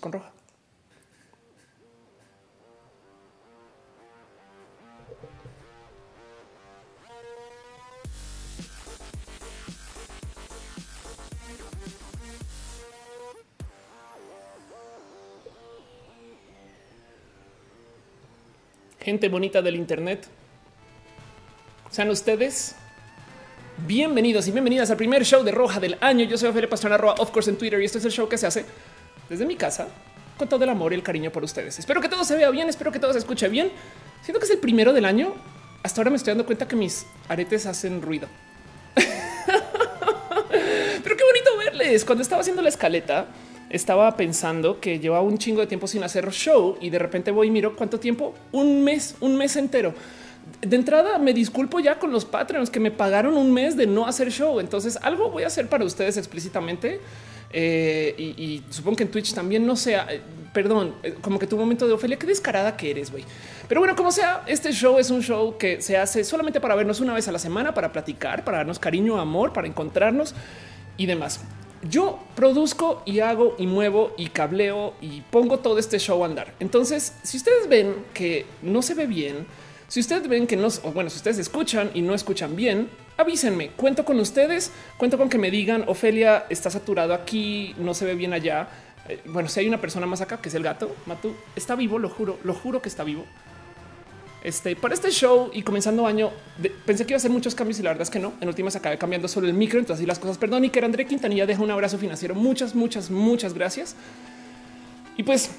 Con roja. Gente bonita del Internet. Sean ustedes bienvenidos y bienvenidas al primer show de Roja del año. Yo soy Ophelia Pastrana of course, en Twitter, y este es el show que se hace desde mi casa con todo el amor y el cariño por ustedes. Espero que todo se vea bien, espero que todo se escuche bien. Siento que es el primero del año. Hasta ahora me estoy dando cuenta que mis aretes hacen ruido. Pero qué bonito verles. Cuando estaba haciendo la escaleta, estaba pensando que llevaba un chingo de tiempo sin hacer show y de repente voy y miro cuánto tiempo, un mes, un mes entero. De entrada me disculpo ya con los Patreons que me pagaron un mes de no hacer show. Entonces algo voy a hacer para ustedes explícitamente. Eh, y, supongo que en Twitch también no sea, eh, perdón, eh, como que tu momento de Ofelia, qué descarada que eres, güey. Pero bueno, como sea, este show es un show que se hace solamente para vernos una vez a la semana, para platicar, para darnos cariño, amor, para encontrarnos y demás yo produzco y hago y muevo y cableo y pongo todo este show a andar. Entonces, si ustedes ven que no se ve bien, si ustedes ven que no, bueno, si ustedes escuchan y no escuchan bien, avísenme. Cuento con ustedes, cuento con que me digan, Ofelia, está saturado aquí, no se ve bien allá. Eh, bueno, si hay una persona más acá que es el gato, Matu, está vivo, lo juro, lo juro que está vivo. Este, para este show y comenzando año, pensé que iba a hacer muchos cambios y la verdad es que no. En últimas acabé cambiando solo el micro, entonces así las cosas. Perdón, y que André Quintanilla deja un abrazo financiero. Muchas, muchas, muchas gracias. Y pues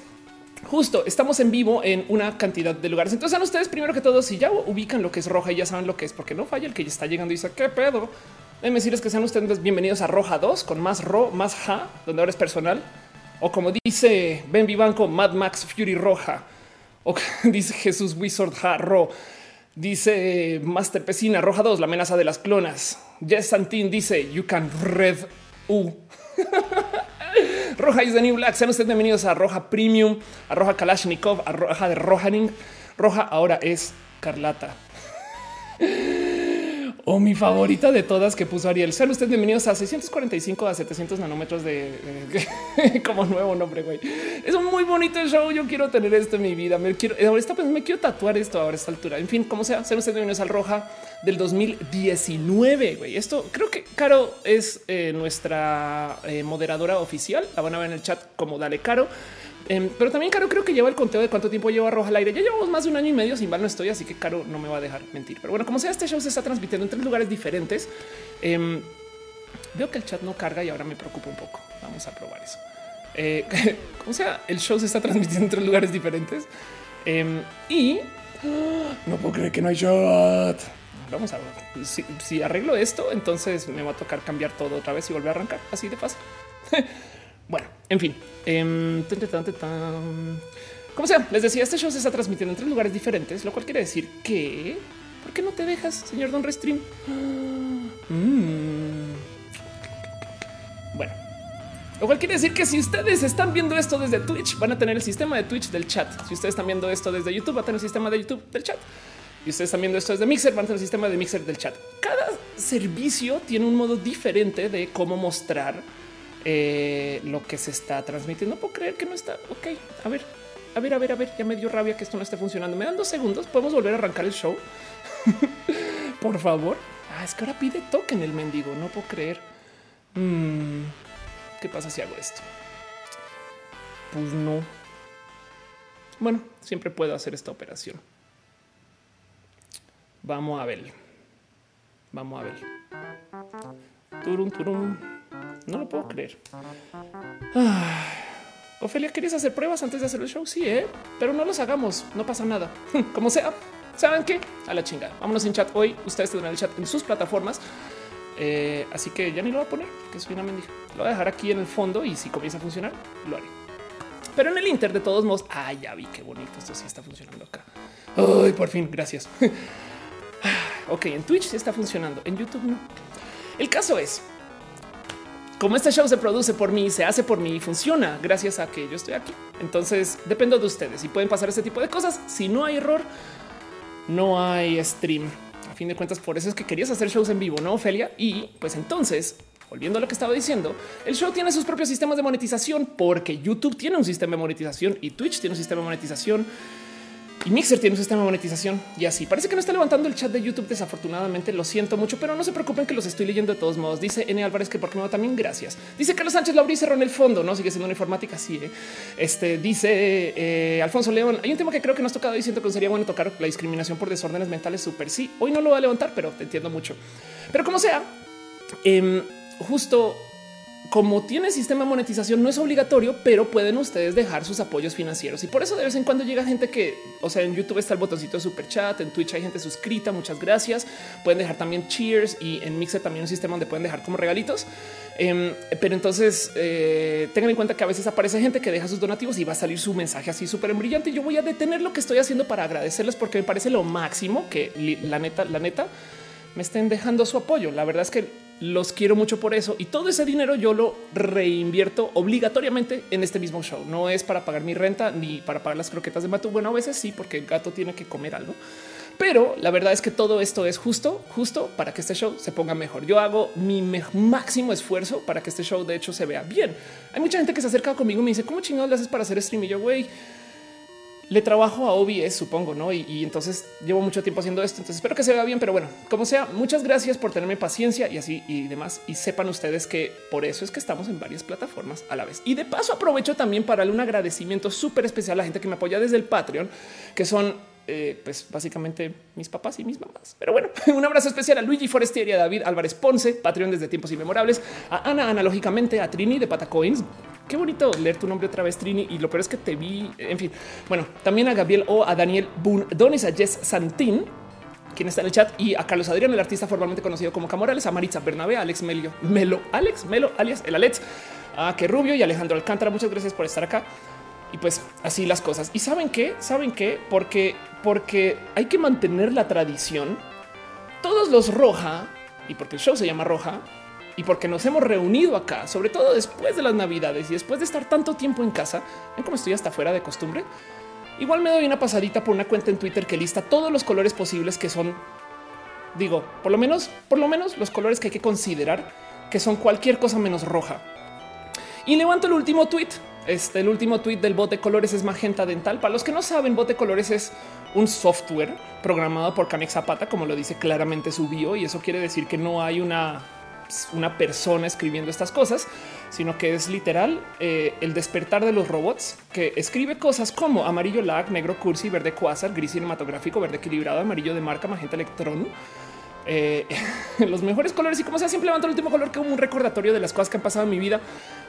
justo estamos en vivo en una cantidad de lugares. Entonces, a ustedes primero que todo, si ya ubican lo que es roja y ya saben lo que es, porque no falla el que ya está llegando y dice qué pedo. Déjenme decirles que sean ustedes bienvenidos a Roja 2 con más ro, más ja, donde ahora es personal. O como dice Ben Vivanco, Mad Max Fury Roja o dice Jesús Wizard Ro. Dice Master Pesina Roja 2, la amenaza de las clonas. Jess Santin dice You can red U. Roja is the new black. Sean ustedes bienvenidos a Roja Premium, a Roja Kalashnikov, a Roja de Rojaning. Roja ahora es Carlata o mi favorita de todas que puso Ariel. Sean ustedes bienvenidos a 645 a 700 nanómetros de, como nuevo nombre. Güey, es un muy bonito show. Yo quiero tener esto en mi vida. Me quiero, ahora pues, me quiero tatuar esto ahora a esta altura. En fin, como sea, sean ustedes bienvenidos al Roja del 2019. Güey, esto creo que Caro es eh, nuestra eh, moderadora oficial. La van a ver en el chat como Dale Caro. Em, pero también Caro creo que lleva el conteo de cuánto tiempo lleva Roja al aire. Ya llevamos más de un año y medio sin mal no estoy, así que Caro no me va a dejar mentir. Pero bueno, como sea, este show se está transmitiendo en tres lugares diferentes. Em, veo que el chat no carga y ahora me preocupa un poco. Vamos a probar eso. Eh, como sea, el show se está transmitiendo en tres lugares diferentes. Em, y no puedo creer que no hay shot. Vamos a ver. Si, si arreglo esto, entonces me va a tocar cambiar todo otra vez y volver a arrancar así de fácil. Bueno, en fin. Eh, Como sea, les decía, este show se está transmitiendo en tres lugares diferentes, lo cual quiere decir que... ¿Por qué no te dejas, señor Don Restream? Mm. Bueno, lo cual quiere decir que si ustedes están viendo esto desde Twitch, van a tener el sistema de Twitch del chat. Si ustedes están viendo esto desde YouTube, van a tener el sistema de YouTube del chat. Y ustedes están viendo esto desde Mixer, van a tener el sistema de Mixer del chat. Cada servicio tiene un modo diferente de cómo mostrar eh, lo que se está transmitiendo. No puedo creer que no está. Ok, a ver, a ver, a ver, a ver. Ya me dio rabia que esto no esté funcionando. Me dan dos segundos. Podemos volver a arrancar el show. Por favor. Ah, es que ahora pide token el mendigo. No puedo creer. Mm, ¿Qué pasa si hago esto? Pues no. Bueno, siempre puedo hacer esta operación. Vamos a ver. Vamos a ver. Turum, turum. No lo puedo creer. Ofelia, ¿querías hacer pruebas antes de hacer el show? Sí, ¿eh? pero no los hagamos. No pasa nada. Como sea, ¿saben qué? A la chingada. Vámonos en chat. Hoy ustedes tendrán el chat en sus plataformas. Eh, así que ya ni lo voy a poner, que soy una mendiga. Lo voy a dejar aquí en el fondo y si comienza a funcionar, lo haré. Pero en el Inter, de todos modos, ah, ya vi qué bonito. Esto sí está funcionando acá. Ay, por fin, gracias. ok, en Twitch sí está funcionando, en YouTube no. El caso es como este show se produce por mí, se hace por mí y funciona gracias a que yo estoy aquí. Entonces dependo de ustedes y pueden pasar este tipo de cosas. Si no hay error, no hay stream. A fin de cuentas, por eso es que querías hacer shows en vivo, no Ophelia? Y pues entonces volviendo a lo que estaba diciendo, el show tiene sus propios sistemas de monetización porque YouTube tiene un sistema de monetización y Twitch tiene un sistema de monetización y Mixer tiene un sistema de monetización y así. Parece que no está levantando el chat de YouTube, desafortunadamente. Lo siento mucho, pero no se preocupen que los estoy leyendo de todos modos. Dice N Álvarez que porque me también gracias. Dice Carlos Sánchez Lauri cerró en el fondo, no sigue siendo una informática. Sí, ¿eh? este dice eh, Alfonso León. Hay un tema que creo que no has tocado y siento que sería bueno tocar la discriminación por desórdenes mentales. Súper sí. Hoy no lo va a levantar, pero te entiendo mucho. Pero como sea, em, justo como tiene sistema de monetización, no es obligatorio, pero pueden ustedes dejar sus apoyos financieros. Y por eso de vez en cuando llega gente que, o sea, en YouTube está el botoncito de super chat, en Twitch hay gente suscrita. Muchas gracias. Pueden dejar también cheers y en Mixer también un sistema donde pueden dejar como regalitos. Em, pero entonces eh, tengan en cuenta que a veces aparece gente que deja sus donativos y va a salir su mensaje así súper brillante. Yo voy a detener lo que estoy haciendo para agradecerles porque me parece lo máximo que la neta, la neta me estén dejando su apoyo. La verdad es que los quiero mucho por eso y todo ese dinero yo lo reinvierto obligatoriamente en este mismo show. No es para pagar mi renta ni para pagar las croquetas de Matu. Bueno, a veces sí, porque el gato tiene que comer algo, pero la verdad es que todo esto es justo, justo para que este show se ponga mejor. Yo hago mi máximo esfuerzo para que este show de hecho se vea bien. Hay mucha gente que se acerca conmigo y me dice cómo chingados le haces para hacer stream y yo güey le trabajo a OBS, supongo, ¿no? Y, entonces llevo mucho tiempo haciendo esto, entonces espero que se vea bien, pero bueno, como sea, muchas gracias por tenerme paciencia y así y demás. Y sepan ustedes que por eso es que estamos en varias plataformas a la vez. Y de paso aprovecho también para darle un agradecimiento súper especial a la gente que me apoya desde el Patreon, que son eh, pues básicamente mis papás y mis mamás. Pero bueno, un abrazo especial a Luigi Forestieri, a David Álvarez Ponce, Patreon desde tiempos inmemorables, a Ana analógicamente, a Trini de Patacoins. Qué bonito leer tu nombre otra vez, Trini. Y lo peor es que te vi. En fin, bueno, también a Gabriel o a Daniel Donis, a Jess Santín, quien está en el chat, y a Carlos Adrián, el artista formalmente conocido como Camorales, a Maritza Bernabé, a Alex Melio, Melo, Alex Melo, alias el Alex, a Que Rubio y Alejandro Alcántara. Muchas gracias por estar acá. Y pues así las cosas. Y saben qué? Saben qué? Porque, porque hay que mantener la tradición. Todos los roja y porque el show se llama roja y porque nos hemos reunido acá, sobre todo después de las navidades y después de estar tanto tiempo en casa, ven cómo estoy hasta fuera de costumbre. Igual me doy una pasadita por una cuenta en Twitter que lista todos los colores posibles que son, digo, por lo menos, por lo menos los colores que hay que considerar que son cualquier cosa menos roja. Y levanto el último tweet este, el último tweet del bote colores es magenta dental. Para los que no saben, bote colores es un software programado por Canex Zapata, como lo dice claramente su bio. Y eso quiere decir que no hay una, una persona escribiendo estas cosas, sino que es literal eh, el despertar de los robots que escribe cosas como amarillo lag, negro cursi, verde quasar, gris cinematográfico, verde equilibrado, amarillo de marca, magenta electrón. Eh, los mejores colores y como sea, siempre levanto el último color que como un recordatorio de las cosas que han pasado en mi vida.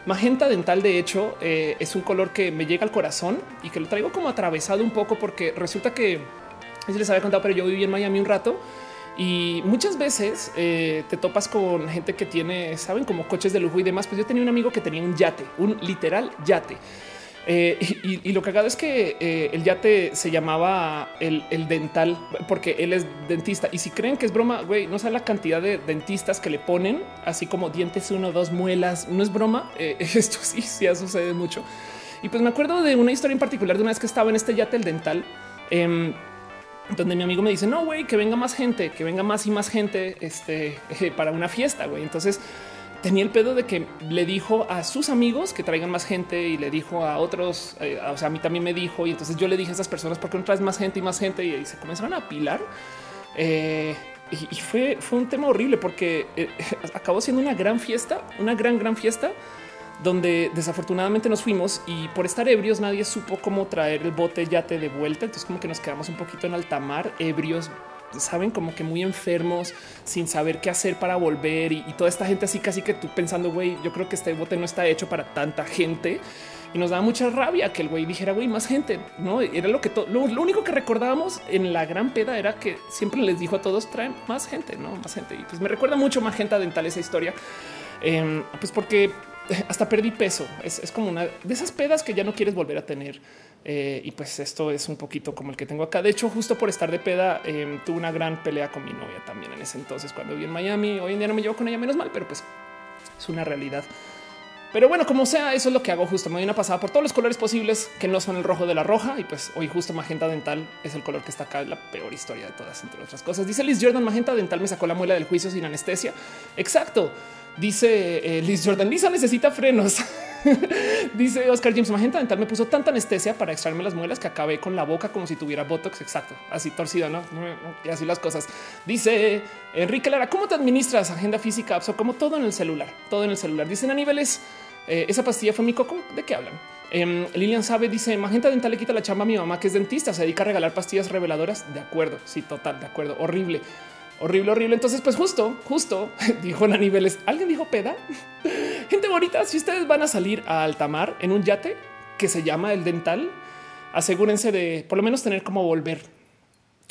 Magenta dental, de hecho, eh, es un color que me llega al corazón y que lo traigo como atravesado un poco porque resulta que si les había contado, pero yo viví en Miami un rato y muchas veces eh, te topas con gente que tiene, saben, como coches de lujo y demás. Pues yo tenía un amigo que tenía un yate, un literal yate. Eh, y, lo cagado es que eh, el yate se llamaba el, dental porque él es dentista. Y si creen que es broma, güey, no sé la cantidad de dentistas que le ponen, así como dientes uno, dos muelas. No es broma. Eh, esto sí, sí sucede mucho. Y pues me acuerdo de una historia en particular de una vez que estaba en este yate el dental. Donde mi amigo me dice no, güey, que venga más gente, que venga más y más gente este, para una fiesta. Güey, entonces tenía el pedo de que le dijo a sus amigos que traigan más gente y le dijo a otros, eh, o sea, a mí también me dijo y entonces yo le dije a esas personas, ¿por qué no traes más gente y más gente? Y, se comenzaron a apilar. Eh, y, fue, fue un tema horrible porque eh, acabó siendo una gran fiesta, una gran, gran fiesta donde desafortunadamente nos fuimos y por estar ebrios nadie supo cómo traer el bote yate de vuelta. Entonces como que nos quedamos un poquito en alta mar, ebrios, saben, como que muy enfermos, sin saber qué hacer para volver y, toda esta gente así casi que tú pensando, güey, yo creo que este bote no está hecho para tanta gente. Y nos da mucha rabia que el güey dijera, güey, más gente, ¿no? Era lo que lo, lo, único que recordábamos en la gran peda era que siempre les dijo a todos, traen más gente, ¿no? Más gente. Y pues me recuerda mucho más gente dental esa historia. Em, pues porque hasta perdí peso. Es, como una de esas pedas que ya no quieres volver a tener. Eh, y pues esto es un poquito como el que tengo acá. De hecho, justo por estar de peda, em, tuve una gran pelea con mi novia también en ese entonces cuando viví en Miami. Hoy en día no me llevo con ella menos mal, pero pues es una realidad. Pero bueno, como sea, eso es lo que hago justo. Me doy una pasada por todos los colores posibles que no son el rojo de la roja. Y pues hoy justo magenta dental es el color que está acá. La peor historia de todas, entre otras cosas. Dice Liz Jordan, magenta dental me sacó la muela del juicio sin anestesia. Exacto. Dice eh, Liz Jordan, Lisa necesita frenos. Dice Oscar James, magenta dental me puso tanta anestesia para extraerme las muelas que acabé con la boca como si tuviera botox. Exacto, así torcida, no? Y así las cosas. Dice Enrique Lara, ¿cómo te administras agenda física? Apso como todo en el celular, todo en el celular. Dicen a niveles, eh, esa pastilla fue mi coco. ¿De qué hablan? Em, Lilian sabe, dice Magenta Dental le quita la chamba a mi mamá que es dentista, se dedica a regalar pastillas reveladoras. De acuerdo, sí, total, de acuerdo. Horrible, horrible, horrible. Entonces, pues justo, justo dijo a niveles. Alguien dijo peda. Gente bonita, si ustedes van a salir a alta mar en un yate que se llama el dental, asegúrense de por lo menos tener como volver.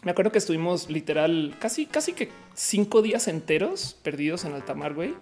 Me acuerdo que estuvimos literal casi, casi que cinco días enteros perdidos en alta mar, güey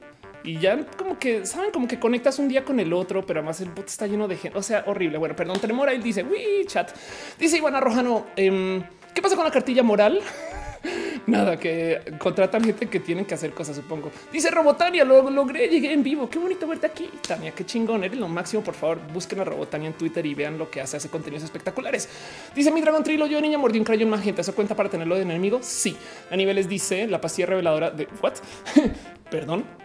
y ya como que saben, como que conectas un día con el otro, pero además el bot está lleno de gente. O sea, horrible. Bueno, perdón, tenemos ahí dice we chat. Dice Ivana Rojano, em, ¿qué pasa con la cartilla moral? Nada, que contratan gente que tienen que hacer cosas, supongo. Dice Robotania, lo logré, llegué en vivo. Qué bonito verte aquí, Tania. Qué chingón, eres lo máximo. Por favor, busquen a Robotania en Twitter y vean lo que hace, hace contenidos espectaculares. Dice mi Dragon Trilo, yo niña mordí un crayón magenta. ¿Eso cuenta para tenerlo de enemigo? Sí. A niveles dice la pastilla reveladora de what? Perdón.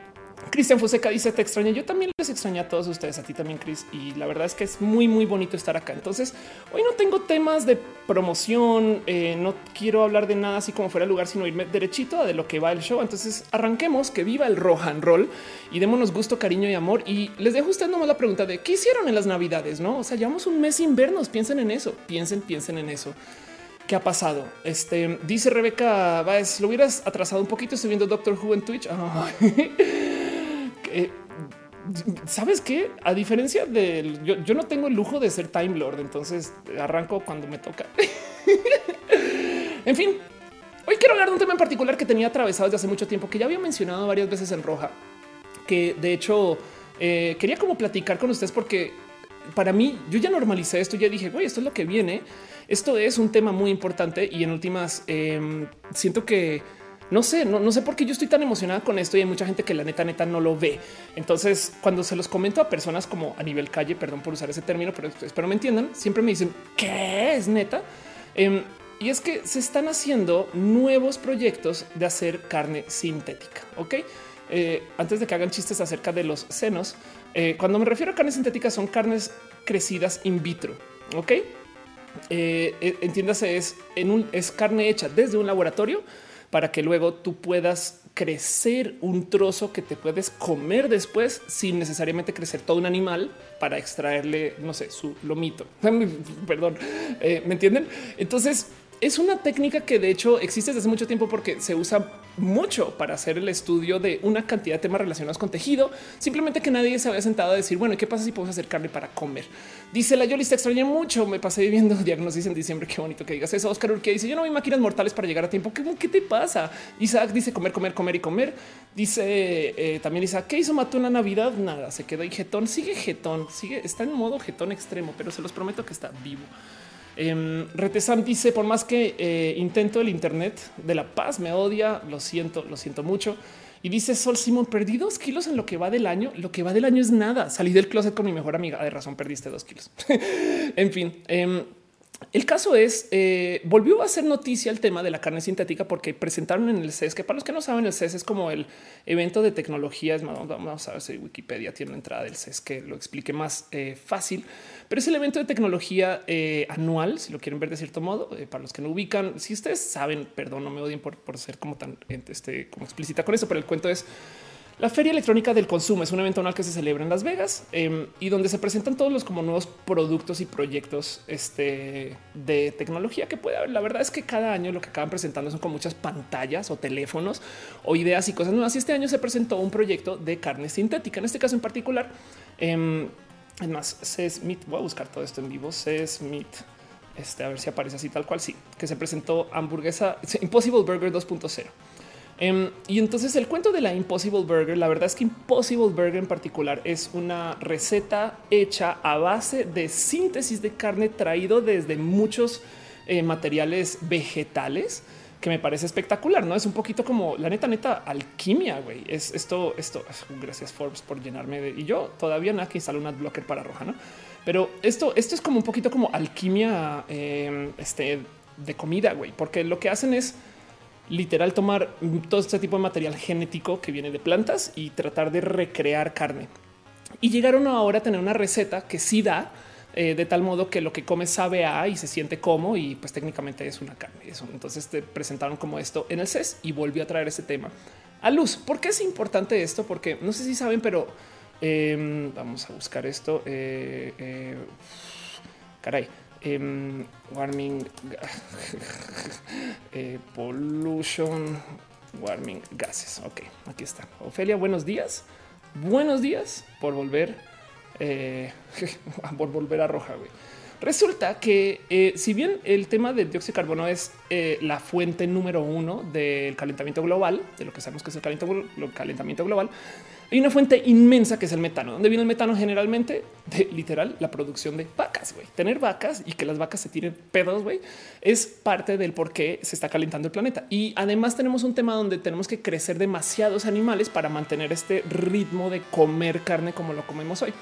Cristian Fuseca dice te extraño. Yo también les extraño a todos ustedes, a ti también, Chris. Y la verdad es que es muy, muy bonito estar acá. Entonces, hoy no tengo temas de promoción. Eh, no quiero hablar de nada así como fuera el lugar, sino irme derechito a de lo que va el show. Entonces, arranquemos que viva el rohan roll y démonos gusto, cariño y amor. Y les dejo a ustedes nomás la pregunta de qué hicieron en las navidades, no? O sea, llevamos un mes sin vernos. Piensen en eso, piensen, piensen en eso. ¿Qué ha pasado? Este dice Rebeca Baez, lo hubieras atrasado un poquito. Estoy viendo Doctor Who en Twitch. ¿Sabes qué? A diferencia del yo, no tengo el lujo de ser Time Lord, entonces arranco cuando me toca. en fin, hoy quiero hablar de un tema en particular que tenía atravesado desde hace mucho tiempo, que ya había mencionado varias veces en Roja, que de hecho eh, quería como platicar con ustedes porque para mí yo ya normalicé esto, ya dije, güey, esto es lo que viene. Esto es un tema muy importante y en últimas em, siento que no sé, no, sé por qué yo estoy tan emocionada con esto y hay mucha gente que la neta, neta no lo ve. Entonces, cuando se los comento a personas como a nivel calle, perdón por usar ese término, pero espero me entiendan, siempre me dicen ¿qué es neta? Em, y es que se están haciendo nuevos proyectos de hacer carne sintética. Ok, eh, antes de que hagan chistes acerca de los senos, eh, cuando me refiero a carne sintética, son carnes crecidas in vitro. Ok, eh, entiéndase, es en un es carne hecha desde un laboratorio para que luego tú puedas crecer un trozo que te puedes comer después sin necesariamente crecer todo un animal para extraerle, no sé, su lomito. Perdón, eh, ¿me entienden? Entonces, es una técnica que de hecho existe desde hace mucho tiempo porque se usa mucho para hacer el estudio de una cantidad de temas relacionados con tejido. Simplemente que nadie se había sentado a decir, bueno, ¿qué pasa si podemos hacer carne para comer? Dice la Yoli, te extrañé mucho. Me pasé viviendo diagnosis en diciembre. Qué bonito que digas eso. Oscar Urquía dice, yo no vi máquinas mortales para llegar a tiempo. ¿Qué, te pasa? Isaac dice comer, comer, comer y comer. Dice eh, también Isaac, ¿qué hizo Mató una Navidad? Nada, se quedó y jetón. Sigue jetón, sigue, está en modo jetón extremo, pero se los prometo que está vivo. Eh, Retesam dice por más que eh, intento el Internet de la paz me odia, lo siento, lo siento mucho. Y dice Sol Simón, perdí dos kilos en lo que va del año. Lo que va del año es nada. Salí del closet con mi mejor amiga. De razón, perdiste dos kilos. en fin, em, el caso es, eh, volvió a ser noticia el tema de la carne sintética porque presentaron en el CES, que para los que no saben, el CES es como el evento de tecnología. vamos a ver si Wikipedia tiene una entrada del CES que lo explique más eh, fácil, pero es el evento de tecnología eh, anual, si lo quieren ver de cierto modo, para los que no ubican. Si ustedes saben, perdón, no me odien por, por ser como tan este, como explícita con eso, pero el cuento es la Feria Electrónica del Consumo es un evento anual que se celebra en Las Vegas em, y donde se presentan todos los como nuevos productos y proyectos este, de tecnología que puede haber. La verdad es que cada año lo que acaban presentando son con muchas pantallas o teléfonos o ideas y cosas nuevas. Y este año se presentó un proyecto de carne sintética. En este caso en particular, eh, es más, C. Smith, voy a buscar todo esto en vivo. C. Smith, este, a ver si aparece así tal cual. Sí, que se presentó hamburguesa Impossible Burger 2.0. Em, y entonces el cuento de la Impossible Burger, la verdad es que Impossible Burger en particular es una receta hecha a base de síntesis de carne traído desde muchos eh, materiales vegetales que me parece espectacular, no es un poquito como la neta, neta alquimia. Güey, es esto, esto. Gracias Forbes por llenarme de y yo todavía nada que instalar un adblocker para roja, no? Pero esto, esto es como un poquito como alquimia em, este, de comida, güey, porque lo que hacen es literal tomar todo este tipo de material genético que viene de plantas y tratar de recrear carne. Y llegaron ahora a tener una receta que sí da eh, de tal modo que lo que come sabe a y se siente como y pues técnicamente es una carne. Eso. Entonces te presentaron como esto en el CES y volvió a traer ese tema a luz. ¿Por qué es importante esto? Porque no sé si saben, pero em, vamos a buscar esto. Eh, eh, caray. Em, warming, pollution, warming gases. Ok, aquí está. Ofelia, buenos días. Buenos días por volver eh, por volver a roja. Resulta que eh, si bien el tema del dióxido de carbono es eh, la fuente número uno del calentamiento global, de lo que sabemos que es el calentamiento global, hay una fuente inmensa que es el metano. ¿Dónde viene el metano? Generalmente de literal la producción de vacas. güey. Tener vacas y que las vacas se tiren pedos güey, es parte del por qué se está calentando el planeta. Y además tenemos un tema donde tenemos que crecer demasiados animales para mantener este ritmo de comer carne como lo comemos hoy.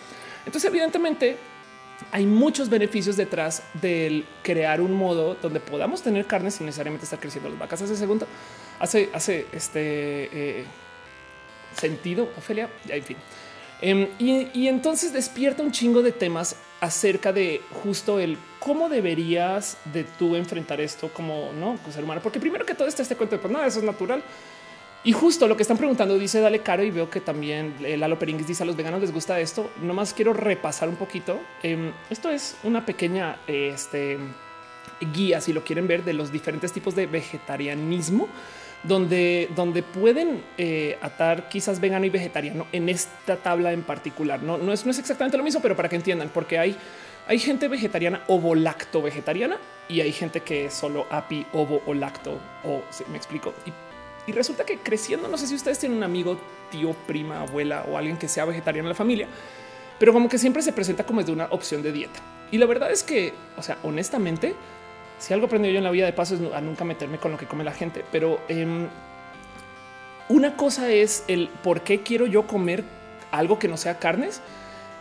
Entonces, evidentemente, hay muchos beneficios detrás del crear un modo donde podamos tener carne sin necesariamente estar creciendo las vacas. Hace segundo, hace, hace este. Eh, sentido, Ofelia, ya en fin. Em, y, entonces despierta un chingo de temas acerca de justo el cómo deberías de tú enfrentar esto como no ser humano, porque primero que todo está este cuento de pues nada, eso es natural. Y justo lo que están preguntando dice Dale Caro y veo que también Lalo Peringuis dice a los veganos les gusta esto. Nomás quiero repasar un poquito. Em, esto es una pequeña este, guía, si lo quieren ver, de los diferentes tipos de vegetarianismo donde, donde pueden eh, atar quizás vegano y vegetariano en esta tabla en particular. No, no, es, no es exactamente lo mismo, pero para que entiendan, porque hay, hay gente vegetariana ovo lacto vegetariana y hay gente que es solo api, ovo o lacto. O me explico. Y resulta que creciendo, no sé si ustedes tienen un amigo, tío, prima, abuela o alguien que sea vegetariano en la familia, pero como que siempre se presenta como de una opción de dieta. Y la verdad es que, o sea, honestamente, si algo aprendí yo en la vida de paso es a nunca meterme con lo que come la gente, pero em, una cosa es el por qué quiero yo comer algo que no sea carnes.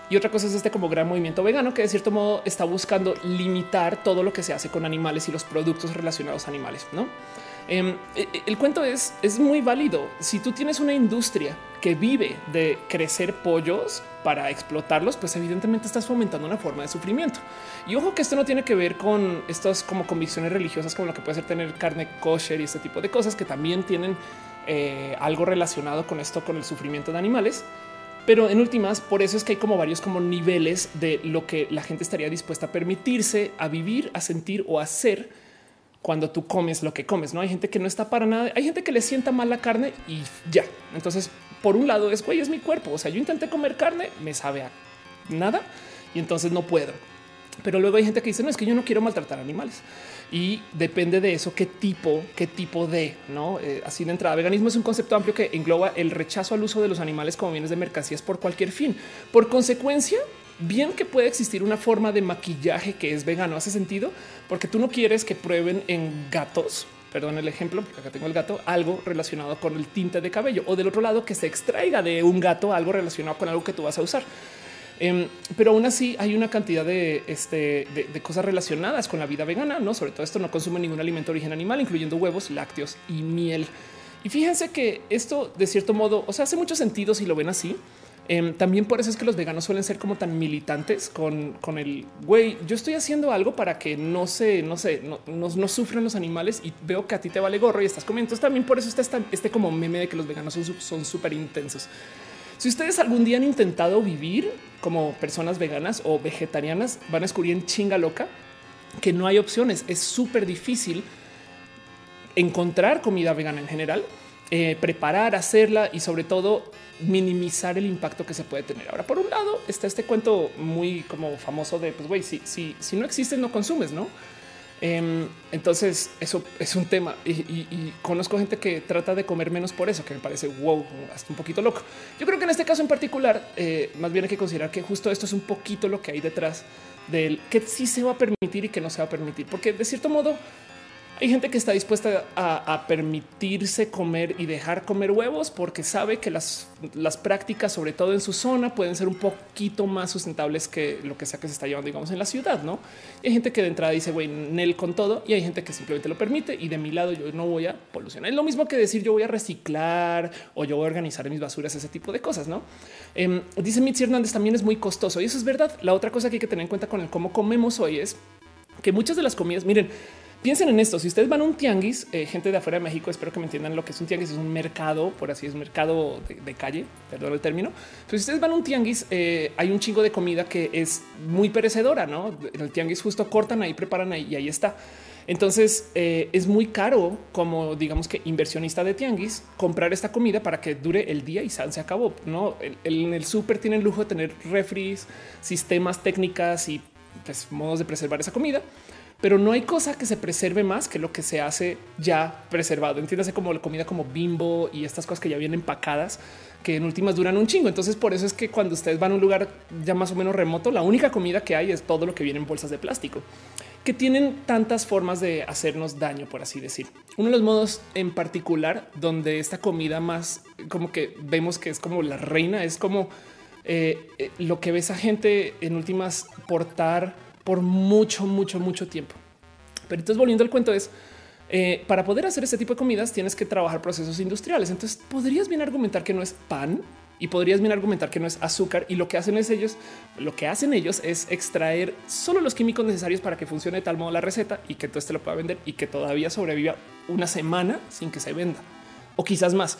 Y otra cosa es este como gran movimiento vegano que de cierto modo está buscando limitar todo lo que se hace con animales y los productos relacionados a animales. No em, e, e, el cuento es, es muy válido. Si tú tienes una industria que vive de crecer pollos para explotarlos, pues evidentemente estás fomentando una forma de sufrimiento. Y ojo que esto no tiene que ver con estas como convicciones religiosas como lo que puede ser tener carne kosher y este tipo de cosas que también tienen eh, algo relacionado con esto, con el sufrimiento de animales. Pero en últimas, por eso es que hay como varios como niveles de lo que la gente estaría dispuesta a permitirse, a vivir, a sentir o a hacer cuando tú comes lo que comes. No hay gente que no está para nada. Hay gente que le sienta mal la carne y ya. Entonces, por un lado es güey, es mi cuerpo. O sea, yo intenté comer carne, me sabe a nada y entonces no puedo. Pero luego hay gente que dice, no, es que yo no quiero maltratar animales. Y depende de eso, qué tipo, qué tipo de, ¿no? Eh, así de entrada, veganismo es un concepto amplio que engloba el rechazo al uso de los animales como bienes de mercancías por cualquier fin. Por consecuencia, bien que puede existir una forma de maquillaje que es vegano, hace sentido, porque tú no quieres que prueben en gatos, perdón el ejemplo, porque acá tengo el gato, algo relacionado con el tinte de cabello, o del otro lado que se extraiga de un gato algo relacionado con algo que tú vas a usar. Em, pero aún así hay una cantidad de, este, de, cosas relacionadas con la vida vegana, no? Sobre todo esto no consume ningún alimento de origen animal, incluyendo huevos, lácteos y miel. Y fíjense que esto de cierto modo, o sea, hace mucho sentido si lo ven así. Em, también por eso es que los veganos suelen ser como tan militantes con, con el güey. Yo estoy haciendo algo para que no se, no sé, no, no, sufran los animales y veo que a ti te vale gorro y estás comiendo. Entonces también por eso está este como meme de que los veganos son súper intensos. Si ustedes algún día han intentado vivir como personas veganas o vegetarianas, van a descubrir en chinga loca que no hay opciones. Es súper difícil encontrar comida vegana en general, eh, preparar, hacerla y sobre todo minimizar el impacto que se puede tener. Ahora, por un lado, está este cuento muy como famoso de pues güey, si, si, si no existe, no consumes, no? Em, entonces, eso es un tema y, conozco gente que trata de comer menos por eso, que me parece wow, hasta un poquito loco. Yo creo que en este caso en particular, eh, más bien hay que considerar que justo esto es un poquito lo que hay detrás del que sí se va a permitir y que no se va a permitir, porque de cierto modo, Hay gente que está dispuesta a, permitirse comer y dejar comer huevos porque sabe que las, prácticas, sobre todo en su zona, pueden ser un poquito más sustentables que lo que sea que se está llevando, digamos, en la ciudad. No hay gente que de entrada dice, güey, Nel con todo y hay gente que simplemente lo permite. Y de mi lado, yo no voy a polucionar. Es lo mismo que decir yo voy a reciclar o yo voy a organizar mis basuras, ese tipo de cosas. No em, dice Mitzi Hernández también es muy costoso y eso es verdad. La otra cosa que hay que tener en cuenta con el cómo comemos hoy es que muchas de las comidas, miren, Piensen en esto. Si ustedes van a un tianguis, eh, gente de afuera de México, espero que me entiendan lo que es un tianguis. Es un mercado, por así es un mercado de, calle, perdón el término. Pero si ustedes van a un tianguis, eh, hay un chingo de comida que es muy perecedora, no? En el tianguis justo cortan ahí, preparan ahí y ahí está. Entonces eh, es muy caro como digamos que inversionista de tianguis comprar esta comida para que dure el día y se acabó. No en el súper tienen lujo de tener refris, sistemas, técnicas y pues, modos de preservar esa comida pero no hay cosa que se preserve más que lo que se hace ya preservado. Entiéndase como la comida como bimbo y estas cosas que ya vienen empacadas, que en últimas duran un chingo. Entonces, por eso es que cuando ustedes van a un lugar ya más o menos remoto, la única comida que hay es todo lo que viene en bolsas de plástico que tienen tantas formas de hacernos daño, por así decir. Uno de los modos en particular donde esta comida más como que vemos que es como la reina, es como eh, eh, lo que ves a gente en últimas portar por mucho, mucho, mucho tiempo. Pero entonces volviendo al cuento es, eh, para poder hacer este tipo de comidas tienes que trabajar procesos industriales. Entonces podrías bien argumentar que no es pan y podrías bien argumentar que no es azúcar y lo que hacen es ellos, lo que hacen ellos es extraer solo los químicos necesarios para que funcione de tal modo la receta y que todo este lo pueda vender y que todavía sobreviva una semana sin que se venda o quizás más.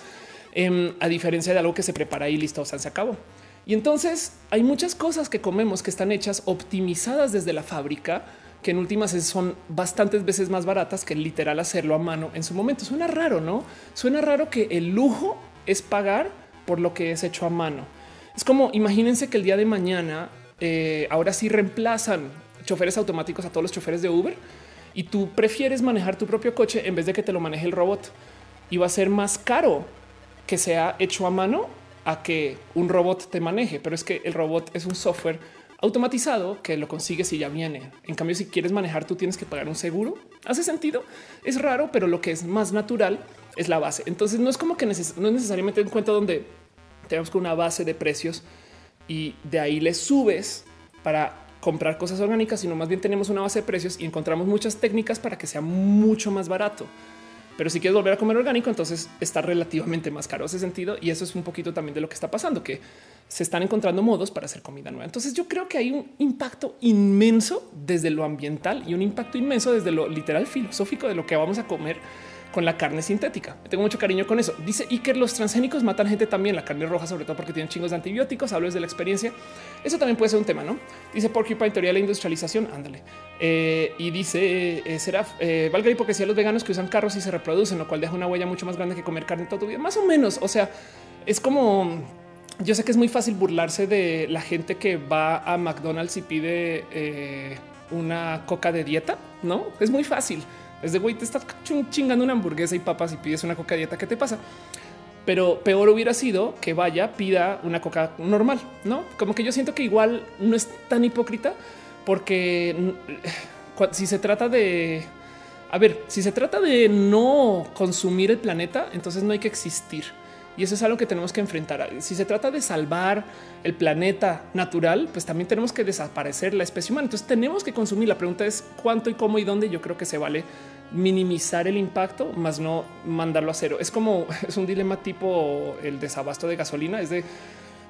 Em, a diferencia de algo que se prepara y listo, o sea, se acabó. Y entonces hay muchas cosas que comemos que están hechas optimizadas desde la fábrica, que en últimas son bastantes veces más baratas que literal hacerlo a mano en su momento. Suena raro, ¿no? Suena raro que el lujo es pagar por lo que es hecho a mano. Es como imagínense que el día de mañana eh, ahora sí reemplazan choferes automáticos a todos los choferes de Uber y tú prefieres manejar tu propio coche en vez de que te lo maneje el robot y va a ser más caro que sea hecho a mano a que un robot te maneje, pero es que el robot es un software automatizado que lo consigues y ya viene. En cambio, si quieres manejar, tú tienes que pagar un seguro. Hace sentido. Es raro, pero lo que es más natural es la base. Entonces no es como que no es necesariamente un cuento donde tenemos una base de precios y de ahí le subes para comprar cosas orgánicas, sino más bien tenemos una base de precios y encontramos muchas técnicas para que sea mucho más barato. Pero si quieres volver a comer orgánico, entonces está relativamente más caro ese sentido. Y eso es un poquito también de lo que está pasando, que se están encontrando modos para hacer comida nueva. Entonces yo creo que hay un impacto inmenso desde lo ambiental y un impacto inmenso desde lo literal filosófico de lo que vamos a comer con la carne sintética. Tengo mucho cariño con eso. Dice Iker, los transgénicos matan gente también, la carne roja, sobre todo porque tienen chingos de antibióticos. Hablo desde la experiencia. Eso también puede ser un tema, ¿no? Dice Porcupine, teoría de la industrialización. Ándale. Eh, y dice eh, será eh, valga hipocresía los veganos que usan carros y se reproducen, lo cual deja una huella mucho más grande que comer carne toda tu vida. Más o menos. O sea, es como yo sé que es muy fácil burlarse de la gente que va a McDonald's y pide eh, una coca de dieta. No es muy fácil. Es de güey, te estás chingando una hamburguesa y papas y pides una coca dieta. ¿Qué te pasa? Pero peor hubiera sido que vaya, pida una coca normal, no? Como que yo siento que igual no es tan hipócrita porque si se trata de a ver, si se trata de no consumir el planeta, entonces no hay que existir. Y eso es algo que tenemos que enfrentar. Si se trata de salvar el planeta natural, pues también tenemos que desaparecer la especie humana. Entonces tenemos que consumir. La pregunta es cuánto y cómo y dónde. Yo creo que se vale minimizar el impacto, más no mandarlo a cero. Es como es un dilema tipo el desabasto de gasolina. Es de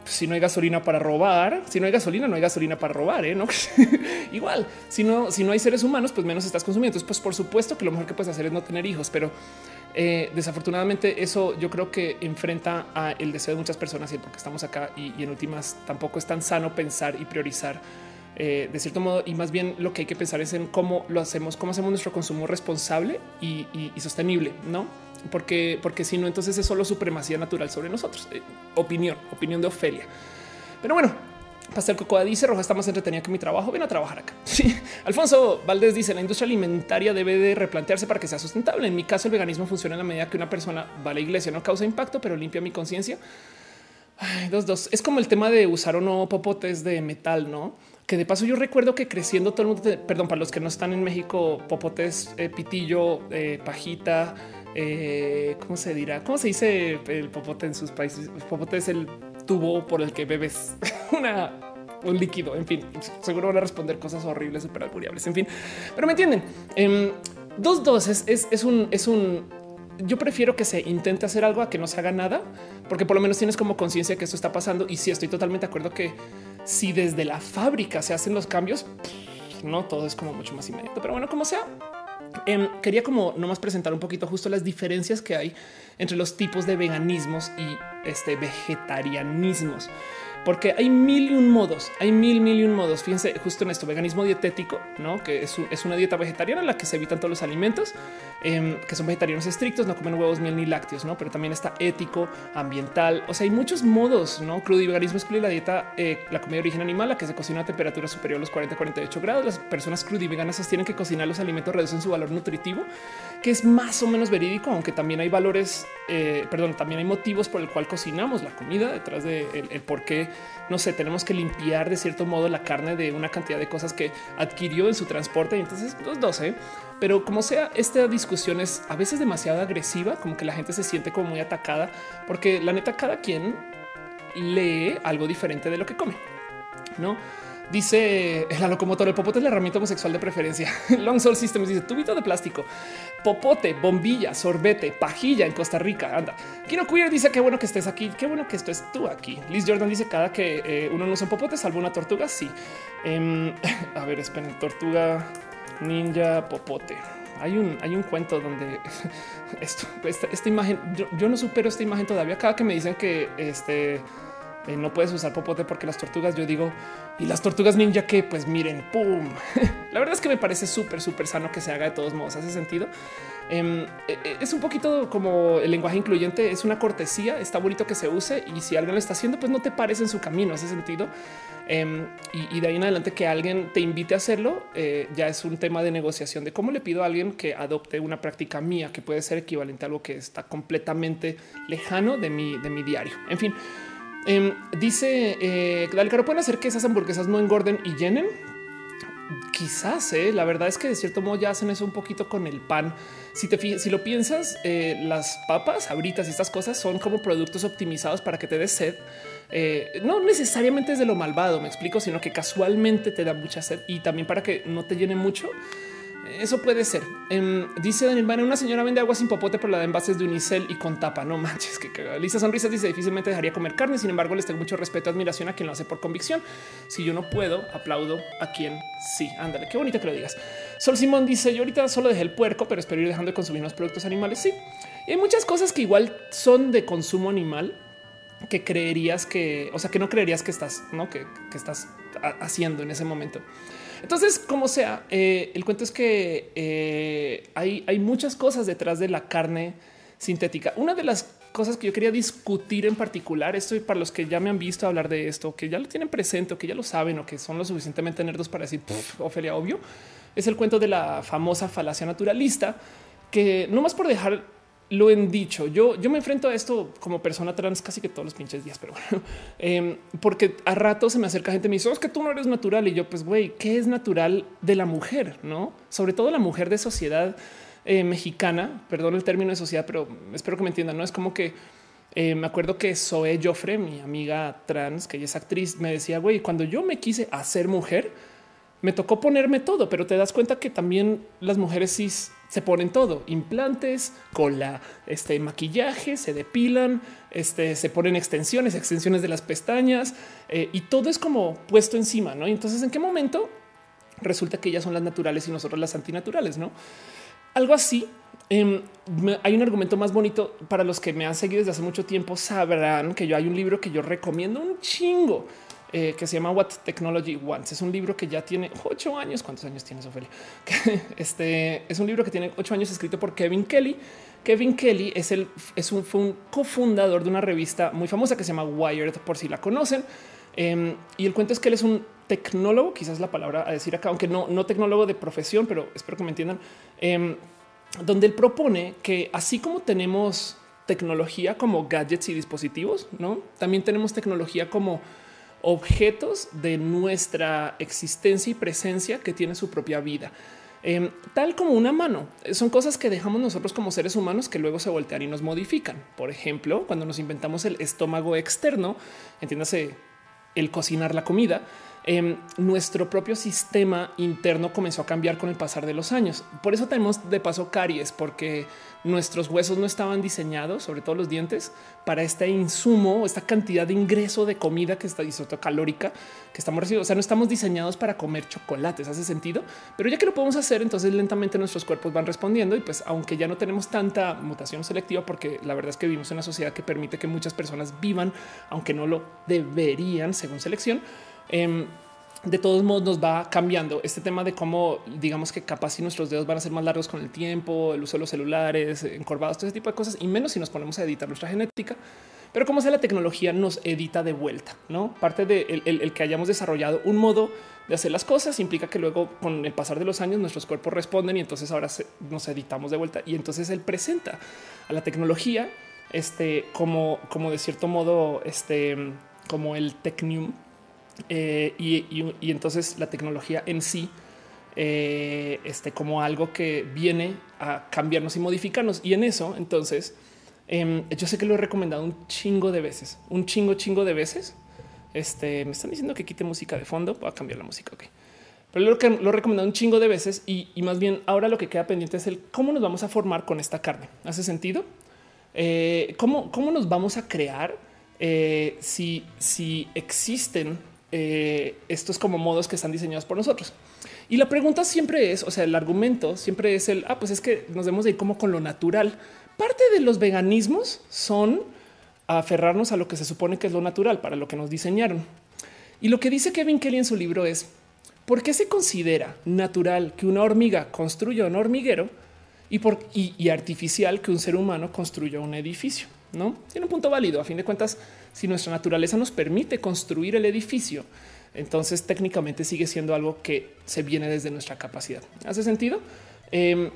si no hay gasolina para robar, si no hay gasolina, no hay gasolina para robar. ¿eh? ¿no? Igual, si no, si no hay seres humanos, pues menos estás consumiendo. Entonces, pues por supuesto que lo mejor que puedes hacer es no tener hijos, pero eh, desafortunadamente eso yo creo que enfrenta a el deseo de muchas personas y porque estamos acá y, en últimas tampoco es tan sano pensar y priorizar eh, de cierto modo y más bien lo que hay que pensar es en cómo lo hacemos, cómo hacemos nuestro consumo responsable y, sostenible, no? Porque, porque si no, entonces es solo supremacía natural sobre nosotros. Eh, opinión, opinión de Ofelia. Pero bueno, Pastel Cocoa dice Roja está más entretenida que mi trabajo. Ven a trabajar acá. Sí. Alfonso Valdés dice la industria alimentaria debe de replantearse para que sea sustentable. En mi caso, el veganismo funciona en la medida que una persona va a la iglesia, no causa impacto, pero limpia mi conciencia. Dos, dos. Es como el tema de usar o no popotes de metal, no? que de paso yo recuerdo que creciendo todo el mundo, perdón, para los que no están en México, popotes, eh, pitillo, eh, pajita, eh, ¿cómo se dirá? ¿Cómo se dice el popote en sus países? El popote es el tubo por el que bebes un líquido. En fin, seguro van a responder cosas horribles, súper alcuriables. En fin, pero me entienden. Em, dos dos es, es, un, es un yo prefiero que se intente hacer algo a que no se haga nada, porque por lo menos tienes como conciencia que esto está pasando. Y sí, estoy totalmente de acuerdo que si desde la fábrica se hacen los cambios, no todo es como mucho más inmediato. Pero bueno, como sea, em, quería como nomás presentar un poquito justo las diferencias que hay entre los tipos de veganismos y este vegetarianismos porque hay mil y un modos, hay mil, mil y un modos. Fíjense justo en esto, veganismo dietético, ¿no? que es, una dieta vegetariana en la que se evitan todos los alimentos, em, que son vegetarianos estrictos, no comen huevos, miel ni lácteos, ¿no? pero también está ético, ambiental, o sea, hay muchos modos, ¿no? Crudiveganismo excluye la dieta, eh, la comida de origen animal, la que se cocina a temperatura superior a los 40, 48 grados. Las personas crudiveganas sostienen que cocinar los alimentos reducen su valor nutritivo, que es más o menos verídico, aunque también hay valores, eh, perdón, también hay motivos por el cual cocinamos la comida detrás de el por qué no sé, tenemos que limpiar de cierto modo la carne de una cantidad de cosas que adquirió en su transporte. Y entonces los dos, ¿eh? pero como sea, esta discusión es a veces demasiado agresiva, como que la gente se siente como muy atacada, porque la neta, cada quien lee algo diferente de lo que come, no? Dice la locomotora, el popote es la herramienta homosexual de preferencia. Long Soul Systems dice tubito de plástico, popote, bombilla, sorbete, pajilla en Costa Rica. Anda. Kino Queer dice qué bueno que estés aquí. Qué bueno que esto es tú aquí. Liz Jordan dice cada que eh, uno no usa un popote, salvo una tortuga. Sí. Em, a ver, esperen, tortuga, ninja, popote. Hay un, hay un cuento donde esto, esta, imagen, yo, yo no supero esta imagen todavía. Cada que me dicen que este eh, no puedes usar popote porque las tortugas, yo digo, y las tortugas ninja que pues miren, pum. La verdad es que me parece súper, súper sano que se haga de todos modos. Hace sentido. Em, e, e, es un poquito como el lenguaje incluyente, es una cortesía, está bonito que se use y si alguien lo está haciendo, pues no te pares en su camino, hace sentido. Em, y, de ahí en adelante que alguien te invite a hacerlo, eh, ya es un tema de negociación de cómo le pido a alguien que adopte una práctica mía que puede ser equivalente a algo que está completamente lejano de mi, de mi diario. En fin, Em, dice eh, caro pueden hacer que esas hamburguesas no engorden y llenen. Quizás eh, la verdad es que de cierto modo ya hacen eso un poquito con el pan. Si te si lo piensas, eh, las papas, abritas y estas cosas son como productos optimizados para que te des sed. Eh, no necesariamente es de lo malvado, me explico, sino que casualmente te da mucha sed y también para que no te llene mucho. Eso puede ser. Em, dice Daniel Van, una señora vende agua sin popote, pero la de envases de unicel y con tapa. No manches, que Lisa Sonrisas dice difícilmente dejaría comer carne. Sin embargo, les tengo mucho respeto, admiración a quien lo hace por convicción. Si yo no puedo, aplaudo a quien sí. Ándale, qué bonito que lo digas. Sol Simón dice yo ahorita solo dejé el puerco, pero espero ir dejando de consumir los productos animales. Sí, y hay muchas cosas que igual son de consumo animal que creerías que, o sea, que no creerías que estás, no que, que estás haciendo en ese momento. Entonces, como sea, eh, el cuento es que eh, hay, muchas cosas detrás de la carne sintética. Una de las cosas que yo quería discutir en particular, esto para los que ya me han visto hablar de esto, que ya lo tienen presente o que ya lo saben o que son lo suficientemente nerdos para decir Ofelia, obvio, es el cuento de la famosa falacia naturalista que no más por dejar lo han dicho. Yo, yo me enfrento a esto como persona trans casi que todos los pinches días, pero bueno, em, porque a rato se me acerca gente y me dice, oh, es que tú no eres natural. Y yo, pues, güey, ¿qué es natural de la mujer? No, sobre todo la mujer de sociedad eh, mexicana, perdón el término de sociedad, pero espero que me entiendan. No es como que eh, me acuerdo que Zoe Joffre, mi amiga trans, que ella es actriz, me decía, güey, cuando yo me quise hacer mujer, me tocó ponerme todo, pero te das cuenta que también las mujeres cis se ponen todo, implantes, cola, este maquillaje, se depilan, este, se ponen extensiones, extensiones de las pestañas eh, y todo es como puesto encima, ¿no? entonces, ¿en qué momento resulta que ellas son las naturales y nosotros las antinaturales, ¿no? Algo así. Em, hay un argumento más bonito para los que me han seguido desde hace mucho tiempo. Sabrán que yo hay un libro que yo recomiendo un chingo eh, que se llama What Technology Wants. Es un libro que ya tiene ocho años. ¿Cuántos años tienes, Ophelia? este es un libro que tiene ocho años escrito por Kevin Kelly. Kevin Kelly es el es un, fue un cofundador de una revista muy famosa que se llama Wired, por si la conocen. Em, y el cuento es que él es un tecnólogo, quizás la palabra a decir acá, aunque no, no tecnólogo de profesión, pero espero que me entiendan, em, donde él propone que así como tenemos tecnología como gadgets y dispositivos, no también tenemos tecnología como objetos de nuestra existencia y presencia que tiene su propia vida. Em, tal como una mano. Son cosas que dejamos nosotros como seres humanos que luego se voltean y nos modifican. Por ejemplo, cuando nos inventamos el estómago externo, entiéndase el cocinar la comida, Em, nuestro propio sistema interno comenzó a cambiar con el pasar de los años. Por eso tenemos de paso caries, porque nuestros huesos no estaban diseñados, sobre todo los dientes, para este insumo, esta cantidad de ingreso de comida que está calórica que estamos recibiendo. O sea, no estamos diseñados para comer chocolates, hace sentido, pero ya que lo podemos hacer, entonces lentamente nuestros cuerpos van respondiendo y pues aunque ya no tenemos tanta mutación selectiva, porque la verdad es que vivimos en una sociedad que permite que muchas personas vivan, aunque no lo deberían según selección, Em, de todos modos nos va cambiando este tema de cómo digamos que capaz si nuestros dedos van a ser más largos con el tiempo, el uso de los celulares, encorvados, todo ese tipo de cosas y menos si nos ponemos a editar nuestra genética. Pero como sea la tecnología nos edita de vuelta, no parte de el, que hayamos desarrollado un modo de hacer las cosas implica que luego con el pasar de los años nuestros cuerpos responden y entonces ahora nos editamos de vuelta y entonces él presenta a la tecnología este como como de cierto modo este como el Technium eh, y, entonces la tecnología en sí, eh, este, como algo que viene a cambiarnos y modificarnos. Y en eso, entonces, em, yo sé que lo he recomendado un chingo de veces, un chingo, chingo de veces. Este, me están diciendo que quite música de fondo, voy a cambiar la música. Ok. Pero lo que lo he recomendado un chingo de veces y, más bien ahora lo que queda pendiente es el cómo nos vamos a formar con esta carne. ¿Hace sentido? Eh, ¿cómo, ¿Cómo nos vamos a crear si, si existen eh, estos como modos que están diseñados por nosotros. Y la pregunta siempre es, o sea, el argumento siempre es el, ah, pues es que nos debemos de ir como con lo natural. Parte de los veganismos son aferrarnos a lo que se supone que es lo natural, para lo que nos diseñaron. Y lo que dice Kevin Kelly en su libro es, ¿por qué se considera natural que una hormiga construya un hormiguero y, artificial que un ser humano construya un edificio? No tiene un punto válido. A fin de cuentas, si nuestra naturaleza nos permite construir el edificio, entonces técnicamente sigue siendo algo que se viene desde nuestra capacidad. ¿Hace sentido? Em,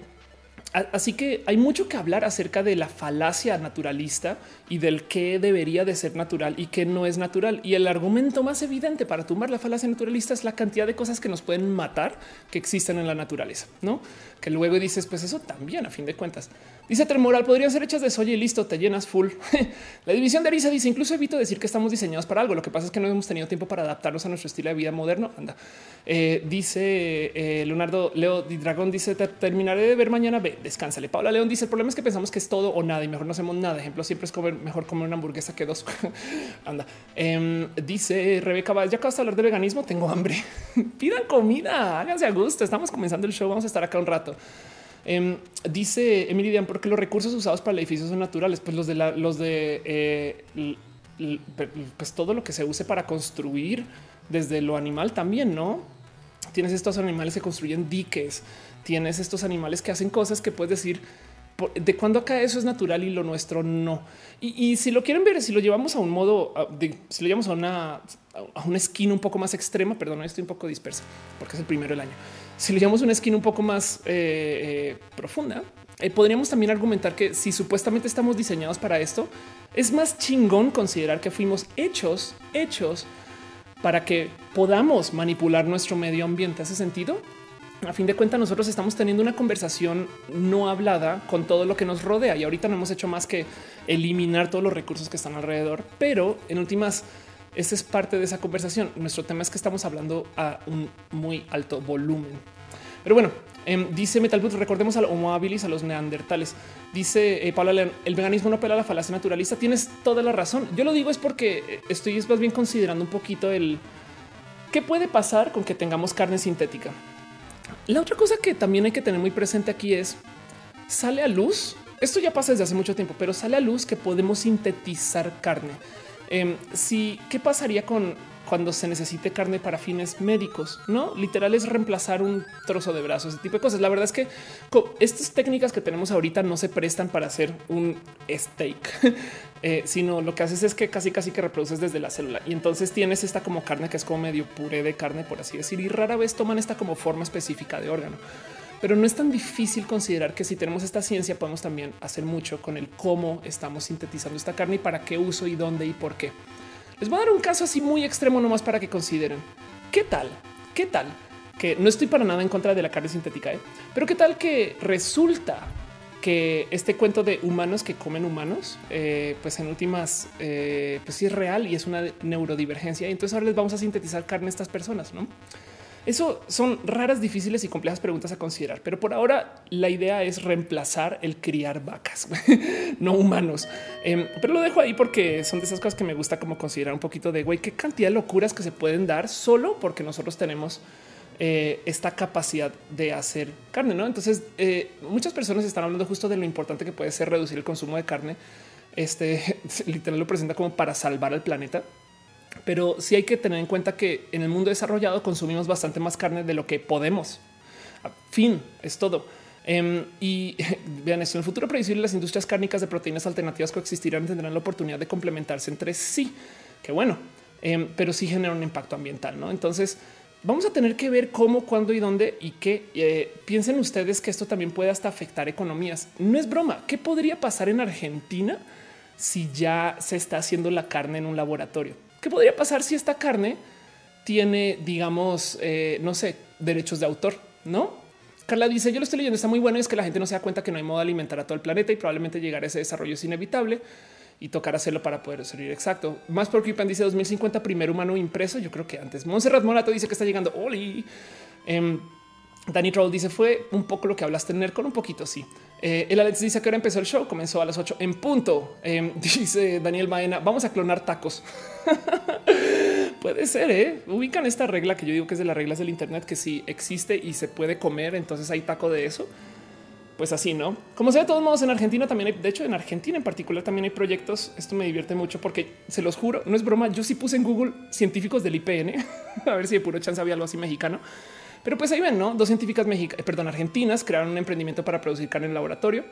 Así que hay mucho que hablar acerca de la falacia naturalista y del que debería de ser natural y que no es natural. Y el argumento más evidente para tumbar la falacia naturalista es la cantidad de cosas que nos pueden matar que existen en la naturaleza, no? Que luego dices, pues eso también a fin de cuentas. Dice Tremoral, podrían ser hechas de soya y listo, te llenas full. la división de Arisa dice, incluso evito decir que estamos diseñados para algo. Lo que pasa es que no hemos tenido tiempo para adaptarnos a nuestro estilo de vida moderno. Anda. Eh, dice eh, Leonardo Leo Di Dragón, dice, terminaré de ver mañana. Ve, descánsale. Paula León dice, el problema es que pensamos que es todo o nada y mejor no hacemos nada. Ejemplo, siempre es comer, mejor comer una hamburguesa que dos. Anda. Em, dice Rebeca, ya acabas de hablar de veganismo, tengo hambre. Pidan comida, háganse a gusto. Estamos comenzando el show, vamos a estar acá un rato. Em, dice Emily Dian, porque los recursos usados para el edificio son naturales, pues los de los de eh, pues todo lo que se use para construir desde lo animal también, no tienes estos animales que construyen diques, tienes estos animales que hacen cosas que puedes decir de cuando acá eso es natural y lo nuestro no. Y, si lo quieren ver, si lo llevamos a un modo, si lo llevamos a una, a esquina un poco más extrema, perdón, estoy un poco dispersa porque es el primero del año. Si lo llevamos a una esquina un poco más eh, eh, profunda, eh, podríamos también argumentar que si supuestamente estamos diseñados para esto, es más chingón considerar que fuimos hechos, hechos para que podamos manipular nuestro medio ambiente. ¿Hace sentido? A fin de cuentas, nosotros estamos teniendo una conversación no hablada con todo lo que nos rodea y ahorita no hemos hecho más que eliminar todos los recursos que están alrededor, pero en últimas, esta es parte de esa conversación. Nuestro tema es que estamos hablando a un muy alto volumen. Pero bueno, em, dice Metalbut, recordemos al Homo habilis, a los neandertales. Dice eh, León, el veganismo no apela la falacia naturalista. Tienes toda la razón. Yo lo digo es porque eh, estoy más bien considerando un poquito el qué puede pasar con que tengamos carne sintética. La otra cosa que también hay que tener muy presente aquí es sale a luz. Esto ya pasa desde hace mucho tiempo, pero sale a luz que podemos sintetizar carne. Em, si qué pasaría con cuando se necesite carne para fines médicos, no literal es reemplazar un trozo de brazo, ese tipo de cosas. La verdad es que estas técnicas que tenemos ahorita no se prestan para hacer un steak, eh, sino lo que haces es que casi casi que reproduces desde la célula y entonces tienes esta como carne que es como medio puré de carne, por así decir, y rara vez toman esta como forma específica de órgano. Pero no es tan difícil considerar que si tenemos esta ciencia podemos también hacer mucho con el cómo estamos sintetizando esta carne y para qué uso y dónde y por qué. Les voy a dar un caso así muy extremo nomás para que consideren. ¿Qué tal? ¿Qué tal? Que no estoy para nada en contra de la carne sintética, ¿eh? pero qué tal que resulta que este cuento de humanos que comen humanos, eh, pues en últimas, eh, pues sí es real y es una neurodivergencia. Y entonces ahora les vamos a sintetizar carne a estas personas, ¿no? Eso son raras, difíciles y complejas preguntas a considerar, pero por ahora la idea es reemplazar el criar vacas, no humanos. Em, pero lo dejo ahí porque son de esas cosas que me gusta como considerar un poquito de güey, qué cantidad de locuras que se pueden dar solo porque nosotros tenemos eh, esta capacidad de hacer carne. ¿no? Entonces, eh, muchas personas están hablando justo de lo importante que puede ser reducir el consumo de carne. Este literal lo presenta como para salvar al planeta. Pero sí hay que tener en cuenta que en el mundo desarrollado consumimos bastante más carne de lo que podemos. Fin, es todo. Em, y vean esto, en el futuro previsible las industrias cárnicas de proteínas alternativas coexistirán tendrán la oportunidad de complementarse entre sí. Qué bueno, em, pero sí genera un impacto ambiental. ¿no? Entonces, Vamos a tener que ver cómo, cuándo y dónde y qué. Eh, piensen ustedes que esto también puede hasta afectar economías. No es broma. ¿Qué podría pasar en Argentina si ya se está haciendo la carne en un laboratorio? ¿Qué podría pasar si esta carne tiene, digamos, eh, no sé, derechos de autor? No. Carla dice: Yo lo estoy leyendo, está muy bueno. Es que la gente no se da cuenta que no hay modo de alimentar a todo el planeta y probablemente llegar a ese desarrollo es inevitable y tocar hacerlo para poder servir exacto. Más por Kipan dice 2050 primer humano impreso. Yo creo que antes. Montserrat Morato dice que está llegando. Oli. Um, Danny Troll dice fue un poco lo que hablaste en con un poquito. Sí. Eh, el Alex dice que ahora empezó el show. Comenzó a las 8 en punto. Em, dice Daniel Maena. Vamos a clonar tacos. puede ser. ¿eh? Ubican esta regla que yo digo que es de las reglas del Internet, que si existe y se puede comer, entonces hay taco de eso pues así, ¿no? Como sea, de todos modos, en Argentina también hay, de hecho, en Argentina en particular también hay proyectos. Esto me divierte mucho porque se los juro, no es broma. Yo sí puse en Google científicos del IPN, a ver si de puro chance había algo así mexicano. Pero pues ahí ven, ¿no? Dos científicas mexicanas, perdón, argentinas crearon un emprendimiento para producir carne en laboratorio.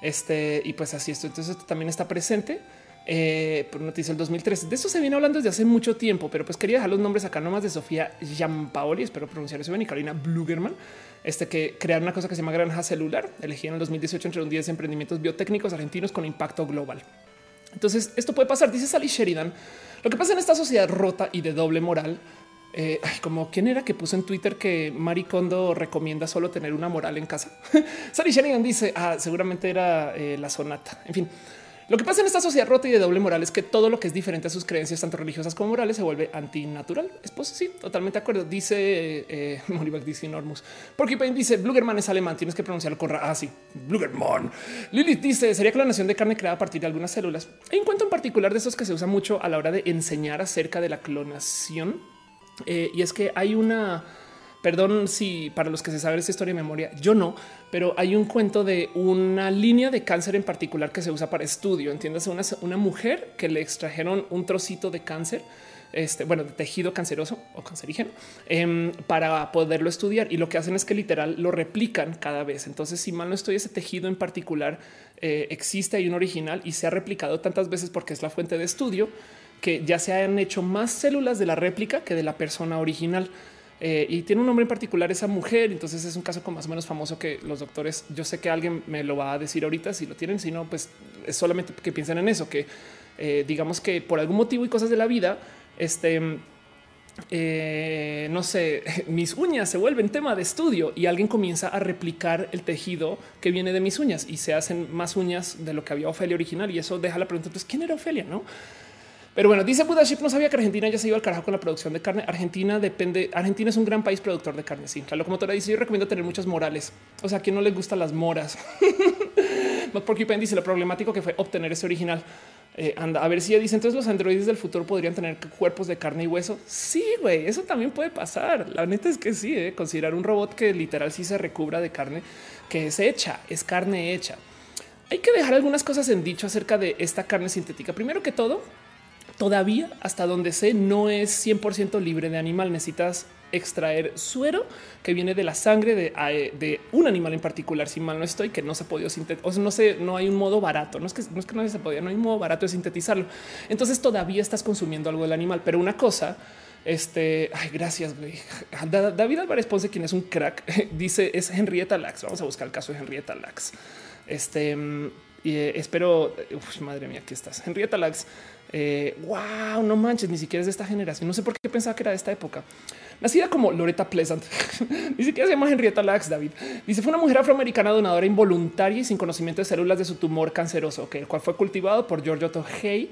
Este, y pues así esto. Entonces esto también está presente. Eh, por noticia el 2013. De eso se viene hablando desde hace mucho tiempo, pero pues quería dejar los nombres acá nomás de Sofía Giampaoli, espero pronunciar eso bien, y Carolina Blugerman, este que crearon una cosa que se llama Granja Celular, elegida en el 2018 entre un 10 emprendimientos biotécnicos argentinos con impacto global. Entonces, esto puede pasar, dice Sally Sheridan. Lo que pasa en esta sociedad rota y de doble moral, eh, como quién era que puso en Twitter que Maricondo recomienda solo tener una moral en casa. Sally Sheridan dice, ah, seguramente era eh, la sonata. En fin, lo que pasa en esta sociedad rota y de doble moral es que todo lo que es diferente a sus creencias, tanto religiosas como morales, se vuelve antinatural. Es pues sí, totalmente de acuerdo. Dice eh, dice Normus. Porque dice Blugerman es alemán, tienes que pronunciarlo con Ah, sí, Blugerman. Lilith dice sería clonación de carne creada a partir de algunas células. Hay un cuento en particular de esos que se usa mucho a la hora de enseñar acerca de la clonación. Eh, y es que hay una Perdón si para los que se saben esta historia de memoria, yo no, pero hay un cuento de una línea de cáncer en particular que se usa para estudio. Entiendes, una, una mujer que le extrajeron un trocito de cáncer, este, bueno, de tejido canceroso o cancerígeno em, para poderlo estudiar. Y lo que hacen es que literal lo replican cada vez. Entonces, si mal no estoy, ese tejido en particular eh, existe, hay un original y se ha replicado tantas veces porque es la fuente de estudio que ya se han hecho más células de la réplica que de la persona original. Eh, y tiene un nombre en particular esa mujer. Entonces es un caso como más o menos famoso que los doctores. Yo sé que alguien me lo va a decir ahorita si lo tienen, si no, pues es solamente que piensen en eso, que eh, digamos que por algún motivo y cosas de la vida, este eh, no sé, mis uñas se vuelven tema de estudio y alguien comienza a replicar el tejido que viene de mis uñas y se hacen más uñas de lo que había Ofelia original. Y eso deja la pregunta: pues, ¿quién era Ofelia? No? Pero bueno, dice Budaship, no sabía que Argentina ya se iba al carajo con la producción de carne. Argentina depende, Argentina es un gran país productor de carne. Sí, la locomotora dice, yo recomiendo tener muchas morales. O sea, a quien no les gustan las moras. Porque dice lo problemático que fue obtener ese original. Eh, anda a ver si ya dice entonces los androides del futuro podrían tener cuerpos de carne y hueso. Sí, güey, eso también puede pasar. La neta es que sí, eh, considerar un robot que literal sí se recubra de carne que es hecha, es carne hecha. Hay que dejar algunas cosas en dicho acerca de esta carne sintética. Primero que todo, todavía hasta donde sé no es 100% libre de animal. Necesitas extraer suero que viene de la sangre de, un animal en particular. Si mal no estoy, que no se ha podido sintetizar, o sea, no sé, no hay un modo barato. No es que no es que no se podía, no hay un modo barato de sintetizarlo. Entonces todavía estás consumiendo algo del animal, pero una cosa este, ay, gracias. David Álvarez Ponce, quien es un crack, dice es Henrietta Lacks. Vamos a buscar el caso de Henrietta Lacks. Este, y eh, espero, madre mía, aquí estás. Henrietta Lacks wow, no manches, ni siquiera es de esta generación. No sé por qué pensaba que era de esta época. Nacida como Loretta Pleasant, ni siquiera se llama Henrietta Lacks, David. Dice fue una mujer afroamericana donadora involuntaria y sin conocimiento de células de su tumor canceroso, que el cual fue cultivado por Giorgio Hay,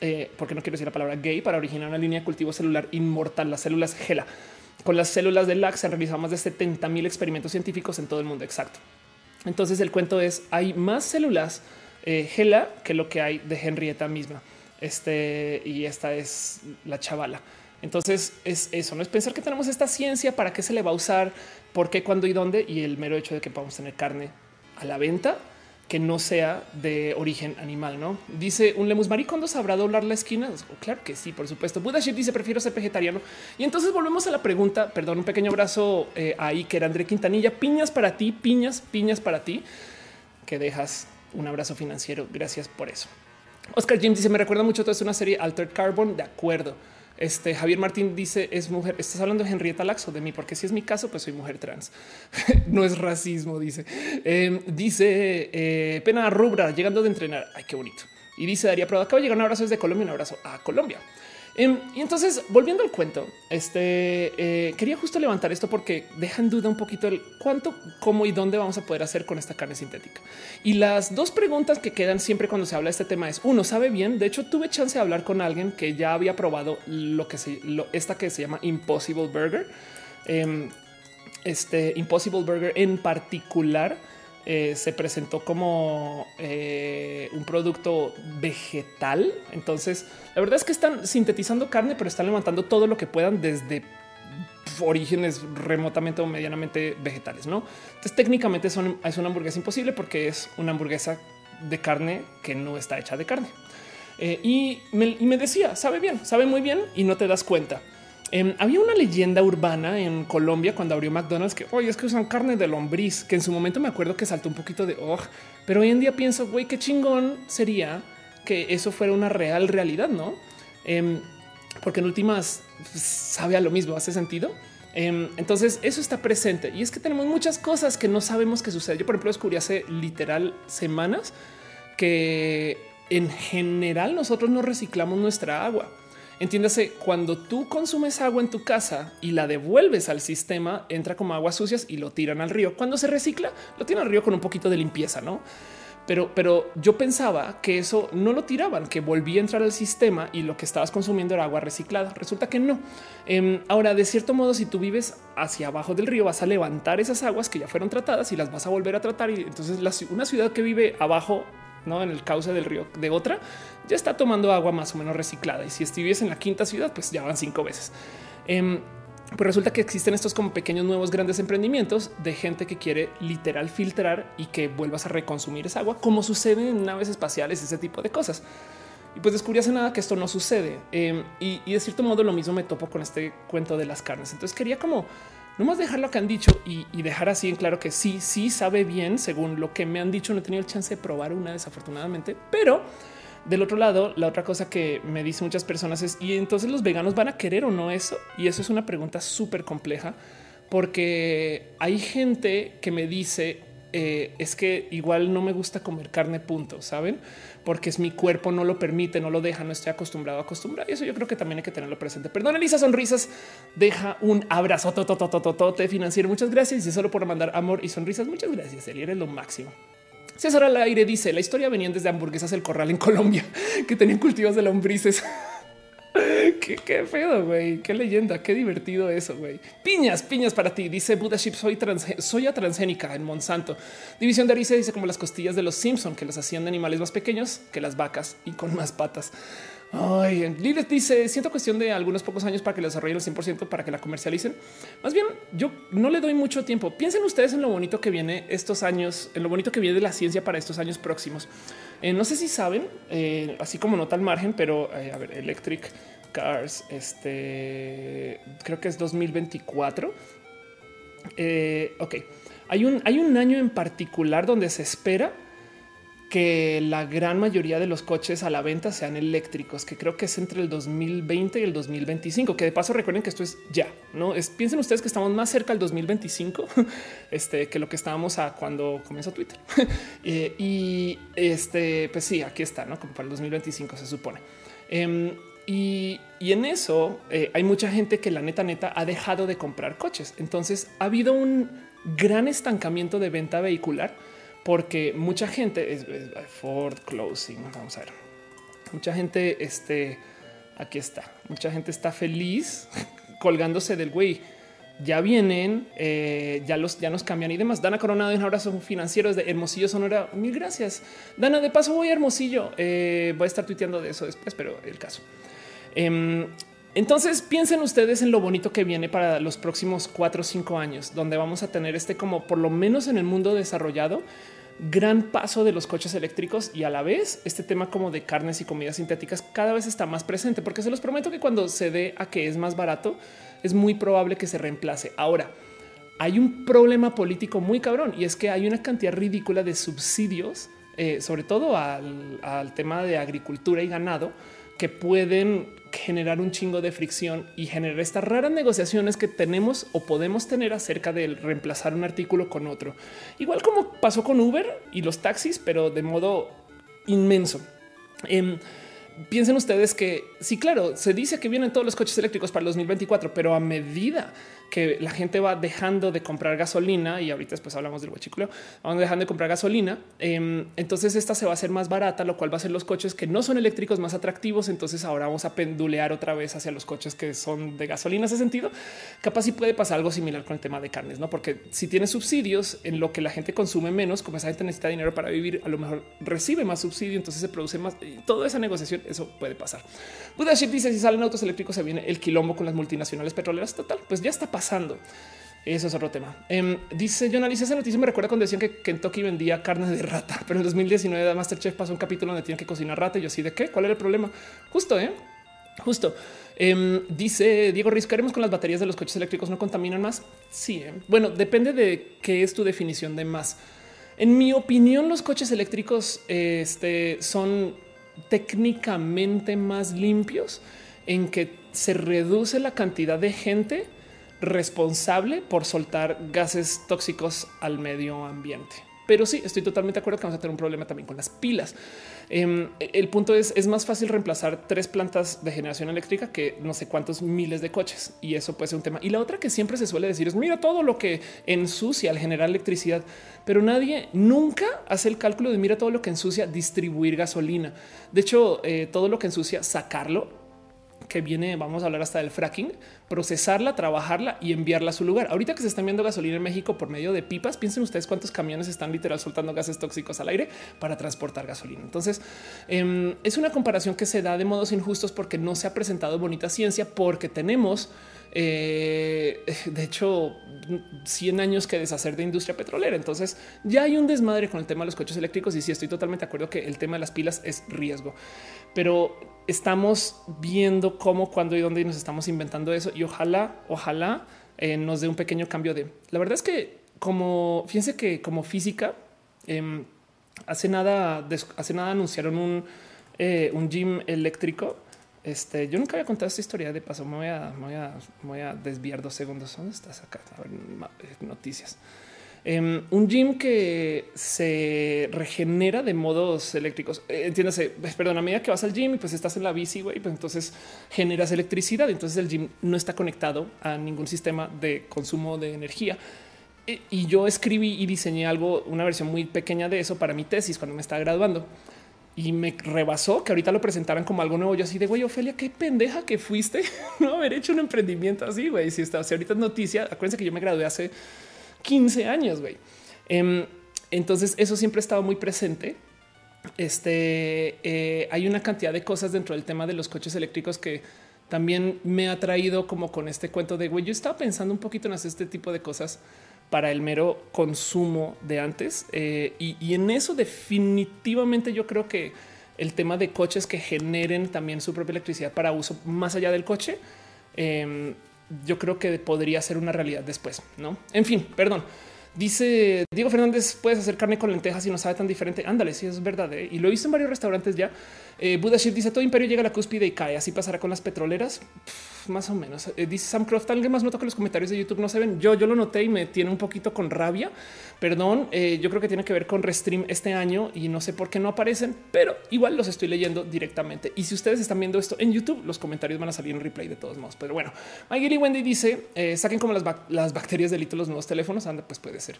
eh, porque no quiero decir la palabra gay, para originar una línea de cultivo celular inmortal, las células GELA. Con las células de LAC se han realizado más de 70 mil experimentos científicos en todo el mundo. Exacto. Entonces el cuento es hay más células eh, GELA que lo que hay de Henrietta misma. Este y esta es la chavala. Entonces es eso, no es pensar que tenemos esta ciencia para qué se le va a usar, por qué, cuándo y dónde. Y el mero hecho de que podamos tener carne a la venta que no sea de origen animal, ¿no? Dice un Lemus ¿cuándo sabrá doblar la esquina? Oh, claro que sí, por supuesto. Buda dice prefiero ser vegetariano. Y entonces volvemos a la pregunta, perdón, un pequeño abrazo eh, ahí que era André Quintanilla, piñas para ti, piñas, piñas para ti, que dejas un abrazo financiero. Gracias por eso. Oscar Jim dice me recuerda mucho toda una serie Altered Carbon. De acuerdo. Este Javier Martín dice es mujer. Estás hablando de Henrietta Laxo de mí, porque si es mi caso, pues soy mujer trans. no es racismo, dice. Em, dice eh, pena rubra llegando de entrenar. Ay, qué bonito. Y dice Daría Prado, acabo de llegar un abrazo desde Colombia, un abrazo a Colombia. Em, y entonces, volviendo al cuento, este eh, quería justo levantar esto porque deja en duda un poquito el cuánto, cómo y dónde vamos a poder hacer con esta carne sintética. Y las dos preguntas que quedan siempre cuando se habla de este tema es uno sabe bien. De hecho, tuve chance de hablar con alguien que ya había probado lo que se lo, esta que se llama Impossible Burger. Em, este Impossible Burger en particular eh, se presentó como eh, un producto vegetal. Entonces, la verdad es que están sintetizando carne, pero están levantando todo lo que puedan desde orígenes remotamente o medianamente vegetales, ¿no? Entonces, técnicamente son, es una hamburguesa imposible porque es una hamburguesa de carne que no está hecha de carne. Eh, y, me, y me decía, sabe bien, sabe muy bien y no te das cuenta. Em, había una leyenda urbana en Colombia cuando abrió McDonald's que hoy es que usan carne de lombriz, que en su momento me acuerdo que saltó un poquito de oh, pero hoy en día pienso, güey, qué chingón sería que eso fuera una real realidad, no? Em, porque en últimas pues, sabe a lo mismo, hace sentido. Em, entonces eso está presente y es que tenemos muchas cosas que no sabemos que sucede. Yo, por ejemplo, descubrí hace literal semanas que en general nosotros no reciclamos nuestra agua. Entiéndase, cuando tú consumes agua en tu casa y la devuelves al sistema, entra como aguas sucias y lo tiran al río. Cuando se recicla, lo tiran al río con un poquito de limpieza, ¿no? Pero, pero yo pensaba que eso no lo tiraban, que volvía a entrar al sistema y lo que estabas consumiendo era agua reciclada. Resulta que no. Em, ahora, de cierto modo, si tú vives hacia abajo del río, vas a levantar esas aguas que ya fueron tratadas y las vas a volver a tratar. Y entonces una ciudad que vive abajo ¿no? en el cauce del río de otra, ya está tomando agua más o menos reciclada. Y si estuviese en la quinta ciudad, pues ya van cinco veces. Eh, pues resulta que existen estos como pequeños nuevos grandes emprendimientos de gente que quiere literal filtrar y que vuelvas a reconsumir esa agua, como sucede en naves espaciales, ese tipo de cosas. Y pues descubrí hace nada que esto no sucede. Em, y, y de cierto modo lo mismo me topo con este cuento de las carnes. Entonces quería como no más dejar lo que han dicho y, dejar así en claro que sí, sí sabe bien según lo que me han dicho. No he tenido el chance de probar una desafortunadamente, pero del otro lado, la otra cosa que me dicen muchas personas es y entonces los veganos van a querer o no eso. Y eso es una pregunta súper compleja porque hay gente que me dice eh, es que igual no me gusta comer carne, punto, saben? Porque es mi cuerpo, no lo permite, no lo deja, no estoy acostumbrado a acostumbrar. Y eso yo creo que también hay que tenerlo presente. Perdón, Elisa Sonrisas, deja un abrazo tototototote financiero. Muchas gracias. Y solo por mandar amor y sonrisas. Muchas gracias. Eli, eres lo máximo. César al aire dice la historia venían desde hamburguesas el corral en Colombia que tenían cultivos de lombrices. qué, qué feo, güey. Qué leyenda, qué divertido eso, güey. Piñas, piñas para ti. Dice Buddha Ship, soy soya transgénica en Monsanto. División de Arice dice como las costillas de los Simpson que las hacían de animales más pequeños que las vacas y con más patas. Ay, Lilith dice siento cuestión de algunos pocos años para que lo desarrollen el 100% para que la comercialicen. Más bien, yo no le doy mucho tiempo. Piensen ustedes en lo bonito que viene estos años, en lo bonito que viene de la ciencia para estos años próximos. Eh, no sé si saben, eh, así como nota al margen, pero eh, a ver, Electric Cars, este creo que es 2024. ok, hay un, hay un año en particular donde se espera que la gran mayoría de los coches a la venta sean eléctricos, que creo que es entre el 2020 y el 2025, que de paso recuerden que esto es ya, no es piensen ustedes que estamos más cerca del 2025 este, que lo que estábamos a cuando comenzó Twitter. Eh, y este, pues sí, aquí está, no como para el 2025 se supone. Em, y, en eso eh, hay mucha gente que la neta neta ha dejado de comprar coches. Entonces ha habido un gran estancamiento de venta vehicular porque mucha gente es, Ford closing. Vamos a ver. Mucha gente, este, aquí está. Mucha gente está feliz colgándose del güey. Ya vienen, eh, ya los ya nos cambian y demás. Dana Coronado, un abrazo financiero desde Hermosillo, Sonora. Mil gracias. Dana, de paso voy a Hermosillo. Eh, voy a estar tuiteando de eso después, pero el caso. Em, entonces piensen ustedes en lo bonito que viene para los próximos cuatro o cinco años, donde vamos a tener este como por lo menos en el mundo desarrollado gran paso de los coches eléctricos y a la vez este tema como de carnes y comidas sintéticas cada vez está más presente porque se los prometo que cuando se dé a que es más barato es muy probable que se reemplace. Ahora, hay un problema político muy cabrón y es que hay una cantidad ridícula de subsidios, eh, sobre todo al, al tema de agricultura y ganado, que pueden generar un chingo de fricción y generar estas raras negociaciones que tenemos o podemos tener acerca de reemplazar un artículo con otro. Igual como pasó con Uber y los taxis, pero de modo inmenso. Em, piensen ustedes que sí, claro, se dice que vienen todos los coches eléctricos para el 2024, pero a medida que la gente va dejando de comprar gasolina y ahorita después hablamos del huachicleo, van dejando de comprar gasolina. Em, entonces esta se va a hacer más barata, lo cual va a hacer los coches que no son eléctricos más atractivos. Entonces ahora vamos a pendulear otra vez hacia los coches que son de gasolina. Ese sentido, capaz si puede pasar algo similar con el tema de carnes, no? Porque si tiene subsidios en lo que la gente consume menos, como esa gente necesita dinero para vivir, a lo mejor recibe más subsidio, entonces se produce más. Y toda esa negociación, eso puede pasar. Budaship dice si salen autos eléctricos se viene el quilombo con las multinacionales petroleras. Total, pues ya está pasando. Eso es otro tema. Em, dice John Alice, esa noticia me recuerda cuando decían que Kentucky vendía carne de rata, pero en 2019 de Masterchef pasó un capítulo donde tienen que cocinar rata y yo así de qué, cuál era el problema. Justo, eh, justo. Em, dice Diego Riz, haremos con las baterías de los coches eléctricos? ¿No contaminan más? Sí. Eh. Bueno, depende de qué es tu definición de más. En mi opinión, los coches eléctricos este, son técnicamente más limpios en que se reduce la cantidad de gente responsable por soltar gases tóxicos al medio ambiente. Pero sí, estoy totalmente de acuerdo que vamos a tener un problema también con las pilas. Em, el punto es, es más fácil reemplazar tres plantas de generación eléctrica que no sé cuántos miles de coches. Y eso puede ser un tema. Y la otra que siempre se suele decir es, mira todo lo que ensucia al generar electricidad. Pero nadie nunca hace el cálculo de, mira todo lo que ensucia distribuir gasolina. De hecho, eh, todo lo que ensucia sacarlo que viene, vamos a hablar hasta del fracking, procesarla, trabajarla y enviarla a su lugar. Ahorita que se están viendo gasolina en México por medio de pipas, piensen ustedes cuántos camiones están literal soltando gases tóxicos al aire para transportar gasolina. Entonces em, es una comparación que se da de modos injustos porque no se ha presentado bonita ciencia porque tenemos eh, de hecho 100 años que deshacer de industria petrolera. Entonces ya hay un desmadre con el tema de los coches eléctricos y sí estoy totalmente de acuerdo que el tema de las pilas es riesgo, pero estamos viendo cómo, cuándo y dónde nos estamos inventando eso y ojalá, ojalá eh, nos dé un pequeño cambio de. La verdad es que como fíjense que como física em, hace nada, hace nada anunciaron un, eh, un gym eléctrico. Este, yo nunca había contado esta historia de paso. Me voy a, voy a, voy a desviar dos segundos. ¿Dónde estás acá? A ver, noticias. Em, un gym que se regenera de modos eléctricos. Eh, entiéndase, pues, perdón, a medida que vas al gym y pues estás en la bici, güey, pues entonces generas electricidad. Entonces el gym no está conectado a ningún sistema de consumo de energía. E, y yo escribí y diseñé algo, una versión muy pequeña de eso para mi tesis cuando me estaba graduando y me rebasó que ahorita lo presentaran como algo nuevo. Yo así de güey, Ofelia, qué pendeja que fuiste no haber hecho un emprendimiento así. Güey, si está, si ahorita es noticia, acuérdense que yo me gradué hace 15 años, güey. Em, entonces eso siempre ha estado muy presente. Este eh, hay una cantidad de cosas dentro del tema de los coches eléctricos que también me ha traído como con este cuento de güey. Yo estaba pensando un poquito en hacer este tipo de cosas para el mero consumo de antes. Eh, y, en eso definitivamente yo creo que el tema de coches que generen también su propia electricidad para uso más allá del coche em, yo creo que podría ser una realidad después, ¿no? En fin, perdón. Dice Diego Fernández, puedes hacer carne con lentejas y no sabe tan diferente. Ándale, sí, es verdad. ¿eh? Y lo visto en varios restaurantes ya. Eh, Budaship dice todo imperio llega a la cúspide y cae. Así pasará con las petroleras. más o menos. Eh, dice Sam Croft. Alguien más notó que los comentarios de YouTube no se ven. Yo, yo lo noté y me tiene un poquito con rabia. Perdón. Eh, yo creo que tiene que ver con Restream este año y no sé por qué no aparecen, pero igual los estoy leyendo directamente. Y si ustedes están viendo esto en YouTube, los comentarios van a salir en replay de todos modos. Pero bueno, Miguel y Wendy dice eh, saquen como las, las bacterias de los nuevos teléfonos. Anda, pues puede ser.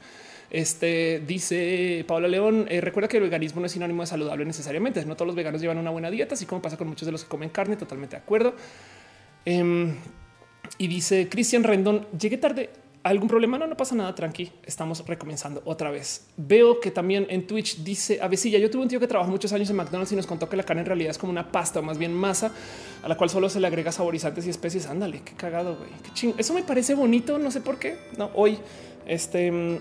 Este dice Paula León. recuerda que el veganismo no es sinónimo de saludable necesariamente. No todos los veganos llevan una buena dieta, así como pasa con muchos de los que comen carne. Totalmente de acuerdo. Em, y dice Cristian Rendón, llegué tarde. ¿Algún problema? No, no pasa nada, tranqui. Estamos recomenzando otra vez. Veo que también en Twitch dice Avesilla. Yo tuve un tío que trabajó muchos años en McDonald's y nos contó que la carne en realidad es como una pasta o más bien masa a la cual solo se le agrega saborizantes y especies. Ándale, qué cagado, güey. Qué ching. Eso me parece bonito. No sé por qué. No, hoy este mm,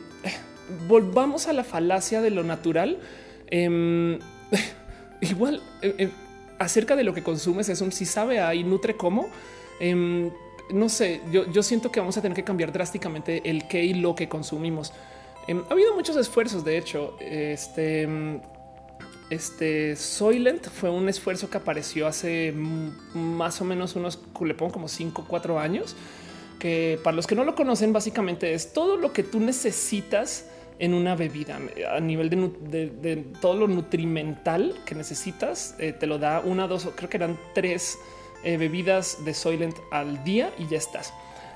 volvamos a la falacia de lo natural. Em, igual eh, eh, acerca de lo que consumes es un si sabe ahí nutre cómo. Em, no sé, yo, siento que vamos a tener que cambiar drásticamente el qué y lo que consumimos. Em, ha habido muchos esfuerzos, de hecho, este, em, este Soylent fue un esfuerzo que apareció hace más o menos unos, le pongo como 5, 4 años, que para los que no lo conocen, básicamente es todo lo que tú necesitas en una bebida a nivel de, todo lo nutrimental que necesitas. Eh, te lo da una, dos, creo que eran tres eh, bebidas de Soylent al día y ya estás.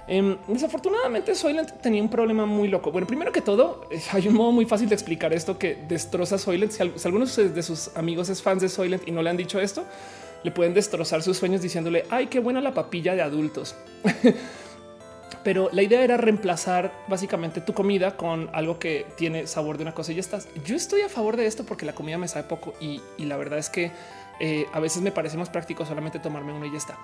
Em, desafortunadamente Soylent tenía un problema muy loco. Bueno, primero que todo, eh, hay un modo muy fácil de explicar esto que destroza Soylent. Si, algunos de sus amigos es fans de Soylent y no le han dicho esto, le pueden destrozar sus sueños diciéndole, ay, qué buena la papilla de adultos. pero la idea era reemplazar básicamente tu comida con algo que tiene sabor de una cosa y ya estás. Yo estoy a favor de esto porque la comida me sabe poco y, la verdad es que eh, a veces me parece más práctico solamente tomarme uno y ya está.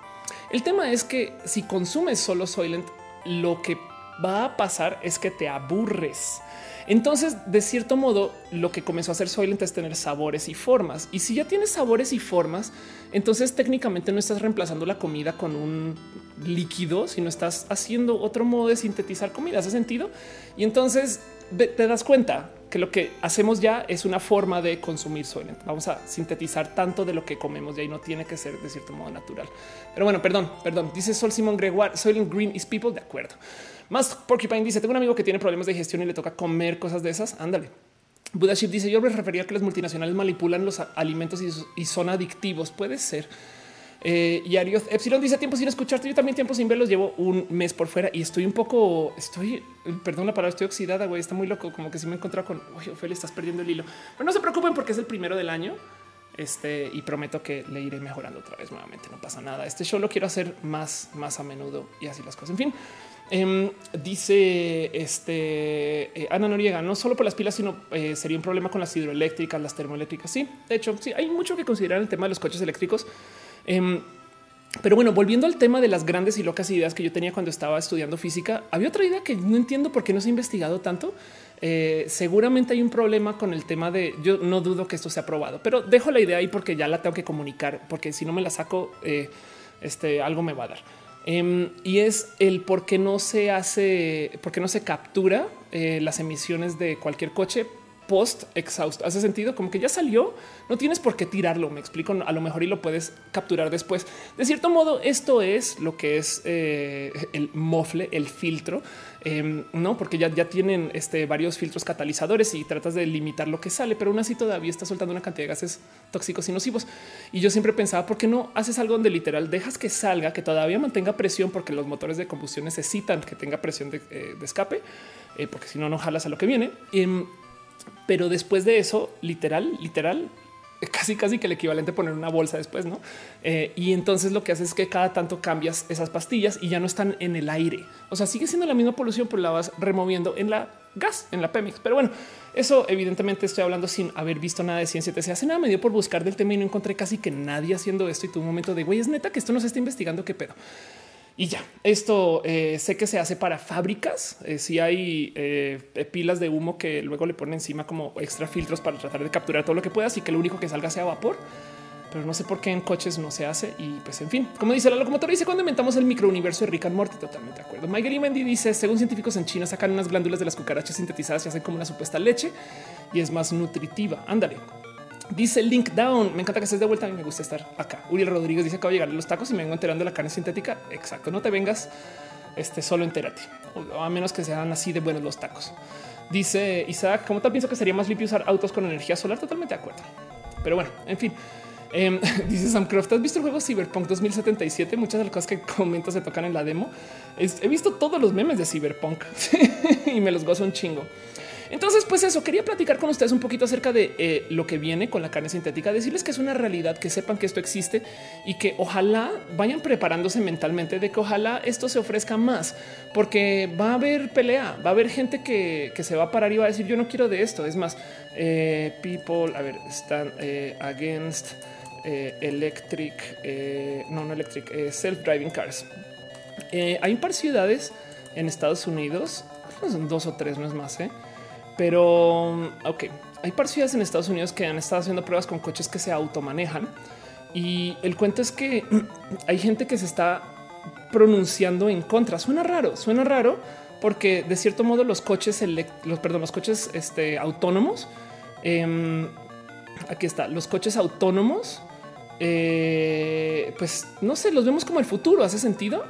El tema es que si consumes solo Soylent, lo que va a pasar es que te aburres. Entonces, de cierto modo, lo que comenzó a hacer Soylent es tener sabores y formas. Y si ya tienes sabores y formas, entonces técnicamente no estás reemplazando la comida con un líquido, sino estás haciendo otro modo de sintetizar comida. ¿Hace sentido? Y entonces te das cuenta que lo que hacemos ya es una forma de consumir Soylent. Vamos a sintetizar tanto de lo que comemos y ahí no tiene que ser de cierto modo natural. Pero bueno, perdón, perdón. Dice Sol Simón Gregoire, Soylent Green is people. De acuerdo. Más Porcupine dice: Tengo un amigo que tiene problemas de digestión y le toca comer cosas de esas. Ándale. Budaship dice: Yo me refería a que las multinacionales manipulan los alimentos y, son adictivos. Puede ser. Eh, y Arios Epsilon dice tiempo sin escucharte. Yo también tiempo sin verlos. Llevo un mes por fuera y estoy un poco, estoy, perdón la palabra, estoy oxidada, güey. Está muy loco. Como que si me he encontrado con, oye, Ophelia, estás perdiendo el hilo. Pero no se preocupen porque es el primero del año. Este y prometo que le iré mejorando otra vez nuevamente. No pasa nada. Este show lo quiero hacer más, más a menudo y así las cosas. En fin, Em, dice este eh, Ana Noriega, no solo por las pilas, sino eh, sería un problema con las hidroeléctricas, las termoeléctricas. Sí, de hecho, sí, hay mucho que considerar el tema de los coches eléctricos. Em, pero bueno, volviendo al tema de las grandes y locas ideas que yo tenía cuando estaba estudiando física, había otra idea que no entiendo por qué no se ha investigado tanto. Eh, seguramente hay un problema con el tema de yo no dudo que esto sea aprobado, pero dejo la idea ahí porque ya la tengo que comunicar, porque si no me la saco, este algo me va a dar. Em, y es el por qué no se hace, por qué no se captura eh, las emisiones de cualquier coche post exhausto. Hace sentido como que ya salió, no tienes por qué tirarlo. Me explico. A lo mejor y lo puedes capturar después. De cierto modo, esto es lo que es eh, el mofle, el filtro, em, no? Porque ya, ya tienen este, varios filtros catalizadores y tratas de limitar lo que sale, pero aún así todavía está soltando una cantidad de gases tóxicos y nocivos. Y yo siempre pensaba, ¿por qué no haces algo donde literal dejas que salga, que todavía mantenga presión, porque los motores de combustión necesitan que tenga presión de, eh, escape, eh, porque si no, no jalas a lo que viene. Pero después de eso, literal, literal, casi casi que el equivalente a poner una bolsa después, ¿no? Eh, y entonces lo que hace es que cada tanto cambias esas pastillas y ya no están en el aire. O sea, sigue siendo la misma polución, pero la vas removiendo en la gas, en la Pemex. Pero bueno, eso evidentemente estoy hablando sin haber visto nada de ciencia. Te hace nada medio por buscar del tema y no encontré casi que nadie haciendo esto y un momento de güey, es neta que esto no se está investigando qué pedo. Y ya, esto eh, sé que se hace para fábricas. Eh, si hay eh, pilas de humo que luego le ponen encima como extra filtros para tratar de capturar todo lo que puedas y que lo único que salga sea vapor. Pero no sé por qué en coches no se hace. Y pues, en fin, como dice la locomotora, dice cuando inventamos el microuniverso de Rick and Morty. Totalmente de acuerdo. Michael y Mendy dice: según científicos en China, sacan unas glándulas de las cucarachas sintetizadas y hacen como una supuesta leche y es más nutritiva. Ándale. Dice Link Down. Me encanta que estés de vuelta. A mí me gusta estar acá. Uriel Rodríguez dice: Acabo de llegar los tacos y me vengo enterando de la carne sintética. Exacto. No te vengas este solo entérate, a menos que sean así de buenos los tacos. Dice Isaac, ¿cómo tal pienso que sería más limpio usar autos con energía solar? Totalmente de acuerdo. Pero bueno, en fin. Em, dice Sam Croft, ¿has visto el juego Cyberpunk 2077? Muchas de las cosas que comento se tocan en la demo. he visto todos los memes de Cyberpunk y me los gozo un chingo. Entonces, pues eso, quería platicar con ustedes un poquito acerca de eh, lo que viene con la carne sintética, decirles que es una realidad, que sepan que esto existe y que ojalá vayan preparándose mentalmente de que ojalá esto se ofrezca más, porque va a haber pelea, va a haber gente que, se va a parar y va a decir yo no quiero de esto. Es más, eh, people, a ver, están eh, against electric, no, no electric, self-driving cars. hay un par de ciudades en Estados Unidos, dos o tres, no es más, ¿eh? Pero, ok, hay ciudades en Estados Unidos que han estado haciendo pruebas con coches que se automanejan. Y el cuento es que hay gente que se está pronunciando en contra. Suena raro, suena raro porque de cierto modo los coches, los, perdón, los coches este, autónomos, em, aquí está, los coches autónomos, eh, pues no sé, los vemos como el futuro, ¿hace sentido?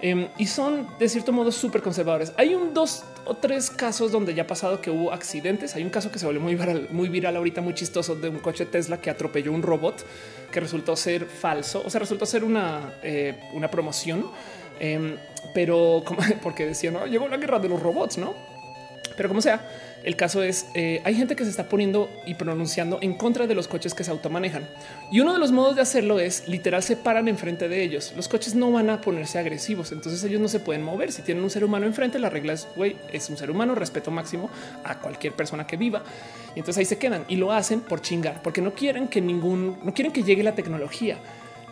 Em, y son de cierto modo súper conservadores. Hay un dos o tres casos donde ya ha pasado que hubo accidentes. Hay un caso que se volvió muy viral, muy viral ahorita, muy chistoso de un coche Tesla que atropelló un robot que resultó ser falso. O sea, resultó ser una, eh, una promoción, em, pero como, porque decían no, llegó la guerra de los robots, no? Pero como sea, el caso es, eh, hay gente que se está poniendo y pronunciando en contra de los coches que se automanejan. Y uno de los modos de hacerlo es literal se paran enfrente de ellos. Los coches no van a ponerse agresivos, entonces ellos no se pueden mover. Si tienen un ser humano enfrente, la regla es, güey, es un ser humano, respeto máximo a cualquier persona que viva. Y entonces ahí se quedan y lo hacen por chingar, porque no quieren que ningún, no quieren que llegue la tecnología.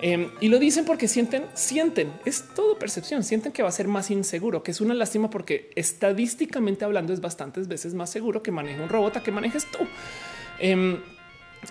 Em, y lo dicen porque sienten, sienten, es todo percepción, sienten que va a ser más inseguro, que es una lástima porque estadísticamente hablando es bastantes veces más seguro que maneje un robot a que manejes tú. Em,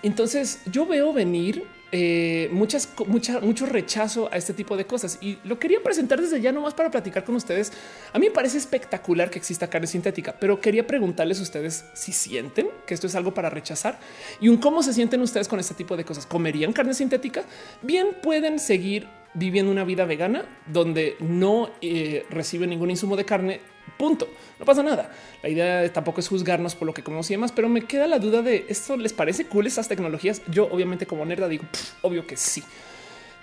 entonces yo veo venir eh, muchas, mucha, mucho rechazo a este tipo de cosas y lo quería presentar desde ya nomás para platicar con ustedes. A mí me parece espectacular que exista carne sintética, pero quería preguntarles a ustedes si sienten que esto es algo para rechazar y un cómo se sienten ustedes con este tipo de cosas. ¿Comerían carne sintética? Bien pueden seguir viviendo una vida vegana donde no eh, reciben ningún insumo de carne Punto. No pasa nada. La idea tampoco es juzgarnos por lo que comemos y demás, pero me queda la duda de esto les parece cool estas tecnologías. Yo, obviamente, como nerda, digo obvio que sí.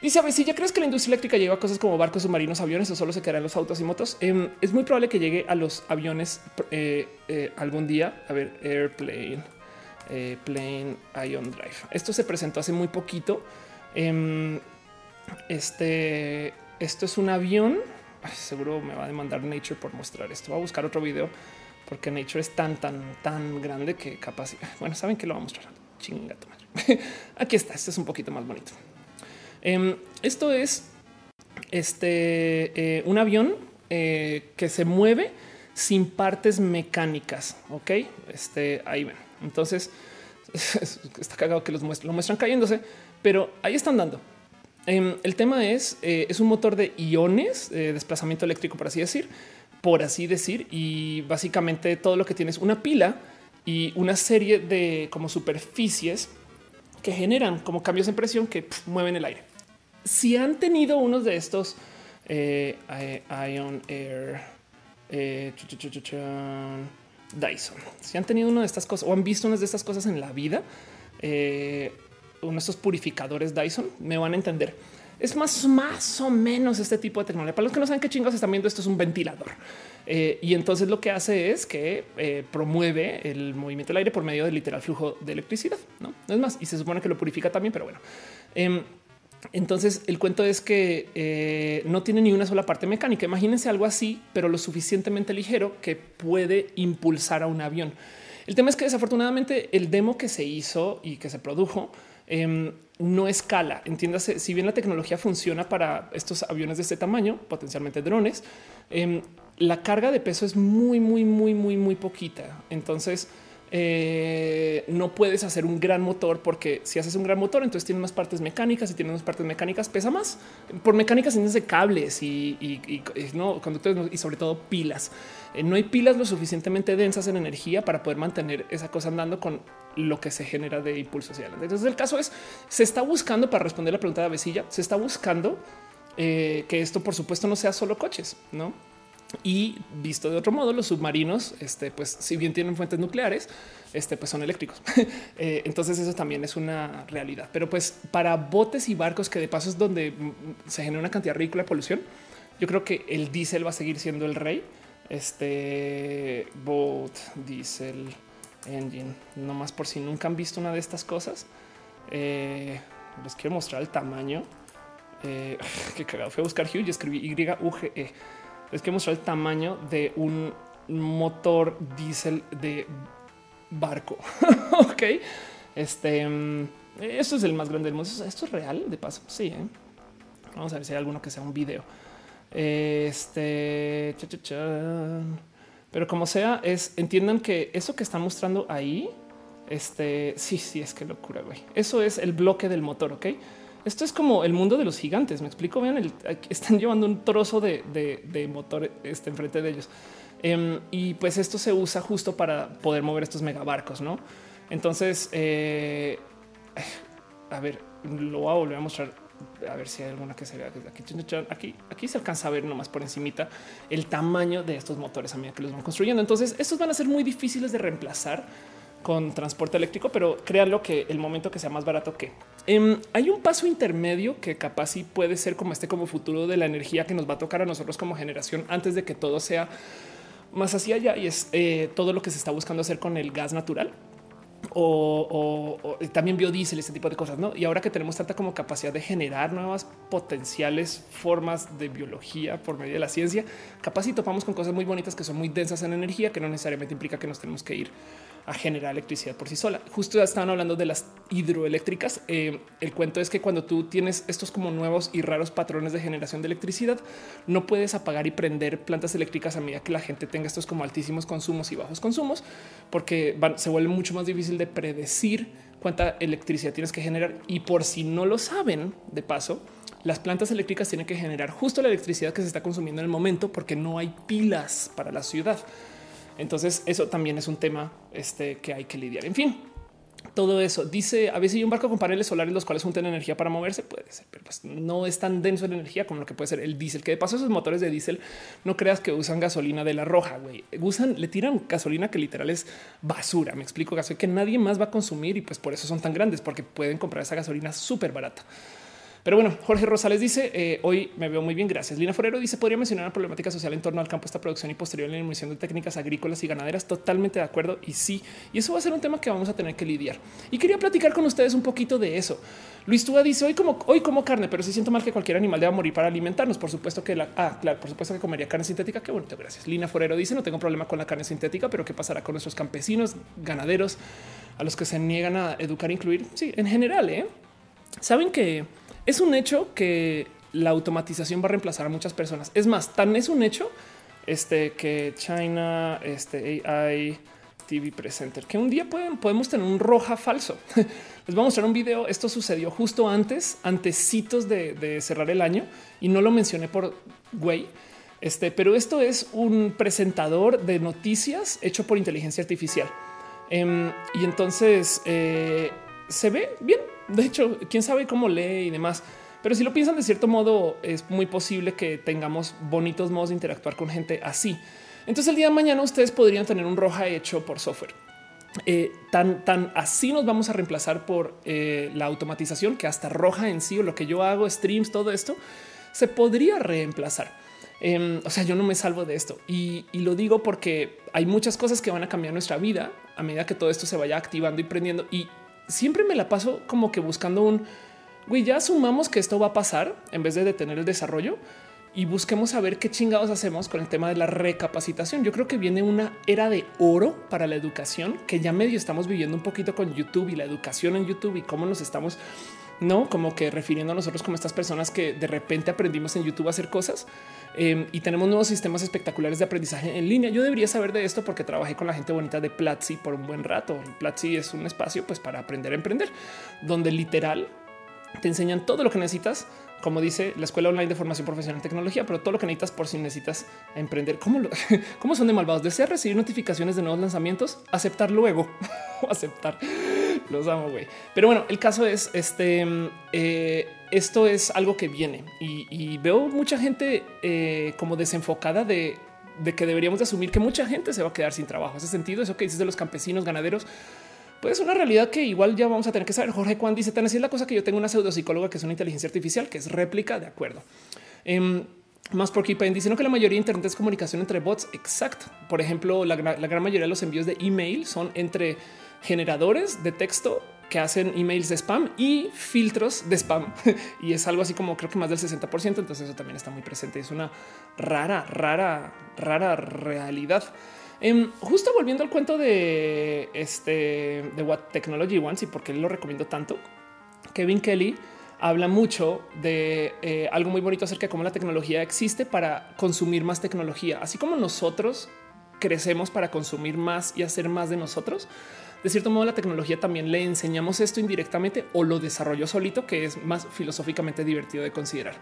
Dice a ver si ya crees que la industria eléctrica llega a cosas como barcos, submarinos, aviones o solo se quedarán los autos y motos. Em, es muy probable que llegue a los aviones eh, eh, algún día. A ver, airplane, eh, plane, ion drive. Esto se presentó hace muy poquito. Em, este, esto es un avión seguro me va a demandar Nature por mostrar esto. Voy a buscar otro video porque Nature es tan, tan, tan grande que capaz. Bueno, saben que lo va a mostrar. Chinga madre. Aquí está. Este es un poquito más bonito. Em, esto es este eh, un avión eh, que se mueve sin partes mecánicas. Ok, este ahí ven. Entonces está cagado que los muestran, lo muestran cayéndose, pero ahí están dando. Em, el tema es, eh, es un motor de iones, de desplazamiento eléctrico, por así decir, por así decir, y básicamente todo lo que tiene es una pila y una serie de como superficies que generan como cambios en presión que mueven el aire. Si han tenido unos de estos eh, Ion Air, eh, Dyson, si han tenido una de estas cosas o han visto unas de estas cosas en la vida, uno de estos purificadores Dyson, me van a entender. Es más, más o menos este tipo de tecnología. Para los que no saben qué chingos están viendo, esto es un ventilador. Eh, y entonces lo que hace es que eh, promueve el movimiento del aire por medio del literal flujo de electricidad. No, no es más. Y se supone que lo purifica también, pero bueno. Em, entonces el cuento es que eh, no tiene ni una sola parte mecánica. Imagínense algo así, pero lo suficientemente ligero que puede impulsar a un avión. El tema es que desafortunadamente el demo que se hizo y que se produjo Em, no escala. Entiéndase, si bien la tecnología funciona para estos aviones de este tamaño, potencialmente drones, em, la carga de peso es muy, muy, muy, muy, muy poquita. Entonces, eh, no puedes hacer un gran motor porque si haces un gran motor, entonces tienes más partes mecánicas y tienes más partes mecánicas, pesa más. Por mecánicas tienes de cables y, no conductores y sobre todo pilas. Eh, no hay pilas lo suficientemente densas en energía para poder mantener esa cosa andando con lo que se genera de impulso hacia adelante. Entonces el caso es, se está buscando, para responder la pregunta de Avesilla, se está buscando eh, que esto por supuesto no sea solo coches, ¿no? Y visto de otro modo, los submarinos, este, pues si bien tienen fuentes nucleares, este, pues son eléctricos. Eh, entonces eso también es una realidad. Pero pues para botes y barcos, que de paso es donde mm, se genera una cantidad ridícula de polución, yo creo que el diésel va a seguir siendo el rey. Este boat diesel engine, no más por si nunca han visto una de estas cosas. Eh, les quiero mostrar el tamaño. Eh, qué cagado. Fui a buscar Hugh y escribí Y U G E es que mostrar el tamaño de un motor diésel de barco. ok. Este, mm, esto es el más grande del mundo. Esto es real de paso. Sí. ¿eh? Vamos a ver si hay alguno que sea un video. Este, pero como sea, es entiendan que eso que están mostrando ahí, este, sí, sí, es que locura, güey. Eso es el bloque del motor. Ok. Esto es como el mundo de los gigantes. Me explico. Vean, están llevando un trozo de, motor este, enfrente de ellos. Em, y pues esto se usa justo para poder mover estos megabarcos, no? Entonces, eh, a ver, lo voy a volver a mostrar. A ver si hay alguna que se vea aquí. Aquí, aquí se alcanza a ver nomás por encimita el tamaño de estos motores a medida que los van construyendo. Entonces, estos van a ser muy difíciles de reemplazar con transporte eléctrico, pero créanlo que el momento que sea más barato que em, hay un paso intermedio que capaz sí puede ser como este como futuro de la energía que nos va a tocar a nosotros como generación antes de que todo sea más hacia allá y es eh, todo lo que se está buscando hacer con el gas natural o, también biodiesel, ese tipo de cosas. ¿no? Y ahora que tenemos tanta como capacidad de generar nuevas potenciales formas de biología por medio de la ciencia, capaz si topamos con cosas muy bonitas que son muy densas en energía, que no necesariamente implica que nos tenemos que ir a generar electricidad por sí sola. Justo ya estaban hablando de las hidroeléctricas. Eh, el cuento es que cuando tú tienes estos como nuevos y raros patrones de generación de electricidad, no puedes apagar y prender plantas eléctricas a medida que la gente tenga estos como altísimos consumos y bajos consumos, porque se vuelve mucho más difícil de predecir cuánta electricidad tienes que generar. Y por si no lo saben, de paso, las plantas eléctricas tienen que generar justo la electricidad que se está consumiendo en el momento porque no hay pilas para la ciudad. Entonces eso también es un tema este, que hay que lidiar. En fin, todo eso dice a veces hay un barco con paneles solares los cuales juntan energía para moverse. Puede ser, pero pues no es tan denso en energía como lo que puede ser el diésel, que de paso esos motores de diésel no creas que usan gasolina de la roja. güey. Usan, le tiran gasolina que literal es basura. Me explico, gasolina que nadie más va a consumir y pues por eso son tan grandes, porque pueden comprar esa gasolina súper barata. Pero bueno, Jorge Rosales dice eh, hoy me veo muy bien. Gracias. Lina Forero dice podría mencionar una problemática social en torno al campo, esta producción y posterior la eliminación de técnicas agrícolas y ganaderas. Totalmente de acuerdo. Y sí, y eso va a ser un tema que vamos a tener que lidiar. Y quería platicar con ustedes un poquito de eso. Luis Túa dice hoy como hoy como carne, pero si siento mal que cualquier animal deba morir para alimentarnos. Por supuesto que la ah, claro, por supuesto que comería carne sintética. Qué bonito. Gracias. Lina Forero dice no tengo problema con la carne sintética, pero qué pasará con nuestros campesinos, ganaderos, a los que se niegan a educar, e incluir. Sí, en general, ¿eh? saben que es un hecho que la automatización va a reemplazar a muchas personas. Es más, tan es un hecho este, que China, este AI TV Presenter, que un día pueden, podemos tener un roja falso. Les voy a mostrar un video. Esto sucedió justo antes, antecitos de, cerrar el año y no lo mencioné por güey. Este, pero esto es un presentador de noticias hecho por inteligencia artificial. Em, y entonces eh, se ve bien. De hecho, quién sabe cómo lee y demás. Pero si lo piensan de cierto modo, es muy posible que tengamos bonitos modos de interactuar con gente así. Entonces el día de mañana ustedes podrían tener un roja hecho por software. Eh, tan, tan así nos vamos a reemplazar por eh, la automatización que hasta roja en sí o lo que yo hago, streams, todo esto se podría reemplazar. Em, o sea, yo no me salvo de esto y, y, lo digo porque hay muchas cosas que van a cambiar nuestra vida a medida que todo esto se vaya activando y prendiendo. Y siempre me la paso como que buscando un güey. Ya asumamos que esto va a pasar en vez de detener el desarrollo y busquemos saber qué chingados hacemos con el tema de la recapacitación. Yo creo que viene una era de oro para la educación que ya medio estamos viviendo un poquito con YouTube y la educación en YouTube y cómo nos estamos no como que refiriendo a nosotros como estas personas que de repente aprendimos en YouTube a hacer cosas em, y tenemos nuevos sistemas espectaculares de aprendizaje en línea. Yo debería saber de esto porque trabajé con la gente bonita de Platzi por un buen rato. Platzi es un espacio pues para aprender a emprender, donde literal te enseñan todo lo que necesitas como dice la escuela online de formación profesional en tecnología, pero todo lo que necesitas por si necesitas emprender. ¿Cómo, cómo son de malvados? Desea recibir notificaciones de nuevos lanzamientos, aceptar luego aceptar. Los amo, güey. Pero bueno, el caso es este. Eh, esto es algo que viene y, veo mucha gente eh, como desenfocada de, que deberíamos de asumir que mucha gente se va a quedar sin trabajo. Ese sentido, eso que dices de los campesinos ganaderos pues es una realidad que igual ya vamos a tener que saber. Jorge Juan dice tan así es la cosa que yo tengo una pseudopsicóloga que es una inteligencia artificial que es réplica de acuerdo. Eh, más por Keepan dice que la mayoría de Internet es comunicación entre bots. Exacto. Por ejemplo, la, gran mayoría de los envíos de email son entre generadores de texto que hacen emails de spam y filtros de spam. y es algo así como creo que más del 60%. Entonces eso también está muy presente. Es una rara, rara, rara realidad. Em, justo volviendo al cuento de este de What Technology Wants y por qué lo recomiendo tanto, Kevin Kelly habla mucho de eh, algo muy bonito acerca de cómo la tecnología existe para consumir más tecnología, así como nosotros crecemos para consumir más y hacer más de nosotros. De cierto modo, la tecnología también le enseñamos esto indirectamente o lo desarrolló solito, que es más filosóficamente divertido de considerar.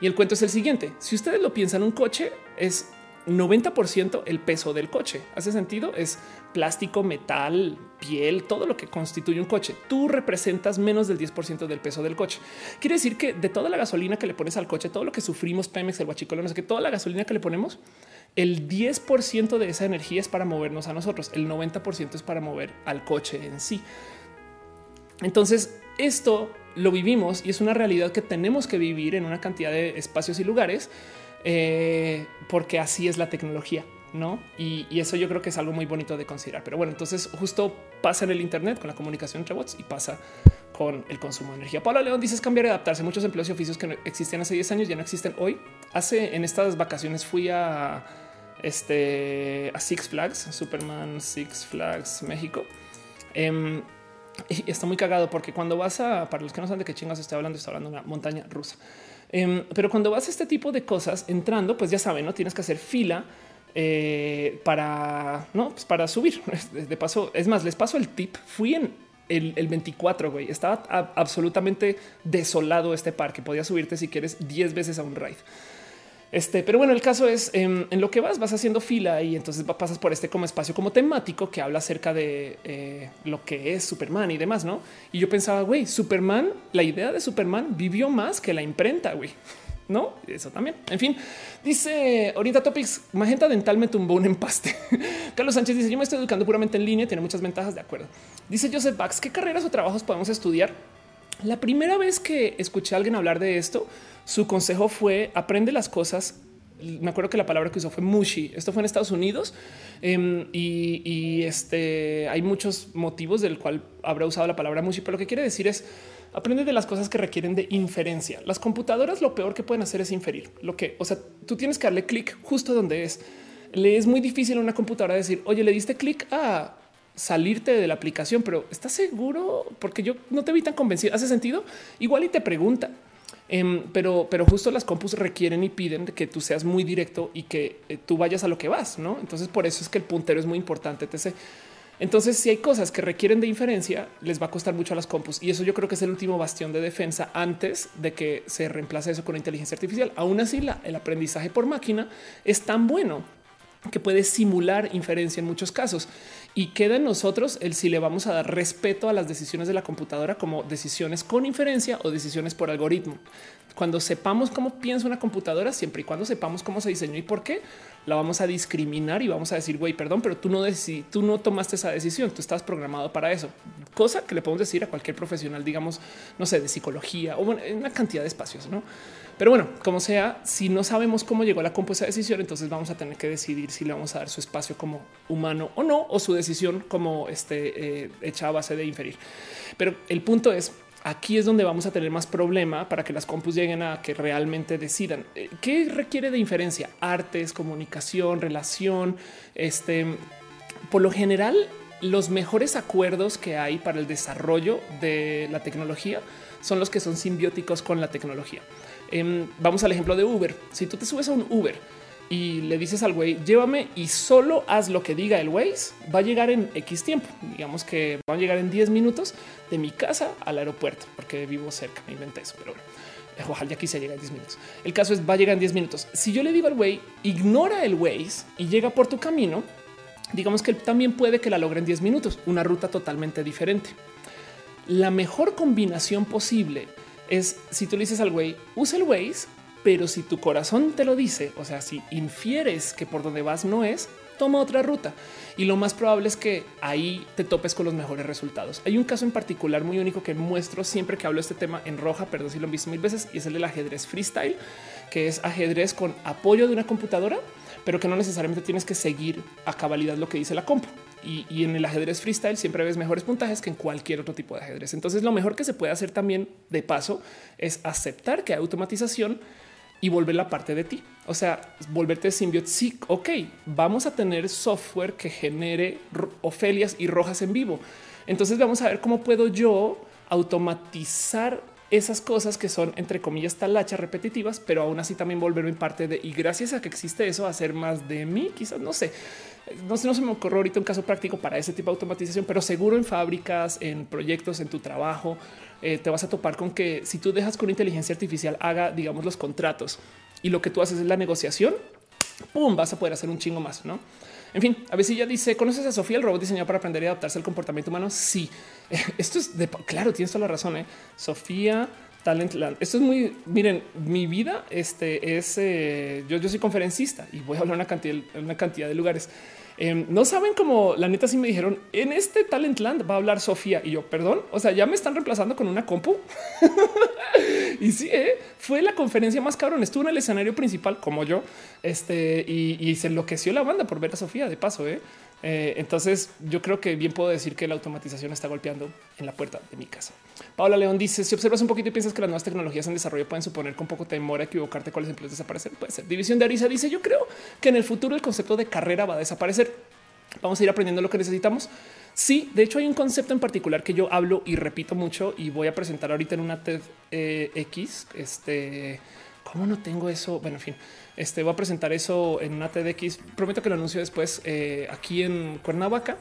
Y el cuento es el siguiente. Si ustedes lo piensan, un coche es 90% el peso del coche. Hace sentido, es plástico, metal, piel, todo lo que constituye un coche. Tú representas menos del 10% del peso del coche. Quiere decir que de toda la gasolina que le pones al coche, todo lo que sufrimos, Pemex, el guachicolo, no sé que toda la gasolina que le ponemos, el 10% de esa energía es para movernos a nosotros, el 90% es para mover al coche en sí. Entonces, esto lo vivimos y es una realidad que tenemos que vivir en una cantidad de espacios y lugares eh, porque así es la tecnología. ¿no? Y, eso yo creo que es algo muy bonito de considerar. Pero bueno, entonces justo pasa en el Internet con la comunicación entre bots y pasa con el consumo de energía. Pablo León dice cambiar y adaptarse. Muchos empleos y oficios que existían hace 10 años ya no existen hoy. Hace en estas vacaciones fui a este a Six Flags, Superman Six Flags México. Em, y está muy cagado porque cuando vas a, para los que no saben de qué chingas estoy hablando, estoy hablando de una montaña rusa. Em, pero cuando vas a este tipo de cosas entrando, pues ya saben, no tienes que hacer fila eh, para no pues para subir. De paso, es más, les paso el tip. Fui en el, 24, güey. Estaba absolutamente desolado este parque. Podías subirte si quieres 10 veces a un ride. Este, pero bueno, el caso es em, en, lo que vas, vas haciendo fila y entonces pasas por este como espacio como temático que habla acerca de eh, lo que es Superman y demás, no? Y yo pensaba, güey, Superman, la idea de Superman vivió más que la imprenta, güey. No, eso también. En fin, dice ahorita Topics Magenta Dental me tumbó un empaste. Carlos Sánchez dice: Yo me estoy educando puramente en línea, tiene muchas ventajas. De acuerdo. Dice Joseph Bax: ¿Qué carreras o trabajos podemos estudiar? La primera vez que escuché a alguien hablar de esto, su consejo fue aprende las cosas. Me acuerdo que la palabra que usó fue mushi. Esto fue en Estados Unidos em, y, este hay muchos motivos del cual habrá usado la palabra mushi, pero lo que quiere decir es aprende de las cosas que requieren de inferencia. Las computadoras lo peor que pueden hacer es inferir lo que, o sea, tú tienes que darle clic justo donde es. Le es muy difícil a una computadora decir, oye, le diste clic a salirte de la aplicación, pero ¿estás seguro? Porque yo no te vi tan convencido. ¿Hace sentido? Igual y te pregunta. Em, pero, pero justo las compus requieren y piden que tú seas muy directo y que eh, tú vayas a lo que vas, ¿no? Entonces por eso es que el puntero es muy importante. Entonces, si hay cosas que requieren de inferencia, les va a costar mucho a las compus. Y eso yo creo que es el último bastión de defensa antes de que se reemplace eso con inteligencia artificial. Aún así, la, el aprendizaje por máquina es tan bueno que puede simular inferencia en muchos casos y queda en nosotros el si le vamos a dar respeto a las decisiones de la computadora como decisiones con inferencia o decisiones por algoritmo. Cuando sepamos cómo piensa una computadora, siempre y cuando sepamos cómo se diseñó y por qué, la vamos a discriminar y vamos a decir, güey, perdón, pero tú no, tú no tomaste esa decisión, tú estás programado para eso. Cosa que le podemos decir a cualquier profesional, digamos, no sé, de psicología o en una cantidad de espacios, ¿no? Pero bueno, como sea, si no sabemos cómo llegó la compuesta decisión, entonces vamos a tener que decidir si le vamos a dar su espacio como humano o no, o su decisión como este, eh, hecha a base de inferir. Pero el punto es, aquí es donde vamos a tener más problema para que las compus lleguen a que realmente decidan. Eh, ¿Qué requiere de inferencia? Artes, comunicación, relación. Este, por lo general, los mejores acuerdos que hay para el desarrollo de la tecnología son los que son simbióticos con la tecnología. Em, vamos al ejemplo de Uber. Si tú te subes a un Uber y le dices al güey, llévame y solo haz lo que diga el Waze, va a llegar en X tiempo. Digamos que va a llegar en 10 minutos de mi casa al aeropuerto, porque vivo cerca. Me inventé eso, pero bueno. Ojalá ya quise llegar en 10 minutos. El caso es va a llegar en 10 minutos. Si yo le digo al güey, ignora el Waze y llega por tu camino, digamos que también puede que la logre en 10 minutos, una ruta totalmente diferente. La mejor combinación posible es si tú le dices al güey, usa el Waze, pero si tu corazón te lo dice, o sea, si infieres que por donde vas no es, toma otra ruta. Y lo más probable es que ahí te topes con los mejores resultados. Hay un caso en particular muy único que muestro siempre que hablo de este tema en roja, perdón si lo han visto mil veces, y es el del ajedrez freestyle, que es ajedrez con apoyo de una computadora, pero que no necesariamente tienes que seguir a cabalidad lo que dice la compu. Y, en el ajedrez freestyle siempre ves mejores puntajes que en cualquier otro tipo de ajedrez. Entonces lo mejor que se puede hacer también de paso es aceptar que hay automatización y volver la parte de ti. O sea, volverte simbionte. Sí, ok, vamos a tener software que genere Ofelias y Rojas en vivo. Entonces vamos a ver cómo puedo yo automatizar esas cosas que son entre comillas talachas repetitivas, pero aún así también volverme parte de y gracias a que existe eso, hacer más de mí, quizás no sé, no sé, no se me ocurrió ahorita un caso práctico para ese tipo de automatización, pero seguro en fábricas, en proyectos, en tu trabajo, eh, te vas a topar con que si tú dejas que una inteligencia artificial haga, digamos, los contratos y lo que tú haces es la negociación, pum, vas a poder hacer un chingo más, no? En fin, a si ya dice, ¿conoces a Sofía, el robot diseñado para aprender y adaptarse al comportamiento humano? Sí, esto es de claro, tienes toda la razón. ¿eh? Sofía Talentland. Esto es muy, miren, mi vida este es, eh, yo, yo soy conferencista y voy a hablar una una cantidad de lugares. Em, no saben cómo la neta sí me dijeron en este Talentland va a hablar Sofía y yo, perdón, o sea, ya me están reemplazando con una compu. y sí, ¿eh? fue la conferencia más cabrón. Estuvo en el escenario principal como yo este, y, y se enloqueció la banda por ver a Sofía de paso. ¿eh? Eh, entonces yo creo que bien puedo decir que la automatización está golpeando en la puerta de mi casa. Paula León dice si observas un poquito y piensas que las nuevas tecnologías en desarrollo pueden suponer con poco temor a equivocarte cuáles empleos desaparecer. Puede ser. División de Arisa dice yo creo que en el futuro el concepto de carrera va a desaparecer. Vamos a ir aprendiendo lo que necesitamos. Sí, de hecho hay un concepto en particular que yo hablo y repito mucho y voy a presentar ahorita en una TED eh. Este, ¿cómo no tengo eso? Bueno, en fin, este voy a presentar eso en una TEDx. Prometo que lo anuncio después eh, aquí en Cuernavaca.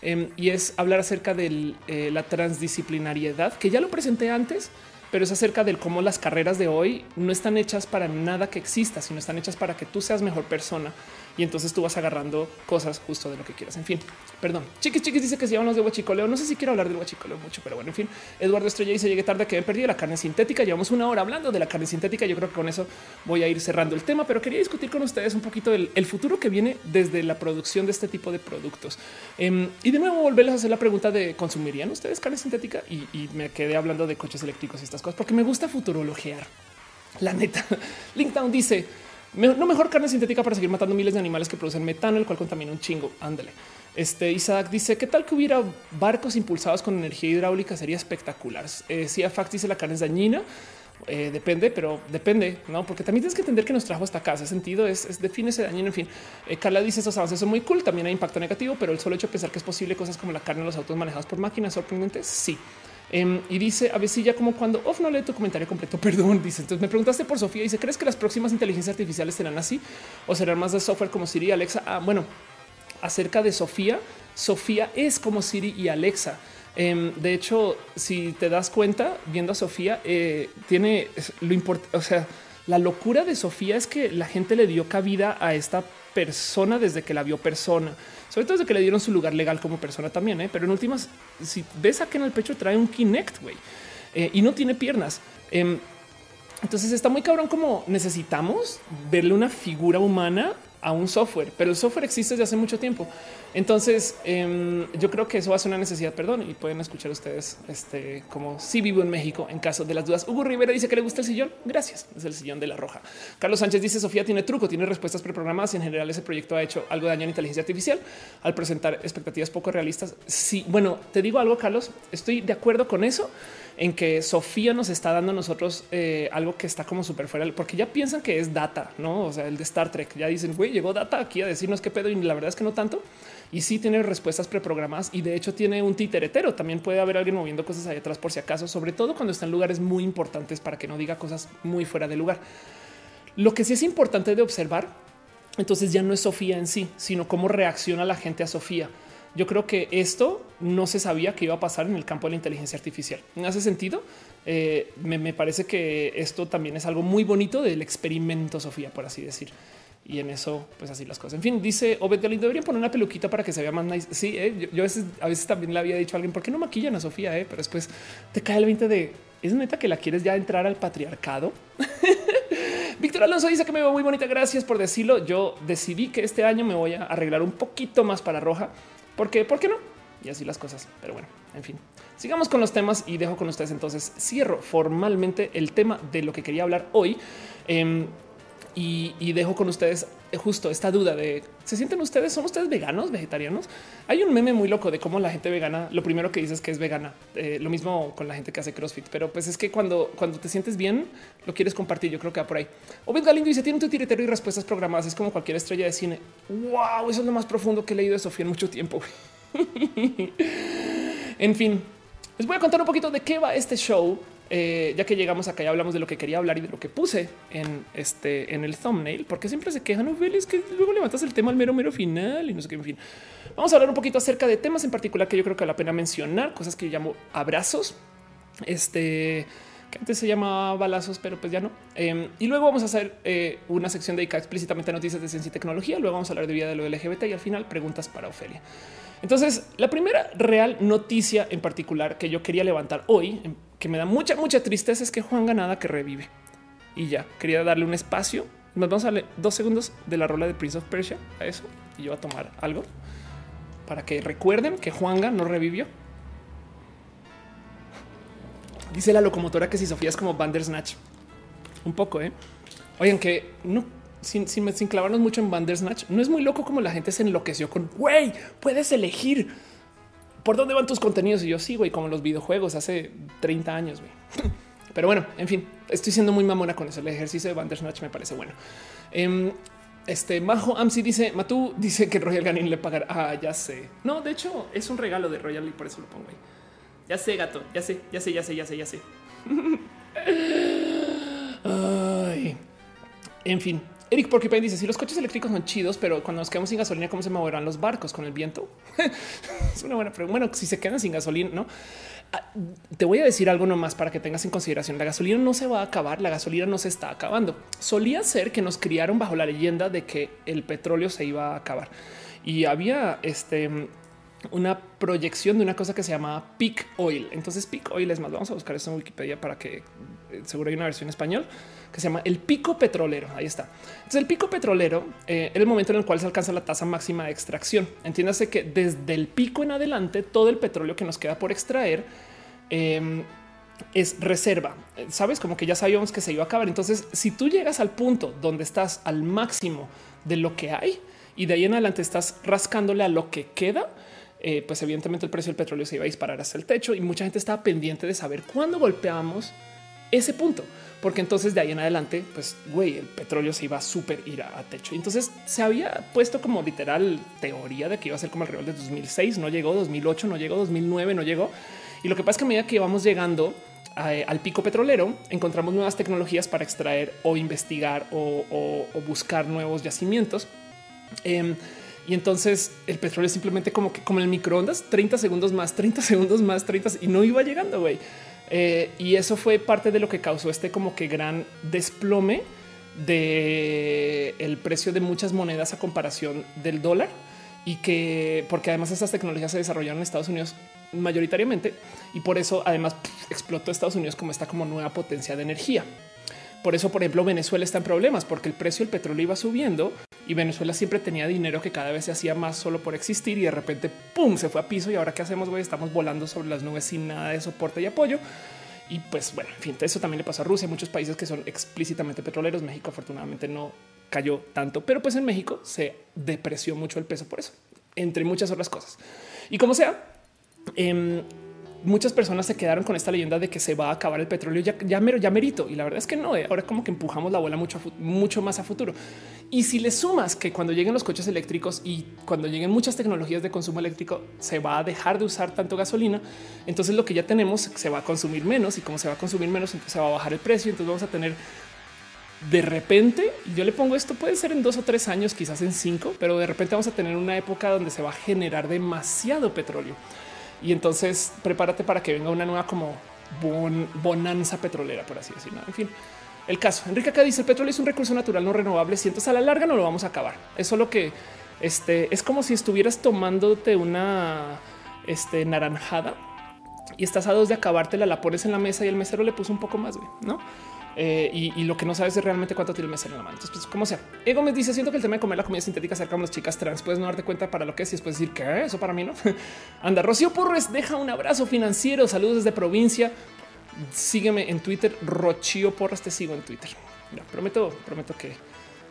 Em, y es hablar acerca de eh, la transdisciplinariedad, que ya lo presenté antes, pero es acerca del cómo las carreras de hoy no están hechas para nada que exista, sino están hechas para que tú seas mejor persona y entonces tú vas agarrando cosas justo de lo que quieras. En fin, perdón. Chiquis, chiquis dice que si hablamos de huachicoleo, no sé si quiero hablar del huachicoleo mucho, pero bueno, en fin. Eduardo Estrella dice llegué tarde que he perdido la carne sintética. Llevamos una hora hablando de la carne sintética. Yo creo que con eso voy a ir cerrando el tema, pero quería discutir con ustedes un poquito el, futuro que viene desde la producción de este tipo de productos. Um, y de nuevo volverles a hacer la pregunta de consumirían ustedes carne sintética y, y me quedé hablando de coches eléctricos y estas cosas porque me gusta futurologear. La neta, Linktown dice no mejor carne sintética para seguir matando miles de animales que producen metano, el cual contamina un chingo. Ándale. Este Isaac dice qué tal que hubiera barcos impulsados con energía hidráulica sería espectacular. Eh, si a Fact dice la carne es dañina, eh, depende, pero depende, no? Porque también tienes que entender que nos trajo hasta acá. Ese sentido es, es define ese dañino. En fin, eh, Carla dice esos avances son muy cool. También hay impacto negativo, pero el solo hecho de pensar que es posible cosas como la carne los autos manejados por máquinas sorprendentes. Sí. Um, y dice a si ya como cuando off no lee tu comentario completo. Perdón, dice. Entonces me preguntaste por Sofía. Dice: ¿Crees que las próximas inteligencias artificiales serán así o serán más de software como Siri y Alexa? Ah, bueno, acerca de Sofía, Sofía es como Siri y Alexa. Um, de hecho, si te das cuenta, viendo a Sofía, eh, tiene lo importante. O sea, la locura de Sofía es que la gente le dio cabida a esta persona desde que la vio persona sobre todo desde que le dieron su lugar legal como persona también. ¿eh? Pero en últimas, si ves a que en el pecho trae un Kinect güey eh, y no tiene piernas. Em, entonces está muy cabrón como necesitamos verle una figura humana a un software, pero el software existe desde hace mucho tiempo. Entonces, em, yo creo que eso va a ser una necesidad, perdón, y pueden escuchar ustedes este, como si vivo en México en caso de las dudas. Hugo Rivera dice que le gusta el sillón. Gracias. Es el sillón de la roja. Carlos Sánchez dice Sofía tiene truco, tiene respuestas preprogramadas y en general ese proyecto ha hecho algo de daño en inteligencia artificial al presentar expectativas poco realistas. Sí, bueno, te digo algo, Carlos, estoy de acuerdo con eso en que Sofía nos está dando a nosotros eh, algo que está como súper fuera, porque ya piensan que es data, no? O sea, el de Star Trek ya dicen, güey, llegó data aquí a decirnos qué pedo y la verdad es que no tanto. y sí tiene respuestas preprogramadas y de hecho tiene un titeretero. También puede haber alguien moviendo cosas ahí atrás por si acaso, sobre todo cuando está en lugares muy importantes para que no diga cosas muy fuera de lugar. Lo que sí es importante de observar, entonces ya no es Sofía en sí, sino cómo reacciona la gente a Sofía. Yo creo que esto no se sabía que iba a pasar en el campo de la inteligencia artificial. En ese sentido, eh, me, parece que esto también es algo muy bonito del experimento Sofía, por así decir. Y en eso, pues así las cosas. En fin, dice Obed Galindo, deberían poner una peluquita para que se vea más nice. Sí, eh, yo, a, veces, también le había dicho a alguien, ¿por qué no maquillan a Sofía? Eh? Pero después te cae el 20 de, ¿es neta que la quieres ya entrar al patriarcado? Víctor Alonso dice que me veo muy bonita. Gracias por decirlo. Yo decidí que este año me voy a arreglar un poquito más para roja, porque, ¿por qué no? Y así las cosas. Pero bueno, en fin, sigamos con los temas y dejo con ustedes. Entonces cierro formalmente el tema de lo que quería hablar hoy. Em, y, dejo con ustedes justo esta duda de se sienten ustedes, son ustedes veganos, vegetarianos. Hay un meme muy loco de cómo la gente vegana, lo primero que dices es que es vegana. Eh, lo mismo con la gente que hace CrossFit, pero pues es que cuando, cuando te sientes bien, lo quieres compartir. Yo creo que va por ahí. Obed Galindo dice tiene un tiritero y respuestas programadas. Es como cualquier estrella de cine. Wow, eso es lo más profundo que he leído de Sofía en mucho tiempo. en fin, les voy a contar un poquito de qué va este show eh, ya que llegamos acá y hablamos de lo que quería hablar y de lo que puse en este en el thumbnail, porque siempre se quejan, no es que luego levantas el tema al mero mero final y no sé qué. En fin, vamos a hablar un poquito acerca de temas en particular que yo creo que vale la pena mencionar, cosas que yo llamo abrazos. Este que antes se llamaba balazos, pero pues ya no. Em, y luego vamos a hacer eh, una sección dedicada explícitamente a noticias de ciencia y tecnología. Luego vamos a hablar de vida de lo LGBT y al final preguntas para Ofelia. Entonces, la primera real noticia en particular que yo quería levantar hoy, em, que me da mucha, mucha tristeza, es que Juan Ganada que revive. Y ya, quería darle un espacio. Nos vamos a darle dos segundos de la rola de Prince of Persia a eso. Y yo voy a tomar algo para que recuerden que Juanga no revivió. Dice la locomotora que si Sofía es como Bandersnatch. Un poco, ¿eh? Oigan, que no sin, sin, clavarnos mucho en Bandersnatch, no es muy loco como la gente se enloqueció con güey, puedes elegir por dónde van tus contenidos. Y yo sí, güey, como los videojuegos hace 30 años. Güey. Pero bueno, en fin, estoy siendo muy mamona con eso. El ejercicio de Bandersnatch me parece bueno. Em, este Majo Amsi dice: Matú dice que Royal Ganin le pagará. Ah, ya sé. No, de hecho, es un regalo de Royal y por eso lo pongo ahí. Ya sé, gato. Ya sé, ya sé, ya sé, ya sé, ya sé. Ay. En fin, Eric Porcupine dice: Si los coches eléctricos son chidos, pero cuando nos quedamos sin gasolina, ¿cómo se moverán los barcos con el viento? es una buena pregunta. Bueno, si se quedan sin gasolina, no ah, te voy a decir algo nomás para que tengas en consideración. La gasolina no se va a acabar, la gasolina no se está acabando. Solía ser que nos criaron bajo la leyenda de que el petróleo se iba a acabar y había este una proyección de una cosa que se llama peak oil. Entonces, peak oil es más. Vamos a buscar esto en Wikipedia para que eh, seguro hay una versión en español que se llama el pico petrolero. Ahí está. Entonces, el pico petrolero eh, era el momento en el cual se alcanza la tasa máxima de extracción. Entiéndase que desde el pico en adelante, todo el petróleo que nos queda por extraer em, es reserva. Sabes, como que ya sabíamos que se iba a acabar. Entonces, si tú llegas al punto donde estás al máximo de lo que hay y de ahí en adelante estás rascándole a lo que queda, eh, pues evidentemente el precio del petróleo se iba a disparar hasta el techo y mucha gente estaba pendiente de saber cuándo golpeamos ese punto, porque entonces de ahí en adelante, pues güey, el petróleo se iba a súper ir a, techo. Entonces se había puesto como literal teoría de que iba a ser como alrededor de 2006, no llegó 2008, no llegó 2009, no llegó. Y lo que pasa es que a medida que íbamos llegando eh, al pico petrolero, encontramos nuevas tecnologías para extraer o investigar o, buscar nuevos yacimientos. Em, y entonces el petróleo simplemente como que como el microondas, 30 segundos más, 30 segundos más, 30 y no iba llegando, güey. Eh, y eso fue parte de lo que causó este como que gran desplome de el precio de muchas monedas a comparación del dólar y que porque además estas tecnologías se desarrollaron en Estados Unidos mayoritariamente y por eso además explotó Estados Unidos como esta como nueva potencia de energía. Por eso, por ejemplo, Venezuela está en problemas porque el precio del petróleo iba subiendo y Venezuela siempre tenía dinero que cada vez se hacía más solo por existir y de repente pum se fue a piso. Y ahora qué hacemos güey estamos volando sobre las nubes sin nada de soporte y apoyo. Y pues bueno en fin eso también le pasó a Rusia. Muchos países que son explícitamente petroleros. México afortunadamente no cayó tanto pero pues en México se depreció mucho el peso por eso entre muchas otras cosas. Y como sea em, muchas personas se quedaron con esta leyenda de que se va a acabar el petróleo ya, ya, ya merito. Y la verdad es que no, eh. ahora como que empujamos la bola mucho, mucho más a futuro. Y si le sumas que cuando lleguen los coches eléctricos y cuando lleguen muchas tecnologías de consumo eléctrico, se va a dejar de usar tanto gasolina. Entonces lo que ya tenemos se va a consumir menos y como se va a consumir menos, entonces se va a bajar el precio. Entonces vamos a tener de repente, yo le pongo esto, puede ser en dos o tres años, quizás en cinco, pero de repente vamos a tener una época donde se va a generar demasiado petróleo. Y entonces prepárate para que venga una nueva como bonanza petrolera, por así decirlo. En fin, el caso. Enrique acá dice el petróleo es un recurso natural no renovable. Si a la larga no lo vamos a acabar. Es solo que este es como si estuvieras tomándote una este, naranjada y estás a dos de acabártela, la pones en la mesa y el mesero le puso un poco más, no? Eh, y, lo que no sabes es realmente cuánto tiene el mesero en la mano. Entonces, pues, como sea. Ego me dice: Siento que el tema de comer la comida sintética acerca de las chicas trans puedes no darte cuenta para lo que es y después decir que eso para mí no. Anda, Rocío Porres deja un abrazo financiero. Saludos desde provincia sígueme en Twitter. Rochio Porras, te sigo en Twitter. prometo, prometo que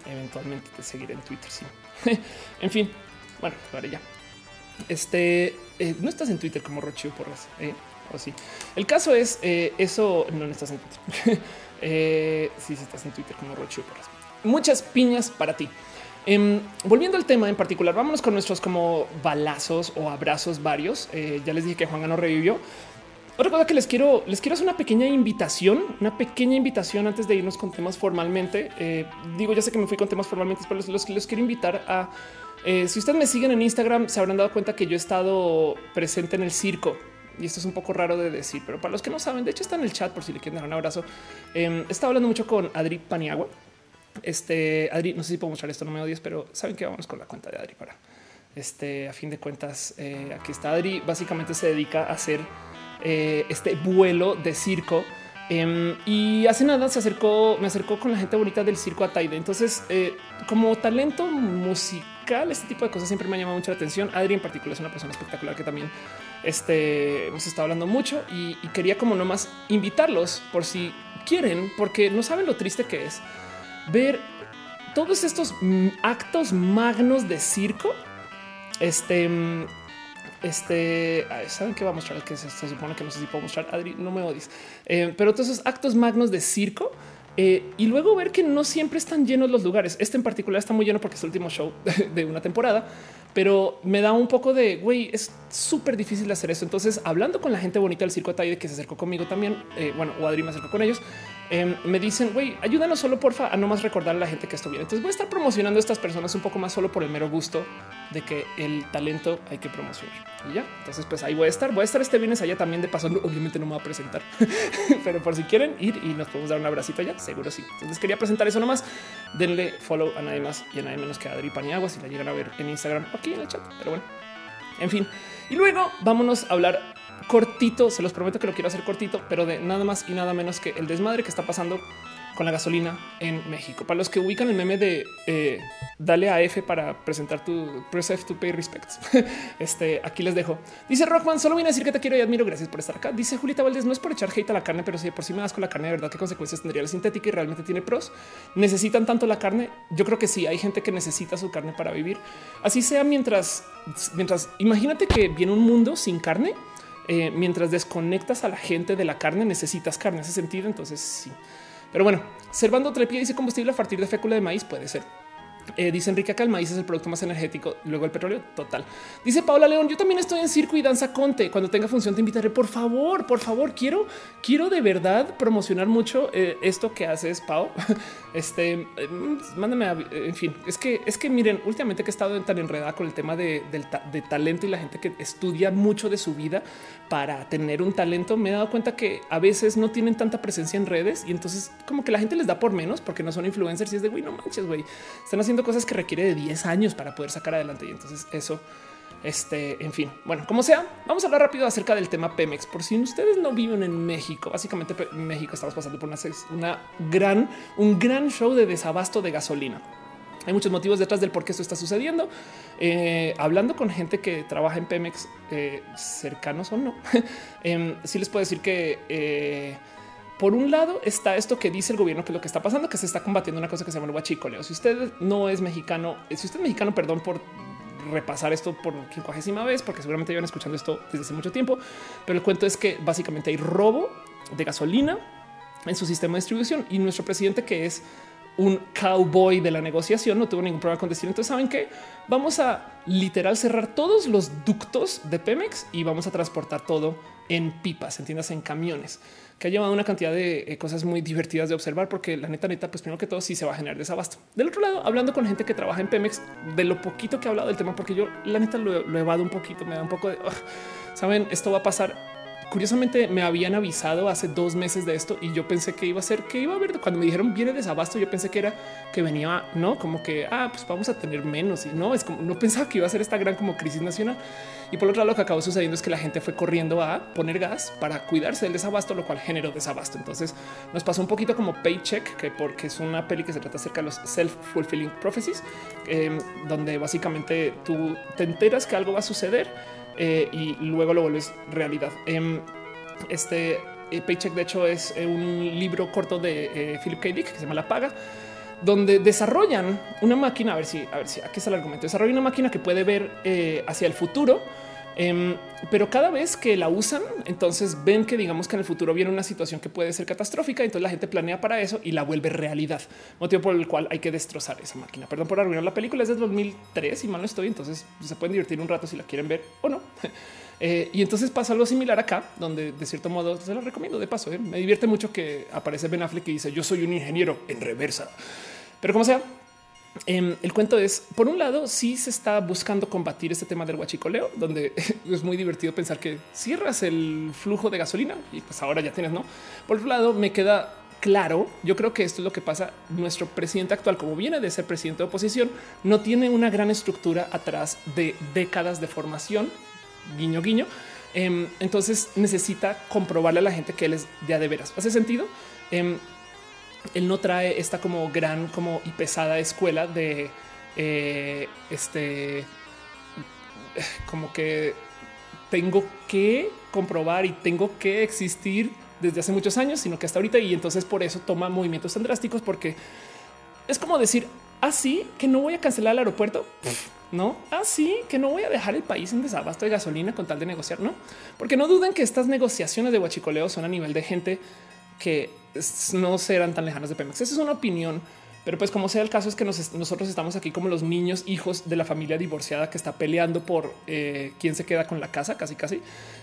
eventualmente te seguiré en Twitter. Sí. en fin, bueno, vale, ya. Este eh, no estás en Twitter como Rochio Porras. Eh, o sí. El caso es eh, eso. No estás en Twitter. eh, sí, sí, estás en Twitter como Rochio Porras. Muchas piñas para ti. Em, volviendo al tema en particular, vámonos con nuestros como balazos o abrazos varios. ya les dije que Juan no revivió. Otra cosa que les quiero, les quiero hacer una pequeña invitación, una pequeña invitación antes de irnos con temas formalmente. Eh, digo, ya sé que me fui con temas formalmente, pero los, los quiero invitar a eh, si ustedes me siguen en Instagram, se habrán dado cuenta que yo he estado presente en el circo. Y esto es un poco raro de decir, pero para los que no saben, de hecho está en el chat por si le quieren dar un abrazo. Eh, estado hablando mucho con Adri Paniagua. Este Adri, no sé si puedo mostrar esto, no me odies, pero saben que vamos con la cuenta de Adri para este. A fin de cuentas, eh, aquí está Adri. Básicamente se dedica a hacer eh, este vuelo de circo. Em, y hace nada se acercó, me acercó con la gente bonita del circo a Taide. Entonces, eh, como talento musical, este tipo de cosas siempre me ha llamado mucho la atención. Adri en particular es una persona espectacular que también este, hemos estado hablando mucho y, quería como nomás invitarlos por si quieren, porque no saben lo triste que es ver todos estos actos magnos de circo. Este este saben que va a mostrar que se, supone que no sé si puedo mostrar. Adri, no me odies, eh, pero todos esos actos magnos de circo eh, y luego ver que no siempre están llenos los lugares. Este en particular está muy lleno porque es el último show de una temporada, pero me da un poco de güey, es súper difícil hacer eso. Entonces, hablando con la gente bonita del circo Ataide que se acercó conmigo también, eh, bueno, o Adri me acercó con ellos, em, me dicen güey, ayúdanos solo porfa a no más recordar a la gente que esto bien. Entonces, voy a estar promocionando a estas personas un poco más solo por el mero gusto de que el talento hay que promocionar y ya. Entonces, pues ahí voy a estar. Voy a estar este viernes allá también de paso. Obviamente no me voy a presentar, pero por si quieren ir y nos podemos dar un abracito allá, seguro sí. Entonces, quería presentar eso nomás. Denle follow a nadie más y a nadie menos que a Adri Paniagua si la llegan a ver en Instagram aquí en el chat. Pero bueno, en fin. Y luego vámonos a hablar cortito. Se los prometo que lo quiero hacer cortito, pero de nada más y nada menos que el desmadre que está pasando con la gasolina en México. Para los que ubican el meme de eh, dale a F para presentar tu press F to pay respects. este aquí les dejo. Dice Rockman, solo vine a decir que te quiero y admiro. Gracias por estar acá. Dice Julita Valdés, no es por echar hate a la carne, pero si por sí me das con la carne, de verdad, qué consecuencias tendría la sintética y realmente tiene pros. Necesitan tanto la carne. Yo creo que sí, hay gente que necesita su carne para vivir. Así sea mientras, mientras imagínate que viene un mundo sin carne. Eh, mientras desconectas a la gente de la carne, necesitas carne en ese sentido. Entonces, sí. Pero bueno, Servando Trepia dice combustible a partir de fécula de maíz puede ser. Eh, dice Enrique acá el maíz es el producto más energético, luego el petróleo total. Dice Paula León, yo también estoy en circo y danza conte. Cuando tenga función te invitaré. Por favor, por favor, quiero, quiero de verdad promocionar mucho eh, esto que haces, Pau. Este, em, mándame, en fin, es que, es que miren, últimamente que he estado tan enredada con el tema de talento y la gente que estudia mucho de su vida para tener un talento, me he dado cuenta que a veces no tienen tanta presencia en redes y entonces como que la gente les da por menos porque no son influencers y es de güey, no manches, güey, están haciendo cosas que requiere de 10 años para poder sacar adelante. Y entonces eso, este, en fin, bueno, como sea, vamos a hablar rápido acerca del tema Pemex. Por si ustedes no viven en México, básicamente en México estamos pasando por una, una gran, un gran show de desabasto de gasolina. Hay muchos motivos detrás del por qué esto está sucediendo. Eh, hablando con gente que trabaja en Pemex, eh, cercanos o no, eh, sí les puedo decir que eh, por un lado está esto que dice el gobierno que lo que está pasando, que se está combatiendo una cosa que se llama el huachicoleo. Si usted no es mexicano, si usted es mexicano, perdón por repasar esto por quincuagésima vez, porque seguramente llevan escuchando esto desde hace mucho tiempo, pero el cuento es que básicamente hay robo de gasolina en su sistema de distribución y nuestro presidente que es un cowboy de la negociación, no tuvo ningún problema con decir, entonces saben que vamos a literal cerrar todos los ductos de Pemex y vamos a transportar todo en pipas, entiendas, en camiones, que ha llevado una cantidad de eh, cosas muy divertidas de observar, porque la neta, neta, pues primero que todo sí se va a generar desabasto. Del otro lado, hablando con gente que trabaja en Pemex, de lo poquito que ha hablado del tema, porque yo la neta lo, lo evado un poquito, me da un poco de, saben, esto va a pasar curiosamente me habían avisado hace dos meses de esto y yo pensé que iba a ser que iba a haber cuando me dijeron viene desabasto. Yo pensé que era que venía, no como que ah, pues vamos a tener menos y no es como no pensaba que iba a ser esta gran como crisis nacional. Y por otro lado, lo que acabó sucediendo es que la gente fue corriendo a poner gas para cuidarse del desabasto, lo cual generó desabasto. Entonces nos pasó un poquito como Paycheck, que porque es una peli que se trata acerca de los self fulfilling prophecies, em, donde básicamente tú te enteras que algo va a suceder eh, y luego lo vuelves realidad. Em, este eh, Paycheck, de hecho, es eh, un libro corto de Philip K. Dick que se llama La Paga, donde desarrollan una máquina. A ver si, a ver si aquí está el argumento. Desarrollan una máquina que puede ver hacia el futuro Em, pero cada vez que la usan, entonces ven que digamos que en el futuro viene una situación que puede ser catastrófica. Entonces la gente planea para eso y la vuelve realidad, motivo por el cual hay que destrozar esa máquina. Perdón por arruinar la película, es de 2003 y mal no estoy. Entonces se pueden divertir un rato si la quieren ver o no. Eh, y entonces pasa algo similar acá, donde de cierto modo se lo recomiendo de paso. ¿eh? Me divierte mucho que aparece Ben Affleck y dice yo soy un ingeniero en reversa, pero como sea, Em, el cuento es, por un lado, sí se está buscando combatir este tema del huachicoleo, donde es muy divertido pensar que cierras el flujo de gasolina y pues ahora ya tienes, ¿no? Por otro lado, me queda claro, yo creo que esto es lo que pasa. Nuestro presidente actual, como viene de ser presidente de oposición, no tiene una gran estructura atrás de décadas de formación, guiño, guiño. Em, entonces necesita comprobarle a la gente que él es ya de veras. ¿Hace sentido? Él no trae esta como gran como y pesada escuela de eh, este como que tengo que comprobar y tengo que existir desde hace muchos años, sino que hasta ahorita y entonces por eso toma movimientos tan drásticos porque es como decir así ah, que no voy a cancelar el aeropuerto. No, así ah, que no voy a dejar el país en desabasto de gasolina con tal de negociar, no, porque no duden que estas negociaciones de huachicoleo son a nivel de gente que no serán tan lejanas de Pemex. Esa es una opinión, pero pues como sea el caso es que nosotros estamos aquí como los niños hijos de la familia divorciada que está peleando por eh, quién se queda con la casa, casi casi.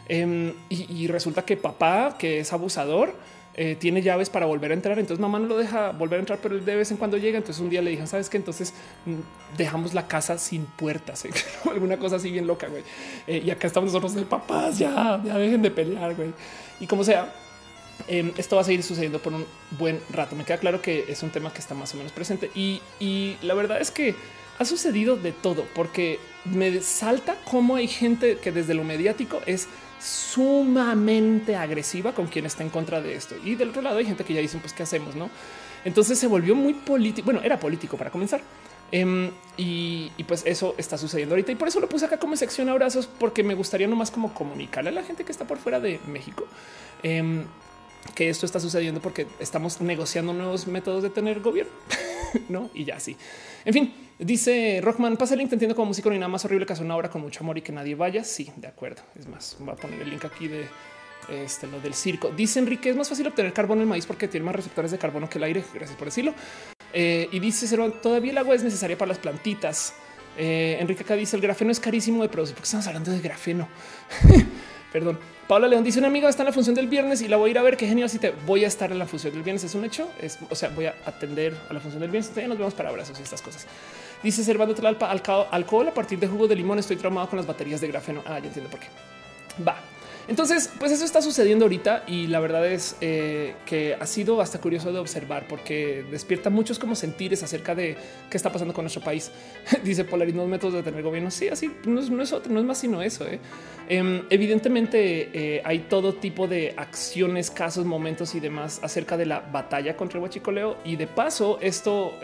Em, y, resulta que papá, que es abusador, eh, tiene llaves para volver a entrar. Entonces mamá no lo deja volver a entrar, pero de vez en cuando llega. Entonces un día le dijeron, sabes que entonces mm, dejamos la casa sin puertas, ¿eh? alguna cosa así bien loca. güey. y acá estamos nosotros de papás, ya, ya dejen de pelear. güey. Y como sea, Em, esto va a seguir sucediendo por un buen rato. Me queda claro que es un tema que está más o menos presente y, la verdad es que ha sucedido de todo porque me salta cómo hay gente que desde lo mediático es sumamente agresiva con quien está en contra de esto. Y del otro lado hay gente que ya dicen, pues, ¿qué hacemos? No? Entonces se volvió muy político. Bueno, era político para comenzar. Em, y, pues eso está sucediendo ahorita. Y por eso lo puse acá como sección abrazos, porque me gustaría nomás como comunicarle a la gente que está por fuera de México. Em, que esto está sucediendo porque estamos negociando nuevos métodos de tener gobierno, no? Y ya sí. En fin, dice Rockman, pasa el link. Te entiendo como músico ni nada más horrible que hace una obra con mucho amor y que nadie vaya. Sí, de acuerdo. Es más, voy a poner el link aquí de este, lo del circo. Dice Enrique, es más fácil obtener carbono en maíz porque tiene más receptores de carbono que el aire. Gracias por decirlo. Eh, y dice todavía el agua es necesaria para las plantitas. Eh, Enrique acá dice el grafeno es carísimo de producir porque estamos hablando de grafeno. Perdón. Paula León dice una amiga está en la función del viernes y la voy a ir a ver. Qué genial. Si te voy a estar en la función del viernes, es un hecho. Es, o sea, voy a atender a la función del viernes. Ya nos vemos para abrazos y estas cosas. Dice Servando Tlalpa, alcohol a partir de jugo de limón. Estoy traumado con las baterías de grafeno. Ah, ya entiendo por qué. Va. Entonces, pues eso está sucediendo ahorita y la verdad es eh, que ha sido hasta curioso de observar porque despierta muchos como sentires acerca de qué está pasando con nuestro país. Dice Polaris, no métodos de tener gobierno. Sí, así no es, otro, no es más sino eso. ¿eh? Em, evidentemente eh, hay todo tipo de acciones, casos, momentos y demás acerca de la batalla contra el huachicoleo y de paso esto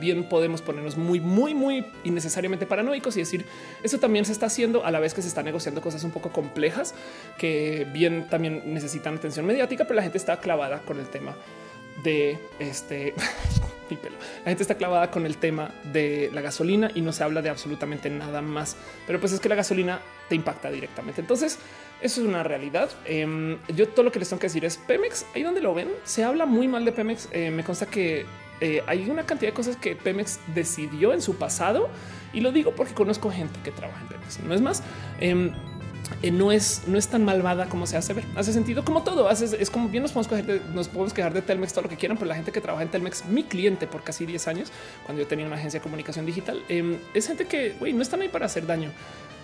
bien podemos ponernos muy, muy, muy innecesariamente paranoicos y decir eso también se está haciendo a la vez que se está negociando cosas un poco complejas que bien también necesitan atención mediática, pero la gente está clavada con el tema de este. La gente está clavada con el tema de la gasolina y no se habla de absolutamente nada más. Pero pues es que la gasolina te impacta directamente. Entonces, eso es una realidad. Em, yo todo lo que les tengo que decir es Pemex. Ahí donde lo ven, se habla muy mal de Pemex. Eh, me consta que eh, hay una cantidad de cosas que Pemex decidió en su pasado y lo digo porque conozco gente que trabaja en Pemex. No es más. Eh, no es, no es tan malvada como se hace ver. Hace sentido como todo. Es como bien nos podemos, quejar de, nos podemos quejar de Telmex todo lo que quieran, pero la gente que trabaja en Telmex, mi cliente por casi 10 años, cuando yo tenía una agencia de comunicación digital, em, es gente que no están ahí para hacer daño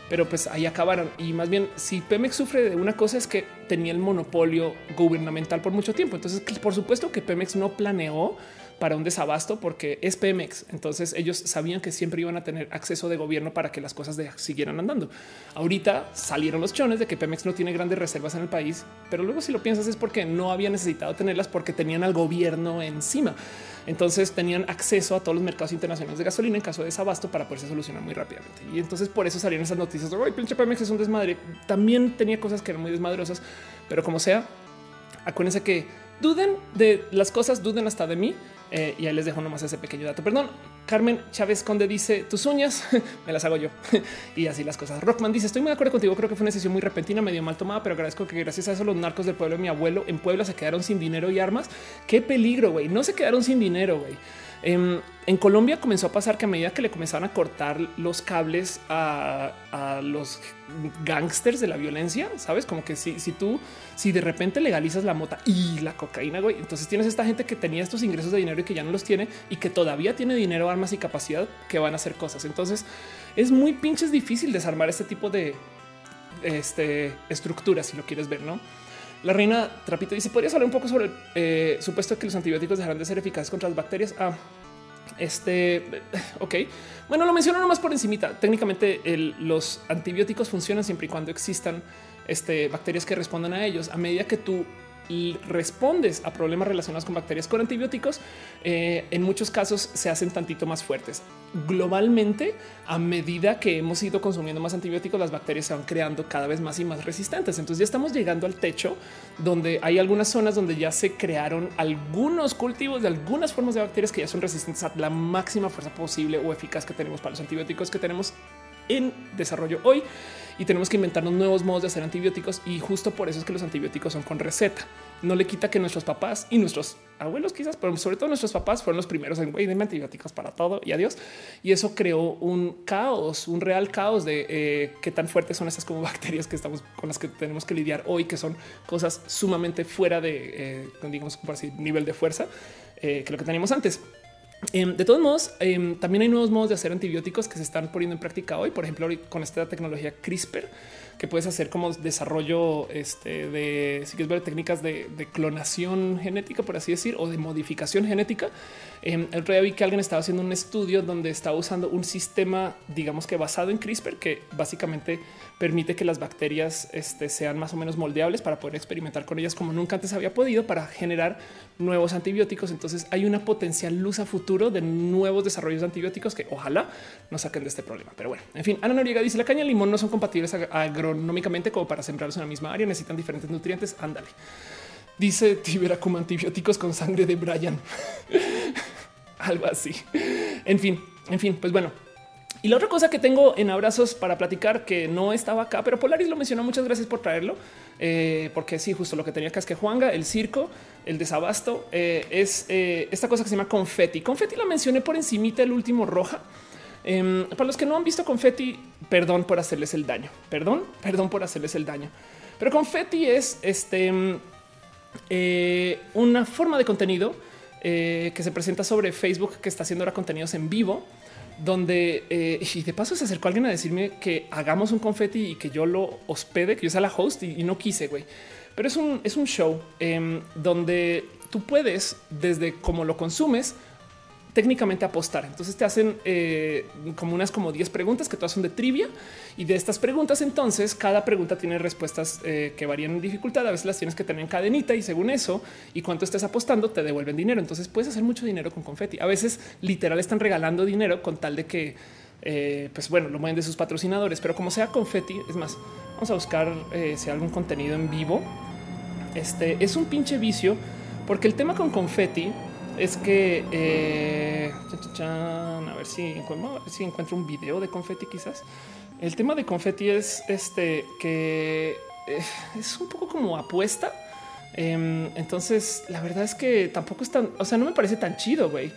pero pues ahí acabaron. Y más bien, si Pemex sufre de una cosa es que tenía el monopolio gubernamental por mucho tiempo. Entonces, por supuesto que Pemex no planeó para un desabasto porque es Pemex. Entonces ellos sabían que siempre iban a tener acceso de gobierno para que las cosas siguieran andando. Ahorita salieron los chones de que Pemex no tiene grandes reservas en el país, pero luego si lo piensas es porque no había necesitado tenerlas porque tenían al gobierno encima. Entonces tenían acceso a todos los mercados internacionales de gasolina en caso de desabasto para poderse solucionar muy rápidamente. Y entonces por eso salieron esas noticias de pinche Pemex es un desmadre. También tenía cosas que eran muy desmadrosas, pero como sea, acuérdense que duden de las cosas, duden hasta de mí. Eh, y ahí les dejo nomás ese pequeño dato. Perdón, Carmen Chávez Conde dice tus uñas me las hago yo y así las cosas. Rockman dice estoy muy de acuerdo contigo. Creo que fue una decisión muy repentina, medio mal tomada, pero agradezco que gracias a eso los narcos del pueblo de mi abuelo en Puebla se quedaron sin dinero y armas. Qué peligro, güey. No se quedaron sin dinero, güey. Em, en, Colombia comenzó a pasar que a medida que le comenzaban a cortar los cables a, los gangsters de la violencia, sabes, como que si, si tú, si de repente legalizas la mota y la cocaína, güey, entonces tienes esta gente que tenía estos ingresos de dinero y que ya no los tiene y que todavía tiene dinero, armas y capacidad que van a hacer cosas. Entonces es muy pinches difícil desarmar este tipo de este, estructuras, si lo quieres ver, no? La reina Trapito dice: ¿Podrías hablar un poco sobre el eh, supuesto que los antibióticos dejarán de ser eficaces contra las bacterias? Ah, este, ok. Bueno, lo menciono nomás por encimita. Técnicamente los antibióticos funcionan siempre y cuando existan este, bacterias que respondan a ellos. A medida que tú y respondes a problemas relacionados con bacterias con antibióticos, eh, en muchos casos se hacen tantito más fuertes. Globalmente, a medida que hemos ido consumiendo más antibióticos, las bacterias se van creando cada vez más y más resistentes. Entonces ya estamos llegando al techo donde hay algunas zonas donde ya se crearon algunos cultivos de algunas formas de bacterias que ya son resistentes a la máxima fuerza posible o eficaz que tenemos para los antibióticos que tenemos en desarrollo hoy y tenemos que inventarnos nuevos modos de hacer antibióticos y justo por eso es que los antibióticos son con receta. No le quita que nuestros papás y nuestros abuelos quizás, pero sobre todo nuestros papás fueron los primeros en güey, antibióticos para todo y adiós. Y eso creó un caos, un real caos de eh, qué tan fuertes son esas como bacterias que estamos con las que tenemos que lidiar hoy, que son cosas sumamente fuera de, eh, digamos, por así, nivel de fuerza eh, que lo que teníamos antes. Em, de todos modos, em, también hay nuevos modos de hacer antibióticos que se están poniendo en práctica hoy. Por ejemplo, con esta tecnología CRISPR, que puedes hacer como desarrollo este, de, si quieres ver técnicas de, clonación genética, por así decir, o de modificación genética. Em, el otro día vi que alguien estaba haciendo un estudio donde estaba usando un sistema, digamos que basado en CRISPR, que básicamente permite que las bacterias este, sean más o menos moldeables para poder experimentar con ellas como nunca antes había podido para generar nuevos antibióticos. Entonces hay una potencial luz a futuro de nuevos desarrollos de antibióticos que ojalá nos saquen de este problema. Pero bueno, en fin, Ana Noriega dice la caña y limón no son compatibles agronómicamente como para sembrarlos en la misma área, necesitan diferentes nutrientes. Ándale. Dice Tibera como antibióticos con sangre de Brian. Algo así. En fin, en fin, pues bueno, y la otra cosa que tengo en abrazos para platicar que no estaba acá, pero Polaris lo mencionó. Muchas gracias por traerlo, eh, porque sí, justo lo que tenía acá es que Juanga, el circo, el desabasto eh, es eh, esta cosa que se llama confeti. Confeti la mencioné por encimita el último roja. Em, para los que no han visto confeti, perdón por hacerles el daño. Perdón, perdón por hacerles el daño. Pero confeti es este una forma de contenido que se presenta sobre Facebook que está haciendo ahora contenidos en vivo donde eh, y de paso se acercó alguien a decirme que hagamos un confeti y que yo lo hospede, que yo sea la host y, no quise, güey. Pero es un, es un show em, donde tú puedes, desde cómo lo consumes, técnicamente apostar. Entonces te hacen eh, como unas como 10 preguntas que todas son de trivia y de estas preguntas entonces cada pregunta tiene respuestas eh, que varían en dificultad. A veces las tienes que tener en cadenita y según eso y cuánto estés apostando te devuelven dinero. Entonces puedes hacer mucho dinero con confeti. A veces literal están regalando dinero con tal de que eh, pues bueno, lo mueven de sus patrocinadores, pero como sea confeti, es más, vamos a buscar si hay algún contenido en vivo. Este es un pinche vicio porque el tema con confeti es que eh, a ver si, encuentro un video de confeti quizás. El tema de confeti es este que eh, es un poco como apuesta. Em, entonces, la verdad es que tampoco es tan, o sea, no me parece tan chido, güey.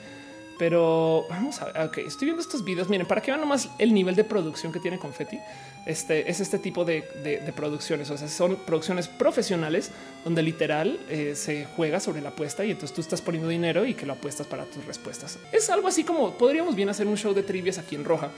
Pero vamos a ver, ok, estoy viendo estos videos. Miren, para que vean nomás el nivel de producción que tiene Confetti. Este es este tipo de, producciones. O sea, son producciones profesionales donde literal eh, se juega sobre la apuesta y entonces tú estás poniendo dinero y que lo apuestas para tus respuestas. Es algo así como podríamos bien hacer un show de trivias aquí en Roja.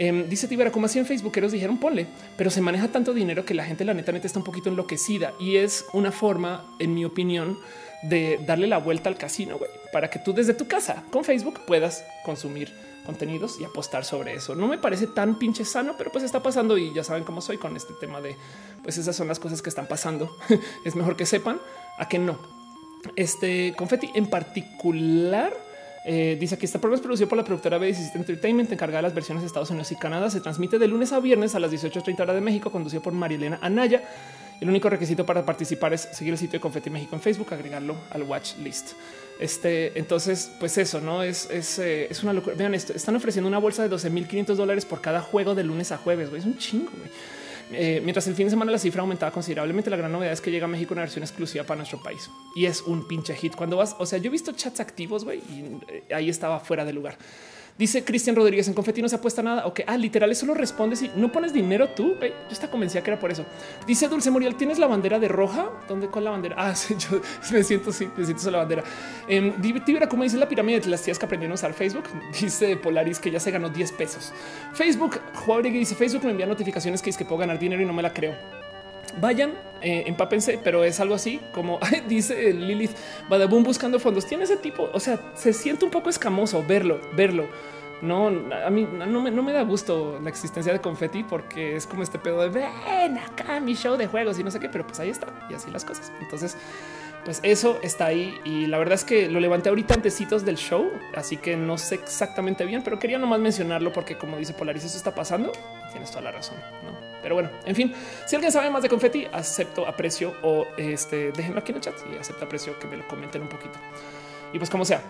Em, dice Tibera, como así en Facebookeros dijeron ponle, pero se maneja tanto dinero que la gente, la neta, neta está un poquito enloquecida y es una forma, en mi opinión, de darle la vuelta al casino, güey, para que tú desde tu casa con Facebook puedas consumir contenidos y apostar sobre eso. No me parece tan pinche sano, pero pues está pasando y ya saben cómo soy con este tema de pues esas son las cosas que están pasando. es mejor que sepan a que no. Este confeti en particular eh, dice que este programa es producido por la productora B17 Entertainment, encargada de las versiones de Estados Unidos y Canadá. Se transmite de lunes a viernes a las 18.30 horas de México, conducido por Marilena Anaya. El único requisito para participar es seguir el sitio de Confetti México en Facebook, agregarlo al watch list. Este, entonces, pues eso no es, es, eh, es una locura. Vean esto, están ofreciendo una bolsa de 12.500 dólares por cada juego de lunes a jueves. Es un chingo. Eh, mientras el fin de semana la cifra aumentaba considerablemente, la gran novedad es que llega a México una versión exclusiva para nuestro país y es un pinche hit. Cuando vas, o sea, yo he visto chats activos güey, y eh, ahí estaba fuera de lugar. Dice Cristian Rodríguez en confeti no se apuesta nada. Ok, ah, literal, eso lo respondes y no pones dinero tú. Yo estaba convencida que era por eso. Dice Dulce Muriel, ¿tienes la bandera de roja? ¿Dónde cuál la bandera? Ah, sí, yo me siento, sí, me siento la bandera. Eh, Tibera, como dice la pirámide de las tías que aprendieron a usar Facebook? Dice Polaris que ya se ganó 10 pesos. Facebook, Juárez dice Facebook me envía notificaciones que dice que puedo ganar dinero y no me la creo vayan, eh, empápense, pero es algo así como dice Lilith Badabun buscando fondos. Tiene ese tipo, o sea, se siente un poco escamoso verlo, verlo. No, a mí no me, no me da gusto la existencia de confeti porque es como este pedo de ven acá mi show de juegos y no sé qué, pero pues ahí está y así las cosas. Entonces, pues eso está ahí y la verdad es que lo levanté ahorita antecitos del show, así que no sé exactamente bien, pero quería nomás mencionarlo porque como dice Polaris, eso está pasando. Tienes toda la razón. ¿no? Pero bueno, en fin, si alguien sabe más de confeti, acepto, aprecio o este, déjenlo aquí en el chat y acepto, aprecio que me lo comenten un poquito. Y pues como sea,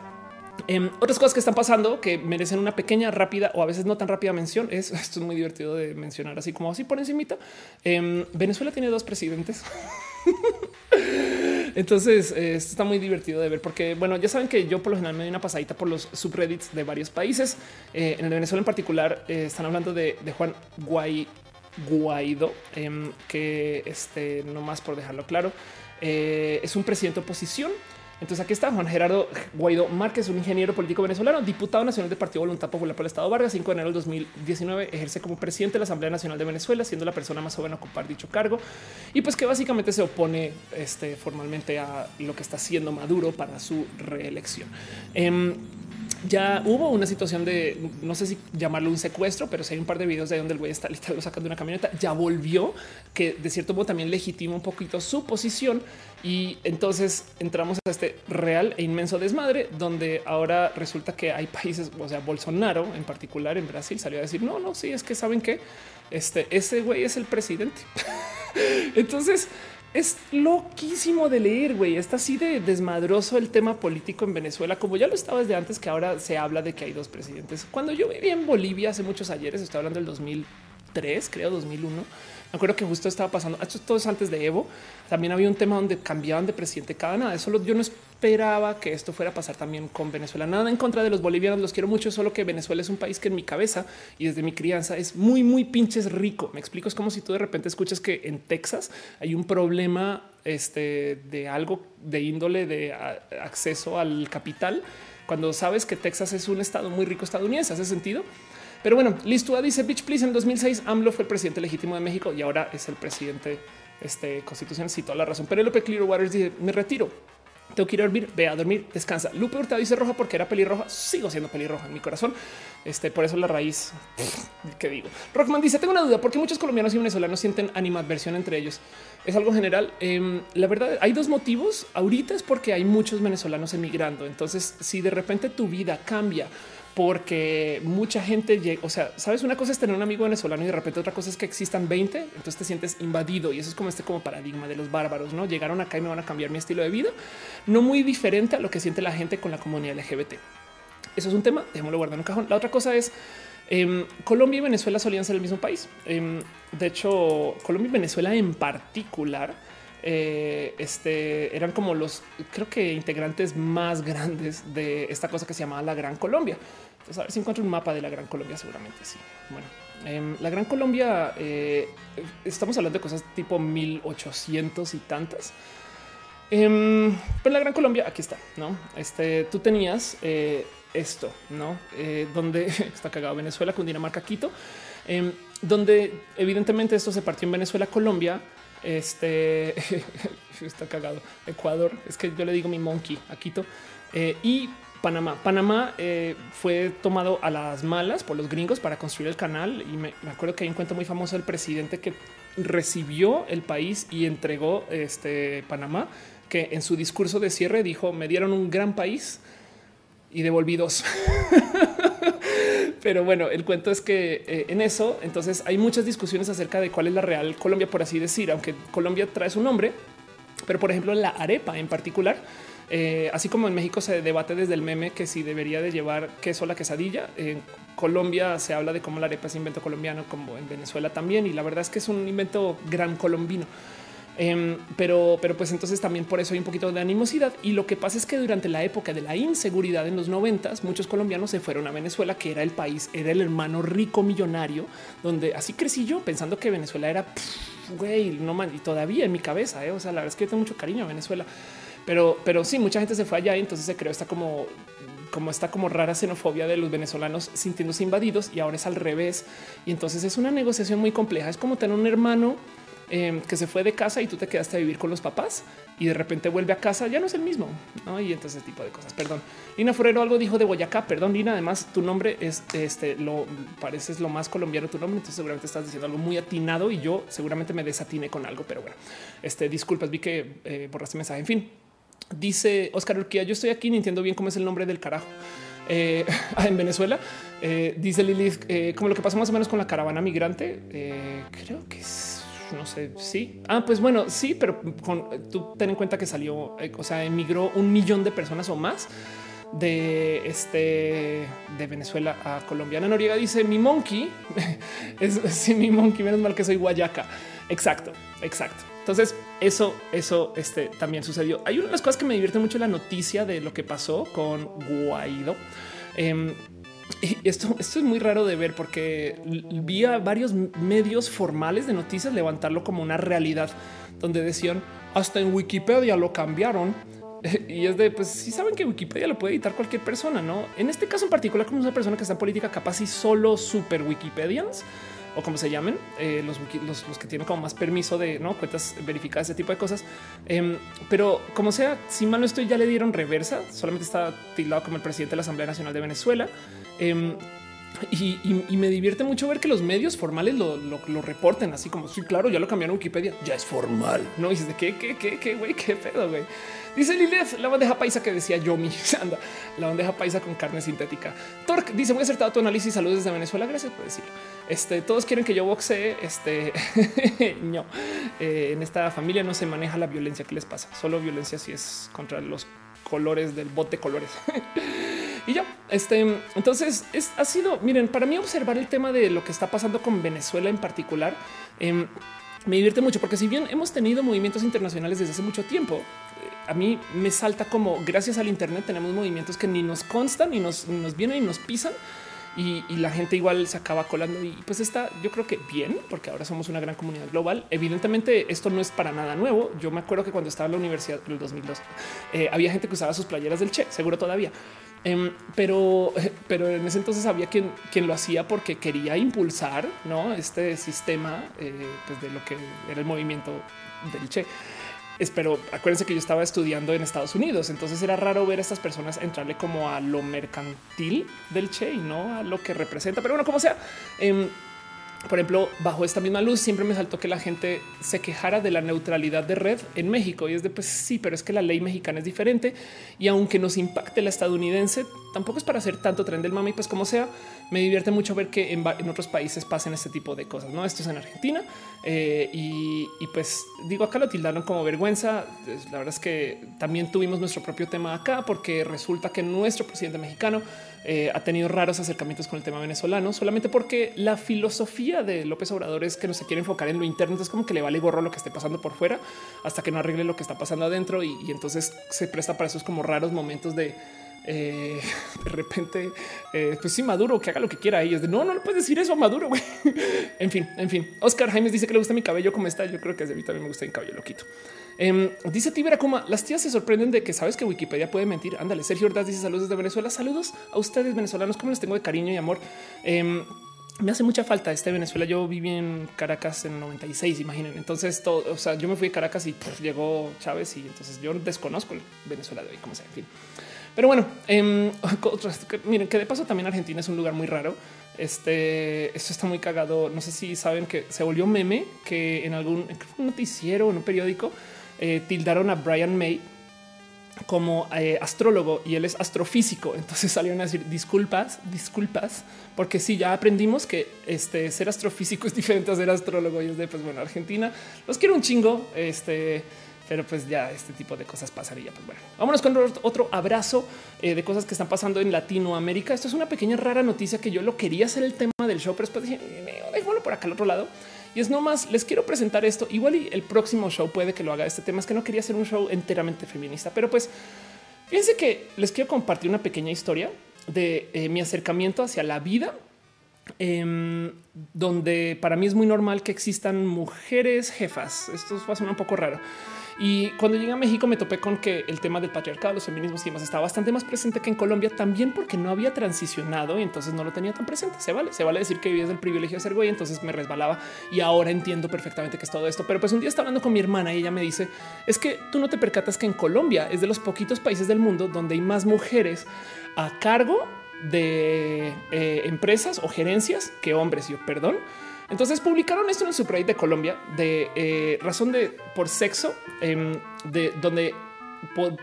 em, otras cosas que están pasando que merecen una pequeña, rápida o a veces no tan rápida mención es esto es muy divertido de mencionar así como así por encimita. Eh, Venezuela tiene dos presidentes. Entonces esto está muy divertido de ver porque, bueno, ya saben que yo por lo general me doy una pasadita por los subreddits de varios países. Eh, en el Venezuela en particular eh, están hablando de, de Juan Guay Guaidó, em, que este, no más por dejarlo claro, eh, es un presidente de oposición. Entonces aquí está Juan Gerardo Guaidó Márquez, un ingeniero político venezolano, diputado nacional del Partido Voluntad Popular por el Estado Vargas, 5 de enero del 2019, ejerce como presidente de la Asamblea Nacional de Venezuela, siendo la persona más joven a ocupar dicho cargo y pues que básicamente se opone este, formalmente a lo que está haciendo Maduro para su reelección. Em, ya hubo una situación de no sé si llamarlo un secuestro, pero si hay un par de videos de donde el güey está literalmente sacando una camioneta, ya volvió, que de cierto modo también legitima un poquito su posición. Y entonces entramos a este real e inmenso desmadre donde ahora resulta que hay países, o sea, Bolsonaro en particular en Brasil salió a decir no, no, sí, es que saben que este ese güey es el presidente. entonces es loquísimo de leer, güey. Está así de desmadroso el tema político en Venezuela, como ya lo estaba desde antes, que ahora se habla de que hay dos presidentes. Cuando yo vivía en Bolivia hace muchos ayeres, estoy hablando del 2003, creo 2001. Me acuerdo que justo estaba pasando, esto todo es antes de Evo. También había un tema donde cambiaban de presidente cada nada. Eso yo no esperaba que esto fuera a pasar también con Venezuela. Nada en contra de los bolivianos, los quiero mucho, solo que Venezuela es un país que en mi cabeza y desde mi crianza es muy, muy pinches rico. Me explico, es como si tú de repente escuchas que en Texas hay un problema este, de algo de índole de acceso al capital, cuando sabes que Texas es un estado muy rico estadounidense. ¿Hace sentido? Pero bueno, Listua dice Bitch Please en 2006 AMLO fue el presidente legítimo de México y ahora es el presidente este, constitucional. Sí, toda la razón. Pero Penelope Clearwater dice me retiro. Tengo que ir a dormir, ve a dormir, descansa. Lupe Hurtado dice roja porque era pelirroja. Sigo siendo pelirroja en mi corazón. Este, por eso la raíz que digo. Rockman dice: Tengo una duda, porque muchos colombianos y venezolanos sienten animadversión entre ellos. Es algo general. Em, la verdad, hay dos motivos. Ahorita es porque hay muchos venezolanos emigrando. Entonces, si de repente tu vida cambia porque mucha gente llega, o sea, sabes, una cosa es tener un amigo venezolano y de repente otra cosa es que existan 20, entonces te sientes invadido y eso es como este como paradigma de los bárbaros, ¿no? Llegaron acá y me van a cambiar mi estilo de vida, no muy diferente a lo que siente la gente con la comunidad LGBT. Eso es un tema, déjamelo guardar en un cajón. La otra cosa es, em, Colombia y Venezuela solían ser el mismo país. Em, de hecho, Colombia y Venezuela en particular eh, este, eran como los, creo que integrantes más grandes de esta cosa que se llamaba la Gran Colombia. A ver si encuentro un mapa de la Gran Colombia, seguramente sí. Bueno, em, la Gran Colombia, eh, estamos hablando de cosas tipo 1800 y tantas. Eh, pero la Gran Colombia, aquí está, ¿no? Este, tú tenías eh, esto, ¿no? Donde está cagado Venezuela, Cundinamarca, Quito, em, donde evidentemente esto se partió en Venezuela, Colombia, este está cagado. Ecuador, es que yo le digo mi monkey a Quito eh, y Panamá. Panamá eh, fue tomado a las malas por los gringos para construir el canal. Y me, acuerdo que hay un cuento muy famoso del presidente que recibió el país y entregó este Panamá, que en su discurso de cierre dijo: Me dieron un gran país y devolví dos. Pero bueno, el cuento es que eh, en eso, entonces hay muchas discusiones acerca de cuál es la real Colombia, por así decir, aunque Colombia trae su nombre, pero por ejemplo la arepa en particular, eh, así como en México se debate desde el meme que si debería de llevar queso a la quesadilla, en Colombia se habla de cómo la arepa es invento colombiano, como en Venezuela también, y la verdad es que es un invento gran colombino. Em, pero, pero pues entonces también por eso hay un poquito de animosidad. Y lo que pasa es que durante la época de la inseguridad en los noventas, muchos colombianos se fueron a Venezuela, que era el país, era el hermano rico millonario, donde así crecí yo pensando que Venezuela era güey, no man, y todavía en mi cabeza. ¿eh? O sea, la verdad es que yo tengo mucho cariño a Venezuela, pero, pero sí, mucha gente se fue allá y entonces se creó esta como como esta como rara xenofobia de los venezolanos sintiéndose invadidos y ahora es al revés. Y entonces es una negociación muy compleja. Es como tener un hermano Em, que se fue de casa y tú te quedaste a vivir con los papás y de repente vuelve a casa, ya no es el mismo. ¿no? Y entonces ese tipo de cosas. Perdón. Lina Forero algo dijo de Boyacá. Perdón, Lina. Además, tu nombre es este lo pareces lo más colombiano tu nombre. Entonces, seguramente estás diciendo algo muy atinado y yo seguramente me desatiné con algo. Pero bueno, este disculpas, vi que eh, borraste mensaje. En fin, dice Oscar Urquía. Yo estoy aquí, ni entiendo bien cómo es el nombre del carajo. Eh, en Venezuela. Eh, dice Lilith, eh, como lo que pasó más o menos con la caravana migrante. Eh, creo que no sé, sí. Ah, pues bueno, sí, pero con, tú ten en cuenta que salió, eh, o sea, emigró un millón de personas o más de este de Venezuela a Colombia. Ana Noriega dice mi monkey es sí, mi monkey, menos mal que soy guayaca. Exacto, exacto. Entonces, eso, eso este, también sucedió. Hay una de las cosas que me divierte mucho la noticia de lo que pasó con Guaido. Eh, y esto, esto es muy raro de ver porque vi a varios medios formales de noticias levantarlo como una realidad donde decían hasta en Wikipedia lo cambiaron. Y es de pues si saben que Wikipedia lo puede editar cualquier persona, no? En este caso en particular, como una persona que está en política, capaz y solo super Wikipedians o como se llamen eh, los, los, que tienen como más permiso de no cuentas verificadas, ese tipo de cosas. Em, pero como sea, si mal no estoy, ya le dieron reversa. Solamente está tildado como el presidente de la Asamblea Nacional de Venezuela. Em, y, me divierte mucho ver que los medios formales lo, reporten así como sí, claro, ya lo cambiaron Wikipedia, ya es formal. No dices de qué, qué, qué, qué, güey, qué pedo, güey. Dice Lilith, la bandeja paisa que decía Yomi, anda, la bandeja paisa con carne sintética. Torque dice muy acertado tu análisis. Saludos desde Venezuela. Gracias por decirlo. Este todos quieren que yo boxee. Este no, eh, en esta familia no se maneja la violencia. ¿Qué les pasa? Solo violencia si es contra los colores del bote colores. y ya, este, entonces es, ha sido, miren, para mí observar el tema de lo que está pasando con Venezuela en particular, em, me divierte mucho porque si bien hemos tenido movimientos internacionales desde hace mucho tiempo, eh, a mí me salta como gracias al Internet tenemos movimientos que ni nos constan, ni nos, nos vienen y nos pisan. Y, la gente igual se acaba colando y pues está yo creo que bien porque ahora somos una gran comunidad global evidentemente esto no es para nada nuevo yo me acuerdo que cuando estaba en la universidad en el 2002 eh, había gente que usaba sus playeras del Che seguro todavía Em, pero, pero en ese entonces había quien, quien lo hacía porque quería impulsar ¿no? este sistema eh, pues de lo que era el movimiento del Che. Espero, acuérdense que yo estaba estudiando en Estados Unidos, entonces era raro ver a estas personas entrarle como a lo mercantil del Che y no a lo que representa. Pero bueno, como sea, em, por ejemplo, bajo esta misma luz siempre me saltó que la gente se quejara de la neutralidad de red en México y es de pues sí, pero es que la ley mexicana es diferente y aunque nos impacte la estadounidense, tampoco es para hacer tanto tren del mami, pues como sea, me divierte mucho ver que en, otros países pasen este tipo de cosas. No, esto es en Argentina eh, y, pues digo, acá lo tildaron como vergüenza. La verdad es que también tuvimos nuestro propio tema acá porque resulta que nuestro presidente mexicano eh, ha tenido raros acercamientos con el tema venezolano, solamente porque la filosofía de López Obrador es que no se quiere enfocar en lo interno, es como que le vale gorro lo que esté pasando por fuera hasta que no arregle lo que está pasando adentro y, y entonces se presta para esos como raros momentos de eh, de repente, eh, pues sí, Maduro, que haga lo que quiera. Y es de no, no le puedes decir eso a Maduro. güey. en fin, en fin. Oscar Jaime dice que le gusta mi cabello como está. Yo creo que a mí también me gusta mi cabello loquito. Eh, dice Tibera como las tías se sorprenden de que sabes que Wikipedia puede mentir. Ándale, Sergio Ordaz dice saludos desde Venezuela. Saludos a ustedes venezolanos. Como les tengo de cariño y amor. Em, me hace mucha falta este Venezuela. Yo viví en Caracas en 96, imaginen. Entonces, todo, o sea, yo me fui a Caracas y llegó Chávez y entonces yo desconozco el Venezuela de hoy, como sea. En fin. Pero bueno, eh, miren que de paso también Argentina es un lugar muy raro. Este, esto está muy cagado. No sé si saben que se volvió meme que en algún noticiero en un periódico eh, tildaron a Brian May como eh, astrólogo y él es astrofísico. Entonces salieron a decir disculpas, disculpas, porque sí, ya aprendimos que este ser astrofísico es diferente a ser astrólogo. Y es de pues bueno, Argentina los quiero un chingo. Este pero pues ya este tipo de cosas pasaría. Pues bueno, vámonos con otro abrazo eh, de cosas que están pasando en Latinoamérica. Esto es una pequeña rara noticia que yo lo quería hacer el tema del show, pero después dije, déjalo por acá al otro lado. Y es nomás, les quiero presentar esto. Igual y el próximo show puede que lo haga este tema. Es que no quería hacer un show enteramente feminista, pero pues fíjense que les quiero compartir una pequeña historia de eh, mi acercamiento hacia la vida em, donde para mí es muy normal que existan mujeres jefas. Esto va a un poco raro. Y cuando llegué a México me topé con que el tema del patriarcado, los feminismos y demás estaba bastante más presente que en Colombia, también porque no había transicionado y entonces no lo tenía tan presente. Se vale, se vale decir que vivías el privilegio de ser güey, entonces me resbalaba y ahora entiendo perfectamente que es todo esto. Pero pues un día estaba hablando con mi hermana y ella me dice, es que tú no te percatas que en Colombia es de los poquitos países del mundo donde hay más mujeres a cargo de eh, empresas o gerencias que hombres. Yo, perdón. Entonces publicaron esto en el Supreme de Colombia de eh, razón de por sexo, em, de donde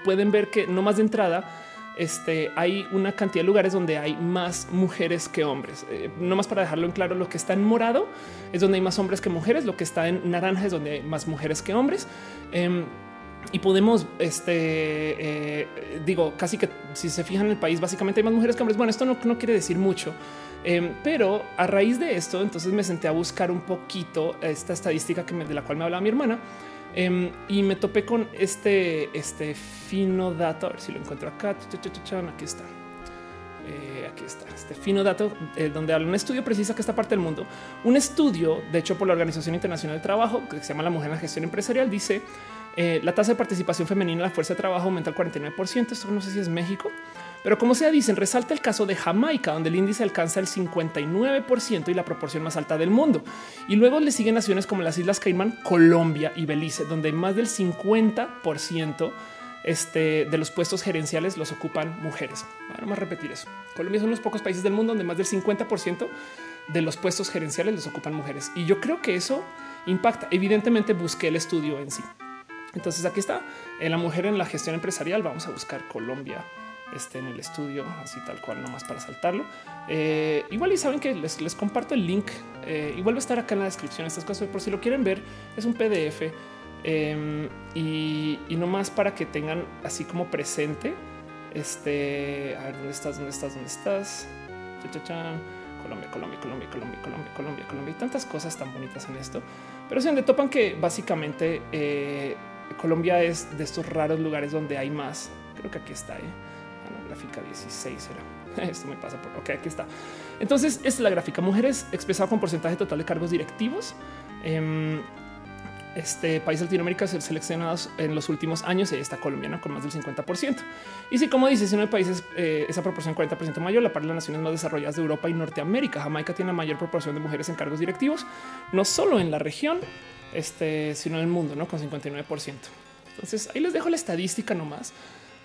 pueden ver que no más de entrada este, hay una cantidad de lugares donde hay más mujeres que hombres. Eh, no más para dejarlo en claro, lo que está en morado es donde hay más hombres que mujeres, lo que está en naranja es donde hay más mujeres que hombres. Y podemos, este, eh, digo, casi que si se fijan en el país, básicamente hay más mujeres que hombres. Bueno, esto no, no quiere decir mucho, Em, pero a raíz de esto, entonces me senté a buscar un poquito esta estadística que de la cual me hablaba mi hermana em, y me topé con este, este fino dato. A ver si lo encuentro acá. Aquí está. Eh, aquí está este fino dato eh, donde un estudio precisa que esta parte del mundo, un estudio de hecho por la Organización Internacional del Trabajo que se llama la mujer en la gestión empresarial, dice eh, la tasa de participación femenina en la fuerza de trabajo aumenta al 49%. Esto no sé si es México, pero como sea, dicen, resalta el caso de Jamaica, donde el índice alcanza el 59% y la proporción más alta del mundo. Y luego le siguen naciones como las Islas Caimán, Colombia y Belice, donde más del 50% este, de los puestos gerenciales los ocupan mujeres. Vamos a repetir eso. Colombia es uno de los pocos países del mundo donde más del 50% de los puestos gerenciales los ocupan mujeres. Y yo creo que eso impacta. Evidentemente busqué el estudio en sí. Entonces aquí está la mujer en la gestión empresarial. Vamos a buscar Colombia esté en el estudio, así tal cual, nomás para saltarlo. Eh, igual y saben que les, comparto el link. Eh, igual va a estar acá en la descripción estas cosas por si lo quieren ver. Es un PDF em, y, y no más para que tengan así como presente. Este, a ver dónde estás, dónde estás, dónde estás. Colombia, Colombia, Colombia, Colombia, Colombia, Colombia, Colombia y tantas cosas tan bonitas en esto. Pero si donde topan que básicamente eh, Colombia es de estos raros lugares donde hay más. Creo que aquí está. ¿eh? gráfica 16 era. Esto me pasa por ok, aquí está. Entonces, esta es la gráfica. Mujeres expresado con porcentaje total de cargos directivos. Eh, este país Latinoamérica seleccionados en los últimos años y está colombiana con más del 50%. Y si, como dices, en el país eh, esa proporción 40% mayor, la par de las naciones más desarrolladas de Europa y Norteamérica. Jamaica tiene la mayor proporción de mujeres en cargos directivos, no solo en la región, este, sino en el mundo, con 59%. Entonces ahí les dejo la estadística nomás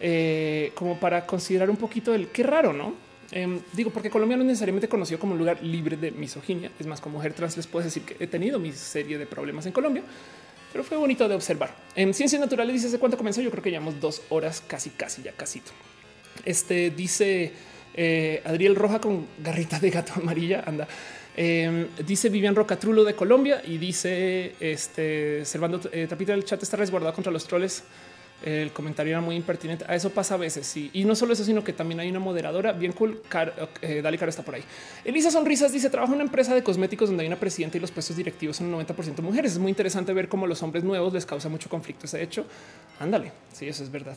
eh, como para considerar un poquito el qué raro, no? Em, digo, porque Colombia no es necesariamente conocido como un lugar libre de misoginia. Es más, como mujer trans les puedo decir que he tenido mi serie de problemas en Colombia, pero fue bonito de observar. En ciencias naturales dice cuánto comenzó. Yo creo que llevamos dos horas, casi, casi, ya casi. Este dice eh, Adriel Roja con garrita de gato amarilla. Anda. Em, dice Vivian Rocatrulo de Colombia y dice este Servando eh, Trapita del chat está resguardado contra los troles El comentario era muy impertinente. A eso pasa a veces. Sí. Y no solo eso, sino que también hay una moderadora bien cool. Eh, Dale Caro está por ahí. Elisa Sonrisas dice trabaja en una empresa de cosméticos donde hay una presidenta y los puestos directivos son 90% mujeres. Es muy interesante ver cómo los hombres nuevos les causa mucho conflicto ese hecho. Ándale. Sí, eso es verdad.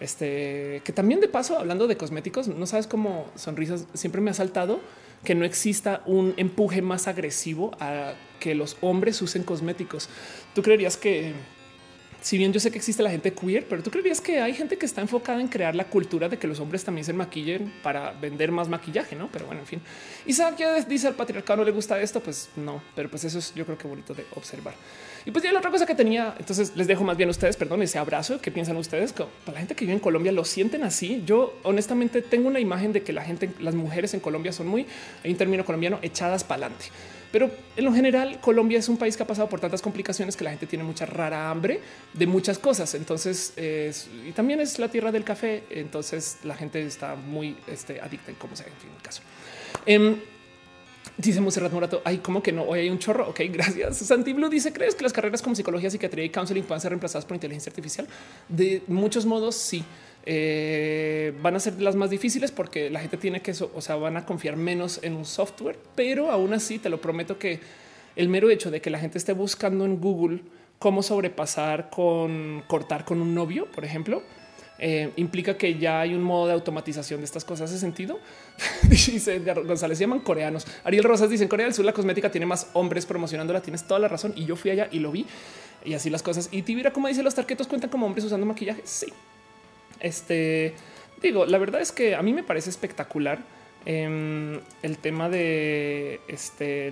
Este que también de paso, hablando de cosméticos, no sabes cómo sonrisas siempre me ha saltado que no exista un empuje más agresivo a que los hombres usen cosméticos. Tú creerías que si bien yo sé que existe la gente queer, pero tú creerías que hay gente que está enfocada en crear la cultura de que los hombres también se maquillen para vender más maquillaje, no? Pero bueno, en fin. Isaac ya dice al patriarcado no le gusta esto, pues no, pero pues eso es yo creo que bonito de observar. Y pues ya la otra cosa que tenía, entonces les dejo más bien a ustedes, perdón, ese abrazo. ¿Qué piensan ustedes? Para la gente que vive en Colombia lo sienten así. Yo honestamente tengo una imagen de que la gente, las mujeres en Colombia son muy, hay un término colombiano, echadas para adelante. Pero en lo general, Colombia es un país que ha pasado por tantas complicaciones que la gente tiene mucha rara hambre de muchas cosas. Entonces, y también es la tierra del café. Entonces, la gente está muy este, adicta, como sea, en fin, el caso. Em, Dice Monserrat Morato, ay, como que no? Hoy hay un chorro. Ok, gracias. Santi Blue dice: ¿Crees que las carreras como psicología, psiquiatría y counseling puedan ser reemplazadas por inteligencia artificial? De muchos modos, sí. Eh, van a ser las más difíciles porque la gente tiene que, o sea, van a confiar menos en un software, pero aún así te lo prometo que el mero hecho de que la gente esté buscando en Google cómo sobrepasar con cortar con un novio, por ejemplo, eh, implica que ya hay un modo de automatización de estas cosas. ¿Hace sentido? dice González, se llaman coreanos. Ariel Rosas dice en Corea del Sur la cosmética tiene más hombres promocionándola. Tienes toda la razón. Y yo fui allá y lo vi y así las cosas. Y Tibira, como dice, los tarquetos cuentan como hombres usando maquillaje. Sí. Este digo, la verdad es que a mí me parece espectacular em, el tema de este,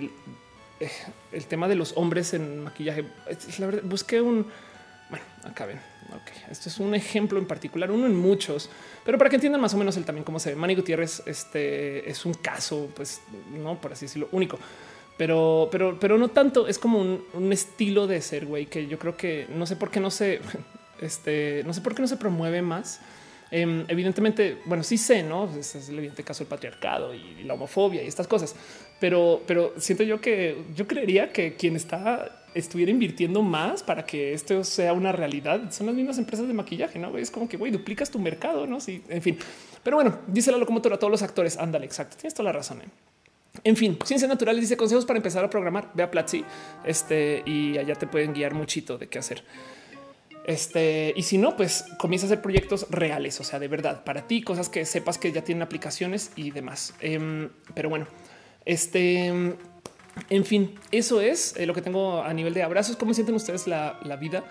eh, el tema de los hombres en maquillaje. La verdad, busqué un bueno, acá ven. Ok, esto es un ejemplo en particular, uno en muchos, pero para que entiendan más o menos el también cómo se ve. Manny Gutiérrez este es un caso, pues no por así decirlo, único, pero, pero, pero no tanto. Es como un, estilo de ser, güey, que yo creo que no sé por qué no se, este, no sé por qué no se promueve más. Em, evidentemente, bueno, sí sé, no es el evidente caso del patriarcado y la homofobia y estas cosas, pero, pero siento yo que yo creería que quien está estuviera invirtiendo más para que esto sea una realidad. Son las mismas empresas de maquillaje, no es como que güey, duplicas tu mercado, no? Sí, en fin. Pero bueno, dice la locomotora a todos los actores. Ándale, exacto. Tienes toda la razón. ¿eh? En fin, ciencias naturales dice consejos para empezar a programar. Ve a Platzi este y allá te pueden guiar muchito de qué hacer. Este, y si no, pues comienza a hacer proyectos reales, o sea, de verdad para ti, cosas que sepas que ya tienen aplicaciones y demás. Em, pero bueno, este en fin, eso es eh, lo que tengo a nivel de abrazos. ¿Cómo sienten ustedes la, vida?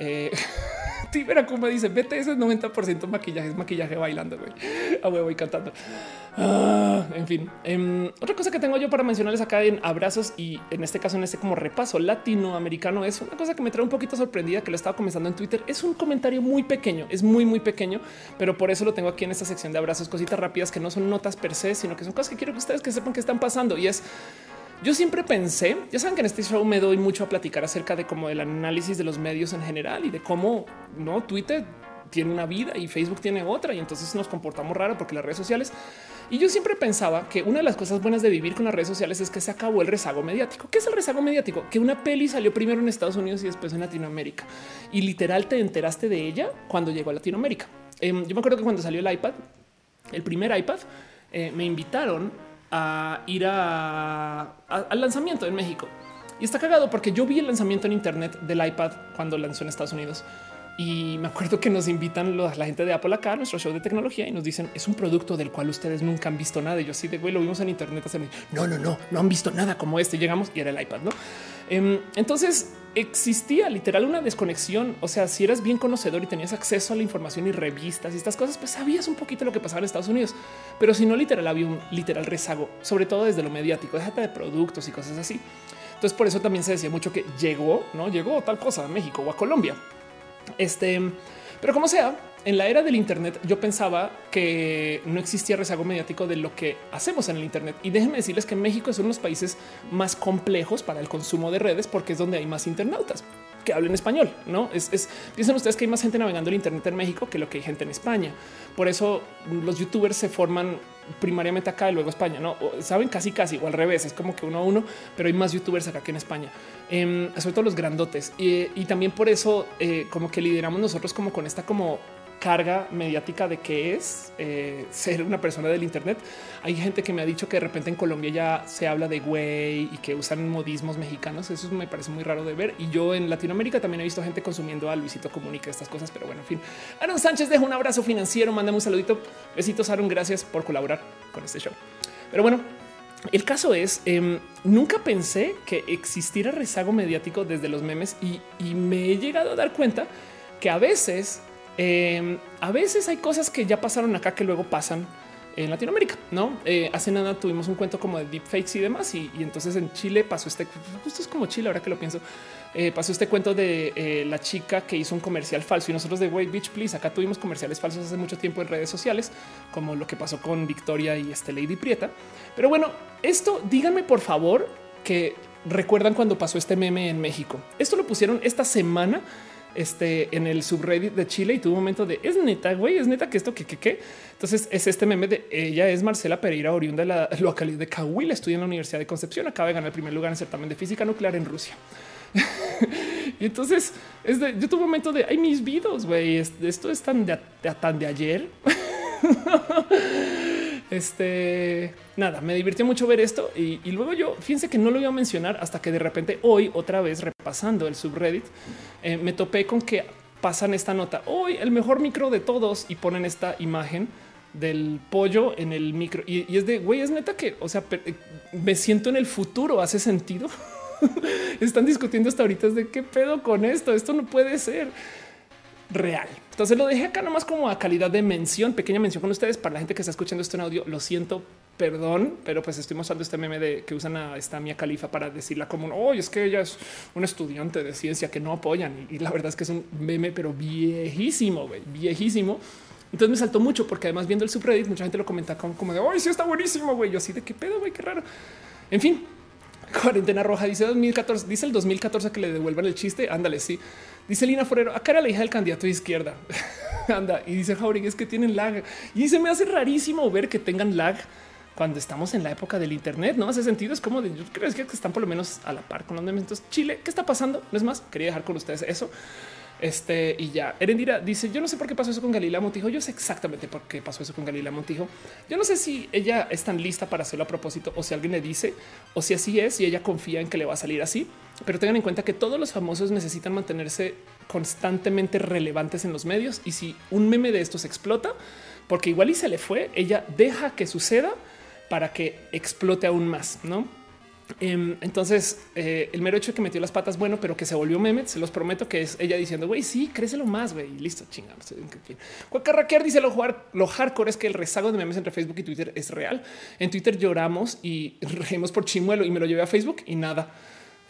Eh, Tibera como dice, vete ese 90% maquillaje, es maquillaje bailando, güey. A huevo y cantando. Ah, en fin, em, otra cosa que tengo yo para mencionarles acá en abrazos y en este caso en este como repaso latinoamericano es una cosa que me trae un poquito sorprendida que lo estaba comenzando en Twitter. Es un comentario muy pequeño, es muy, muy pequeño, pero por eso lo tengo aquí en esta sección de abrazos, cositas rápidas que no son notas per se, sino que son cosas que quiero que ustedes que sepan que están pasando y es yo siempre pensé, ya saben que en este show me doy mucho a platicar acerca de cómo el análisis de los medios en general y de cómo no Twitter tiene una vida y Facebook tiene otra y entonces nos comportamos raro porque las redes sociales y yo siempre pensaba que una de las cosas buenas de vivir con las redes sociales es que se acabó el rezago mediático. ¿Qué es el rezago mediático? Que una peli salió primero en Estados Unidos y después en Latinoamérica y literal te enteraste de ella cuando llegó a Latinoamérica. Em, yo me acuerdo que cuando salió el iPad, el primer iPad, eh, me invitaron a ir al lanzamiento en México. Y está cagado porque yo vi el lanzamiento en Internet del iPad cuando lanzó en Estados Unidos. Y me acuerdo que nos invitan la gente de Apple acá a nuestro show de tecnología y nos dicen es un producto del cual ustedes nunca han visto nada. Y yo así de güey, lo vimos en Internet. Hace no, no, no, no han visto nada como este. Llegamos y era el iPad, no? Em, entonces existía literal una desconexión. O sea, si eras bien conocedor y tenías acceso a la información y revistas y estas cosas, pues sabías un poquito lo que pasaba en Estados Unidos. Pero si no, literal había un literal rezago, sobre todo desde lo mediático, déjate de productos y cosas así. Entonces, por eso también se decía mucho que llegó, no llegó tal cosa a México o a Colombia. Este, pero como sea, en la era del Internet yo pensaba que no existía rezago mediático de lo que hacemos en el Internet. Y déjenme decirles que México es uno de los países más complejos para el consumo de redes porque es donde hay más internautas que hablen español. No es, piensen ustedes que hay más gente navegando el Internet en México que lo que hay gente en España. Por eso los youtubers se forman primariamente acá y luego España, no saben casi casi o al revés. Es como que uno a uno, pero hay más youtubers acá que en España, em, sobre todo los grandotes. Y, y también por eso eh, como que lideramos nosotros como con esta como carga mediática de qué es eh, ser una persona del Internet. Hay gente que me ha dicho que de repente en Colombia ya se habla de güey y que usan modismos mexicanos. Eso me parece muy raro de ver. Y yo en Latinoamérica también he visto gente consumiendo a Luisito Comunica estas cosas. Pero bueno, en fin. Aaron Sánchez deja un abrazo financiero. Mándame un saludito. Besitos, Aaron. Gracias por colaborar con este show. Pero bueno, el caso es, em, nunca pensé que existiera rezago mediático desde los memes y me he llegado a dar cuenta que a veces Em, a veces hay cosas que ya pasaron acá que luego pasan en Latinoamérica, no? Eh, hace nada tuvimos un cuento como de deepfakes y demás, y, entonces en Chile pasó este justo es como Chile. Ahora que lo pienso, eh, pasó este cuento de eh, la chica que hizo un comercial falso y nosotros de Wait Beach, please. Acá tuvimos comerciales falsos hace mucho tiempo en redes sociales, como lo que pasó con Victoria y este Lady Prieta. Pero bueno, esto díganme por favor que recuerdan cuando pasó este meme en México. Esto lo pusieron esta semana este, en el subreddit de Chile y tuvo un momento de es neta, güey, es neta que esto que, que, que. Entonces es este meme de ella es Marcela Pereira, oriunda de la localidad de Cahuil, estudia en la Universidad de Concepción, acaba de ganar el primer lugar en el certamen de física nuclear en Rusia. y entonces es de, yo tuve un momento de ay, mis videos, güey, esto es tan de ayer. Este nada, me divirtió mucho ver esto y, luego yo fíjense que no lo iba a mencionar hasta que de repente hoy, otra vez repasando el subreddit, eh, me topé con que pasan esta nota hoy, el mejor micro de todos y ponen esta imagen del pollo en el micro y, es de güey, es neta que, o sea, eh, me siento en el futuro. Hace sentido. Están discutiendo hasta ahorita de qué pedo con esto. Esto no puede ser real. Entonces lo dejé acá nomás como a calidad de mención, pequeña mención con ustedes para la gente que está escuchando esto en audio. Lo siento, perdón, pero pues estoy mostrando este meme de que usan a esta mía califa para decirla como hoy es que ella es un estudiante de ciencia que no apoyan. Y, la verdad es que es un meme, pero viejísimo, viejísimo. Entonces me saltó mucho porque además viendo el subreddit, mucha gente lo comenta como, como de hoy sí está buenísimo, güey. Yo así de qué pedo, güey, qué raro. En fin, cuarentena roja dice 2014, dice el 2014 que le devuelvan el chiste. Ándale, sí. Dice Lina Forero, acá era la hija del candidato de izquierda. Anda. Y dice Jauregui, es que tienen lag. Y se me hace rarísimo ver que tengan lag cuando estamos en la época del Internet. No hace sentido. Es como de yo creo que están por lo menos a la par con los memes. Chile, ¿qué está pasando? No es más, quería dejar con ustedes eso. Este y ya Erendira dice: Yo no sé por qué pasó eso con Galila Montijo. Yo sé exactamente por qué pasó eso con Galila Montijo. Yo no sé si ella es tan lista para hacerlo a propósito o si alguien le dice o si así es y ella confía en que le va a salir así. Pero tengan en cuenta que todos los famosos necesitan mantenerse constantemente relevantes en los medios. Y si un meme de estos explota, porque igual y se le fue, ella deja que suceda para que explote aún más, no? Em, entonces, eh, el mero hecho de que metió las patas, bueno, pero que se volvió meme, se los prometo que es ella diciendo, güey, sí, crécelo más, güey, listo, chingamos. Cuacarraquear dice lo, jugar, lo hardcore es que el rezago de memes entre Facebook y Twitter es real. En Twitter lloramos y reímos por chimuelo y me lo llevé a Facebook y nada.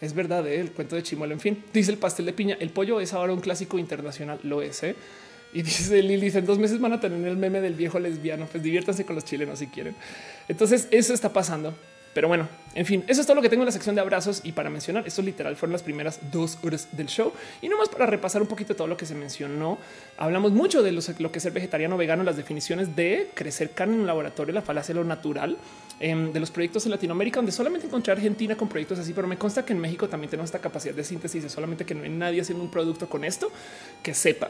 Es verdad, ¿eh? el cuento de chimuelo. En fin, dice el pastel de piña. El pollo es ahora un clásico internacional. Lo es. ¿eh? Y dice Lili, en dos meses van a tener el meme del viejo lesbiano. Pues diviértanse con los chilenos si quieren. Entonces, eso está pasando. Pero bueno, en fin, eso es todo lo que tengo en la sección de abrazos y para mencionar, esto literal fueron las primeras dos horas del show y no más para repasar un poquito todo lo que se mencionó. Hablamos mucho de lo que es ser vegetariano vegano, las definiciones de crecer carne en un laboratorio, la falacia de lo natural, em, de los proyectos en Latinoamérica, donde solamente encontré Argentina con proyectos así, pero me consta que en México también tenemos esta capacidad de síntesis, solamente que no hay nadie haciendo un producto con esto que sepa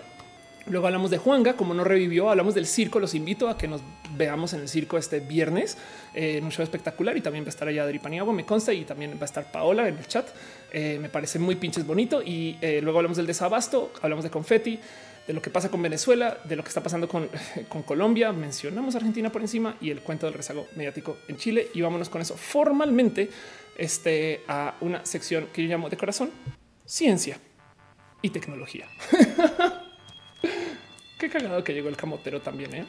Luego hablamos de Juanga, como no revivió, hablamos del circo. Los invito a que nos veamos en el circo este viernes eh, en un show espectacular y también va a estar allá Adri Paniagua, me consta, y también va a estar Paola en el chat. Eh, me parece muy pinches bonito. Y eh, luego hablamos del desabasto, hablamos de confeti, de lo que pasa con Venezuela, de lo que está pasando con, con Colombia. Mencionamos Argentina por encima y el cuento del rezago mediático en Chile. Y vámonos con eso formalmente este, a una sección que yo llamo de corazón ciencia y tecnología. Qué cagado que llegó el camotero también, ¿eh?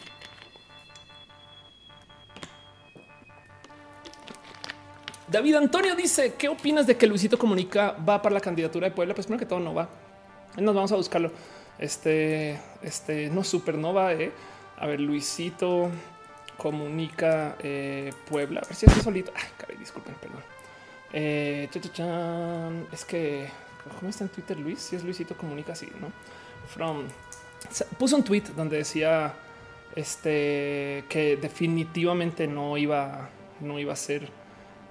David Antonio dice, ¿qué opinas de que Luisito Comunica va para la candidatura de Puebla? Pues primero que todo no va. Nos vamos a buscarlo. Este, este, no supernova, ¿eh? A ver, Luisito Comunica eh, Puebla. A ver si es solito. Ay, caray, disculpen, perdón. Eh, es que, ¿cómo está en Twitter Luis? Si es Luisito Comunica, sí, ¿no? From puso un tweet donde decía este que definitivamente no iba, no iba a ser.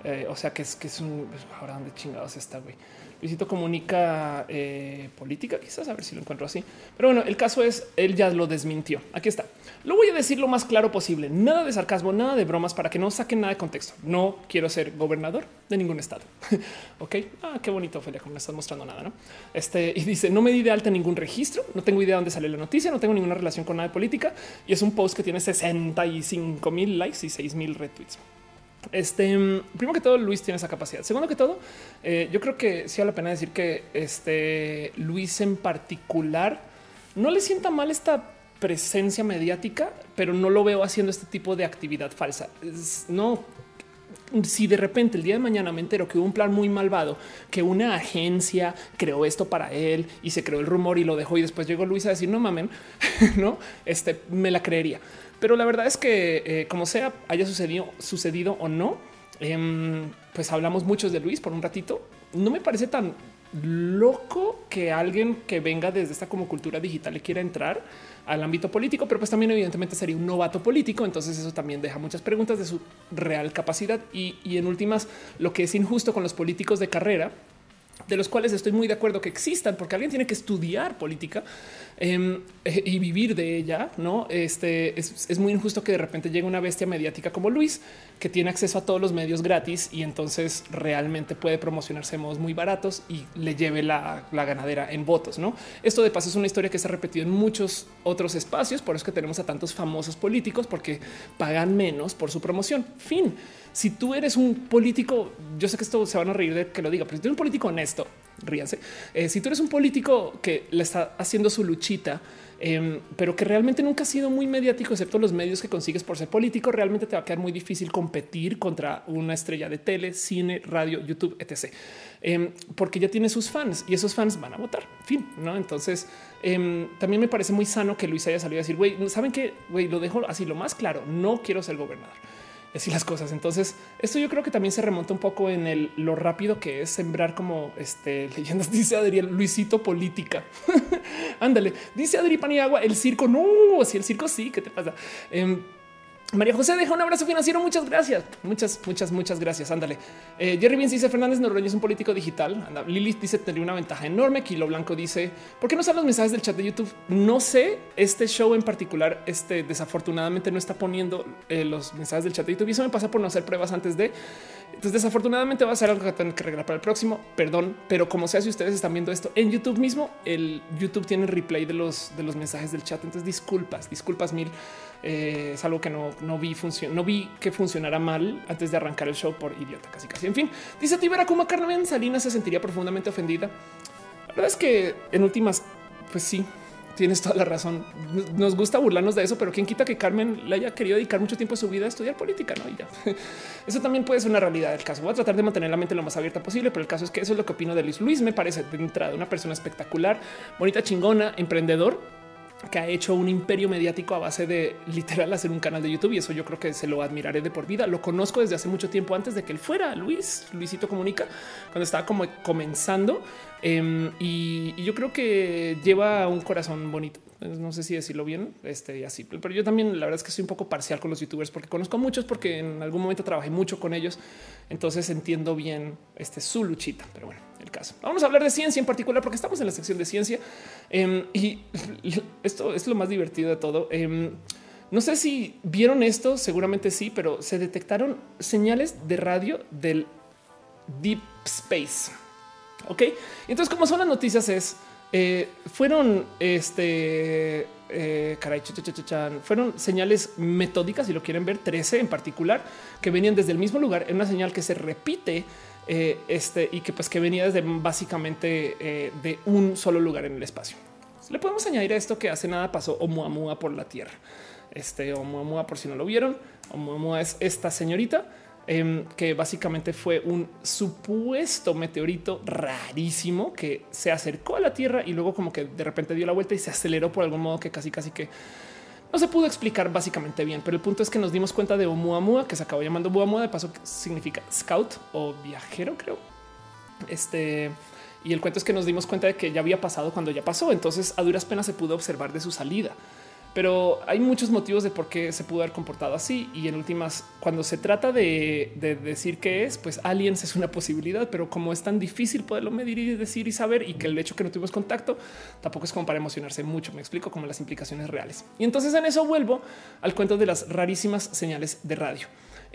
Eh, o sea que es que es un pues, ahora dónde chingados está, güey. Luisito comunica eh, política, quizás a ver si lo encuentro así. Pero bueno, el caso es él ya lo desmintió. Aquí está. Lo voy a decir lo más claro posible. Nada de sarcasmo, nada de bromas para que no saquen nada de contexto. No quiero ser gobernador de ningún estado. ok. Ah, qué bonito, Ophelia, como me estás mostrando nada. No, este y dice: No me di de alta ningún registro, no tengo idea de dónde sale la noticia, no tengo ninguna relación con nada de política. Y es un post que tiene 65 mil likes y 6 mil retweets. Este, primero que todo, Luis tiene esa capacidad. Segundo que todo, eh, yo creo que sí vale la pena decir que este Luis en particular no le sienta mal esta presencia mediática, pero no lo veo haciendo este tipo de actividad falsa. no, si de repente el día de mañana me entero que hubo un plan muy malvado, que una agencia creó esto para él y se creó el rumor y lo dejó y después llegó Luis a decir no mamen, no, este me la creería. Pero la verdad es que eh, como sea, haya sucedido, sucedido o no, em, pues hablamos muchos de Luis por un ratito. No me parece tan loco que alguien que venga desde esta como cultura digital le quiera entrar al ámbito político, pero pues también evidentemente sería un novato político. Entonces eso también deja muchas preguntas de su real capacidad y, y en últimas lo que es injusto con los políticos de carrera de los cuales estoy muy de acuerdo que existan, porque alguien tiene que estudiar política em, eh, y vivir de ella. No este es, muy injusto que de repente llegue una bestia mediática como Luis, que tiene acceso a todos los medios gratis y entonces realmente puede promocionarse en modos muy baratos y le lleve la, ganadera en votos. No, esto de paso es una historia que se ha repetido en muchos otros espacios. Por eso que tenemos a tantos famosos políticos, porque pagan menos por su promoción. Fin si tú eres un político, yo sé que esto se van a reír de que lo diga, pero si tú eres un político honesto, ríanse. Eh, si tú eres un político que le está haciendo su luchita, em, pero que realmente nunca ha sido muy mediático, excepto los medios que consigues por ser político, realmente te va a quedar muy difícil competir contra una estrella de tele, cine, radio, YouTube, etc. Em, porque ya tiene sus fans y esos fans van a votar. Fin, no? Entonces em, también me parece muy sano que Luis haya salido a decir, güey, saben que lo dejo así lo más claro. No quiero ser gobernador así las cosas. Entonces, esto yo creo que también se remonta un poco en el lo rápido que es sembrar como este leyendas. Dice Adriel Luisito política. Ándale, dice Adri Paniagua, el circo. No, si el circo sí, ¿qué te pasa? Em, María José deja un abrazo financiero. Muchas gracias. Muchas, muchas, muchas gracias. Ándale. Eh, Jerry Vince dice Fernández Noroña es un político digital. Anda. Lilith dice tendría una ventaja enorme. Kilo Blanco dice por qué no salen los mensajes del chat de YouTube. No sé. Este show en particular, este desafortunadamente no está poniendo eh, los mensajes del chat de YouTube y eso me pasa por no hacer pruebas antes de. Entonces, desafortunadamente va a ser algo que tener que arreglar para el próximo. Perdón, pero como sea, si ustedes están viendo esto en YouTube mismo, el YouTube tiene replay de los de los mensajes del chat. Entonces, disculpas, disculpas mil. Eh, es algo que no, no vi no vi que funcionara mal antes de arrancar el show por idiota, casi casi. En fin, dice Tibera como Carmen Salinas se sentiría profundamente ofendida. La verdad es que en últimas, pues sí, tienes toda la razón. Nos gusta burlarnos de eso, pero quien quita que Carmen le haya querido dedicar mucho tiempo de su vida a estudiar política, no? Y ya eso también puede ser una realidad del caso. Voy a tratar de mantener la mente lo más abierta posible, pero el caso es que eso es lo que opino de Luis. Luis me parece de entrada una persona espectacular, bonita, chingona, emprendedor que ha hecho un imperio mediático a base de literal hacer un canal de YouTube y eso yo creo que se lo admiraré de por vida. Lo conozco desde hace mucho tiempo antes de que él fuera Luis, Luisito Comunica, cuando estaba como comenzando em, y, yo creo que lleva un corazón bonito. No sé si decirlo bien, este así, pero yo también la verdad es que soy un poco parcial con los youtubers porque conozco a muchos porque en algún momento trabajé mucho con ellos. Entonces entiendo bien este su luchita, pero bueno Vamos a hablar de ciencia en particular porque estamos en la sección de ciencia em, y esto es lo más divertido de todo. Em, no sé si vieron esto, seguramente sí, pero se detectaron señales de radio del deep space. Ok, entonces, como son las noticias, es eh, fueron este eh, caray, fueron señales metódicas, si lo quieren ver, 13 en particular, que venían desde el mismo lugar en una señal que se repite eh, este, y que pues que venía desde básicamente eh, de un solo lugar en el espacio. Le podemos añadir a esto que hace nada pasó Oumuamua por la Tierra. Este Oumuamua, por si no lo vieron, Oumuamua es esta señorita em, que básicamente fue un supuesto meteorito rarísimo que se acercó a la Tierra y luego como que de repente dio la vuelta y se aceleró por algún modo que casi casi que no se pudo explicar básicamente bien, pero el punto es que nos dimos cuenta de Oumuamua, que se acabó llamando Oumuamua, de paso significa scout o viajero, creo. Este y el cuento es que nos dimos cuenta de que ya había pasado cuando ya pasó. Entonces a duras penas se pudo observar de su salida. Pero hay muchos motivos de por qué se pudo haber comportado así. Y en últimas, cuando se trata de, decir qué es, pues aliens es una posibilidad, pero como es tan difícil poderlo medir y decir y saber, y que el hecho que no tuvimos contacto tampoco es como para emocionarse mucho. Me explico como las implicaciones reales. Y entonces en eso vuelvo al cuento de las rarísimas señales de radio.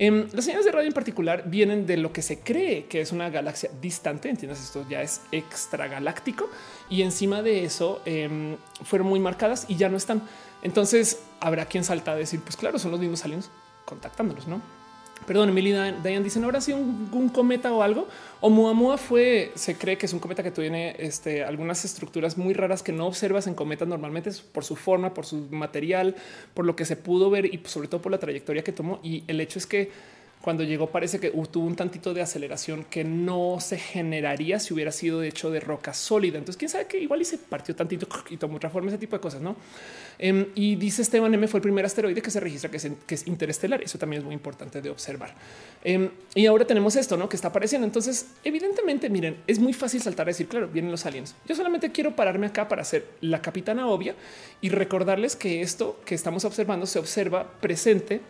Em, las señales de radio en particular vienen de lo que se cree que es una galaxia distante. Entiendes, esto ya es extragaláctico y encima de eso em, fueron muy marcadas y ya no están. Entonces habrá quien salta a decir, pues claro, son los mismos aliens contactándolos, ¿no? Perdón, Emily Diane dicen ahora sí un, cometa o algo. O Muamua fue, se cree que es un cometa que tiene este, algunas estructuras muy raras que no observas en cometas normalmente por su forma, por su material, por lo que se pudo ver y sobre todo por la trayectoria que tomó. Y el hecho es que cuando llegó parece que tuvo un tantito de aceleración que no se generaría si hubiera sido de hecho de roca sólida. Entonces, quién sabe que igual y se partió tantito y tomó otra forma, ese tipo de cosas, ¿no? Em, y dice Esteban M fue el primer asteroide que se registra que es, interestelar. Eso también es muy importante de observar. Em, y ahora tenemos esto, ¿no? Que está apareciendo. Entonces, evidentemente, miren, es muy fácil saltar a decir, claro, vienen los aliens. Yo solamente quiero pararme acá para ser la capitana obvia y recordarles que esto que estamos observando se observa presente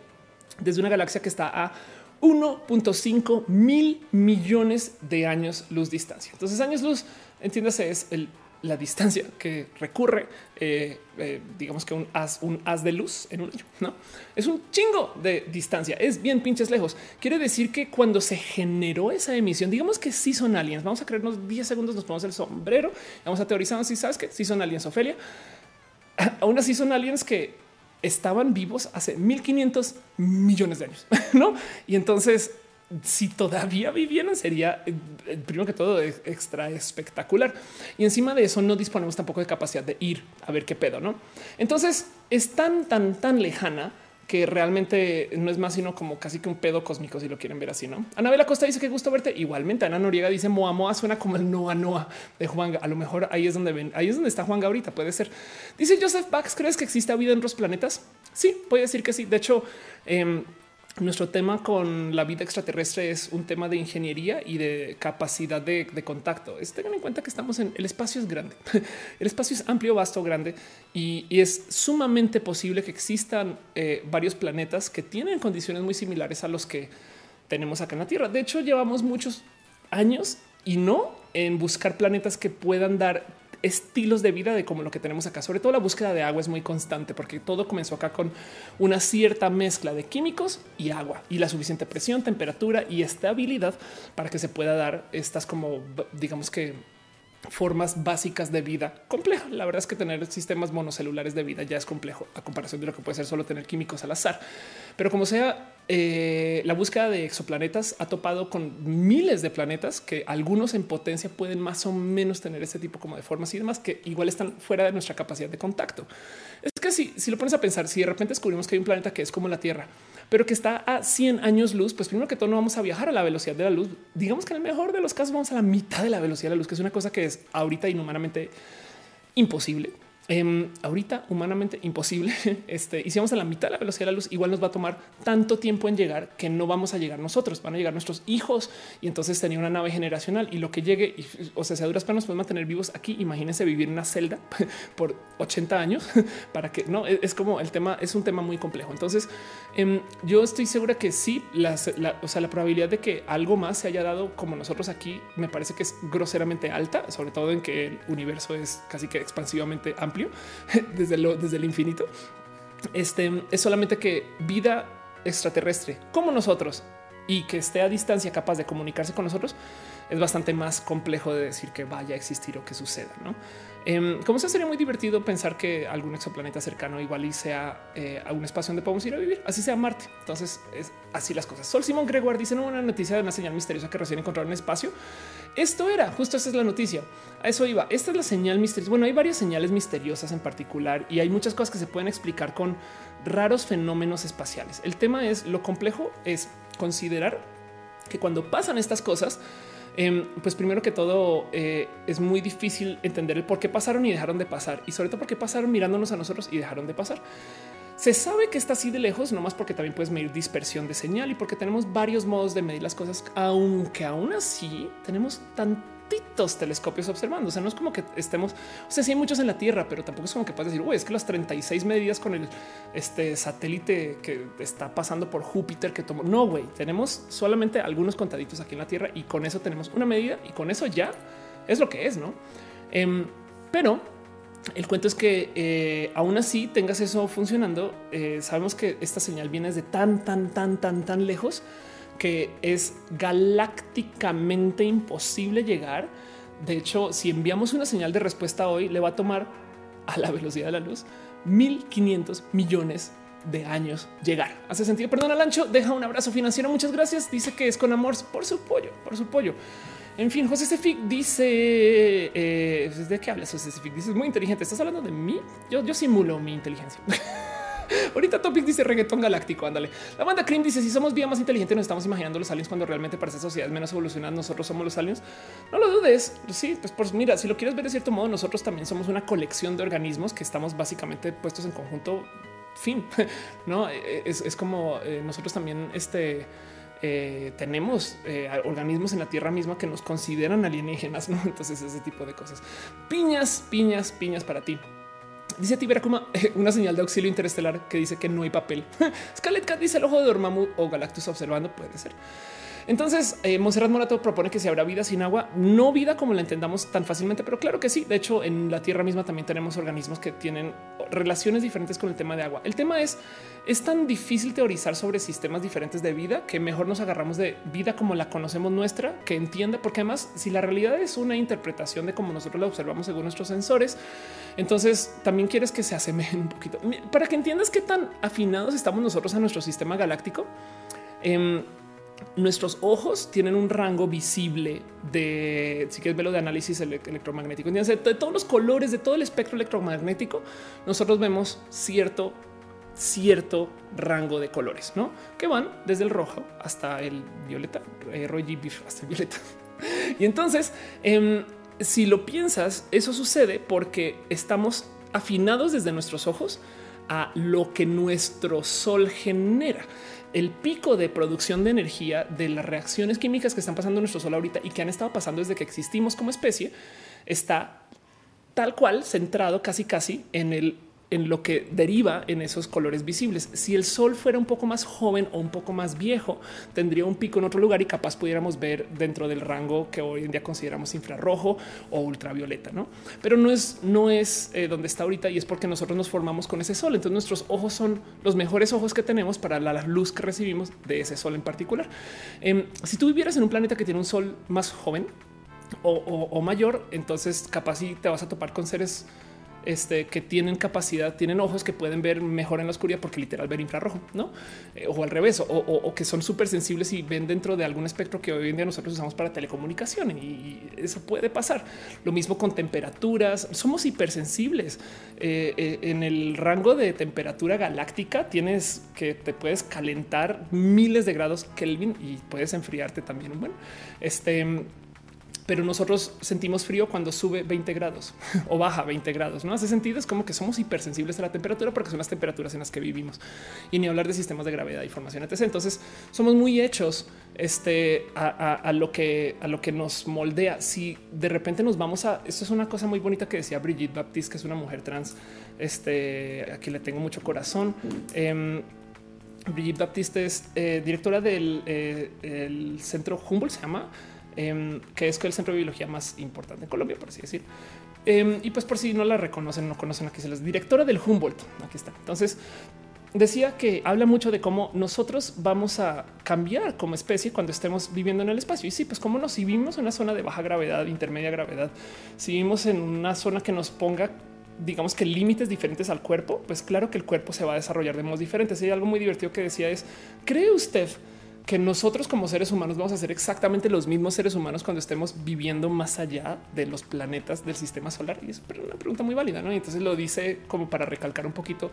desde una galaxia que está a 1.5 mil millones de años luz distancia. Entonces, años luz, entiéndase, es la distancia que recurre, eh, eh, digamos que un haz, de luz en un año. No es un chingo de distancia, es bien pinches lejos. Quiere decir que cuando se generó esa emisión, digamos que sí son aliens. Vamos a creernos 10 segundos, nos ponemos el sombrero, vamos a teorizar si sabes que sí son aliens, Ofelia. Aún así son aliens que estaban vivos hace 1500 millones de años, ¿no? Y entonces, si todavía vivieran, sería eh, primero que todo extra espectacular. Y encima de eso, no disponemos tampoco de capacidad de ir a ver qué pedo, ¿no? Entonces, es tan, tan, tan lejana que realmente no es más sino como casi que un pedo cósmico, si lo quieren ver así, ¿no? Anabela Costa dice que gusto verte. Igualmente, Ana Noriega dice Moa Moa suena como el Noa Noa de Juan. A lo mejor ahí es donde ven, ahí es donde está Juan ahorita, puede ser. Dice Joseph Bax, ¿crees que existe vida en otros planetas? Sí, puede decir que sí. De hecho, eh, nuestro tema con la vida extraterrestre es un tema de ingeniería y de capacidad de, contacto. Es, tengan en cuenta que estamos en el espacio es grande, el espacio es amplio, vasto, grande y, es sumamente posible que existan eh, varios planetas que tienen condiciones muy similares a los que tenemos acá en la Tierra. De hecho, llevamos muchos años y no en buscar planetas que puedan dar estilos de vida de como lo que tenemos acá. Sobre todo la búsqueda de agua es muy constante porque todo comenzó acá con una cierta mezcla de químicos y agua y la suficiente presión, temperatura y estabilidad para que se pueda dar estas como digamos que formas básicas de vida compleja. La verdad es que tener sistemas monocelulares de vida ya es complejo a comparación de lo que puede ser solo tener químicos al azar. Pero como sea, eh, la búsqueda de exoplanetas ha topado con miles de planetas que algunos en potencia pueden más o menos tener este tipo como de formas y demás que igual están fuera de nuestra capacidad de contacto. Es que si, si lo pones a pensar, si de repente descubrimos que hay un planeta que es como la Tierra, pero que está a 100 años luz, pues primero que todo no vamos a viajar a la velocidad de la luz. Digamos que en el mejor de los casos vamos a la mitad de la velocidad de la luz, que es una cosa que es ahorita inhumanamente imposible. Em, ahorita humanamente imposible. Este, y si vamos a la mitad de la velocidad de la luz, igual nos va a tomar tanto tiempo en llegar que no vamos a llegar nosotros, van a llegar nuestros hijos y entonces tenía una nave generacional y lo que llegue, o sea, si a duras penas nos podemos mantener vivos aquí. Imagínense vivir una celda por 80 años para que no es como el tema, es un tema muy complejo. Entonces, em, yo estoy segura que sí, la, o sea, la probabilidad de que algo más se haya dado como nosotros aquí me parece que es groseramente alta, sobre todo en que el universo es casi que expansivamente amplio desde, lo, desde el infinito. Este es solamente que vida extraterrestre como nosotros y que esté a distancia capaz de comunicarse con nosotros es bastante más complejo de decir que vaya a existir o que suceda. ¿no? Em, como se sería muy divertido pensar que algún exoplaneta cercano igual y sea eh, un espacio donde podemos ir a vivir, así sea Marte. Entonces es así las cosas. Sol Simón Gregoire dice una noticia de una señal misteriosa que recién encontraron en espacio. Esto era justo esa es la noticia. A eso iba. Esta es la señal misteriosa. Bueno, hay varias señales misteriosas en particular y hay muchas cosas que se pueden explicar con raros fenómenos espaciales. El tema es lo complejo es considerar que cuando pasan estas cosas, Em, pues primero que todo eh, es muy difícil entender el por qué pasaron y dejaron de pasar y sobre todo por qué pasaron mirándonos a nosotros y dejaron de pasar. Se sabe que está así de lejos, no más porque también puedes medir dispersión de señal y porque tenemos varios modos de medir las cosas, aunque aún así tenemos tan telescopios observando. O sea, no es como que estemos, o sea, sí hay muchos en la Tierra, pero tampoco es como que puedes decir, güey, es que las 36 medidas con el este satélite que está pasando por Júpiter que tomó. No, güey, tenemos solamente algunos contaditos aquí en la Tierra y con eso tenemos una medida y con eso ya es lo que es, no? Em, pero el cuento es que eh, aún así tengas eso funcionando. Eh, sabemos que esta señal viene desde tan, tan, tan, tan, tan lejos que es galácticamente imposible llegar. De hecho, si enviamos una señal de respuesta hoy, le va a tomar a la velocidad de la luz 1500 millones de años llegar. Hace sentido. Perdón, Alancho, deja un abrazo financiero. Muchas gracias. Dice que es con amor por su pollo, por su pollo. En fin, José Cefic dice eh, de qué hablas. José Cefic dice muy inteligente. Estás hablando de mí. Yo, yo simulo mi inteligencia. Ahorita Topic dice reggaetón galáctico. Ándale. La banda Cream dice si somos vida más inteligente, nos estamos imaginando los aliens cuando realmente para esa sociedad menos evolucionadas nosotros somos los aliens. No lo dudes. Sí, pues, pues mira, si lo quieres ver de cierto modo, nosotros también somos una colección de organismos que estamos básicamente puestos en conjunto. Fin, no e, e, es, como eh, nosotros también este. Eh, tenemos eh, organismos en la Tierra misma que nos consideran alienígenas, ¿no? Entonces ese tipo de cosas. Piñas, piñas, piñas para ti. Dice Tibera como una señal de auxilio interestelar que dice que no hay papel. Scarlet Cat dice el ojo de Dormammu o Galactus observando. Puede ser. Entonces, eh, Monserrat Morato propone que si habrá vida sin agua, no vida como la entendamos tan fácilmente, pero claro que sí. De hecho, en la Tierra misma también tenemos organismos que tienen relaciones diferentes con el tema de agua. El tema es, es tan difícil teorizar sobre sistemas diferentes de vida que mejor nos agarramos de vida como la conocemos nuestra, que entienda, porque además, si la realidad es una interpretación de cómo nosotros la observamos según nuestros sensores, entonces también quieres que se asemejen un poquito para que entiendas qué tan afinados estamos nosotros a nuestro sistema galáctico. Em, nuestros ojos tienen un rango visible de, si quieres verlo, de análisis electromagnético. de todos los colores, de todo el espectro electromagnético, nosotros vemos cierto, cierto rango de colores, ¿no? Que van desde el rojo hasta el violeta, eh, hasta el violeta. y entonces, em, si lo piensas, eso sucede porque estamos afinados desde nuestros ojos a lo que nuestro sol genera el pico de producción de energía de las reacciones químicas que están pasando en nuestro sol ahorita y que han estado pasando desde que existimos como especie está tal cual centrado casi casi en el en lo que deriva en esos colores visibles. Si el sol fuera un poco más joven o un poco más viejo, tendría un pico en otro lugar y capaz pudiéramos ver dentro del rango que hoy en día consideramos infrarrojo o ultravioleta, ¿no? Pero no es, no es eh, donde está ahorita y es porque nosotros nos formamos con ese sol. Entonces nuestros ojos son los mejores ojos que tenemos para la luz que recibimos de ese sol en particular. Em, si tú vivieras en un planeta que tiene un sol más joven o, o mayor, entonces capaz sí te vas a topar con seres este, que tienen capacidad, tienen ojos que pueden ver mejor en la oscuridad porque literal ver infrarrojo, no? Eh, o al revés, o, que son súper sensibles y ven dentro de algún espectro que hoy en día nosotros usamos para telecomunicación y, eso puede pasar. Lo mismo con temperaturas, somos hipersensibles eh, eh, en el rango de temperatura galáctica. Tienes que te puedes calentar miles de grados Kelvin y puedes enfriarte también. Bueno, este pero nosotros sentimos frío cuando sube 20 grados o baja 20 grados. No hace sentido. Es como que somos hipersensibles a la temperatura porque son las temperaturas en las que vivimos y ni hablar de sistemas de gravedad y formación, etc. Entonces somos muy hechos este, a, lo que a lo que nos moldea. Si de repente nos vamos a esto es una cosa muy bonita que decía Brigitte Baptiste, que es una mujer trans. Este aquí le tengo mucho corazón. Em, Brigitte Baptiste es eh, directora del eh, centro Humboldt, se llama Em, que es el centro de biología más importante en Colombia, por así decir. Em, y pues por si no la reconocen, no conocen aquí, se les directora del Humboldt. Aquí está. Entonces decía que habla mucho de cómo nosotros vamos a cambiar como especie cuando estemos viviendo en el espacio. Y sí, pues como nos si vivimos en una zona de baja gravedad, intermedia gravedad, si vivimos en una zona que nos ponga digamos que límites diferentes al cuerpo, pues claro que el cuerpo se va a desarrollar de modos diferentes. Y algo muy divertido que decía es, ¿cree usted que nosotros como seres humanos vamos a ser exactamente los mismos seres humanos cuando estemos viviendo más allá de los planetas del sistema solar? Y es una pregunta muy válida, ¿no? Y entonces lo dice como para recalcar un poquito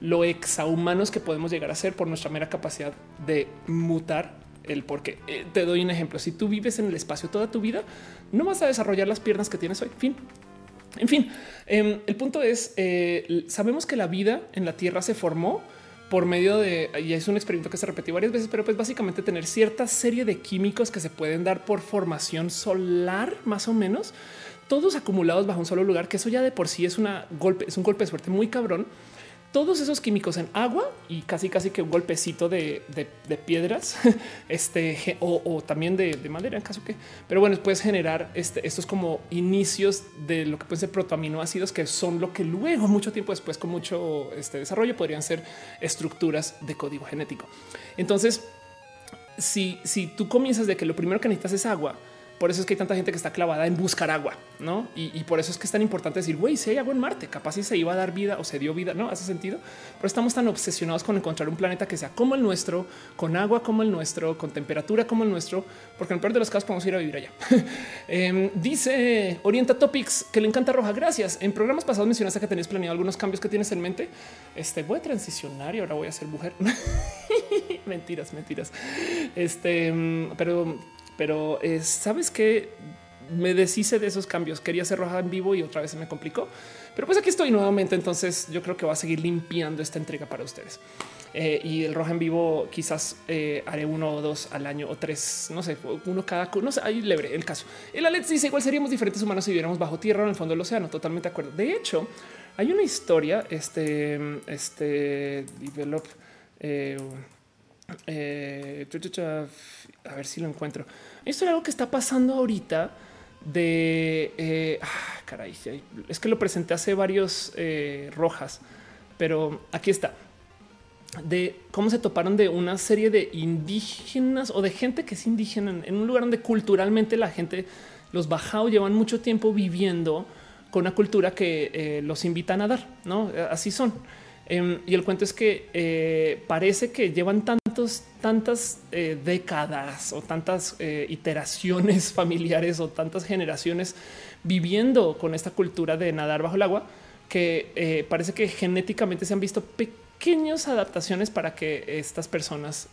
lo exahumanos que podemos llegar a ser por nuestra mera capacidad de mutar el por qué. Eh, te doy un ejemplo. Si tú vives en el espacio toda tu vida, no vas a desarrollar las piernas que tienes hoy. Fin. En fin, em, el punto es, eh, sabemos que la vida en la Tierra se formó por medio de, y es un experimento que se repetió varias veces, pero pues básicamente tener cierta serie de químicos que se pueden dar por formación solar, más o menos, todos acumulados bajo un solo lugar, que eso ya de por sí es una golpe, es un golpe de suerte muy cabrón todos esos químicos en agua y casi casi que un golpecito de, piedras este, o, también de, madera en caso que, pero bueno, puedes generar este, estos como inicios de lo que pueden ser protoaminoácidos que son lo que luego mucho tiempo después con mucho este desarrollo podrían ser estructuras de código genético. Entonces, si, si tú comienzas de que lo primero que necesitas es agua, por eso es que hay tanta gente que está clavada en buscar agua, no? Y, por eso es que es tan importante decir, güey, si hay agua en Marte, capaz si se iba a dar vida o se dio vida, no hace sentido. Pero estamos tan obsesionados con encontrar un planeta que sea como el nuestro, con agua como el nuestro, con temperatura como el nuestro, porque en el peor de los casos podemos ir a vivir allá. Em, dice Orienta Topics que le encanta Roja. Gracias. En programas pasados mencionaste que tenías planeado algunos cambios que tienes en mente. Este voy a transicionar y ahora voy a ser mujer. mentiras, mentiras. Este, em, pero pero eh, sabes que me deshice de esos cambios. Quería ser roja en vivo y otra vez se me complicó. Pero pues aquí estoy nuevamente. Entonces yo creo que va a seguir limpiando esta entrega para ustedes. Eh, y el roja en vivo quizás eh, haré uno o dos al año o tres, no sé, uno cada, no sé, ahí lebre el caso. El Alex dice igual seríamos diferentes humanos si viviéramos bajo tierra o en el fondo del océano. Totalmente de acuerdo. De hecho, hay una historia, este, este develop. A ver si lo encuentro. Esto es algo que está pasando ahorita de eh, ah, caray, es que lo presenté hace varios eh, rojas, pero aquí está de cómo se toparon de una serie de indígenas o de gente que es indígena en, un lugar donde culturalmente la gente, los bajao llevan mucho tiempo viviendo con una cultura que los invita a nadar, no así son. Em, y el cuento es que parece que llevan tan tantas eh, décadas o tantas eh, iteraciones familiares o tantas generaciones viviendo con esta cultura de nadar bajo el agua que eh, parece que genéticamente se han visto pequeñas adaptaciones para que estas personas,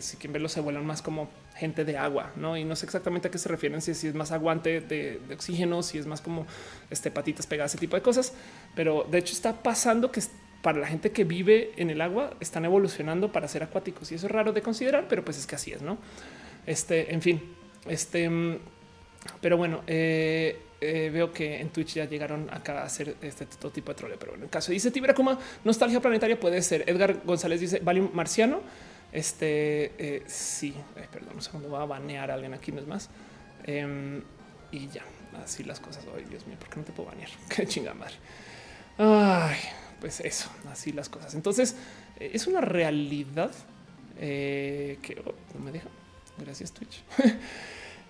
si quieren verlo, se vuelvan más como gente de agua, ¿no? Y no sé exactamente a qué se refieren, si, es más aguante de, de, oxígeno, si es más como este, patitas pegadas, ese tipo de cosas. Pero de hecho está pasando que para la gente que vive en el agua están evolucionando para ser acuáticos y eso es raro de considerar, pero pues es que así es, no? Este, en fin, este, mm, pero bueno, eh, eh, veo que en Twitch ya llegaron acá a hacer este tipo de trole, pero en el caso dice Tibera como nostalgia planetaria puede ser. Edgar González dice Valium Marciano. Este eh, sí, perdón, un segundo, voy a banear a alguien aquí, no es más. Em, y ya, así las cosas. Ay, Dios mío, ¿por qué no te puedo banear? Qué chingada madre. Ay, pues eso, así las cosas. Entonces eh, es una realidad eh, que oh, no me deja. Gracias, Twitch.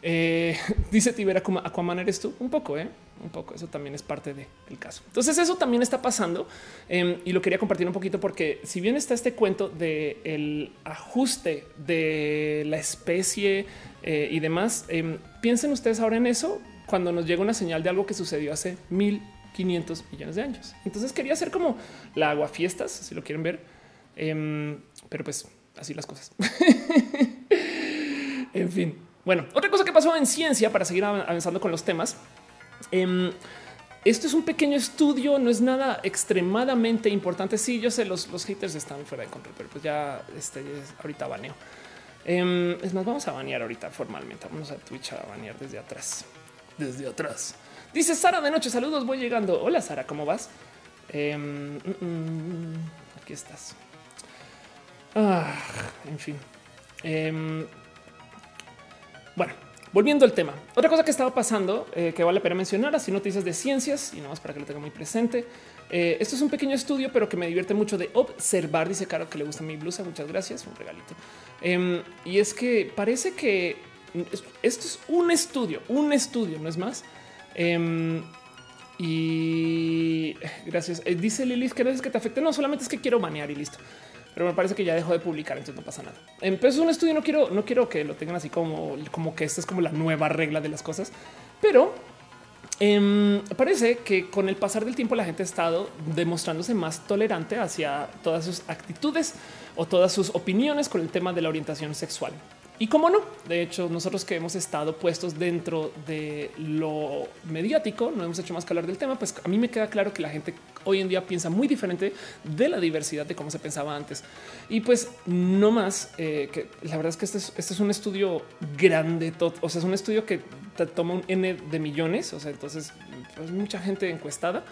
Eh, dice Tibera como Aquaman eres tú un poco, eh? un poco. Eso también es parte del caso. Entonces, eso también está pasando em, y lo quería compartir un poquito porque, si bien está este cuento de el ajuste de la especie y demás, em, piensen ustedes ahora en eso cuando nos llega una señal de algo que sucedió hace mil 500 millones de años. Entonces quería hacer como la agua fiestas, si lo quieren ver. Em, pero pues así las cosas. en fin. Bueno, otra cosa que pasó en ciencia para seguir avanzando con los temas. Em, esto es un pequeño estudio, no es nada extremadamente importante. Sí, yo sé, los, los haters están fuera de control, pero pues ya este, ahorita baneo. Em, es más, vamos a banear ahorita formalmente. Vamos a Twitch a banear desde atrás. Desde atrás. Dice Sara de noche. Saludos, voy llegando. Hola, Sara, ¿cómo vas? Em, mm, mm, aquí estás. Ah, en fin. Em, bueno, volviendo al tema. Otra cosa que estaba pasando eh, que vale la pena mencionar, así noticias de ciencias y nada más para que lo tenga muy presente. Eh, esto es un pequeño estudio, pero que me divierte mucho de observar. Dice Caro que le gusta mi blusa. Muchas gracias. Un regalito. Em, y es que parece que esto es un estudio, un estudio, no es más Em, y gracias. Eh, dice Lilith que no es que te afecte. No, solamente es que quiero banear y listo. Pero me parece que ya dejó de publicar, entonces no pasa nada. Em, pero es un estudio. No quiero, no quiero que lo tengan así como, como que esta es como la nueva regla de las cosas, pero em, parece que con el pasar del tiempo la gente ha estado demostrándose más tolerante hacia todas sus actitudes o todas sus opiniones con el tema de la orientación sexual. Y cómo no, de hecho, nosotros que hemos estado puestos dentro de lo mediático, no hemos hecho más que hablar del tema, pues a mí me queda claro que la gente hoy en día piensa muy diferente de la diversidad de cómo se pensaba antes. Y pues no más eh, que la verdad es que este es, este es un estudio grande, o sea, es un estudio que toma un N de millones, o sea, entonces pues, mucha gente encuestada.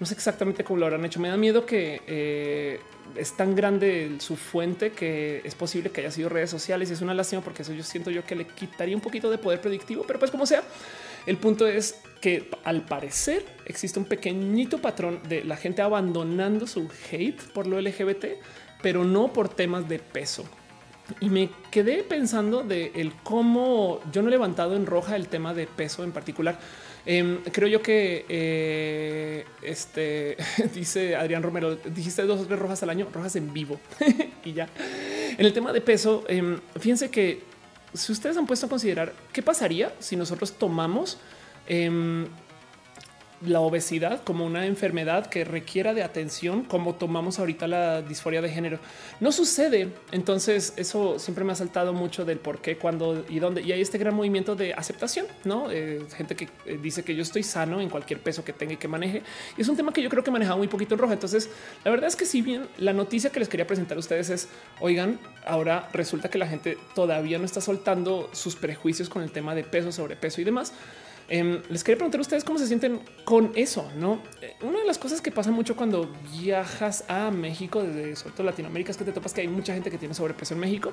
No sé exactamente cómo lo habrán hecho. Me da miedo que eh, es tan grande su fuente que es posible que haya sido redes sociales y es una lástima porque eso yo siento yo que le quitaría un poquito de poder predictivo, pero pues como sea, el punto es que al parecer existe un pequeñito patrón de la gente abandonando su hate por lo LGBT, pero no por temas de peso. Y me quedé pensando de el cómo yo no he levantado en roja el tema de peso en particular Em, creo yo que eh, este dice Adrián Romero, dijiste dos o tres rojas al año, rojas en vivo y ya. En el tema de peso, em, fíjense que si ustedes han puesto a considerar qué pasaría si nosotros tomamos em, la obesidad como una enfermedad que requiera de atención, como tomamos ahorita la disforia de género. No sucede. Entonces, eso siempre me ha saltado mucho del por qué, cuándo y dónde. Y hay este gran movimiento de aceptación, no eh, gente que eh, dice que yo estoy sano en cualquier peso que tenga y que maneje. Y es un tema que yo creo que manejado muy poquito en rojo. Entonces, la verdad es que si bien la noticia que les quería presentar a ustedes es oigan, ahora resulta que la gente todavía no está soltando sus prejuicios con el tema de peso, sobrepeso y demás. Em, les quería preguntar a ustedes cómo se sienten con eso, ¿no? Eh, una de las cosas que pasa mucho cuando viajas a México, desde sobre todo Latinoamérica, es que te topas que hay mucha gente que tiene sobrepeso en México.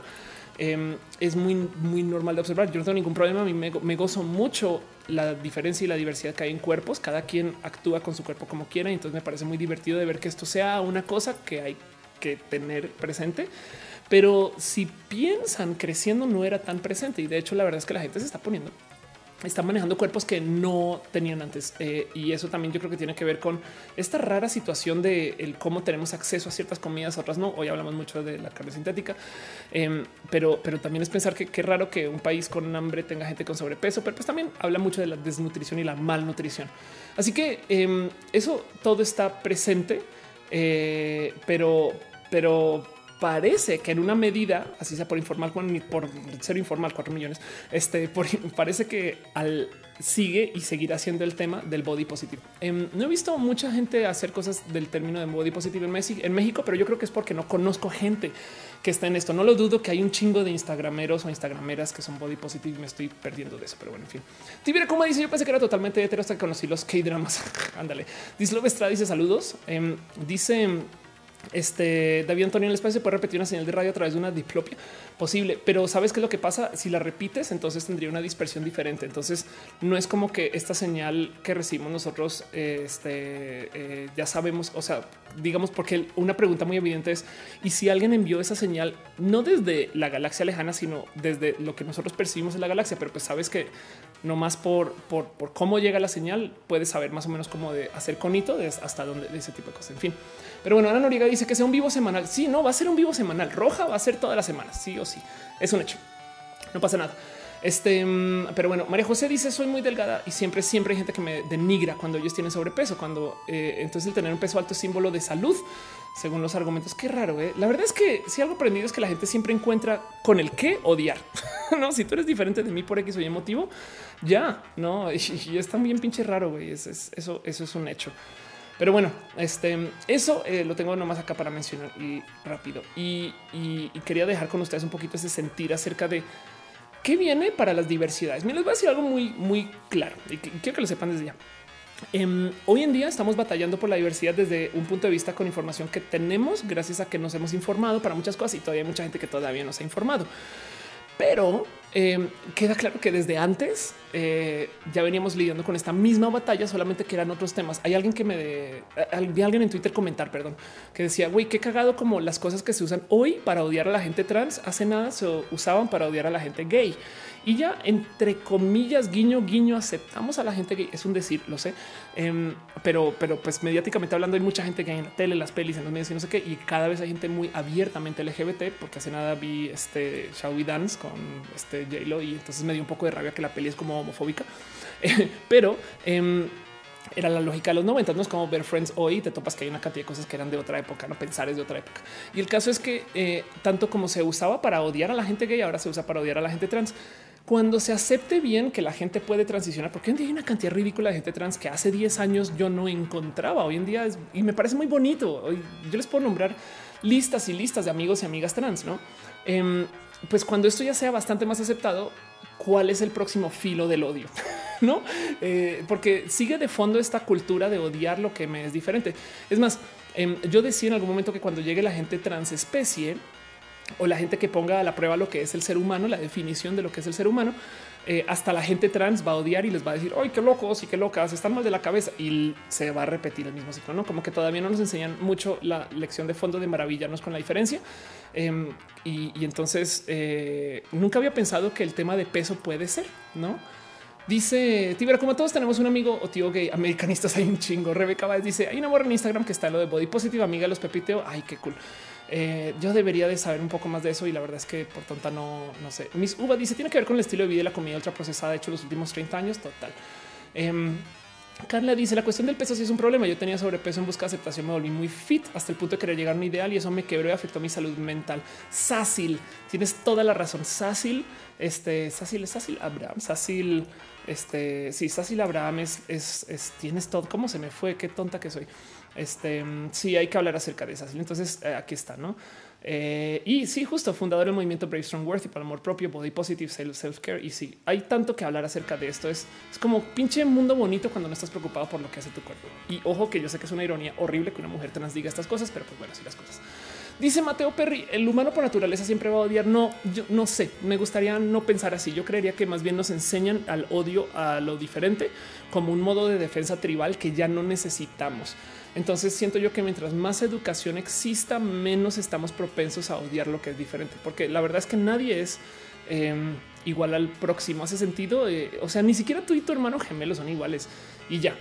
Em, es muy, muy normal de observar. Yo no tengo ningún problema. A mí me, me, gozo mucho la diferencia y la diversidad que hay en cuerpos. Cada quien actúa con su cuerpo como quiera. Y entonces me parece muy divertido de ver que esto sea una cosa que hay que tener presente. Pero si piensan creciendo no era tan presente y de hecho la verdad es que la gente se está poniendo están manejando cuerpos que no tenían antes. Eh, y eso también yo creo que tiene que ver con esta rara situación de el cómo tenemos acceso a ciertas comidas, otras no. Hoy hablamos mucho de la carne sintética, em, pero, pero también es pensar que qué raro que un país con hambre tenga gente con sobrepeso, pero pues también habla mucho de la desnutrición y la malnutrición. Así que em, eso todo está presente, eh, pero, pero parece que en una medida, así sea por informal, por ser informal, cuatro millones, este parece que al sigue y seguirá siendo el tema del body positive. Em, no he visto mucha gente hacer cosas del término de body positive en, México, pero yo creo que es porque no conozco gente que está en esto. No lo dudo que hay un chingo de instagrameros o instagrameras que son body positive y me estoy perdiendo de eso, pero bueno, en fin. Tibera, como dice, yo pensé que era totalmente hetero hasta que conocí los K-dramas. Ándale. Dislove Estrada dice saludos. Em, dice este David Antonio en el espacio puede repetir una señal de radio a través de una diplopia posible, pero sabes qué es lo que pasa si la repites, entonces tendría una dispersión diferente. Entonces no es como que esta señal que recibimos nosotros este, eh, ya sabemos, o sea, digamos, porque una pregunta muy evidente es y si alguien envió esa señal no desde la galaxia lejana, sino desde lo que nosotros percibimos en la galaxia, pero pues sabes que no más por, por, por cómo llega la señal, puedes saber más o menos cómo de hacer conito de hasta dónde de ese tipo de cosas. En fin. Pero bueno, Ana Noriega dice que sea un vivo semanal. Sí, no va a ser un vivo semanal. Roja va a ser toda la semana. Sí o sí. Es un hecho. No pasa nada. Este, mm, pero bueno, María José dice soy muy delgada y siempre, siempre hay gente que me denigra cuando ellos tienen sobrepeso, cuando eh, entonces el tener un peso alto es símbolo de salud, según los argumentos. Qué raro. ¿eh? La verdad es que si algo aprendido es que la gente siempre encuentra con el que odiar. no, si tú eres diferente de mí por X o Y motivo, ya no. Y, es también pinche raro. güey. eso, eso es un hecho. Pero bueno, este, eso eh, lo tengo nomás acá para mencionar y rápido. Y, quería dejar con ustedes un poquito ese sentir acerca de qué viene para las diversidades. Me les voy a decir algo muy, muy claro y quiero que lo sepan desde ya. Em, hoy en día estamos batallando por la diversidad desde un punto de vista con información que tenemos gracias a que nos hemos informado para muchas cosas y todavía hay mucha gente que todavía no se ha informado. Pero em, queda claro que desde antes eh, ya veníamos lidiando con esta misma batalla, solamente que eran otros temas. Hay alguien que me de, vi alguien en Twitter comentar, perdón, que decía, güey, qué cagado como las cosas que se usan hoy para odiar a la gente trans, hace nada se usaban para odiar a la gente gay y ya entre comillas, guiño, guiño, aceptamos a la gente que es un decir, lo sé, em, pero, pero pues mediáticamente hablando hay mucha gente que hay en la tele, las pelis, en los medios y no sé qué, y cada vez hay gente muy abiertamente LGBT, porque hace nada vi este Shall Dance con este J-Lo y entonces me dio un poco de rabia que la peli es como homofóbica, pero em, era la lógica de los 90, no es como ver Friends hoy te topas que hay una cantidad de cosas que eran de otra época, no pensar es de otra época. Y el caso es que eh, tanto como se usaba para odiar a la gente gay, ahora se usa para odiar a la gente trans. Cuando se acepte bien que la gente puede transicionar, porque hoy en día hay una cantidad ridícula de gente trans que hace 10 años yo no encontraba. Hoy en día es, y me parece muy bonito. Yo les puedo nombrar listas y listas de amigos y amigas trans, no? Em, pues cuando esto ya sea bastante más aceptado, ¿cuál es el próximo filo del odio? no, eh, porque sigue de fondo esta cultura de odiar lo que me es diferente. Es más, em, yo decía en algún momento que cuando llegue la gente transespecie o la gente que ponga a la prueba lo que es el ser humano, la definición de lo que es el ser humano, eh, hasta la gente trans va a odiar y les va a decir, ay, qué locos y qué locas, están mal de la cabeza y se va a repetir el mismo ciclo, no como que todavía no nos enseñan mucho la lección de fondo de maravillarnos con la diferencia. Em, y, entonces eh, nunca había pensado que el tema de peso puede ser, no? Dice Tibera, como todos tenemos un amigo o tío gay americanistas, hay un chingo. Rebeca Baez dice: Hay una morra en Instagram que está lo de body positive, amiga de los pepiteo. Ay, qué cool. Eh, yo debería de saber un poco más de eso y la verdad es que por tonta no, no sé. Miss Uva dice: Tiene que ver con el estilo de vida y la comida ultra procesada hecho los últimos 30 años. Total. Em, Carla dice la cuestión del peso sí es un problema. Yo tenía sobrepeso en busca de aceptación, me volví muy fit hasta el punto de querer llegar a un ideal y eso me quebró y afectó mi salud mental. Sácil, tienes toda la razón. Sácil, este Sácil es Sácil Abraham, Sácil, este sí, Sácil Abraham es, es, tienes todo. ¿Cómo se me fue? Qué tonta que soy. Este sí hay que hablar acerca de Sácil. Entonces eh, aquí está, no? Eh, y sí, justo fundador del movimiento Brave Strong Worthy para el amor propio, body positive, self care. Y sí, hay tanto que hablar acerca de esto. Es, es como pinche mundo bonito cuando no estás preocupado por lo que hace tu cuerpo. Y ojo que yo sé que es una ironía horrible que una mujer trans diga estas cosas, pero pues bueno, así las cosas. Dice Mateo Perry, el humano por naturaleza siempre va a odiar. No, yo no sé, me gustaría no pensar así. Yo creería que más bien nos enseñan al odio a lo diferente como un modo de defensa tribal que ya no necesitamos. Entonces siento yo que mientras más educación exista, menos estamos propensos a odiar lo que es diferente, porque la verdad es que nadie es em, igual al próximo. Hace sentido. Eh, o sea, ni siquiera tú y tu hermano gemelo son iguales y ya.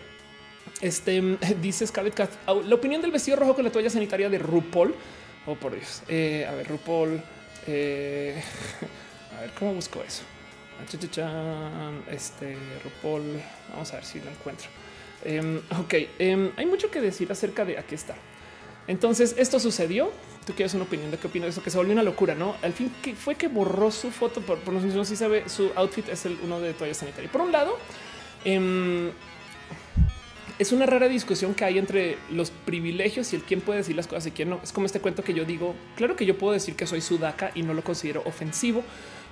Este dice Scarlett Cat, la opinión del vestido rojo con la toalla sanitaria de RuPaul. Oh, por Dios. Eh, a ver, RuPaul. Eh, a ver cómo busco eso. Este RuPaul. Vamos a ver si lo encuentro. Em, ok, em, hay mucho que decir acerca de aquí está. Entonces, esto sucedió. Tú quieres una opinión de qué opinas de eso, que se volvió una locura, no? Al fin que fue que borró su foto, por, por no si sabe, su outfit es el uno de toalla sanitaria. Por un lado, em, es una rara discusión que hay entre los privilegios y el quién puede decir las cosas y quién no. Es como este cuento que yo digo. Claro que yo puedo decir que soy sudaca y no lo considero ofensivo,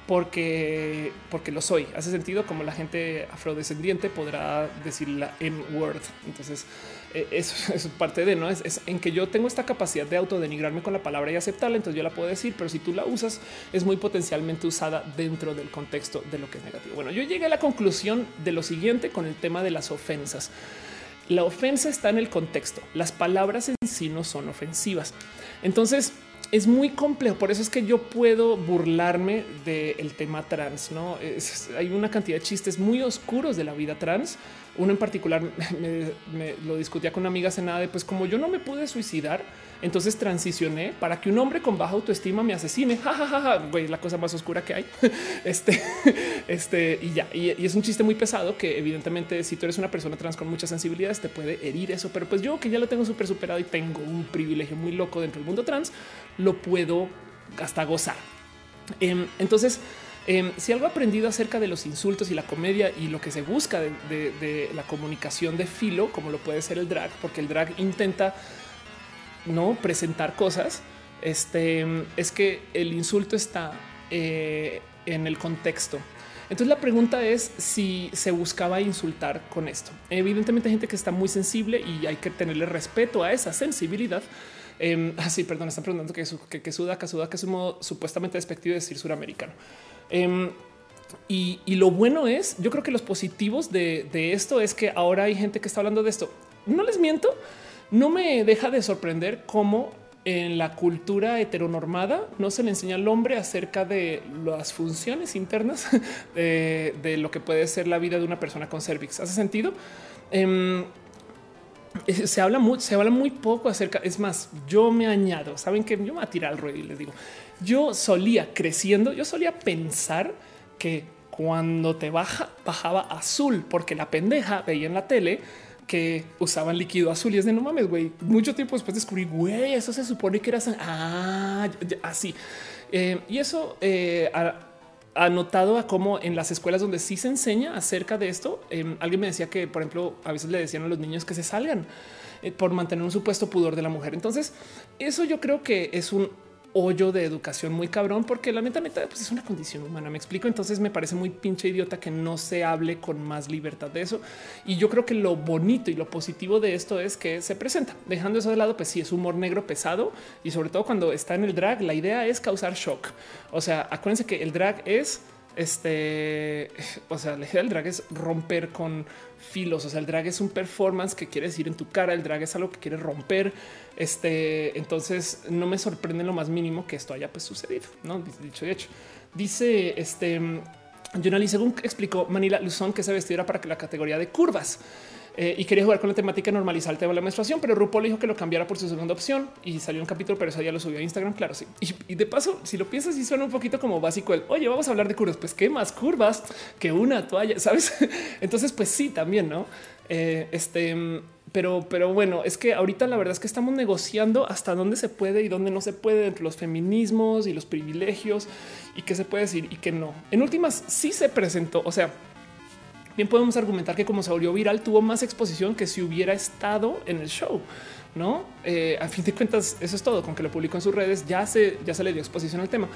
porque, porque lo soy. Hace sentido como la gente afrodescendiente podrá decir la M word. Entonces, eh, eso es parte de no es, en que yo tengo esta capacidad de autodenigrarme con la palabra y aceptarla. Entonces, yo la puedo decir, pero si tú la usas, es muy potencialmente usada dentro del contexto de lo que es negativo. Bueno, yo llegué a la conclusión de lo siguiente con el tema de las ofensas. La ofensa está en el contexto. Las palabras en sí no son ofensivas. Entonces, es muy complejo. Por eso es que yo puedo burlarme del tema trans. No hay una cantidad de chistes muy oscuros de la vida trans. Uno en particular me, lo discutía con una amiga hace nada de pues como yo no me pude suicidar, entonces transicioné para que un hombre con baja autoestima me asesine. Ja, ja, ja, güey, la cosa más oscura que hay. Este, este y ya. Y, es un chiste muy pesado que, evidentemente, si tú eres una persona trans con muchas sensibilidades, te puede herir eso. Pero pues yo que ya lo tengo súper superado y tengo un privilegio muy loco dentro del mundo trans, lo puedo hasta gozar. Em, entonces, em, si algo aprendido acerca de los insultos y la comedia y lo que se busca de, la comunicación de filo, como lo puede ser el drag, porque el drag intenta no presentar cosas, este es que el insulto está eh, en el contexto. Entonces la pregunta es si se buscaba insultar con esto. Evidentemente hay gente que está muy sensible y hay que tenerle respeto a esa sensibilidad. Así, ah, perdón, están preguntando que, que, que sudaca, sudaca es un modo supuestamente despectivo de decir suramericano. Em, y, lo bueno es, yo creo que los positivos de, de esto es que ahora hay gente que está hablando de esto. No les miento, no me deja de sorprender cómo en la cultura heteronormada no se le enseña al hombre acerca de las funciones internas de, lo que puede ser la vida de una persona con cervix. ¿Hace sentido? Em, se habla muy, se habla muy poco acerca. Es más, yo me añado. Saben que yo me voy a tirar al ruedo y les digo, yo solía creciendo, yo solía pensar que cuando te baja, bajaba azul, porque la pendeja veía en la tele que usaban líquido azul y es de no mames, güey. Mucho tiempo después descubrí, güey, eso se supone que era ah, así. Eh, y eso eh, notado a cómo en las escuelas donde sí se enseña acerca de esto, em, alguien me decía que, por ejemplo, a veces le decían a los niños que se salgan eh, por mantener un supuesto pudor de la mujer. Entonces, eso yo creo que es un hoyo de educación muy cabrón, porque la neta, neta, pues es una condición humana. Me explico. Entonces me parece muy pinche idiota que no se hable con más libertad de eso. Y yo creo que lo bonito y lo positivo de esto es que se presenta. Dejando eso de lado, pues sí es humor negro pesado y sobre todo cuando está en el drag, la idea es causar shock. O sea, acuérdense que el drag es este, o sea, la idea del drag es romper con filos. O sea, el drag es un performance que quiere decir en tu cara. El drag es algo que quiere romper. Este, entonces no me sorprende lo más mínimo que esto haya pues, sucedido. No dicho y hecho, dice este. Jonali, según explicó Manila Luzón, que se vestiera para que la categoría de curvas. Eh, y quería jugar con la temática de normalizar el tema de la menstruación, pero RuPaul dijo que lo cambiara por su segunda opción y salió un capítulo, pero eso ya lo subió a Instagram. Claro, sí. Y, de paso, si lo piensas, sí suena un poquito como básico el oye, vamos a hablar de curvas. Pues qué más curvas que una toalla, sabes? Entonces, pues sí, también no. Eh, este, pero, pero bueno, es que ahorita la verdad es que estamos negociando hasta dónde se puede y dónde no se puede entre los feminismos y los privilegios y qué se puede decir y qué no. En últimas, sí se presentó. O sea, bien podemos argumentar que como se volvió viral tuvo más exposición que si hubiera estado en el show. No, eh, a fin de cuentas, eso es todo. Con que lo publicó en sus redes, ya se, ya se le dio exposición al tema.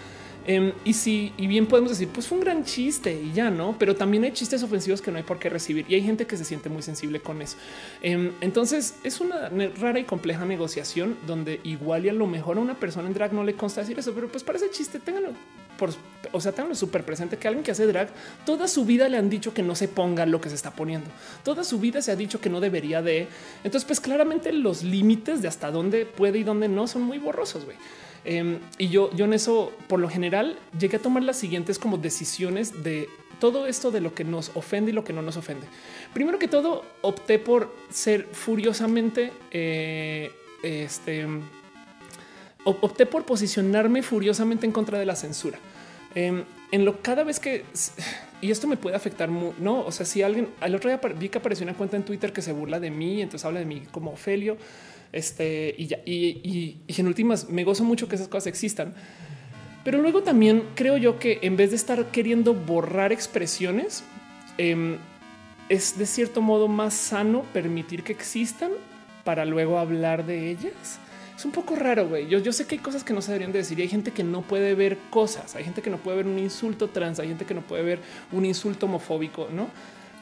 Em, y si, y bien podemos decir, pues fue un gran chiste y ya no, pero también hay chistes ofensivos que no hay por qué recibir y hay gente que se siente muy sensible con eso. Em, entonces es una rara y compleja negociación donde igual y a lo mejor a una persona en drag no le consta decir eso, pero pues para ese chiste ténganlo por, o sea, tengo súper presente que alguien que hace drag toda su vida le han dicho que no se ponga lo que se está poniendo. Toda su vida se ha dicho que no debería de. Entonces, pues claramente los límites de hasta dónde puede y dónde no son muy borrosos. Em, y yo, yo en eso, por lo general, llegué a tomar las siguientes como decisiones de todo esto de lo que nos ofende y lo que no nos ofende. Primero que todo, opté por ser furiosamente eh, este opté por posicionarme furiosamente en contra de la censura. Em, en lo cada vez que y esto me puede afectar, no? O sea, si alguien al otro día vi que apareció una cuenta en Twitter que se burla de mí, entonces habla de mí como Ofelio. Este y ya, y, en últimas me gozo mucho que esas cosas existan. Pero luego también creo yo que en vez de estar queriendo borrar expresiones, em, es de cierto modo más sano permitir que existan para luego hablar de ellas es un poco raro, güey. Yo, yo sé que hay cosas que no se deberían de decir y hay gente que no puede ver cosas. Hay gente que no puede ver un insulto trans, hay gente que no puede ver un insulto homofóbico, no?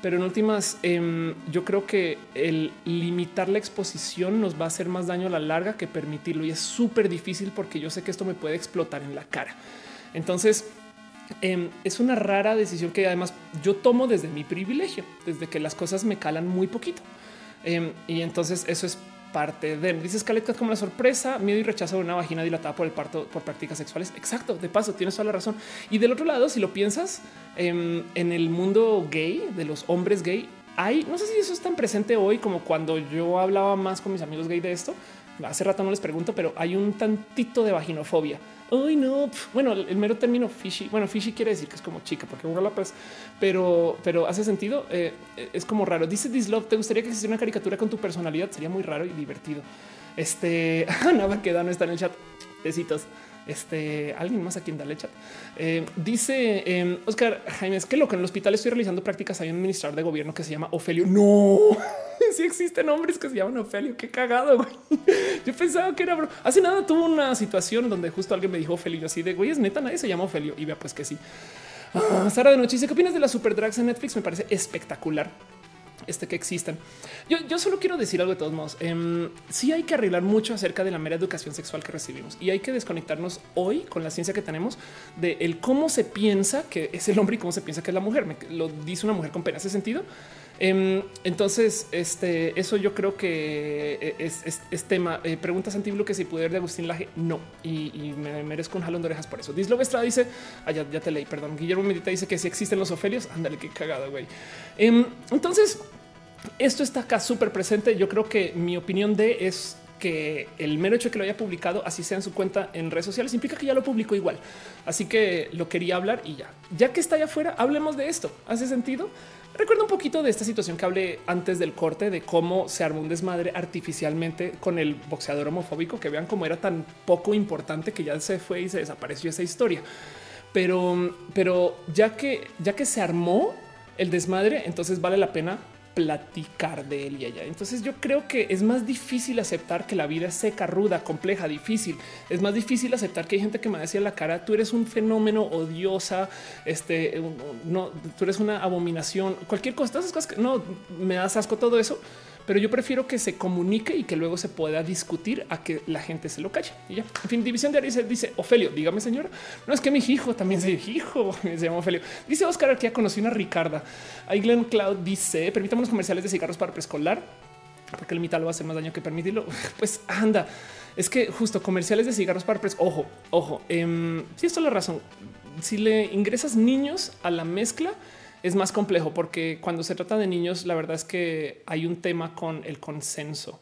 Pero en últimas, em, yo creo que el limitar la exposición nos va a hacer más daño a la larga que permitirlo. Y es súper difícil porque yo sé que esto me puede explotar en la cara. Entonces, em, es una rara decisión que además yo tomo desde mi privilegio, desde que las cosas me calan muy poquito. Em, y entonces eso es parte de. Dice Scarlett como la sorpresa, miedo y rechazo de una vagina dilatada por el parto por prácticas sexuales. Exacto, de paso, tienes toda la razón. Y del otro lado, si lo piensas em, en el mundo gay, de los hombres gay, hay, no sé si eso es tan presente hoy como cuando yo hablaba más con mis amigos gay de esto. Hace rato no les pregunto, pero hay un tantito de vaginofobia Ay, no. Bueno, el mero término fishy. Bueno, fishy quiere decir que es como chica, porque uno la pues, pero, pero hace sentido. Eh, es como raro. Dice Dislove, ¿te gustaría que existiera una caricatura con tu personalidad? Sería muy raro y divertido. Este Ana queda no está en el chat. Besitos. Este alguien más aquí en Dale Chat eh, dice eh, Oscar Jaime, es que lo que en el hospital estoy realizando prácticas. Hay un administrador de gobierno que se llama Ofelio. No, si existen hombres que se llaman Ofelio. Qué cagado. Yo pensaba que era bro. Hace nada tuvo una situación donde justo alguien me dijo Ofelio así de güey, es neta, nadie se llama Ofelio. Y vea, pues que sí. Ah, Sara de noche dice qué opinas de la super drags en Netflix? Me parece espectacular este que existan. Yo, solo quiero decir algo de todos modos. Eh, sí hay que arreglar mucho acerca de la mera educación sexual que recibimos y hay que desconectarnos hoy con la ciencia que tenemos de el cómo se piensa que es el hombre y cómo se piensa que es la mujer. Me, lo dice una mujer con pena. ¿Hace sentido? Em, entonces, este, eso yo creo que e, es, tema. Eh, preguntas antiguo que si pudiera de Agustín Laje, no. Y, me merezco un jalón de orejas por eso. Dislo Estrada dice, ah, ya, te leí, perdón. Guillermo Medita dice que si existen los Ofelios, ándale, qué cagado, güey. Em, entonces, esto está acá súper presente. Yo creo que mi opinión de es que el mero hecho de que lo haya publicado, así sea en su cuenta en redes sociales, implica que ya lo publicó igual. Así que lo quería hablar y ya. Ya que está allá afuera, hablemos de esto. ¿Hace sentido? Recuerdo un poquito de esta situación que hablé antes del corte de cómo se armó un desmadre artificialmente con el boxeador homofóbico, que vean cómo era tan poco importante que ya se fue y se desapareció esa historia. Pero, pero ya que ya que se armó el desmadre, entonces vale la pena platicar de él y ella. Entonces yo creo que es más difícil aceptar que la vida es seca, ruda, compleja, difícil. Es más difícil aceptar que hay gente que me decía la cara, tú eres un fenómeno odiosa, este, no, tú eres una abominación, cualquier cosa, esas cosas que no me das asco todo eso pero yo prefiero que se comunique y que luego se pueda discutir a que la gente se lo calle. Y ya, en fin, división de Aries dice Ofelio, dígame señora, no es que mi hijo también se hijo, se llama Ofelio. Dice Oscar que ya conocí una Ricarda. Ahí Cloud dice, permítame los comerciales de cigarros para preescolar, porque el mitad lo va a hacer más daño que permitirlo. Pues anda, es que justo comerciales de cigarros para preescolar, ojo, ojo, eh, si esto es la razón, si le ingresas niños a la mezcla, es más complejo porque cuando se trata de niños, la verdad es que hay un tema con el consenso.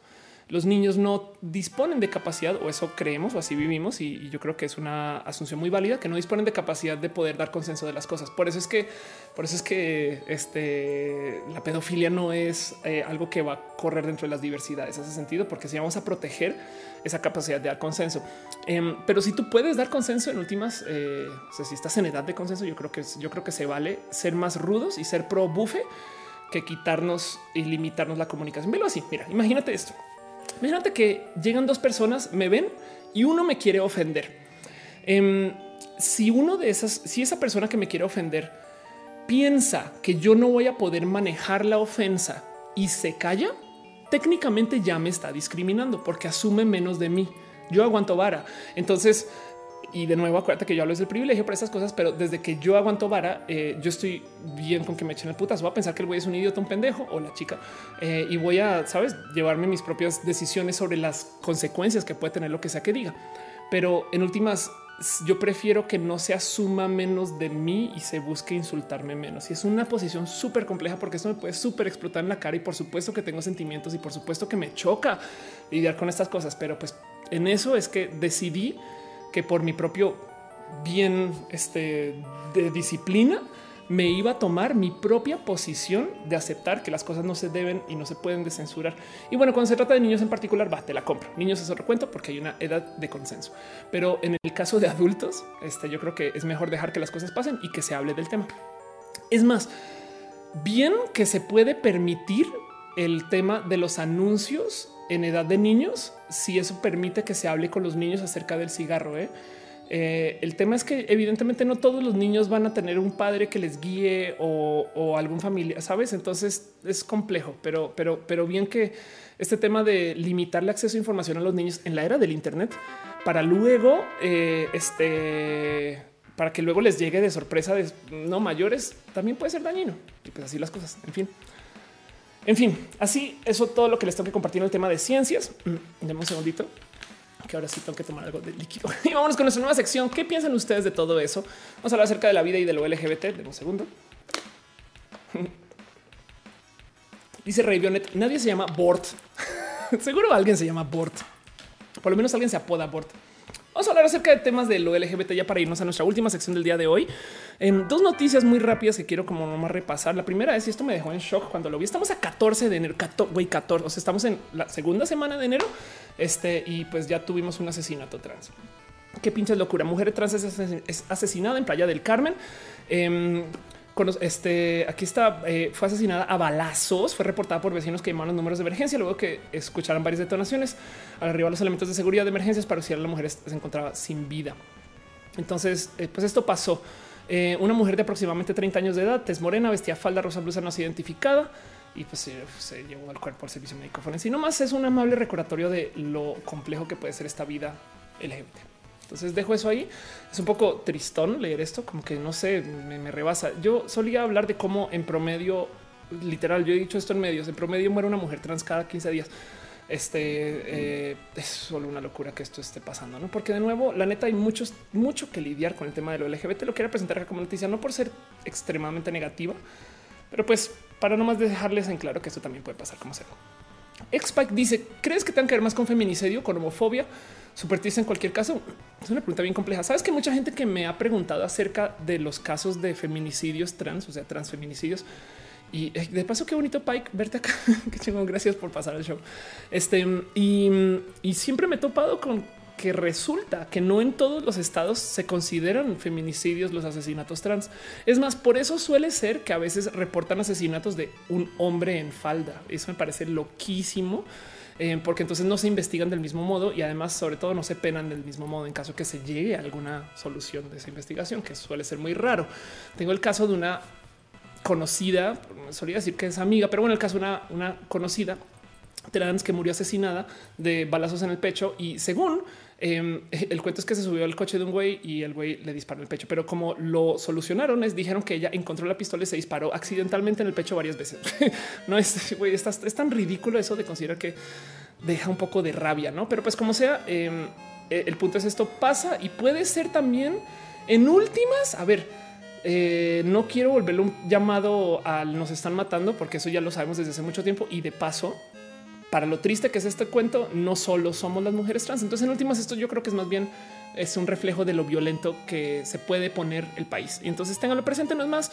Los niños no disponen de capacidad, o eso creemos, o así vivimos, y, yo creo que es una asunción muy válida, que no disponen de capacidad de poder dar consenso de las cosas. Por eso es que, por eso es que este, la pedofilia no es eh, algo que va a correr dentro de las diversidades, hace sentido, porque si vamos a proteger esa capacidad de dar consenso. Em, pero si tú puedes dar consenso en últimas, eh, si estás en edad de consenso, yo creo que yo creo que se vale ser más rudos y ser pro bufe que quitarnos y limitarnos la comunicación. Velo así. Mira, imagínate esto. Imagínate que llegan dos personas, me ven y uno me quiere ofender. Em, si uno de esas, si esa persona que me quiere ofender piensa que yo no voy a poder manejar la ofensa y se calla, técnicamente ya me está discriminando porque asume menos de mí. Yo aguanto vara. Entonces, y de nuevo, acuérdate que yo hablo del privilegio para estas cosas, pero desde que yo aguanto vara, eh, yo estoy bien con que me echen el putas. Voy a pensar que el güey es un idiota, un pendejo o la chica eh, y voy a, sabes, llevarme mis propias decisiones sobre las consecuencias que puede tener lo que sea que diga. Pero en últimas, yo prefiero que no se asuma menos de mí y se busque insultarme menos. Y es una posición súper compleja porque esto me puede súper explotar en la cara y por supuesto que tengo sentimientos y por supuesto que me choca lidiar con estas cosas, pero pues en eso es que decidí que por mi propio bien este, de disciplina me iba a tomar mi propia posición de aceptar que las cosas no se deben y no se pueden descensurar. Y bueno, cuando se trata de niños en particular, va, te la compro. Niños es otro cuento porque hay una edad de consenso. Pero en el caso de adultos, este, yo creo que es mejor dejar que las cosas pasen y que se hable del tema. Es más, bien que se puede permitir el tema de los anuncios en edad de niños, si eso permite que se hable con los niños acerca del cigarro. ¿eh? Eh, el tema es que evidentemente no todos los niños van a tener un padre que les guíe o, algún familia, sabes? Entonces es complejo, pero, pero, pero bien que este tema de limitarle acceso a información a los niños en la era del Internet para luego, eh, este, para que luego les llegue de sorpresa de no mayores, también puede ser dañino. Y pues así las cosas. En fin, en fin, así eso todo lo que les tengo que compartir en el tema de ciencias. Mm, deme un segundito que ahora sí tengo que tomar algo de líquido. Y vámonos con nuestra nueva sección. ¿Qué piensan ustedes de todo eso? Vamos a hablar acerca de la vida y de lo LGBT. De un segundo. Dice Ray Bionet, nadie se llama Bort. Seguro alguien se llama Bort. Por lo menos alguien se apoda Bort. Vamos a hablar acerca de temas de lo LGBT ya para irnos a nuestra última sección del día de hoy. En dos noticias muy rápidas que quiero como nomás repasar. La primera es, y esto me dejó en shock cuando lo vi, estamos a 14 de enero, 14, 14, o sea, estamos en la segunda semana de enero, este, y pues ya tuvimos un asesinato trans. Qué pinche locura. Mujer trans es asesinada en Playa del Carmen. Eh, este aquí está, eh, fue asesinada a balazos. Fue reportada por vecinos que llamaron los números de emergencia luego que escucharon varias detonaciones. Al arribar los elementos de seguridad de emergencias para a la mujer se encontraba sin vida. Entonces, eh, pues esto pasó. Eh, una mujer de aproximadamente 30 años de edad, tez morena, vestía falda rosa blusa no se identificada y pues se, llevó al cuerpo al servicio médico forense. Y nomás es un amable recordatorio de lo complejo que puede ser esta vida LGBT. Entonces dejo eso ahí. Es un poco tristón leer esto, como que no sé, me, rebasa. Yo solía hablar de cómo en promedio, literal, yo he dicho esto en medios, en promedio muere una mujer trans cada 15 días. Este eh, es solo una locura que esto esté pasando, no? Porque de nuevo, la neta, hay muchos, mucho que lidiar con el tema de lo LGBT. Lo quiero presentar como noticia, no por ser extremadamente negativa, pero pues para no más dejarles en claro que esto también puede pasar como sea. Xpike dice: ¿Crees que tengan que ver más con feminicidio, con homofobia? Supertirse en cualquier caso es una pregunta bien compleja. Sabes que mucha gente que me ha preguntado acerca de los casos de feminicidios trans, o sea, transfeminicidios. Y eh, de paso, qué bonito Pike verte acá. qué chingón. Gracias por pasar el show. Este y, y siempre me he topado con que resulta que no en todos los estados se consideran feminicidios los asesinatos trans. Es más, por eso suele ser que a veces reportan asesinatos de un hombre en falda. Eso me parece loquísimo. Eh, porque entonces no se investigan del mismo modo y además sobre todo no se penan del mismo modo en caso que se llegue a alguna solución de esa investigación, que suele ser muy raro. Tengo el caso de una conocida, solía decir que es amiga, pero bueno, el caso de una, una conocida trans que murió asesinada de balazos en el pecho y según Em, el cuento es que se subió al coche de un güey y el güey le disparó el pecho, pero como lo solucionaron es dijeron que ella encontró la pistola y se disparó accidentalmente en el pecho varias veces. no es, güey, es, tan ridículo eso de considerar que deja un poco de rabia, no? Pero pues como sea, em, e, el punto es esto pasa y puede ser también en últimas. A ver, eh, no quiero volverle un llamado al nos están matando, porque eso ya lo sabemos desde hace mucho tiempo y de paso para lo triste que es este cuento, no solo somos las mujeres trans. Entonces, en últimas, esto yo creo que es más bien es un reflejo de lo violento que se puede poner el país. Y entonces tenganlo presente, no es más,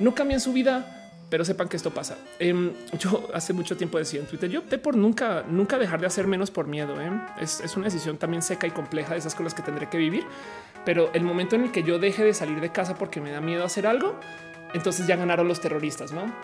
no cambien su vida, pero sepan que esto pasa. Em, yo hace mucho tiempo decía en Twitter, yo opté por nunca, nunca dejar de hacer menos por miedo. ¿eh? Es, es, una decisión también seca y compleja de esas cosas que tendré que vivir. Pero el momento en el que yo deje de salir de casa porque me da miedo hacer algo, entonces ya ganaron los terroristas, ¿no?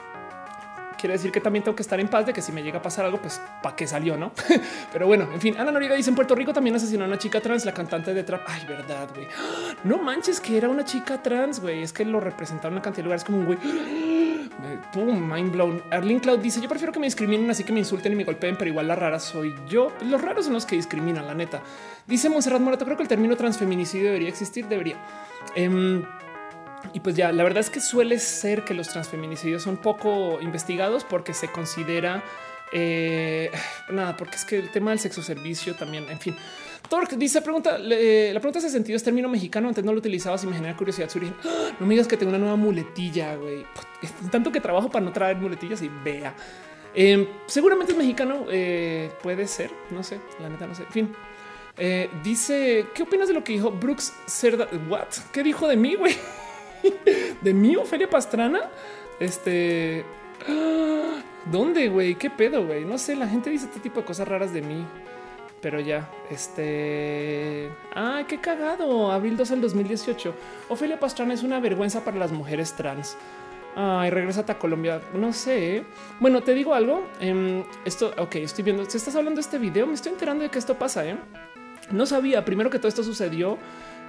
Quiere decir que también tengo que estar en paz de que si me llega a pasar algo, pues para qué salió, no? Pero bueno, en fin, Ana Noriega dice en Puerto Rico también asesinó a una chica trans, la cantante de trap. Ay, verdad, güey. No manches que era una chica trans, güey. Es que lo representaron en una cantidad de lugares como un güey. Pum, mind blown. Arlene Cloud dice: Yo prefiero que me discriminen así que me insulten y me golpeen, pero igual la rara soy yo. Los raros son los que discriminan, la neta. Dice Monserrat Morato: Creo que el término transfeminicidio debería existir, debería. Eh, y pues ya, la verdad es que suele ser que los transfeminicidios son poco investigados porque se considera eh, nada, porque es que el tema del sexo servicio también, en fin. Torque dice pregunta, la pregunta hace sentido, es término mexicano, antes no lo utilizabas y me genera curiosidad su. No me digas que tengo una nueva muletilla, güey. Tanto que trabajo para no traer muletillas y vea. Em, seguramente es mexicano, eh, puede ser, no sé, la neta no sé. En fin, eh, dice, ¿qué opinas de lo que dijo Brooks Cerda? What? ¿Qué dijo de mí, güey? de mí, Ofelia Pastrana. Este, ¿dónde, güey? ¿Qué pedo, güey? No sé, la gente dice este tipo de cosas raras de mí. Pero ya, este... ¡Ay, qué cagado! Abril 2 del 2018. Ofelia Pastrana es una vergüenza para las mujeres trans. Ay, regresa a Colombia. No sé. Bueno, te digo algo. Em, esto, ok, estoy viendo. Si estás hablando de este video, me estoy enterando de que esto pasa. ¿eh? No sabía. Primero que todo esto sucedió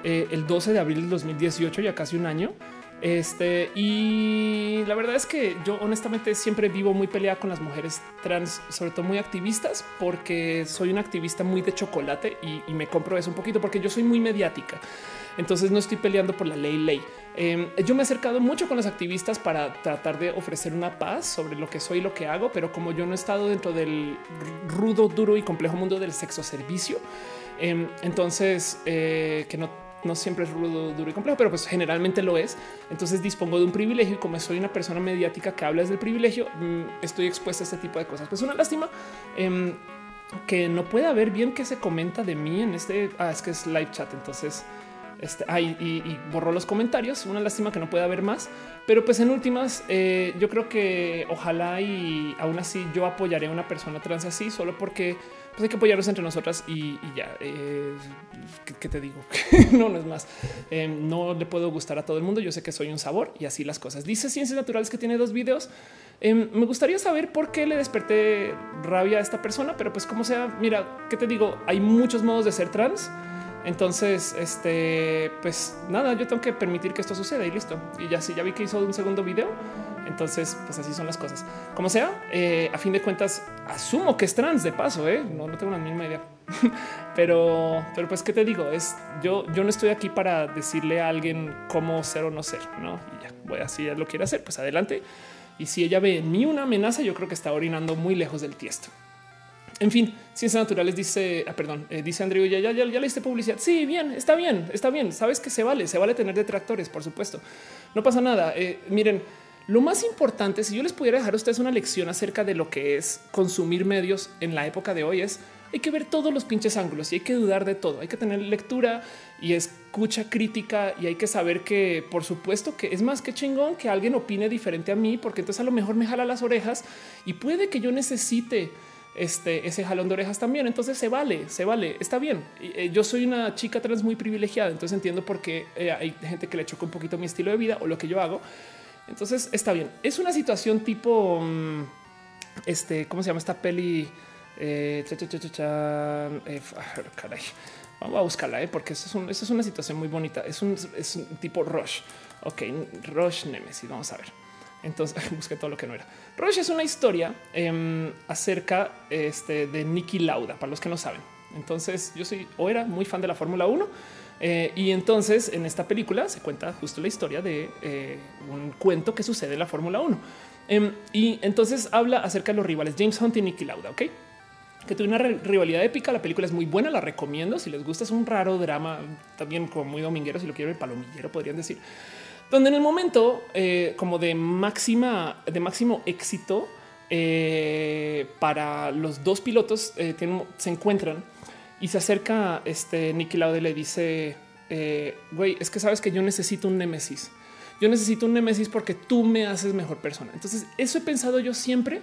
eh, el 12 de abril del 2018, ya casi un año. Este y la verdad es que yo honestamente siempre vivo muy peleada con las mujeres trans, sobre todo muy activistas, porque soy una activista muy de chocolate y, me compro eso un poquito porque yo soy muy mediática. Entonces no estoy peleando por la ley ley. Em, yo me he acercado mucho con los activistas para tratar de ofrecer una paz sobre lo que soy y lo que hago, pero como yo no he estado dentro del rudo, duro y complejo mundo del sexo servicio, em, entonces eh, que no no siempre es rudo, duro y complejo, pero pues generalmente lo es. Entonces dispongo de un privilegio y como soy una persona mediática que habla desde el privilegio, mm, estoy expuesta a este tipo de cosas. Pues una lástima em, que no pueda ver bien qué se comenta de mí en este. Ah, es que es live chat. Entonces, este y, y, borró los comentarios. Una lástima que no pueda ver más, pero pues en últimas, eh, yo creo que ojalá y aún así yo apoyaré a una persona trans así solo porque pues hay que apoyarnos entre nosotras y, ya. Eh, ¿qué, te digo? no, no es más. Eh, no le puedo gustar a todo el mundo. Yo sé que soy un sabor y así las cosas. Dice Ciencias Naturales que tiene dos videos. Eh, me gustaría saber por qué le desperté rabia a esta persona, pero pues como sea, mira, ¿qué te digo? Hay muchos modos de ser trans. Entonces, este, pues nada, yo tengo que permitir que esto suceda y listo. Y ya sí, ya vi que hizo un segundo video. Entonces, pues así son las cosas. Como sea, eh, a fin de cuentas, asumo que es trans de paso, ¿eh? no, no tengo la mínima idea. pero, pero pues, ¿qué te digo? Es yo, yo no estoy aquí para decirle a alguien cómo ser o no ser, ¿no? Y ya, voy así, ya lo quiere hacer, pues adelante. Y si ella ve en mí una amenaza, yo creo que está orinando muy lejos del tiesto. En fin, ciencias naturales dice, ah, perdón, eh, dice Andrew, ya, ya, ya, ya leíste publicidad. Sí, bien, está bien, está bien. Sabes que se vale, se vale tener detractores, por supuesto. No pasa nada. Eh, miren, Lo más importante, si yo les pudiera dejar a ustedes una lección acerca de lo que es consumir medios en la época de hoy, es hay que ver todos los pinches ángulos y hay que dudar de todo. Hay que tener lectura y escucha crítica y hay que saber que, por supuesto, que es más que chingón que alguien opine diferente a mí, porque entonces a lo mejor me jala las orejas y puede que yo necesite este, ese jalón de orejas también. Entonces se vale, se vale, está bien. Eh, yo soy una chica trans muy privilegiada, entonces entiendo por qué eh, hay gente que le choca un poquito mi estilo de vida o lo que yo hago. Entonces está bien. Es una situación tipo, mm, este, ¿cómo se llama esta peli? Eh, eh caray. Vamos a buscarla, ¿eh? porque eso es, una situación muy bonita. Es un, tipo Rush. Ok, Rush Nemesis. Vamos a ver. Entonces busqué todo lo que no era. Rush es una historia eh, acerca este, de Nicky Lauda, para los que no saben. Entonces yo soy o era muy fan de la Fórmula 1 eh, y entonces en esta película se cuenta justo la historia de eh, un cuento que sucede en la Fórmula 1. Em, y entonces habla acerca de los rivales James Hunt y Nicky Lauda, ¿ok? Que tuvo una rivalidad épica. La película es muy buena, la recomiendo. Si les gusta, es un raro drama, también como muy dominguero, si lo quieren, el palomillero podrían decir donde en el momento eh, como de máxima, de máximo éxito para los dos pilotos se encuentran y se acerca este Nicky Lauda y le dice, güey, es que sabes que yo necesito un némesis. Yo necesito un némesis porque tú me haces mejor persona. Entonces eso he pensado yo siempre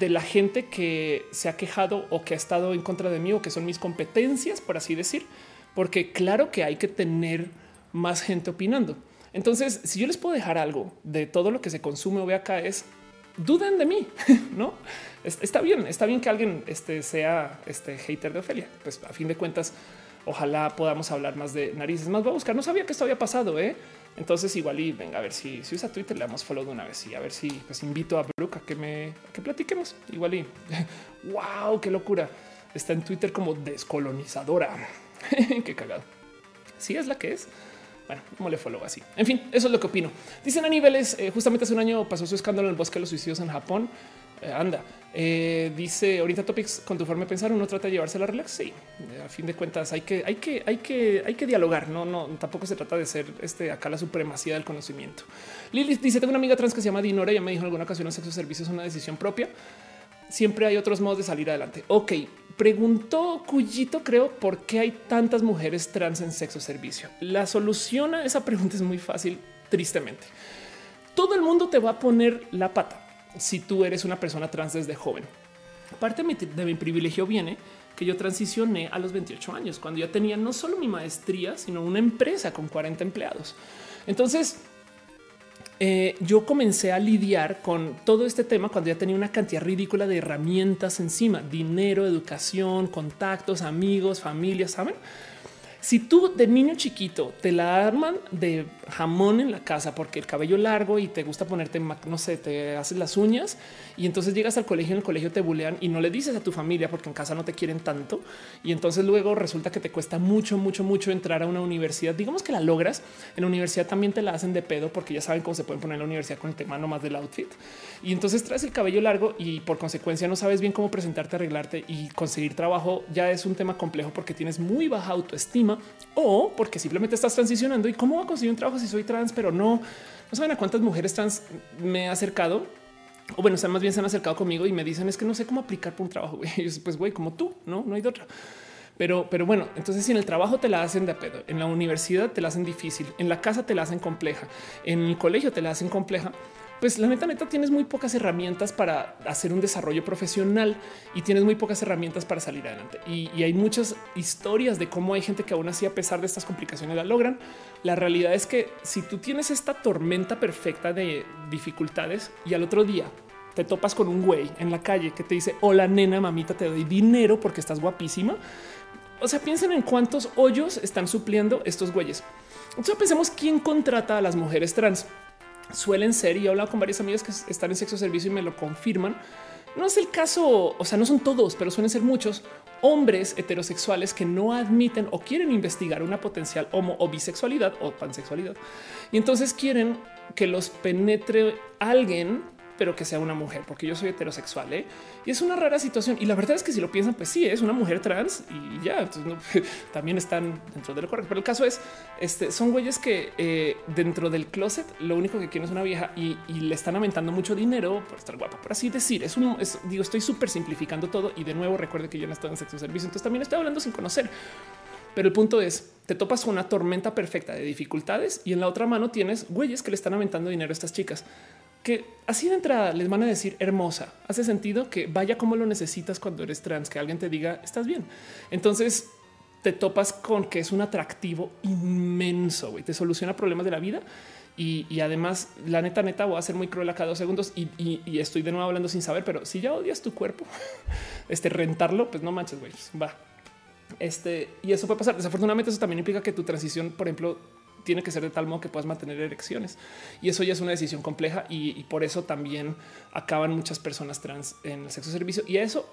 de la gente que se ha quejado o que ha estado en contra de mí o que son mis competencias, por así decir, porque claro que hay que tener más gente opinando. Entonces, si yo les puedo dejar algo de todo lo que se consume ve acá es duden de mí, no está bien, está bien que alguien este, sea este hater de Ofelia. Pues a fin de cuentas, ojalá podamos hablar más de narices. Más voy a buscar. No sabía que esto había pasado. ¿eh? Entonces, igual y venga a ver si, si usa Twitter, le damos follow de una vez y a ver si pues invito a Brooke a que me que platiquemos. Igual y wow, qué locura. Está en Twitter como descolonizadora. qué cagado. Si es la que es. Bueno, como le follow así. En fin, eso es lo que opino. Dicen a niveles, eh, justamente hace un año pasó su escándalo en el bosque de los suicidios en Japón. Eh, anda, eh, dice ahorita Topics con tu forma de pensar, uno trata de llevarse la relax. Sí, a fin de cuentas hay que, hay que, hay que, hay que dialogar. No, no, tampoco se trata de ser este acá la supremacía del conocimiento. Lilith dice: Tengo una amiga trans que se llama Dinora. Ya me dijo en alguna ocasión: el sexo servicio es una decisión propia. Siempre hay otros modos de salir adelante. Ok, Preguntó Cuyito, creo, por qué hay tantas mujeres trans en sexo servicio. La solución a esa pregunta es muy fácil, tristemente. Todo el mundo te va a poner la pata si tú eres una persona trans desde joven. Parte de mi privilegio viene que yo transicioné a los 28 años, cuando ya tenía no solo mi maestría, sino una empresa con 40 empleados. Entonces, eh, yo comencé a lidiar con todo este tema cuando ya tenía una cantidad ridícula de herramientas encima, dinero, educación, contactos, amigos, familias, ¿saben? Si tú de niño chiquito te la arman de jamón en la casa porque el cabello largo y te gusta ponerte, no sé, te haces las uñas y entonces llegas al colegio, en el colegio te bulean y no le dices a tu familia porque en casa no te quieren tanto y entonces luego resulta que te cuesta mucho, mucho, mucho entrar a una universidad. Digamos que la logras en la universidad también te la hacen de pedo porque ya saben cómo se pueden poner en la universidad con el tema nomás del outfit y entonces traes el cabello largo y por consecuencia no sabes bien cómo presentarte, arreglarte y conseguir trabajo. Ya es un tema complejo porque tienes muy baja autoestima o porque simplemente estás transicionando y cómo va a conseguir un trabajo si soy trans, pero no, no saben a cuántas mujeres trans me he acercado. O bueno, o más bien se han acercado conmigo y me dicen es que no sé cómo aplicar para un trabajo. Y yo, pues güey, como tú, no, no hay de otra. Pero, pero bueno, entonces si en el trabajo te la hacen de pedo, en la universidad te la hacen difícil, en la casa te la hacen compleja, en el colegio te la hacen compleja pues la neta, neta, tienes muy pocas herramientas para hacer un desarrollo profesional y tienes muy pocas herramientas para salir adelante. Y, hay muchas historias de cómo hay gente que aún así, a pesar de estas complicaciones, la logran. La realidad es que si tú tienes esta tormenta perfecta de dificultades y al otro día te topas con un güey en la calle que te dice hola nena, mamita, te doy dinero porque estás guapísima. O sea, piensen en cuántos hoyos están supliendo estos güeyes. Entonces pensemos quién contrata a las mujeres trans suelen ser, y he hablado con varias amigas que están en sexo servicio y me lo confirman, no es el caso, o sea, no son todos, pero suelen ser muchos hombres heterosexuales que no admiten o quieren investigar una potencial homo o bisexualidad o pansexualidad. Y entonces quieren que los penetre alguien pero que sea una mujer, porque yo soy heterosexual ¿eh? y es una rara situación. Y la verdad es que si lo piensan, pues sí, es una mujer trans y ya también están dentro de lo correcto. Pero el caso es, este son güeyes que eh, dentro del closet lo único que quieren es una vieja y, le están aumentando mucho dinero por estar guapa, por así decir. Es un, digo, estoy súper simplificando todo y de nuevo recuerde que yo no estoy en sexo servicio, entonces también estoy hablando sin conocer. Pero el punto es, te topas con una tormenta perfecta de dificultades y en la otra mano tienes güeyes que le están aumentando dinero a estas chicas que así de entrada les van a decir hermosa. Hace sentido que vaya como lo necesitas cuando eres trans, que alguien te diga estás bien. Entonces te topas con que es un atractivo inmenso y te soluciona problemas de la vida. Y, además, la neta, neta, voy a ser muy cruel a cada dos segundos y, y, estoy de nuevo hablando sin saber, pero si ya odias tu cuerpo, este rentarlo, pues no manches, güey, va. Este y eso puede pasar. Desafortunadamente, eso también implica que tu transición, por ejemplo, tiene que ser de tal modo que puedas mantener erecciones. Y eso ya es una decisión compleja y, por eso también acaban muchas personas trans en el sexo servicio. Y a eso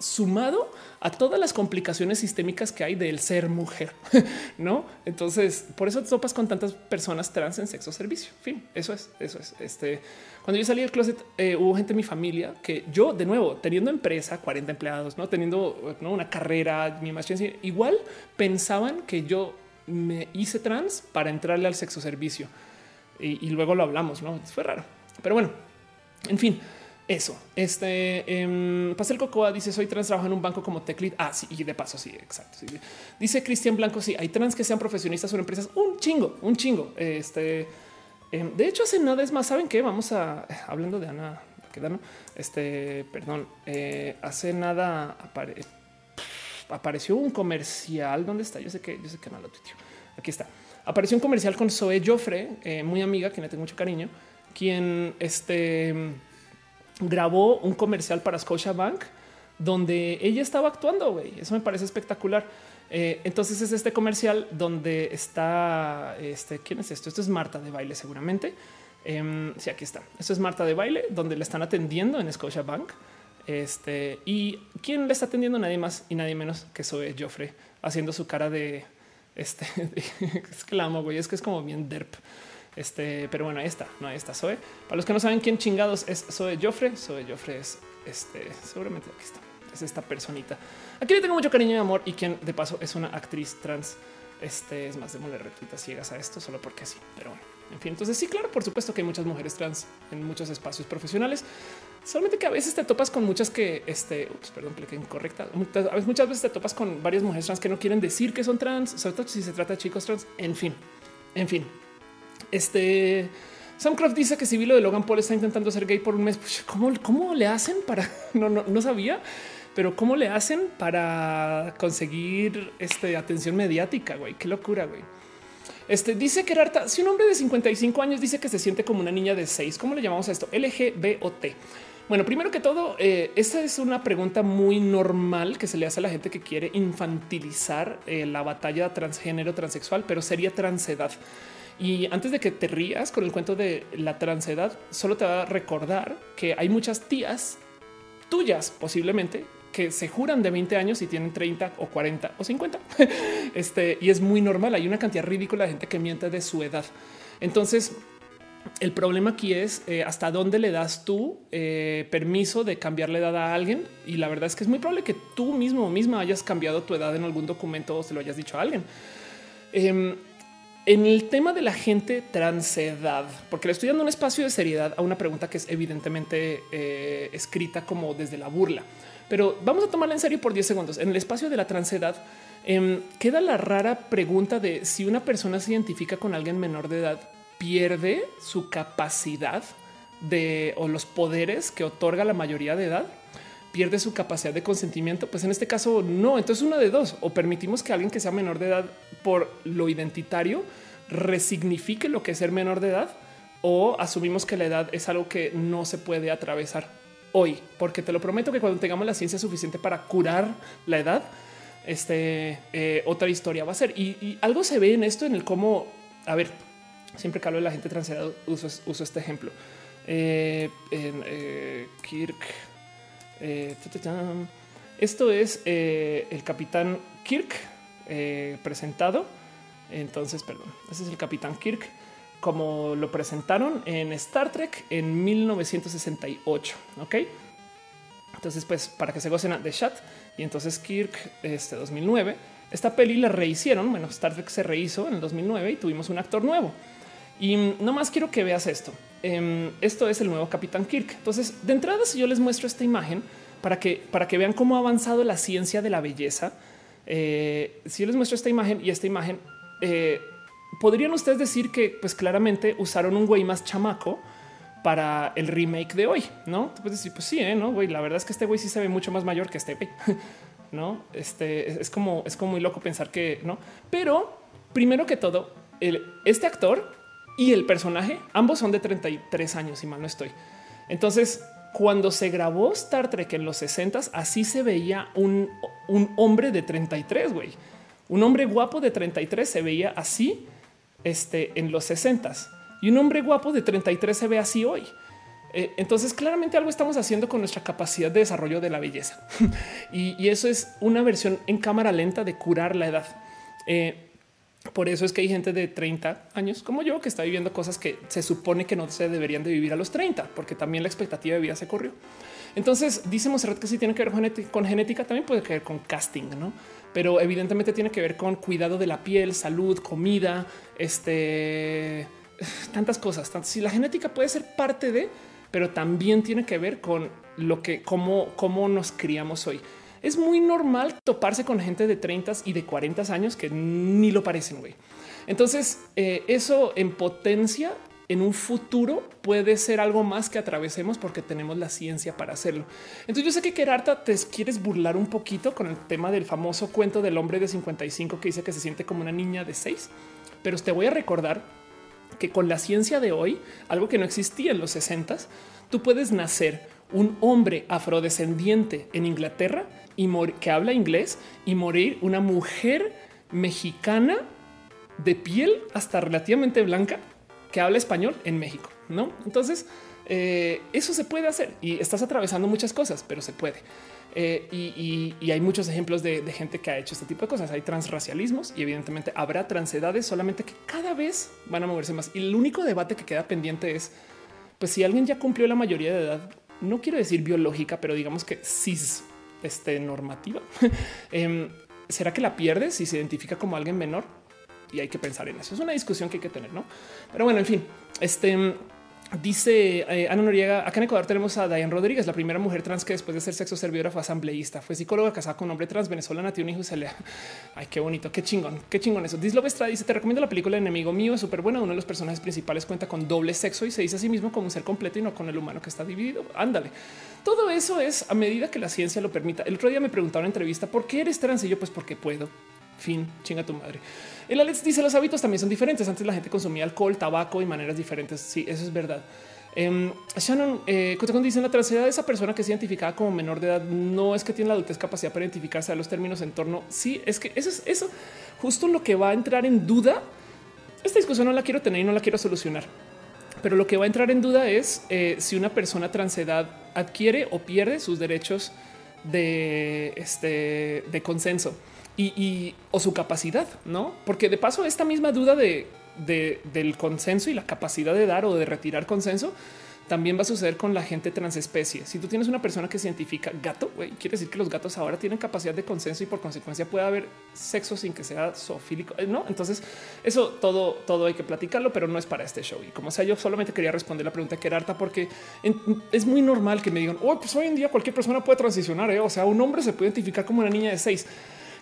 sumado a todas las complicaciones sistémicas que hay del ser mujer, no? Entonces, por eso te topas con tantas personas trans en sexo servicio. fin, eso es, eso es. Este, cuando yo salí del closet, eh, hubo gente en mi familia que yo, de nuevo, teniendo empresa, 40 empleados, no teniendo una carrera, mi maestría, igual pensaban que yo me hice trans para entrarle al sexo servicio y, luego lo hablamos, no fue raro, pero bueno, en fin, eso. Este eh, Pastel Cocoa dice: Soy trans, trabajo en un banco como tech Ah, sí, y de paso, sí, exacto. Dice Cristian Blanco: Sí, hay trans que sean profesionistas o empresas. Un chingo, un chingo. Este em, de hecho, hace nada es más. Saben que vamos a hablando de Ana. Este, perdón, eh, hace nada apareció un comercial. ¿Dónde está? Yo sé que yo sé que no lo tuiteó aquí está. Apareció un comercial con Zoe Joffre, eh, muy amiga, quien le tengo mucho cariño, quien este, grabó un comercial para Scotia Bank donde ella estaba actuando. Güey. Eso me parece espectacular. Eh, entonces es este comercial donde está este. ¿Quién es esto? Esto es Marta de baile, seguramente. Eh, sí, aquí está. Esto es Marta de baile, donde le están atendiendo en Scotia Bank. Este y quién le está atendiendo nadie más y nadie menos que Zoe Joffre haciendo su cara de este es que güey. Es que es como bien derp. Este, pero bueno, ahí está, no ahí está Zoe. Para los que no saben quién chingados es Zoe Joffre, Zoe Joffre es este, seguramente aquí está, es esta personita. Aquí le tengo mucho cariño y amor y quien de paso es una actriz trans. Este es más de moler retuitas ciegas a esto solo porque sí, pero bueno, en fin. Entonces, sí, claro, por supuesto que hay muchas mujeres trans en muchos espacios profesionales. Solamente que a veces te topas con muchas que, este, perdón, que incorrecta. Muchas, muchas veces te topas con varias mujeres trans que no quieren decir que son trans, sobre todo si se trata de chicos trans. En fin, en fin. Este Samcroft dice que si vi lo de Logan Paul está intentando ser gay por un mes. Pues, ¿cómo, ¿Cómo le hacen para? No, no, no sabía, pero ¿cómo le hacen para conseguir este, atención mediática? Güey, qué locura, güey. Este dice que Arta, si un hombre de 55 años dice que se siente como una niña de 6, ¿cómo le llamamos a esto? LGBOT. Bueno, primero que todo, eh, esta es una pregunta muy normal que se le hace a la gente que quiere infantilizar eh, la batalla transgénero, transexual, pero sería transedad. Y antes de que te rías con el cuento de la transedad, solo te va a recordar que hay muchas tías tuyas posiblemente que se juran de 20 años y tienen 30 o 40 o 50. este y es muy normal. Hay una cantidad ridícula de gente que miente de su edad. Entonces, el problema aquí es eh, hasta dónde le das tú eh, permiso de cambiar la edad a alguien. Y la verdad es que es muy probable que tú mismo o misma hayas cambiado tu edad en algún documento o se lo hayas dicho a alguien. Em, en el tema de la gente transedad, porque le estoy dando un espacio de seriedad a una pregunta que es evidentemente eh, escrita como desde la burla, pero vamos a tomarla en serio por 10 segundos. En el espacio de la transedad em, queda la rara pregunta de si una persona se identifica con alguien menor de edad pierde su capacidad de o los poderes que otorga la mayoría de edad, pierde su capacidad de consentimiento. Pues en este caso no. Entonces una de dos o permitimos que alguien que sea menor de edad por lo identitario resignifique lo que es ser menor de edad o asumimos que la edad es algo que no se puede atravesar hoy, porque te lo prometo que cuando tengamos la ciencia suficiente para curar la edad, este eh, otra historia va a ser. Y, y algo se ve en esto en el cómo, a ver, Siempre que hablo de la gente transedad uso, uso este ejemplo. Eh, eh, Kirk. Eh, esto es el capitán Kirk presentado. Entonces, perdón, ese es el capitán Kirk como lo presentaron en Star Trek en 1968. Ok. Entonces, pues para que se gocen de Chat y entonces Kirk, este 2009, esta peli la rehicieron. Bueno, Star Trek se rehizo en el 2009 y tuvimos un actor nuevo. Y no más quiero que veas esto. Em, esto es el nuevo Capitán Kirk. Entonces, de entrada, si yo les muestro esta imagen para que, para que vean cómo ha avanzado la ciencia de la belleza, eh, si yo les muestro esta imagen y esta imagen, eh, podrían ustedes decir que, pues claramente usaron un güey más chamaco para el remake de hoy, ¿no? Tú puedes decir, pues sí, ¿eh? no, güey, la verdad es que este güey sí se ve mucho más mayor que este güey, ¿no? Este es como, es como muy loco pensar que, ¿no? Pero primero que todo, este actor y el personaje, ambos son de 33 años, si mal no estoy. Entonces, cuando se grabó Star Trek en los 60, así se veía un, un hombre de 33, güey. Un hombre guapo de 33 se veía así este, en los 60 y un hombre guapo de 33 se ve así hoy. Eh, entonces, claramente algo estamos haciendo con nuestra capacidad de desarrollo de la belleza. y, eso es una versión en cámara lenta de curar la edad. Eh, por eso es que hay gente de 30 años como yo que está viviendo cosas que se supone que no se deberían de vivir a los 30, porque también la expectativa de vida se corrió. Entonces, dice Monserrat que si tiene que ver con genética, también puede que ver con casting, ¿no? Pero evidentemente tiene que ver con cuidado de la piel, salud, comida, este tantas cosas. Si la genética puede ser parte de, pero también tiene que ver con lo que, cómo, cómo nos criamos hoy. Es muy normal toparse con gente de 30 y de 40 años que ni lo parecen, güey. Entonces, eh, eso en potencia en un futuro puede ser algo más que atravesemos porque tenemos la ciencia para hacerlo. Entonces yo sé que Kerarta te quieres burlar un poquito con el tema del famoso cuento del hombre de 55 que dice que se siente como una niña de 6, pero te voy a recordar que con la ciencia de hoy, algo que no existía en los 60, tú puedes nacer un hombre afrodescendiente en Inglaterra y que habla inglés y morir una mujer mexicana de piel hasta relativamente blanca que habla español en México, ¿no? Entonces, eh, eso se puede hacer y estás atravesando muchas cosas, pero se puede. Eh, y, hay muchos ejemplos de, gente que ha hecho este tipo de cosas. Hay transracialismos y evidentemente habrá transedades, solamente que cada vez van a moverse más. Y el único debate que queda pendiente es, pues si alguien ya cumplió la mayoría de edad, no quiero decir biológica, pero digamos que cis este, normativa, em, ¿será que la pierde si se identifica como alguien menor? Y hay que pensar en eso. Es una discusión que hay que tener, ¿no? Pero bueno, en fin, este Dice eh, Ana Noriega, acá en Ecuador tenemos a Diane Rodríguez, la primera mujer trans que después de ser sexo servidora fue asambleísta, fue psicóloga casada con un hombre trans venezolana, tiene un hijo y se le... Ay, qué bonito, qué chingón, qué chingón eso. Dislo Vestra dice, te recomiendo la película Enemigo Mío, es súper buena, uno de los personajes principales cuenta con doble sexo y se dice a sí mismo como un ser completo y no con el humano que está dividido. Ándale. Todo eso es a medida que la ciencia lo permita. El otro día me preguntaron en entrevista, ¿por qué eres trans? Y yo, pues porque puedo. Fin, chinga tu madre. El Alex dice, los hábitos también son diferentes. Antes la gente consumía alcohol, tabaco y maneras diferentes. Sí, eso es verdad. Eh, Shannon eh, dice la tercera de esa persona que es identificada como menor de edad no es que tiene la adultez capacidad para identificarse a los términos en torno. Sí, es que eso es eso justo lo que va a entrar en duda. Esta discusión no la quiero tener y no la quiero solucionar, pero lo que va a entrar en duda es eh, si una persona transedad adquiere o pierde sus derechos de este de consenso y, o su capacidad, no? Porque de paso, esta misma duda de del consenso y la capacidad de dar o de retirar consenso también va a suceder con la gente transespecie. Si tú tienes una persona que se identifica gato, quiere decir que los gatos ahora tienen capacidad de consenso y por consecuencia puede haber sexo sin que sea zoofílico. Eh, no, entonces eso todo, todo hay que platicarlo, pero no es para este show. Y como sea, yo solamente quería responder la pregunta que era harta, porque es muy normal que me digan, oh, pues hoy en día cualquier persona puede transicionar. ¿eh? O sea, un hombre se puede identificar como una niña de seis,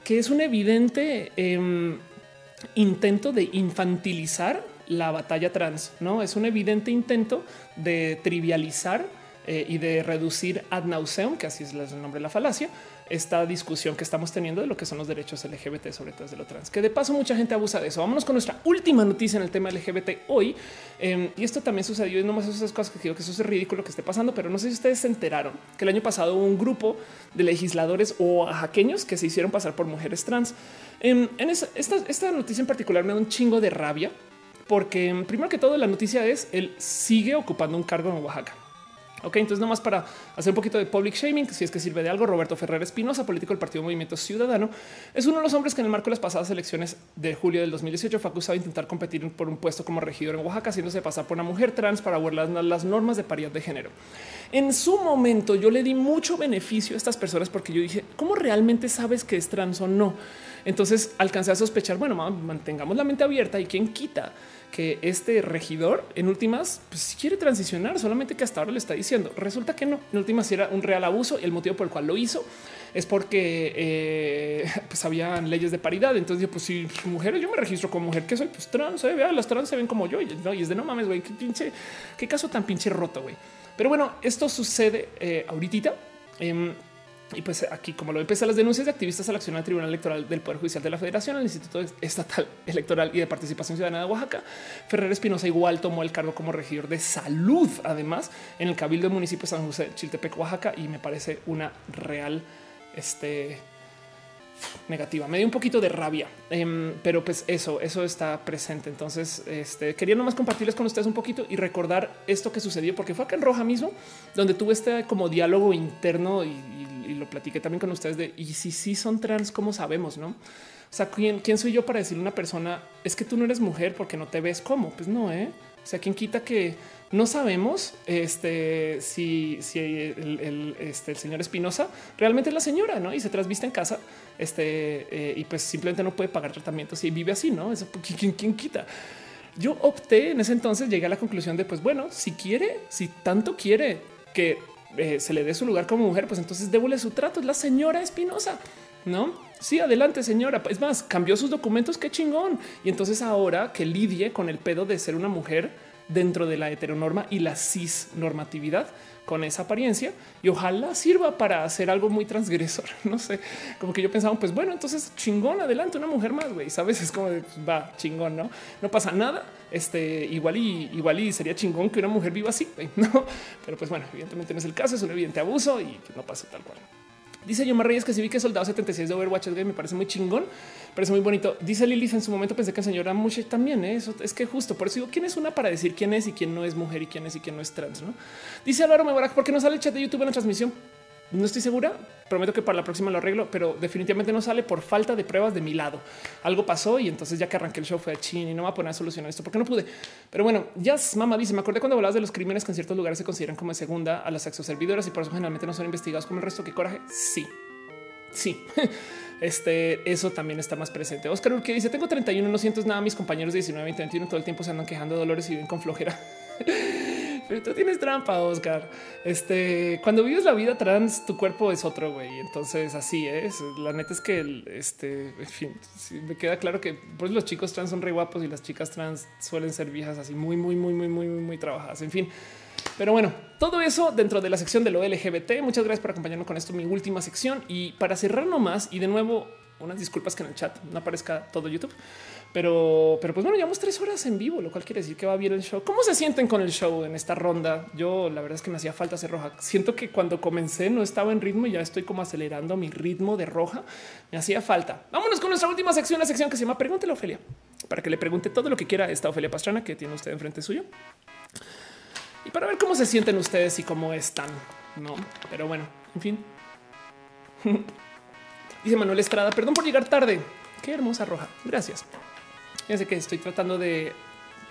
que es un evidente em, intento de infantilizar la batalla trans, no es un evidente intento de trivializar eh, y de reducir ad nauseum, que así es el nombre de la falacia, esta discusión que estamos teniendo de lo que son los derechos LGBT, sobre todo de lo trans, que de paso mucha gente abusa de eso. Vámonos con nuestra última noticia en el tema LGBT hoy. Em, y esto también sucedió, y no más esas cosas que digo que eso es ridículo que esté pasando, pero no sé si ustedes se enteraron que el año pasado un grupo de legisladores o jaqueños que se hicieron pasar por mujeres trans. Em, en esta, esta noticia en particular me da un chingo de rabia porque primero que todo la noticia es él sigue ocupando un cargo en Oaxaca. Ok, entonces nomás para hacer un poquito de public shaming, si es que sirve de algo, Roberto Ferrer Espinosa, político del Partido Movimiento Ciudadano, es uno de los hombres que en el marco de las pasadas elecciones de julio del 2018 fue acusado de intentar competir por un puesto como regidor en Oaxaca, haciéndose pasar por una mujer trans para burlar las normas de paridad de género. En su momento yo le di mucho beneficio a estas personas porque yo dije, ¿cómo realmente sabes que es trans o no? Entonces alcancé a sospechar, bueno, mantengamos la mente abierta y quién quita que este regidor en últimas pues, quiere transicionar, solamente que hasta ahora le está diciendo. Resulta que no, en últimas era un real abuso y el motivo por el cual lo hizo es porque eh, pues habían leyes de paridad. Entonces yo pues si mujeres, yo me registro como mujer que soy pues trans, ¿eh? Vean, las trans se ven como yo y, es de no mames, güey, qué pinche, qué caso tan pinche roto, güey. Pero bueno, esto sucede eh, ahorita. Y pues aquí, como lo empecé, las denuncias de activistas a la acción al Tribunal Electoral del Poder Judicial de la Federación, el Instituto Estatal Electoral y de Participación Ciudadana de Oaxaca, Ferrer Espinosa igual tomó el cargo como regidor de salud, además, en el Cabildo del municipio de San José, Chiltepec, Oaxaca, y me parece una real este, negativa. Me dio un poquito de rabia, em, pero pues eso, eso está presente. Entonces, este, quería nomás compartirles con ustedes un poquito y recordar esto que sucedió, porque fue acá en Roja mismo, donde tuve este como diálogo interno y y lo platiqué también con ustedes de y si sí son trans, ¿cómo sabemos? No? O sea, ¿quién, ¿quién soy yo para decirle a una persona es que tú no eres mujer porque no te ves como? Pues no, ¿eh? O sea, ¿quién quita que no sabemos este, si, si el, este, el señor Espinosa realmente es la señora ¿no? y se trasviste en casa este, eh, y pues simplemente no puede pagar tratamiento si vive así, ¿no? Eso, ¿quién, ¿quién quita? Yo opté en ese entonces, llegué a la conclusión de pues bueno, si quiere, si tanto quiere que eh, se le dé su lugar como mujer, pues entonces débole su trato. Es la señora Espinosa, no? Sí, adelante, señora. Es más, cambió sus documentos. Qué chingón. Y entonces ahora que lidie con el pedo de ser una mujer dentro de la heteronorma y la cis normatividad, con esa apariencia y ojalá sirva para hacer algo muy transgresor. No sé, como que yo pensaba, pues bueno, entonces chingón, adelante, una mujer más, güey, sabes, es como va chingón, no, no pasa nada. Este igual y igual y sería chingón que una mujer viva así, no, pero pues bueno, evidentemente no es el caso, es un evidente abuso y no pasa tal cual. Dice Yomar Reyes que si vi que Soldado 76 de Overwatch me parece muy chingón, parece muy bonito. Dice Lilith en su momento pensé que el señor Amuche también ¿eh? eso es que justo por eso digo quién es una para decir quién es y quién no es mujer y quién es y quién no es trans. ¿no? Dice Álvaro Mebarak, ¿por qué no sale el chat de YouTube en la transmisión? No estoy segura. Prometo que para la próxima lo arreglo, pero definitivamente no sale por falta de pruebas de mi lado. Algo pasó y entonces ya que arranqué el show fue a chin y no va a poner a solucionar esto porque no pude. Pero bueno, ya mamá dice, me acordé cuando hablabas de los crímenes que en ciertos lugares se consideran como de segunda a las sexoservidoras y por eso generalmente no son investigados como el resto. Qué coraje. Sí, sí. Este, eso también está más presente. Oscar que dice: Tengo 31, no siento nada. Mis compañeros de 19, 20, 21 todo el tiempo se andan quejando de dolores y viven con flojera. Pero tú tienes trampa, Oscar. Este, cuando vives la vida trans, tu cuerpo es otro, güey. Entonces, así es. La neta es que, este, en fin, me queda claro que pues, los chicos trans son re guapos y las chicas trans suelen ser viejas así muy, muy, muy, muy, muy, muy, muy trabajadas. En fin, pero bueno, todo eso dentro de la sección de lo LGBT. Muchas gracias por acompañarnos con esto, mi última sección. Y para cerrar nomás, y de nuevo, unas disculpas que en el chat no aparezca todo YouTube. Pero, pero pues bueno, llevamos tres horas en vivo, lo cual quiere decir que va bien el show. ¿Cómo se sienten con el show en esta ronda? Yo la verdad es que me hacía falta hacer roja. Siento que cuando comencé no estaba en ritmo y ya estoy como acelerando mi ritmo de roja. Me hacía falta. Vámonos con nuestra última sección, la sección que se llama Pregúntele a Ofelia, para que le pregunte todo lo que quiera a esta Ofelia Pastrana que tiene usted enfrente suyo y para ver cómo se sienten ustedes y cómo están. No, pero bueno, en fin. Dice Manuel Estrada, perdón por llegar tarde. Qué hermosa roja. Gracias. Fíjense que estoy tratando de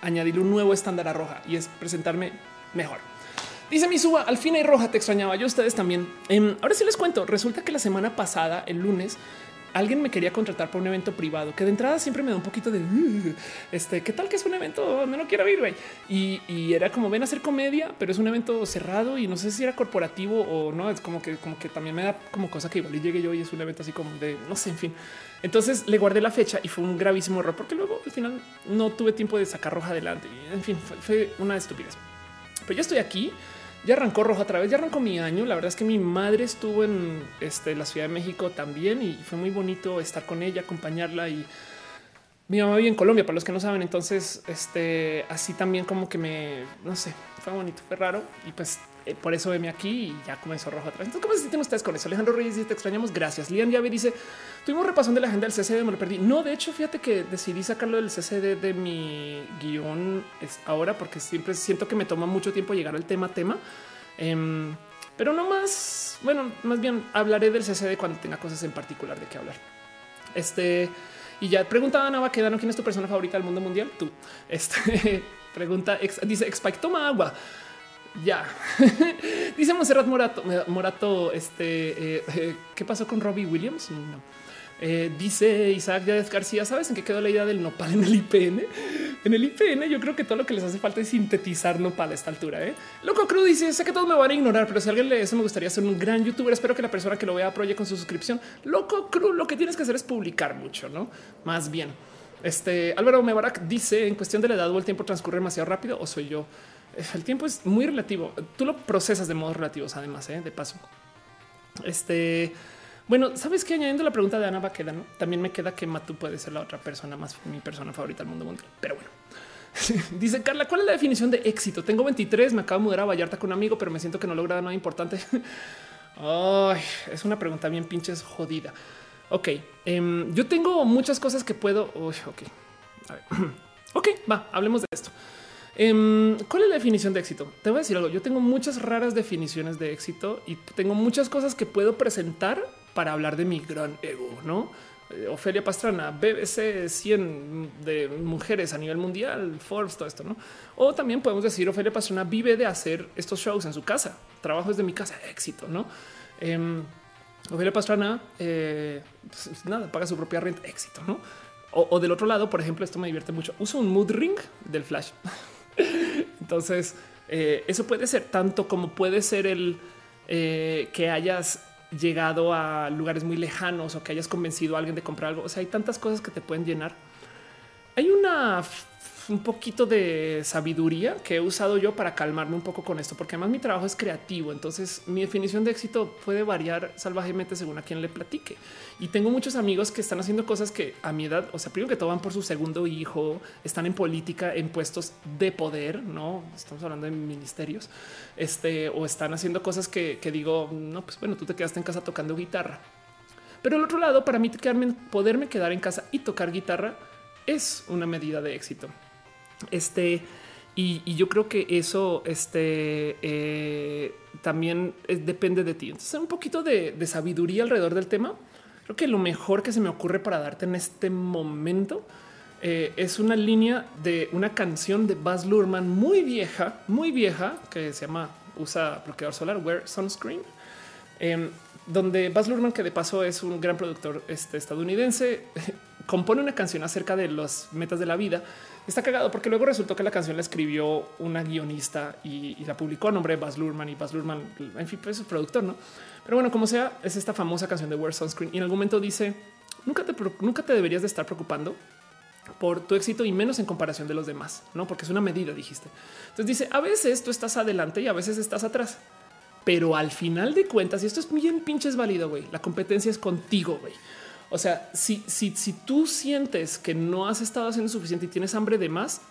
añadir un nuevo estándar a roja y es presentarme mejor. Dice mi suba, al fin hay roja, te extrañaba yo ustedes también. Em, ahora sí les cuento, resulta que la semana pasada, el lunes, alguien me quería contratar para un evento privado que de entrada siempre me da un poquito de este, qué tal que es un evento no quiero ir. Y, era como ven a hacer comedia, pero es un evento cerrado y no sé si era corporativo o no. Es como que, como que también me da como cosa que igual y llegue yo y es un evento así como de no sé, en fin. Entonces le guardé la fecha y fue un gravísimo error porque luego al final no tuve tiempo de sacar roja adelante. En fin, fue, fue una estupidez. Pero yo estoy aquí ya arrancó rojo otra vez, ya arrancó mi año. La verdad es que mi madre estuvo en este, la Ciudad de México también y fue muy bonito estar con ella, acompañarla y mi mamá vive en Colombia, para los que no saben. Entonces, este así también como que me no sé, fue bonito, fue raro y pues eh, por eso veme aquí y ya comenzó rojo atrás. Entonces, ¿cómo se sienten ustedes con eso? Alejandro Reyes dice: Te extrañamos. Gracias. Lian Llave dice: Tuvimos repasón de la agenda del CCD, me lo perdí. No, de hecho, fíjate que decidí sacarlo del CCD de mi guion ahora porque siempre siento que me toma mucho tiempo llegar al tema tema. Em, pero no más, bueno, más bien hablaré del CCD cuando tenga cosas en particular de qué hablar. Este y ya preguntaba Ana Baquedano quién es tu persona favorita del mundo mundial. Tú, este pregunta, dice Spike, toma agua. Ya dice Monserrat Morato, Morato. Este eh, qué pasó con Robbie Williams? No. Eh, dice Isaac Yáñez García, ¿sabes en qué quedó la idea del nopal en el IPN? En el IPN yo creo que todo lo que les hace falta es sintetizar nopal a esta altura. ¿eh? Loco Cruz dice, sé que todos me van a ignorar, pero si alguien lee eso me gustaría ser un gran youtuber. Espero que la persona que lo vea apoye con su suscripción. Loco Cruz, lo que tienes que hacer es publicar mucho, ¿no? Más bien. Este Álvaro Mebarak dice, en cuestión de la edad o el tiempo transcurre demasiado rápido o soy yo. El tiempo es muy relativo. Tú lo procesas de modos relativos, además, ¿eh? de paso. Este... Bueno, sabes que añadiendo la pregunta de Ana Baqueda, también me queda que Matu puede ser la otra persona más mi persona favorita del mundo mundial. Pero bueno, dice Carla, ¿cuál es la definición de éxito? Tengo 23, me acabo de mudar a Vallarta con un amigo, pero me siento que no logra nada importante. Ay, es una pregunta bien pinches jodida. Ok, em, yo tengo muchas cosas que puedo. ok, a ver. ok, va, hablemos de esto. Em, ¿Cuál es la definición de éxito? Te voy a decir algo. Yo tengo muchas raras definiciones de éxito y tengo muchas cosas que puedo presentar para hablar de mi gran ego, ¿no? Eh, Ofelia Pastrana, BBC 100 de mujeres a nivel mundial, Forbes, todo esto, ¿no? O también podemos decir, Ofelia Pastrana vive de hacer estos shows en su casa, trabajo desde mi casa, éxito, ¿no? Eh, Ofelia Pastrana, eh, pues, nada, paga su propia renta, éxito, ¿no? O, del otro lado, por ejemplo, esto me divierte mucho, uso un mood ring del flash. Entonces, eh, eso puede ser tanto como puede ser el que hayas llegado a lugares muy lejanos o que hayas convencido a alguien de comprar algo. O sea, hay tantas cosas que te pueden llenar. Hay una un poquito de sabiduría que he usado yo para calmarme un poco con esto, porque además mi trabajo es creativo. Entonces mi definición de éxito puede variar salvajemente según a quien le platique. Y tengo muchos amigos que están haciendo cosas que a mi edad, o sea, primero que todo van por su segundo hijo, están en política, en puestos de poder, no estamos hablando de ministerios, este, o están haciendo cosas que, digo, no, pues bueno, tú te quedaste en casa tocando guitarra. Pero al otro lado, para mí quedarme, poderme quedar en casa y tocar guitarra es una medida de éxito. Este, y, yo creo que eso este, eh, también depende de ti. Entonces, un poquito de, sabiduría alrededor del tema. Creo que lo mejor que se me ocurre para darte en este momento eh, es una línea de una canción de Buzz Lurman muy vieja, muy vieja, que se llama Usa bloqueador solar, Wear Sunscreen, em, donde Buzz Lurman, que de paso es un gran productor este, estadounidense, compone una canción acerca de las metas de la vida Está cagado porque luego resultó que la canción la escribió una guionista y, la publicó a nombre de Baz Luhrmann y Baz Luhrmann, en fin, pues es productor, no? Pero bueno, como sea, es esta famosa canción de Wear Sunscreen y en algún momento dice nunca te, nunca te deberías de estar preocupando por tu éxito y menos en comparación de los demás, no? Porque es una medida, dijiste. Entonces dice a veces tú estás adelante y a veces estás atrás, pero al final de cuentas, y esto es bien pinches válido, güey, la competencia es contigo, güey. O sea, si, si, si tú sientes que no has estado haciendo suficiente y tienes hambre de más,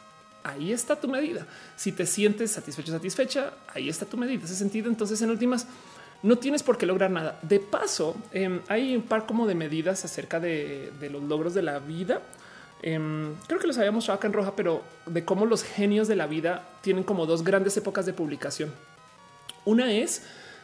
ahí está tu medida. Si te sientes satisfecho, satisfecha, ahí está tu medida. Ese sentido, entonces en últimas, no tienes por qué lograr nada. De paso, em, hay un par como de medidas acerca de, los logros de la vida. Em, creo que los habíamos mostrado acá en roja, pero de cómo los genios de la vida tienen como dos grandes épocas de publicación. Una es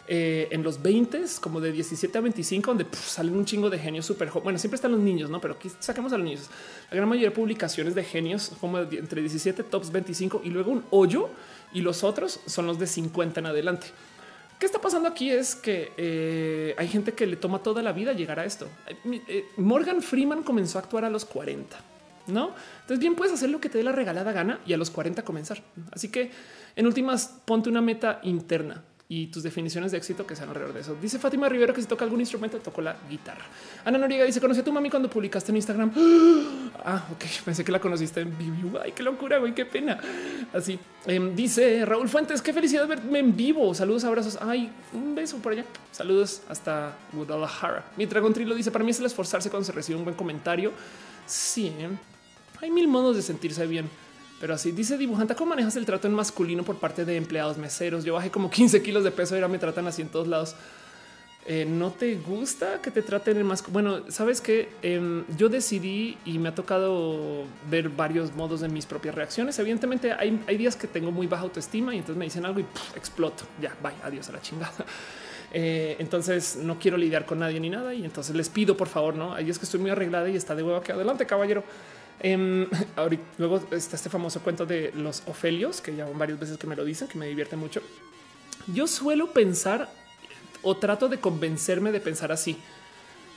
eh, en los 20 como de 17 a 25, donde salen un chingo de genios súper Bueno, siempre están los niños, no? Pero aquí sacamos a los niños. La gran mayoría de publicaciones de genios como entre 17 tops 25 y luego un hoyo y los otros son los de 50 en adelante. ¿Qué está pasando aquí? Es que eh, hay gente que le toma toda la vida llegar a esto. Eh, Morgan Freeman comenzó a actuar a los 40. No, entonces bien puedes hacer lo que te dé la regalada gana y a los 40 comenzar. Así que en últimas, ponte una meta interna y tus definiciones de éxito que sean alrededor de eso. Dice Fátima Rivero que si toca algún instrumento, toco la guitarra. Ana Noriega dice: Conocí a tu mami cuando publicaste en Instagram. Ah, ok. Pensé que la conociste en vivo. Ay, qué locura, güey, qué pena. Así em, dice Raúl Fuentes: Qué felicidad verme en vivo. Saludos, abrazos. Ay, un beso por allá. Saludos hasta Guadalajara. Mi Dragon Trilo dice: Para mí es el esforzarse cuando se recibe un buen comentario. Sí, ¿eh? hay mil modos de sentirse bien. Pero así dice dibujante, ¿cómo manejas el trato en masculino por parte de empleados meseros? Yo bajé como 15 kilos de peso y ahora me tratan así en todos lados. Eh, no te gusta que te traten en más. Bueno, sabes que em, yo decidí y me ha tocado ver varios modos de mis propias reacciones. Evidentemente, hay, días que tengo muy baja autoestima y entonces me dicen algo y exploto. Ya, vaya, adiós a la chingada. Eh, entonces no quiero lidiar con nadie ni nada. Y entonces les pido, por favor, no hay es que estoy muy arreglada y está de huevo que adelante, caballero. Em, luego está este famoso cuento de los Ofelios, que ya varias veces que me lo dicen, que me divierte mucho. Yo suelo pensar o trato de convencerme de pensar así.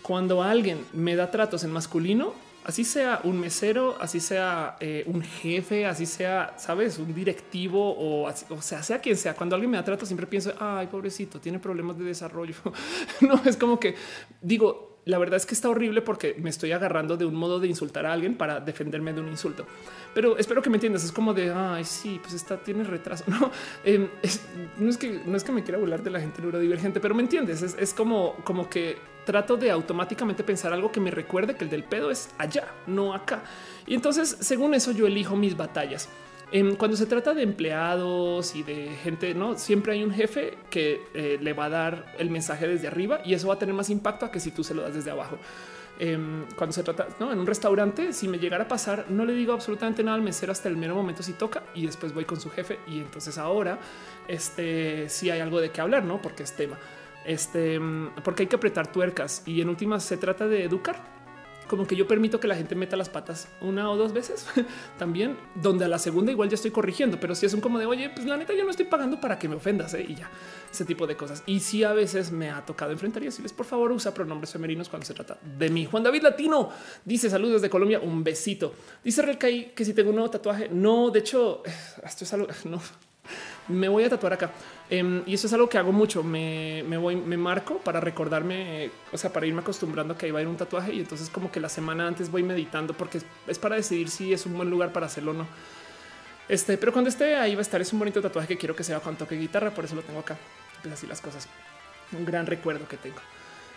Cuando alguien me da tratos en masculino, así sea un mesero, así sea eh, un jefe, así sea, sabes, un directivo o, o sea, sea quien sea. Cuando alguien me da trato, siempre pienso, ay, pobrecito, tiene problemas de desarrollo. no es como que digo, la verdad es que está horrible porque me estoy agarrando de un modo de insultar a alguien para defenderme de un insulto. Pero espero que me entiendas. Es como de ay, sí, pues está, tiene retraso. No, em, no es que no es que me quiera burlar de la gente neurodivergente, pero me entiendes. Es, es, como, como que trato de automáticamente pensar algo que me recuerde que el del pedo es allá, no acá. Y entonces, según eso, yo elijo mis batallas. Em, cuando se trata de empleados y de gente, no siempre hay un jefe que eh, le va a dar el mensaje desde arriba y eso va a tener más impacto a que si tú se lo das desde abajo. Em, cuando se trata ¿no? en un restaurante, si me llegara a pasar, no le digo absolutamente nada al mesero hasta el mero momento si toca y después voy con su jefe. Y entonces ahora este sí hay algo de qué hablar, no? Porque es tema, este, em, porque hay que apretar tuercas y en últimas se trata de educar como que yo permito que la gente meta las patas una o dos veces también, donde a la segunda igual ya estoy corrigiendo, pero si es un como de oye, pues la neta yo no estoy pagando para que me ofendas ¿eh? y ya ese tipo de cosas. Y si a veces me ha tocado enfrentar y decirles por favor usa pronombres femeninos cuando se trata de mí. Juan David Latino dice saludos desde Colombia, un besito. Dice Relcay que si tengo un nuevo tatuaje, no, de hecho, esto es algo, no, me voy a tatuar acá. Em, y eso es algo que hago mucho. Me, voy, me marco para recordarme, o sea, para irme acostumbrando que iba a ir un tatuaje. Y entonces, como que la semana antes voy meditando porque es, para decidir si es un buen lugar para hacerlo o no. Este, pero cuando esté ahí va a estar. Es un bonito tatuaje que quiero que sea con toque guitarra. Por eso lo tengo acá. Pues así las cosas. Un gran recuerdo que tengo.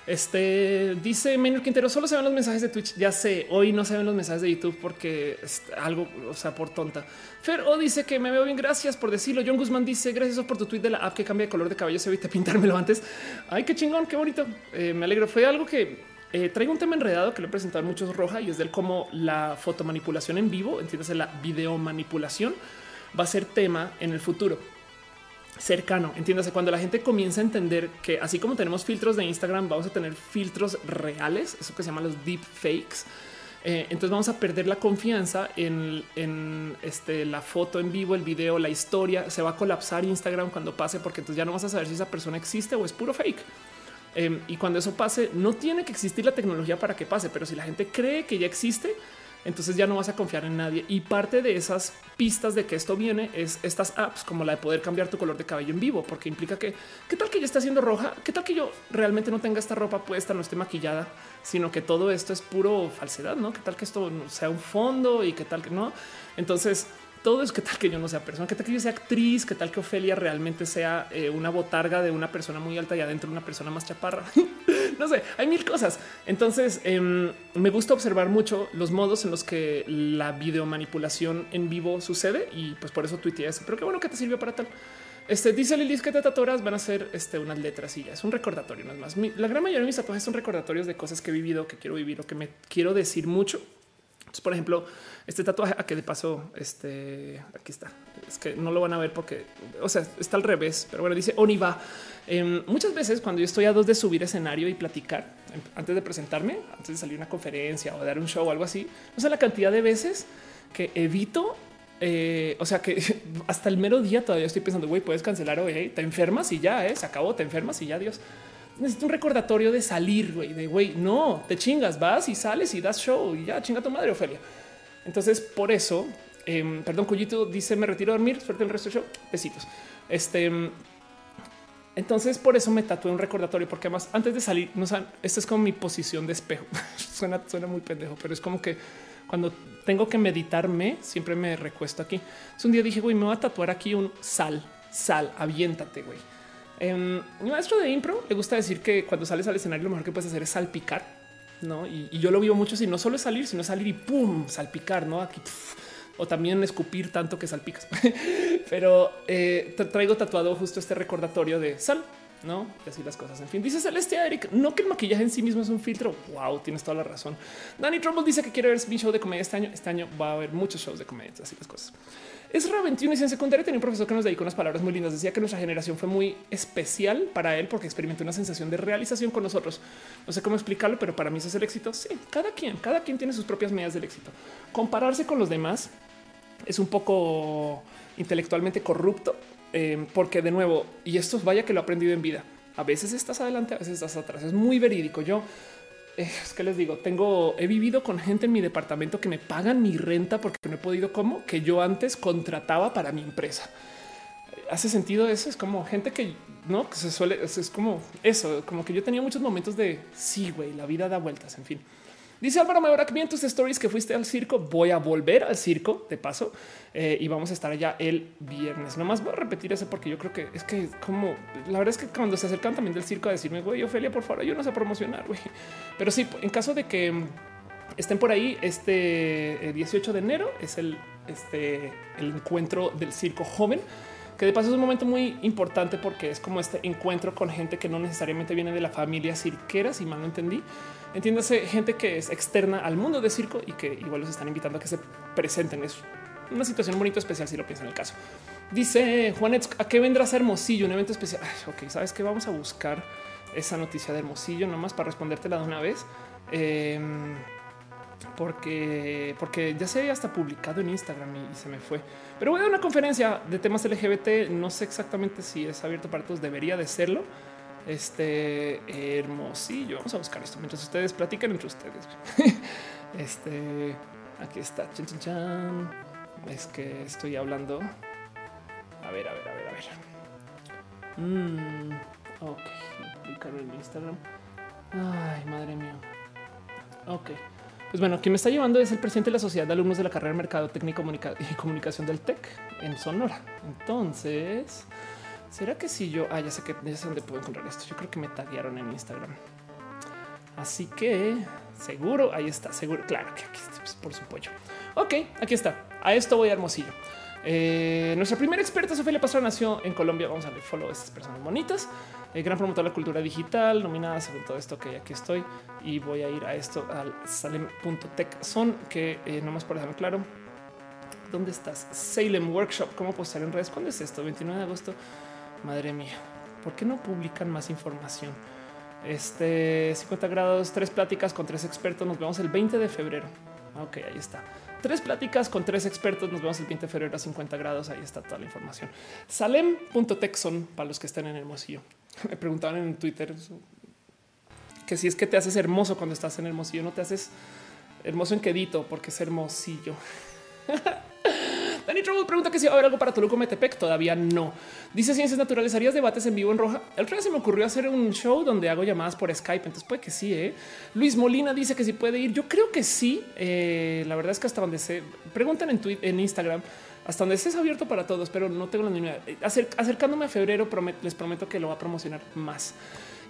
Este dice Menor Quintero, solo se ven los mensajes de Twitch. Ya sé, hoy no se ven los mensajes de YouTube porque es algo, o sea, por tonta. Fer O dice que me veo bien. Gracias por decirlo. John Guzmán dice gracias por tu tweet de la app que cambia de color de cabello. Se evita pintármelo antes. Ay, qué chingón, qué bonito. Eh, me alegro. Fue algo que eh, traigo un tema enredado que le he presentado a muchos roja y es del cómo la fotomanipulación en vivo, entiéndase la video manipulación, va a ser tema en el futuro cercano. Entiéndase, cuando la gente comienza a entender que así como tenemos filtros de Instagram, vamos a tener filtros reales, eso que se llama los deep fakes. Eh, entonces vamos a perder la confianza en, este, la foto en vivo, el video, la historia. Se va a colapsar Instagram cuando pase, porque entonces ya no vas a saber si esa persona existe o es puro fake. Em, y cuando eso pase, no tiene que existir la tecnología para que pase, pero si la gente cree que ya existe, entonces ya no vas a confiar en nadie. Y parte de esas pistas de que esto viene es estas apps como la de poder cambiar tu color de cabello en vivo, porque implica que qué tal que yo esté haciendo roja, qué tal que yo realmente no tenga esta ropa puesta, no esté maquillada, sino que todo esto es puro falsedad, no? Qué tal que esto sea un fondo y qué tal que no. Entonces, todo es que tal que yo no sea persona, que tal que yo sea actriz, que tal que Ofelia realmente sea eh, una botarga de una persona muy alta y adentro una persona más chaparra. no sé, hay mil cosas. Entonces em, me gusta observar mucho los modos en los que la video manipulación en vivo sucede y pues por eso tuiteé eso. Pero qué bueno que te sirvió para tal. Este dice Lilis que te tatuaras van a ser este, unas letras y ya es un recordatorio. Es más. la gran mayoría de mis tatuajes son recordatorios de cosas que he vivido, que quiero vivir o que me quiero decir mucho. Por ejemplo, este tatuaje a que de paso, este aquí está. Es que no lo van a ver porque, o sea, está al revés, pero bueno, dice Oniva. Em, muchas veces cuando yo estoy a dos de subir escenario y platicar em, antes de presentarme, antes de salir a una conferencia o dar un show o algo así, no sé la cantidad de veces que evito eh, o sea que hasta el mero día todavía estoy pensando, güey, puedes cancelar hoy, te enfermas y ya, eh, se acabó, te enfermas y ya, Dios necesito un recordatorio de salir, güey, de güey, no te chingas, vas y sales y das show y ya chinga tu madre, Ofelia. Entonces, por eso, em, perdón, Cuyito dice: Me retiro a dormir, suerte el resto del show. Besitos. Este, em, entonces, por eso me tatué un recordatorio, porque además, antes de salir, no saben, esta es como mi posición de espejo. suena, suena muy pendejo, pero es como que cuando tengo que meditarme, siempre me recuesto aquí. Es un día dije, güey, me voy a tatuar aquí un sal, sal, aviéntate, güey Em, mi maestro de impro le gusta decir que cuando sales al escenario lo mejor que puedes hacer es salpicar, ¿no? Y, yo lo vivo mucho si no solo es salir, sino salir y pum, salpicar, ¿no? Aquí o también escupir tanto que salpicas. Pero eh, traigo tatuado justo este recordatorio de sal, no? Así las cosas. En fin, dice Celeste Eric, no que el maquillaje en sí mismo es un filtro. Wow, tienes toda la razón. Danny Trumbull dice que quiere ver mi show de comedia este año. Este año va a haber muchos shows de comedia, así las cosas. Es 21 y en secundaria tenía un profesor que nos dedicó unas palabras muy lindas. Decía que nuestra generación fue muy especial para él porque experimentó una sensación de realización con nosotros. No sé cómo explicarlo, pero para mí es el éxito. Sí, cada quien, cada quien tiene sus propias medidas del éxito. Compararse con los demás es un poco intelectualmente corrupto, eh, porque de nuevo, y esto vaya que lo he aprendido en vida. A veces estás adelante, a veces estás atrás. Es muy verídico. Yo eh, es que les digo, tengo, he vivido con gente en mi departamento que me pagan mi renta porque no he podido como que yo antes contrataba para mi empresa. Hace sentido eso. Es como gente que no que se suele, es como eso, como que yo tenía muchos momentos de sí, güey, la vida da vueltas. En fin, Dice Álvaro Mejora que tus stories que fuiste al circo. Voy a volver al circo de paso eh, y vamos a estar allá el viernes. Nomás voy a repetir eso porque yo creo que es que como la verdad es que cuando se acercan también del circo a decirme, güey, Ofelia, por favor, yo no sé promocionar, güey. Pero sí, en caso de que estén por ahí, este 18 de enero es el, este, el encuentro del circo joven que de paso es un momento muy importante porque es como este encuentro con gente que no necesariamente viene de la familia cirquera, si mal no entendí. Entiéndase gente que es externa al mundo de circo y que igual los están invitando a que se presenten. Es una situación bonito especial si lo piensan en el caso. Dice Juanet, ¿a qué vendrás Hermosillo? Un evento especial. ok, sabes que vamos a buscar esa noticia de Hermosillo nomás para respondértela de una vez. Em, porque, porque ya se había hasta publicado en Instagram y, se me fue. Pero voy a una conferencia de temas LGBT. No sé exactamente si es abierto para todos, debería de serlo. Este hermosillo. Vamos a buscar esto mientras ustedes platican entre ustedes. este aquí está. Chan, Es que estoy hablando. A ver, a ver, a ver, a ver. Mm, ok, publicarlo en Instagram. Ay, madre mía. Ok. Pues bueno, quien me está llevando es el presidente de la Sociedad de Alumnos de la Carrera de Mercado Técnico y Comunicación del TEC en Sonora. Entonces, ¿será que si yo... Ah, ya sé que ya sé dónde puedo encontrar esto. Yo creo que me taguearon en Instagram. Así que seguro, ahí está, seguro. Claro que aquí está, pues, por su pollo. Ok, aquí está. A esto voy a Hermosillo. Eh, nuestra primera experta, Sofía Pastor, nació en Colombia. Vamos a darle follow a estas personas bonitas. El gran promotor de la cultura digital, nominada según todo esto que aquí estoy. Y voy a ir a esto al salem.tech son que eh, nomás por dejarme claro. ¿Dónde estás? Salem Workshop. ¿Cómo postar en redes? ¿Cuándo es esto? 29 de agosto. Madre mía, ¿por qué no publican más información? Este 50 grados, tres pláticas con tres expertos. Nos vemos el 20 de febrero. Ok, ahí está. Tres pláticas con tres expertos. Nos vemos el 20 de febrero a 50 grados. Ahí está toda la información. Salem.texon para los que estén en Hermosillo. Me preguntaban en Twitter que si es que te haces hermoso cuando estás en Hermosillo, no te haces hermoso en quedito porque es hermosillo. Dani Trouble pregunta que si va a haber algo para Toluco Metepec. Todavía no. Dice Ciencias Naturales. ¿Harías debates en vivo en Roja? El otro día se me ocurrió hacer un show donde hago llamadas por Skype. Entonces puede que sí. ¿eh? Luis Molina dice que si puede ir. Yo creo que sí. Eh, la verdad es que hasta donde se preguntan en, Twitter, en Instagram, hasta donde estés abierto para todos, pero no tengo la idea. acercándome a febrero, les prometo que lo va a promocionar más.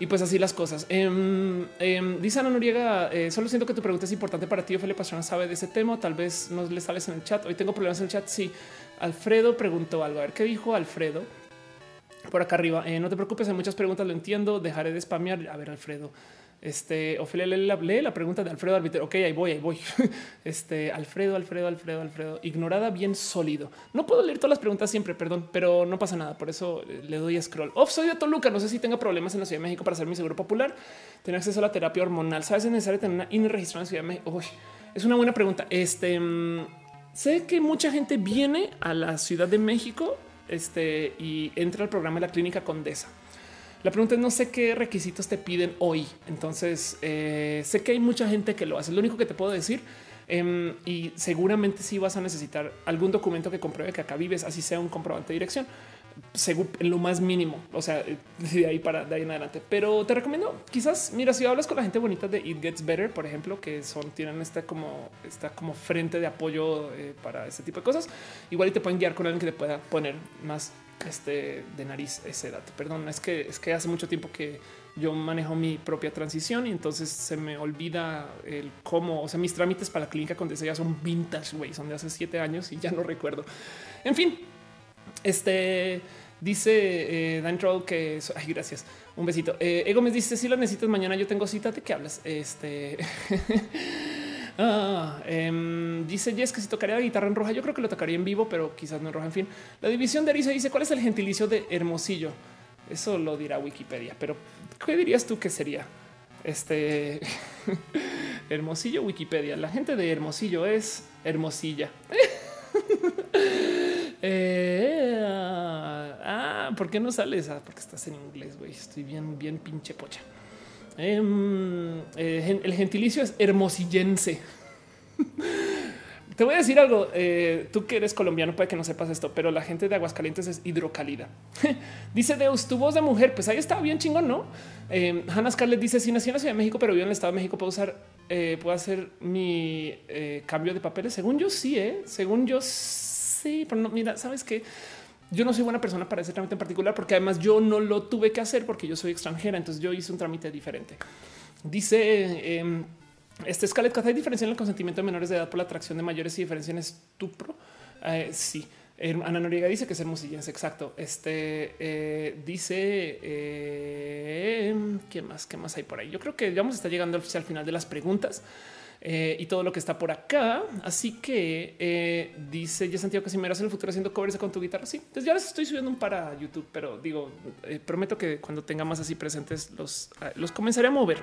Y pues así las cosas. Eh, dice Ana Noriega, eh, solo siento que tu pregunta es importante para ti. Ophelia Pastrana sabe de ese tema. Tal vez no le sales en el chat. Hoy tengo problemas en el chat. Sí, Alfredo preguntó algo. A ver qué dijo Alfredo por acá arriba. Eh, no te preocupes, hay muchas preguntas. Lo entiendo. Dejaré de spamear. A ver, Alfredo. Este Ofelia lee la, lee la, pregunta de Alfredo Arbiter. Ok, ahí voy, ahí voy. Este Alfredo, Alfredo, Alfredo, Alfredo. Ignorada bien sólido. No puedo leer todas las preguntas siempre, perdón, pero no pasa nada. Por eso eh, le doy a scroll. Off, soy de Toluca. No sé si tenga problemas en la Ciudad de México para hacer mi seguro popular. Tener acceso a la terapia hormonal. Sabes, es necesario tener una INE registrada en la Ciudad de México. es una buena pregunta. Este mm, sé que mucha gente viene a la Ciudad de México este, y entra al programa de la clínica Condesa. La pregunta es no sé qué requisitos te piden hoy. Entonces eh, sé que hay mucha gente que lo hace. Lo único que te puedo decir em, y seguramente sí vas a necesitar algún documento que compruebe que acá vives, así sea un comprobante de dirección según en lo más mínimo, o sea, de ahí para de ahí en adelante. Pero te recomiendo, quizás, mira, si hablas con la gente bonita de It Gets Better, por ejemplo, que son tienen esta como esta como frente de apoyo eh, para ese tipo de cosas, igual y te pueden guiar con alguien que te pueda poner más este de nariz ese dato. Perdón, es que es que hace mucho tiempo que yo manejo mi propia transición y entonces se me olvida el cómo, o sea, mis trámites para la clínica con ya son vintage, güey, son de hace siete años y ya no recuerdo. En fin, este Dice eh, Dan Troll que ay, gracias. Un besito. Eh, Ego me dice si lo necesitas mañana. Yo tengo cita. ¿De qué hablas? Este ah, em, dice Jess que si tocaría la guitarra en roja, yo creo que lo tocaría en vivo, pero quizás no en roja. En fin, la división de Arisa dice cuál es el gentilicio de Hermosillo. Eso lo dirá Wikipedia, pero ¿qué dirías tú que sería? Este Hermosillo, Wikipedia. La gente de Hermosillo es Hermosilla. eh, ah, ¿por qué no sales? Ah, porque estás en inglés, güey. Estoy bien, bien pinche pocha. Em, eh, el gentilicio es hermosillense. Te voy a decir algo. Eh, tú que eres colombiano, puede que no sepas esto, pero la gente de Aguascalientes es hidrocálida. dice Deus, tu voz de mujer. Pues ahí está bien chingón, no? Eh, Hannah Scarlett dice: Si nací en la Ciudad de México, pero vivo en el Estado de México, puedo usar, eh, puedo hacer mi cambio de papeles. Según yo, sí, según yo, sí, pero no, mira, sabes que yo no soy buena persona para ese trámite en particular, porque además yo no lo tuve que hacer porque yo soy extranjera. Entonces yo hice un trámite diferente. Dice em, este Scarlett ¿hay diferencia en el consentimiento de menores de edad por la atracción de mayores y diferencia en estupro? Eh, sí. Eh, Ana Noriega dice que es hermosillense. Exacto. Este eh, dice eh, qué más, qué más hay por ahí. Yo creo que ya vamos a estar llegando al final de las preguntas. Eh, y todo lo que está por acá. Así que eh, dice ya Santiago que si me en el futuro haciendo covers con tu guitarra. Sí, entonces ya les estoy subiendo un para YouTube, pero digo, eh, prometo que cuando tenga más así presentes los, eh, los comenzaré a mover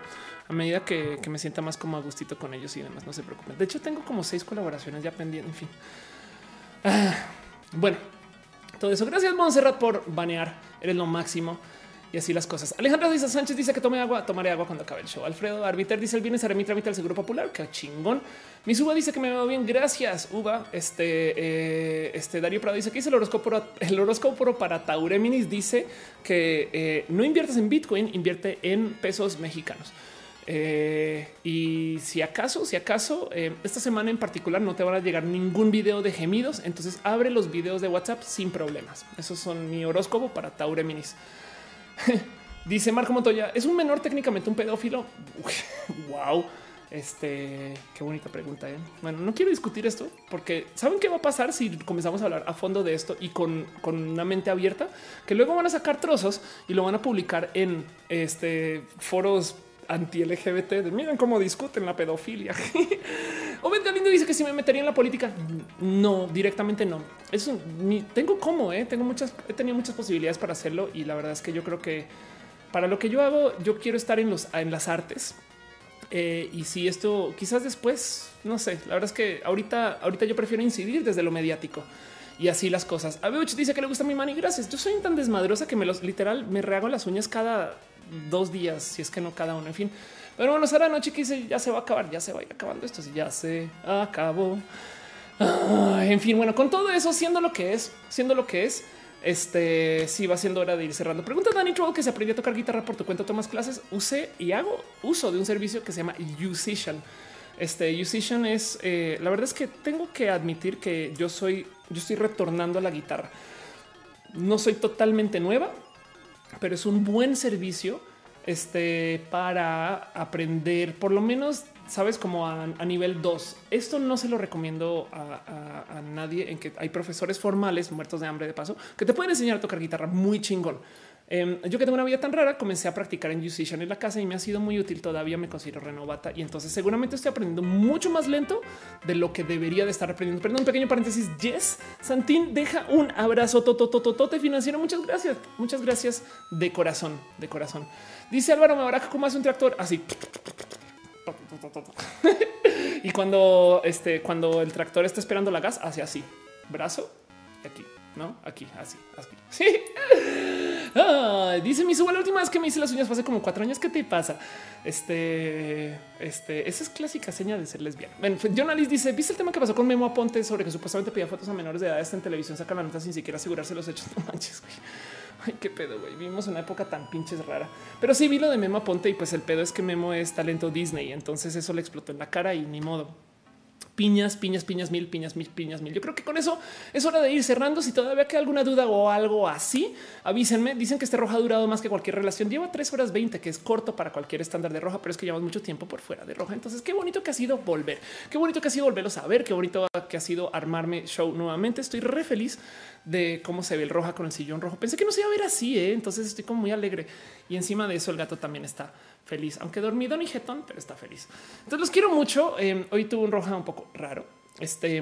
a medida que, que me sienta más como a gustito con ellos y demás. No se preocupen. De hecho, tengo como seis colaboraciones ya pendientes. En fin, ah, bueno, todo eso. Gracias, Monserrat, por banear. Eres lo máximo y así las cosas. Alejandra Díaz Sánchez dice que tome agua, tomaré agua cuando acabe el show. Alfredo Arbiter dice el viernes haré mi trámite al Seguro Popular. Qué chingón. Mi suba dice que me va bien. Gracias, Uva. Este, eh, este Darío Prado dice que dice el horóscopo, el horóscopo para Taureminis dice que eh, no inviertas en Bitcoin, invierte en pesos mexicanos. Eh, y si acaso, si acaso esta semana en particular no te van a llegar ningún video de gemidos, entonces abre los videos de WhatsApp sin problemas. Esos son mi horóscopo para Taureminis. Dice Marco Montoya, ¿es un menor técnicamente un pedófilo? wow. Este, qué bonita pregunta. ¿eh? Bueno, no quiero discutir esto porque saben qué va a pasar si comenzamos a hablar a fondo de esto y con, con una mente abierta, que luego van a sacar trozos y lo van a publicar en este foros anti-LGBT de miren cómo discuten la pedofilia. Obed Galindo dice que si me metería en la política, no, directamente no. Eso tengo como, ¿eh? tengo muchas, he tenido muchas posibilidades para hacerlo y la verdad es que yo creo que para lo que yo hago, yo quiero estar en, las artes. Eh, y si esto quizás después, no sé, la verdad es que ahorita, ahorita yo prefiero incidir desde lo mediático y así las cosas. Abeuch dice que le gusta mi mani. Gracias. Yo soy tan desmadrosa que me los literal me rehago las uñas cada dos días, si es que no cada uno. En fin, pero bueno, Sara Noche que dice ya se va a acabar, ya se va a ir acabando esto. Ya se acabó. En fin, bueno, con todo eso, siendo lo que es, siendo lo que es, este sí va siendo hora de ir cerrando. Pregunta Danny Troll que se aprendió a tocar guitarra por tu cuenta, tomas clases. Usé y hago uso de un servicio que se llama Musician. Este Musician es eh, la verdad es que tengo que admitir que yo soy, yo estoy retornando a la guitarra. No soy totalmente nueva, pero es un buen servicio este, para aprender, por lo menos, sabes, como a, nivel 2. Esto no se lo recomiendo a, a, a, nadie en que hay profesores formales muertos de hambre de paso que te pueden enseñar a tocar guitarra muy chingón. Eh, yo que tengo una vida tan rara, comencé a practicar en Musician en la casa y me ha sido muy útil. Todavía me considero renovata y entonces seguramente estoy aprendiendo mucho más lento de lo que debería de estar aprendiendo. Perdón, un pequeño paréntesis. Yes, Santín deja un abrazo totototote financiero. Muchas gracias. Muchas gracias de corazón, de corazón. Dice Álvaro Mabaraca, ¿cómo hace un tractor? Así. y cuando este, cuando el tractor está esperando la gas, hace así brazo aquí, no aquí, así, así. Sí. Dice mi suba la última vez que me hice las uñas fue hace como cuatro años. ¿Qué te pasa? Este, este, esa es clásica seña de ser lesbiana. Bueno, Jonalis dice: ¿Viste el tema que pasó con Memo Aponte sobre que supuestamente pedía fotos a menores de edad en televisión? Saca la nota sin siquiera asegurarse los hechos. No manches, güey. Ay, qué pedo, güey. Vivimos una época tan pinches rara. Pero sí vi lo de Memo Aponte y pues el pedo es que Memo es talento Disney. Entonces eso le explotó en la cara y ni modo. Piñas, piñas, piñas, mil, piñas, mil, piñas, mil. Yo creo que con eso es hora de ir cerrando. Si todavía queda alguna duda o algo así, avísenme. Dicen que este roja ha durado más que cualquier relación. Lleva tres horas 20, que es corto para cualquier estándar de roja, pero es que llevamos mucho tiempo por fuera de roja. Entonces, qué bonito que ha sido volver. Qué bonito que ha sido volverlo a saber. Qué bonito que ha sido armarme show nuevamente. Estoy re feliz de cómo se ve el roja con el sillón rojo. Pensé que no se iba a ver así, ¿eh? entonces estoy como muy alegre. Y encima de eso, el gato también está feliz, aunque dormido ni jetón, pero está feliz. Entonces los quiero mucho. Eh, hoy tuve un roja un poco raro. Este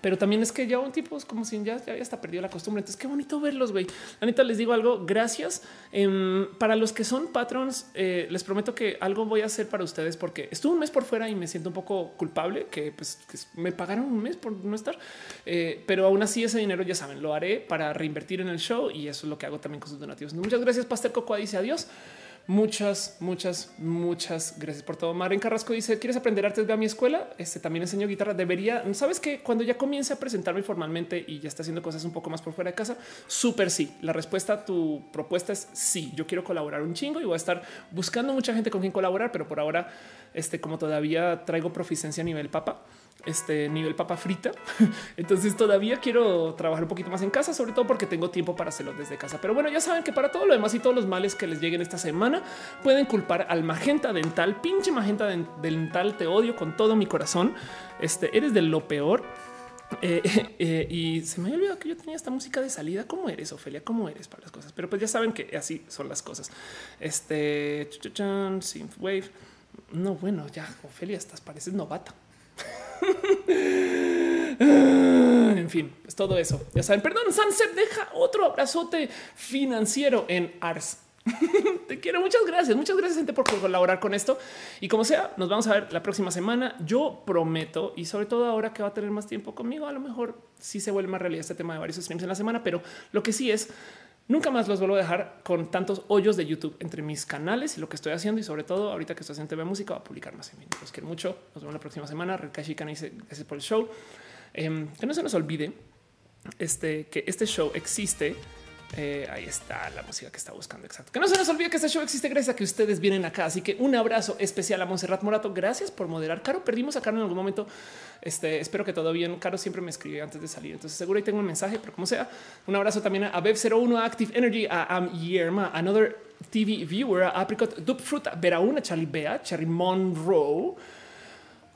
pero también es que ya un tipo es como si ya, ya está perdido la costumbre. Entonces, qué bonito verlos, güey. La neta, les digo algo. Gracias. Em, para los que son patrons, eh, les prometo que algo voy a hacer para ustedes porque estuve un mes por fuera y me siento un poco culpable que, pues, me pagaron un mes por no estar. Eh, pero aún así, ese dinero ya saben, lo haré para reinvertir en el show y eso es lo que hago también con sus donativos. Muchas gracias, Pastel Cocoa. Dice adiós. Muchas, muchas, muchas gracias por todo. Maren Carrasco dice: ¿Quieres aprender artes? de a mi escuela. Este también enseño guitarra. Debería, sabes que cuando ya comience a presentarme formalmente y ya está haciendo cosas un poco más por fuera de casa, súper sí. La respuesta a tu propuesta es sí. Yo quiero colaborar un chingo y voy a estar buscando mucha gente con quien colaborar, pero por ahora, este, como todavía traigo proficiencia a nivel papa, este nivel papa frita. Entonces todavía quiero trabajar un poquito más en casa, sobre todo porque tengo tiempo para hacerlo desde casa. Pero bueno, ya saben que para todo lo demás y todos los males que les lleguen esta semana pueden culpar al magenta dental. Pinche magenta dental, te odio con todo mi corazón. Este eres de lo peor. Eh, eh, y se me había olvidado que yo tenía esta música de salida. ¿Cómo eres, Ofelia? ¿Cómo eres para las cosas? Pero pues ya saben que así son las cosas. Este Wave. No, bueno, ya, Ofelia, estás pareces novata. en fin, es todo eso. Ya saben, perdón, Sunset deja otro abrazote financiero en Ars. Te quiero. Muchas gracias. Muchas gracias, gente, por colaborar con esto. Y como sea, nos vamos a ver la próxima semana. Yo prometo, y sobre todo ahora que va a tener más tiempo conmigo, a lo mejor sí se vuelve más realidad este tema de varios streams en la semana, pero lo que sí es Nunca más los vuelvo a dejar con tantos hoyos de YouTube entre mis canales y lo que estoy haciendo. Y sobre todo ahorita que estoy haciendo TV Música, va a publicar más. En fin, los quiero mucho. Nos vemos la próxima semana. Rekashi dice gracias por el show. Em, que no se nos olvide este, que este show existe eh, ahí está la música que está buscando. Exacto. Que no se nos olvide que este show existe gracias a que ustedes vienen acá. Así que un abrazo especial a Monserrat Morato. Gracias por moderar. Caro, perdimos a Caro en algún momento. Este espero que todo bien. Caro siempre me escribe antes de salir. Entonces seguro ahí tengo un mensaje, pero como sea, un abrazo también a Bev01, a Active Energy, a Am Yerma, Another TV Viewer, a Apricot, Fruta, Verauna, Charlie Bea, Cherry Monroe.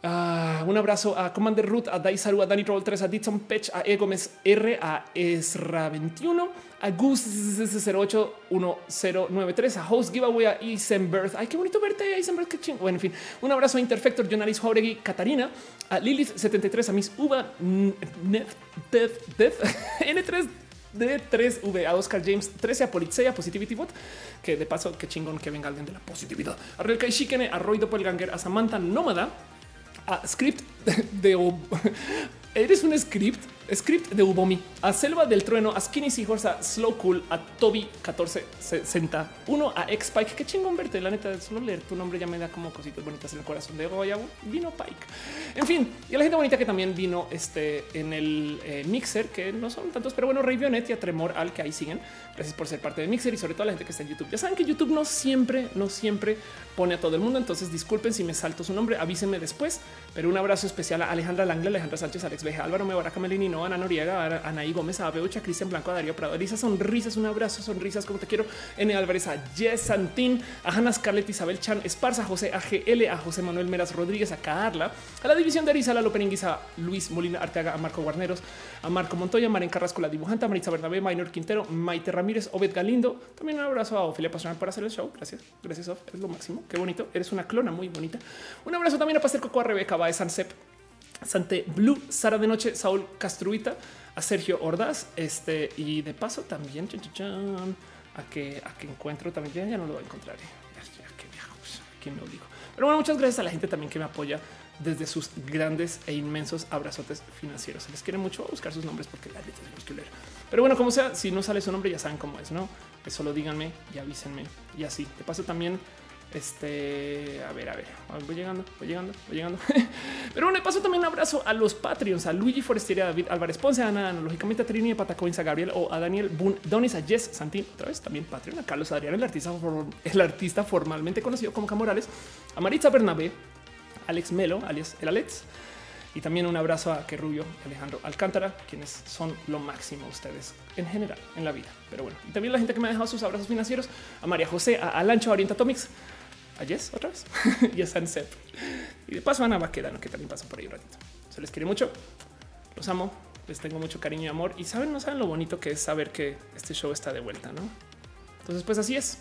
Uh, un abrazo a Commander Root, a Daisaru, a Danny Roll 3, a Ditson Pech, a E Gómez R, a Esra 21, a Gus 081093, a Host Giveaway, a Isenberth. Ay, qué bonito verte, Isenberth, qué chingo. Bueno, en fin, un abrazo a Interfector, Jonaris Jauregui, Catarina, a Lilith 73, a Miss Uva, N3 de 3V a Oscar James 13 a Politsea Positivity Bot, que de paso, qué chingón que venga alguien de la positividad. A Relkai Shikene, a Roy Doppelganger, a Samantha Nómada, a Script de eres un script, script de Ubomi, a Selva del Trueno, a Skinny Seahorse, a Slow Cool, a Toby 1461, a X Pike. Qué chingón verte. La neta, solo leer tu nombre ya me da como cositas bonitas en el corazón de Goya. Vino Pike. En fin, y a la gente bonita que también vino este en el eh, mixer, que no son tantos, pero bueno, Rey Vionet y a Tremor al que ahí siguen. Gracias por ser parte del mixer y sobre todo a la gente que está en YouTube. Ya saben que YouTube no siempre, no siempre pone a todo el mundo. Entonces disculpen si me salto su nombre, avísenme después. Pero un abrazo especial a Alejandra Langle, Alejandra Sánchez, Alex Veja, Álvaro Mebara, Camelini, Ana Noriega, Anaí Gómez, a Cristian Blanco, a Darío Prado, Elisa Sonrisas, un abrazo, sonrisas, como te quiero, N. Álvarez, a Jess Santín, a Hanna Scarlett, Isabel Chan, Esparza, José AGL, a José Manuel Meras Rodríguez, a Carla, a la división de Arisa, a López a Luis Molina Arteaga, a Marco Guarneros, a Marco Montoya, Maren Carrasco, la dibujante, a Maritza Bernabé, Maynor Quintero, Maite Ramírez, Obed Galindo. También un abrazo a Ofelia Pasional por hacer el show. Gracias. Gracias, Of. Es lo máximo. Qué bonito. Eres una clona muy bonita. Un abrazo también a Pastel Coco, a Rebeca, a Sansep, Sante Blue, Sara de Noche, Saúl Castruita, a Sergio Ordaz, este y de paso también a que a que encuentro también ya, no lo voy a encontrar. Ya, que me lo digo. Pero bueno, muchas gracias a la gente también que me apoya desde sus grandes e inmensos abrazotes financieros. Se les quiere mucho buscar sus nombres porque la neta tenemos que leer. Pero bueno, como sea, si no sale su nombre, ya saben cómo es, no? Pues solo díganme y avísenme y así. De paso también este, a ver, a ver, voy llegando, voy llegando, voy llegando. Pero bueno, paso también un abrazo a los Patreons, a Luigi Forestieri, a David Álvarez Ponce, a Ana, lógicamente a Trini Patacoins, a Gabriel o a Daniel Boone Donis, a Jess Santín, otra vez también Patreon, a Carlos Adrián, el artista, el artista formalmente conocido como Camorales, a Maritza Bernabé, Alex Melo, alias el Alex, Y también un abrazo a que Rubio Alejandro Alcántara, quienes son lo máximo ustedes en general en la vida. Pero bueno, y también la gente que me ha dejado sus abrazos financieros, a María José, a Alancho, a Orienta Atomics, a Jess otra vez y a Sansep. Y de paso a Ana Baquedano, que también pasó por ahí un ratito. Se les quiere mucho. Los amo. Les tengo mucho cariño y amor. Y saben, no saben lo bonito que es saber que este show está de vuelta, ¿no? Entonces, pues así es.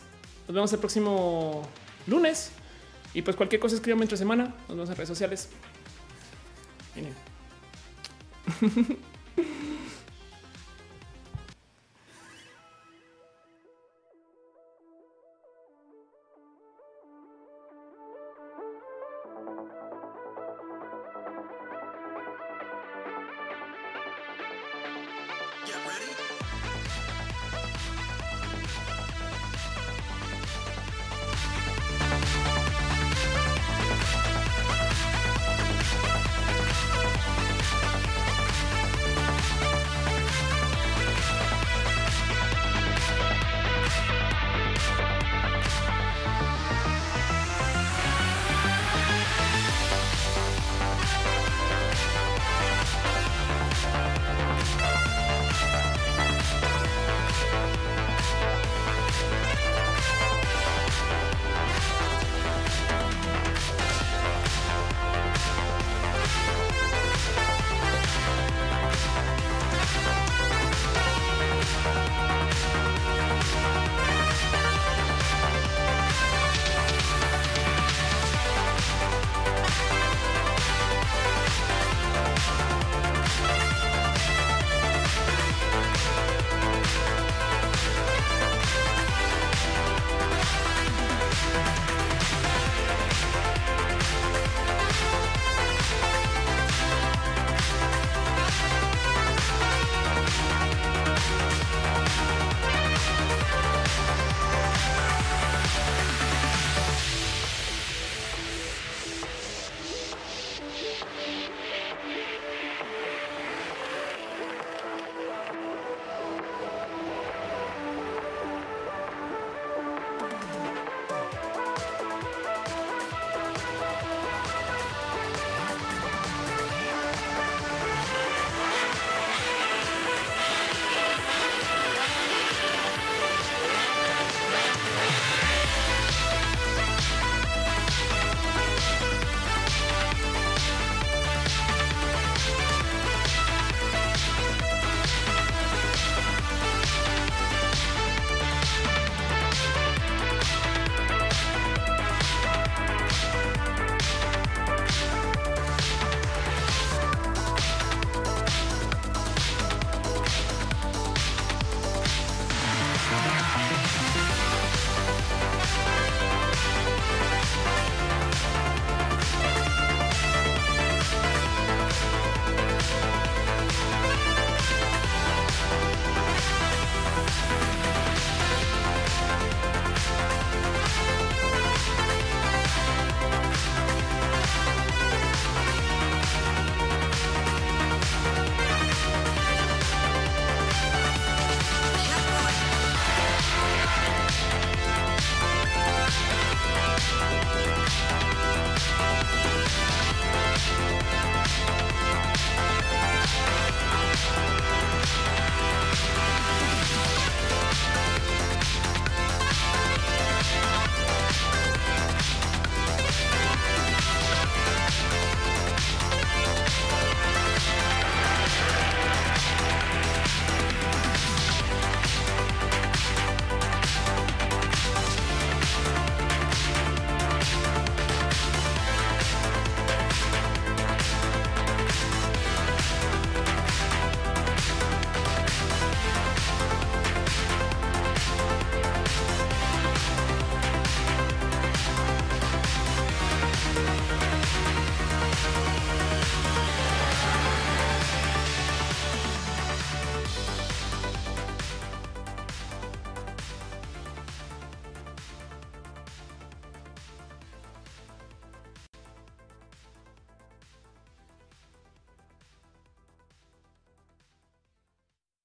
Nos vemos el próximo lunes. Y pues cualquier cosa escríbanme entre semana. Nos vemos en redes sociales. Miren.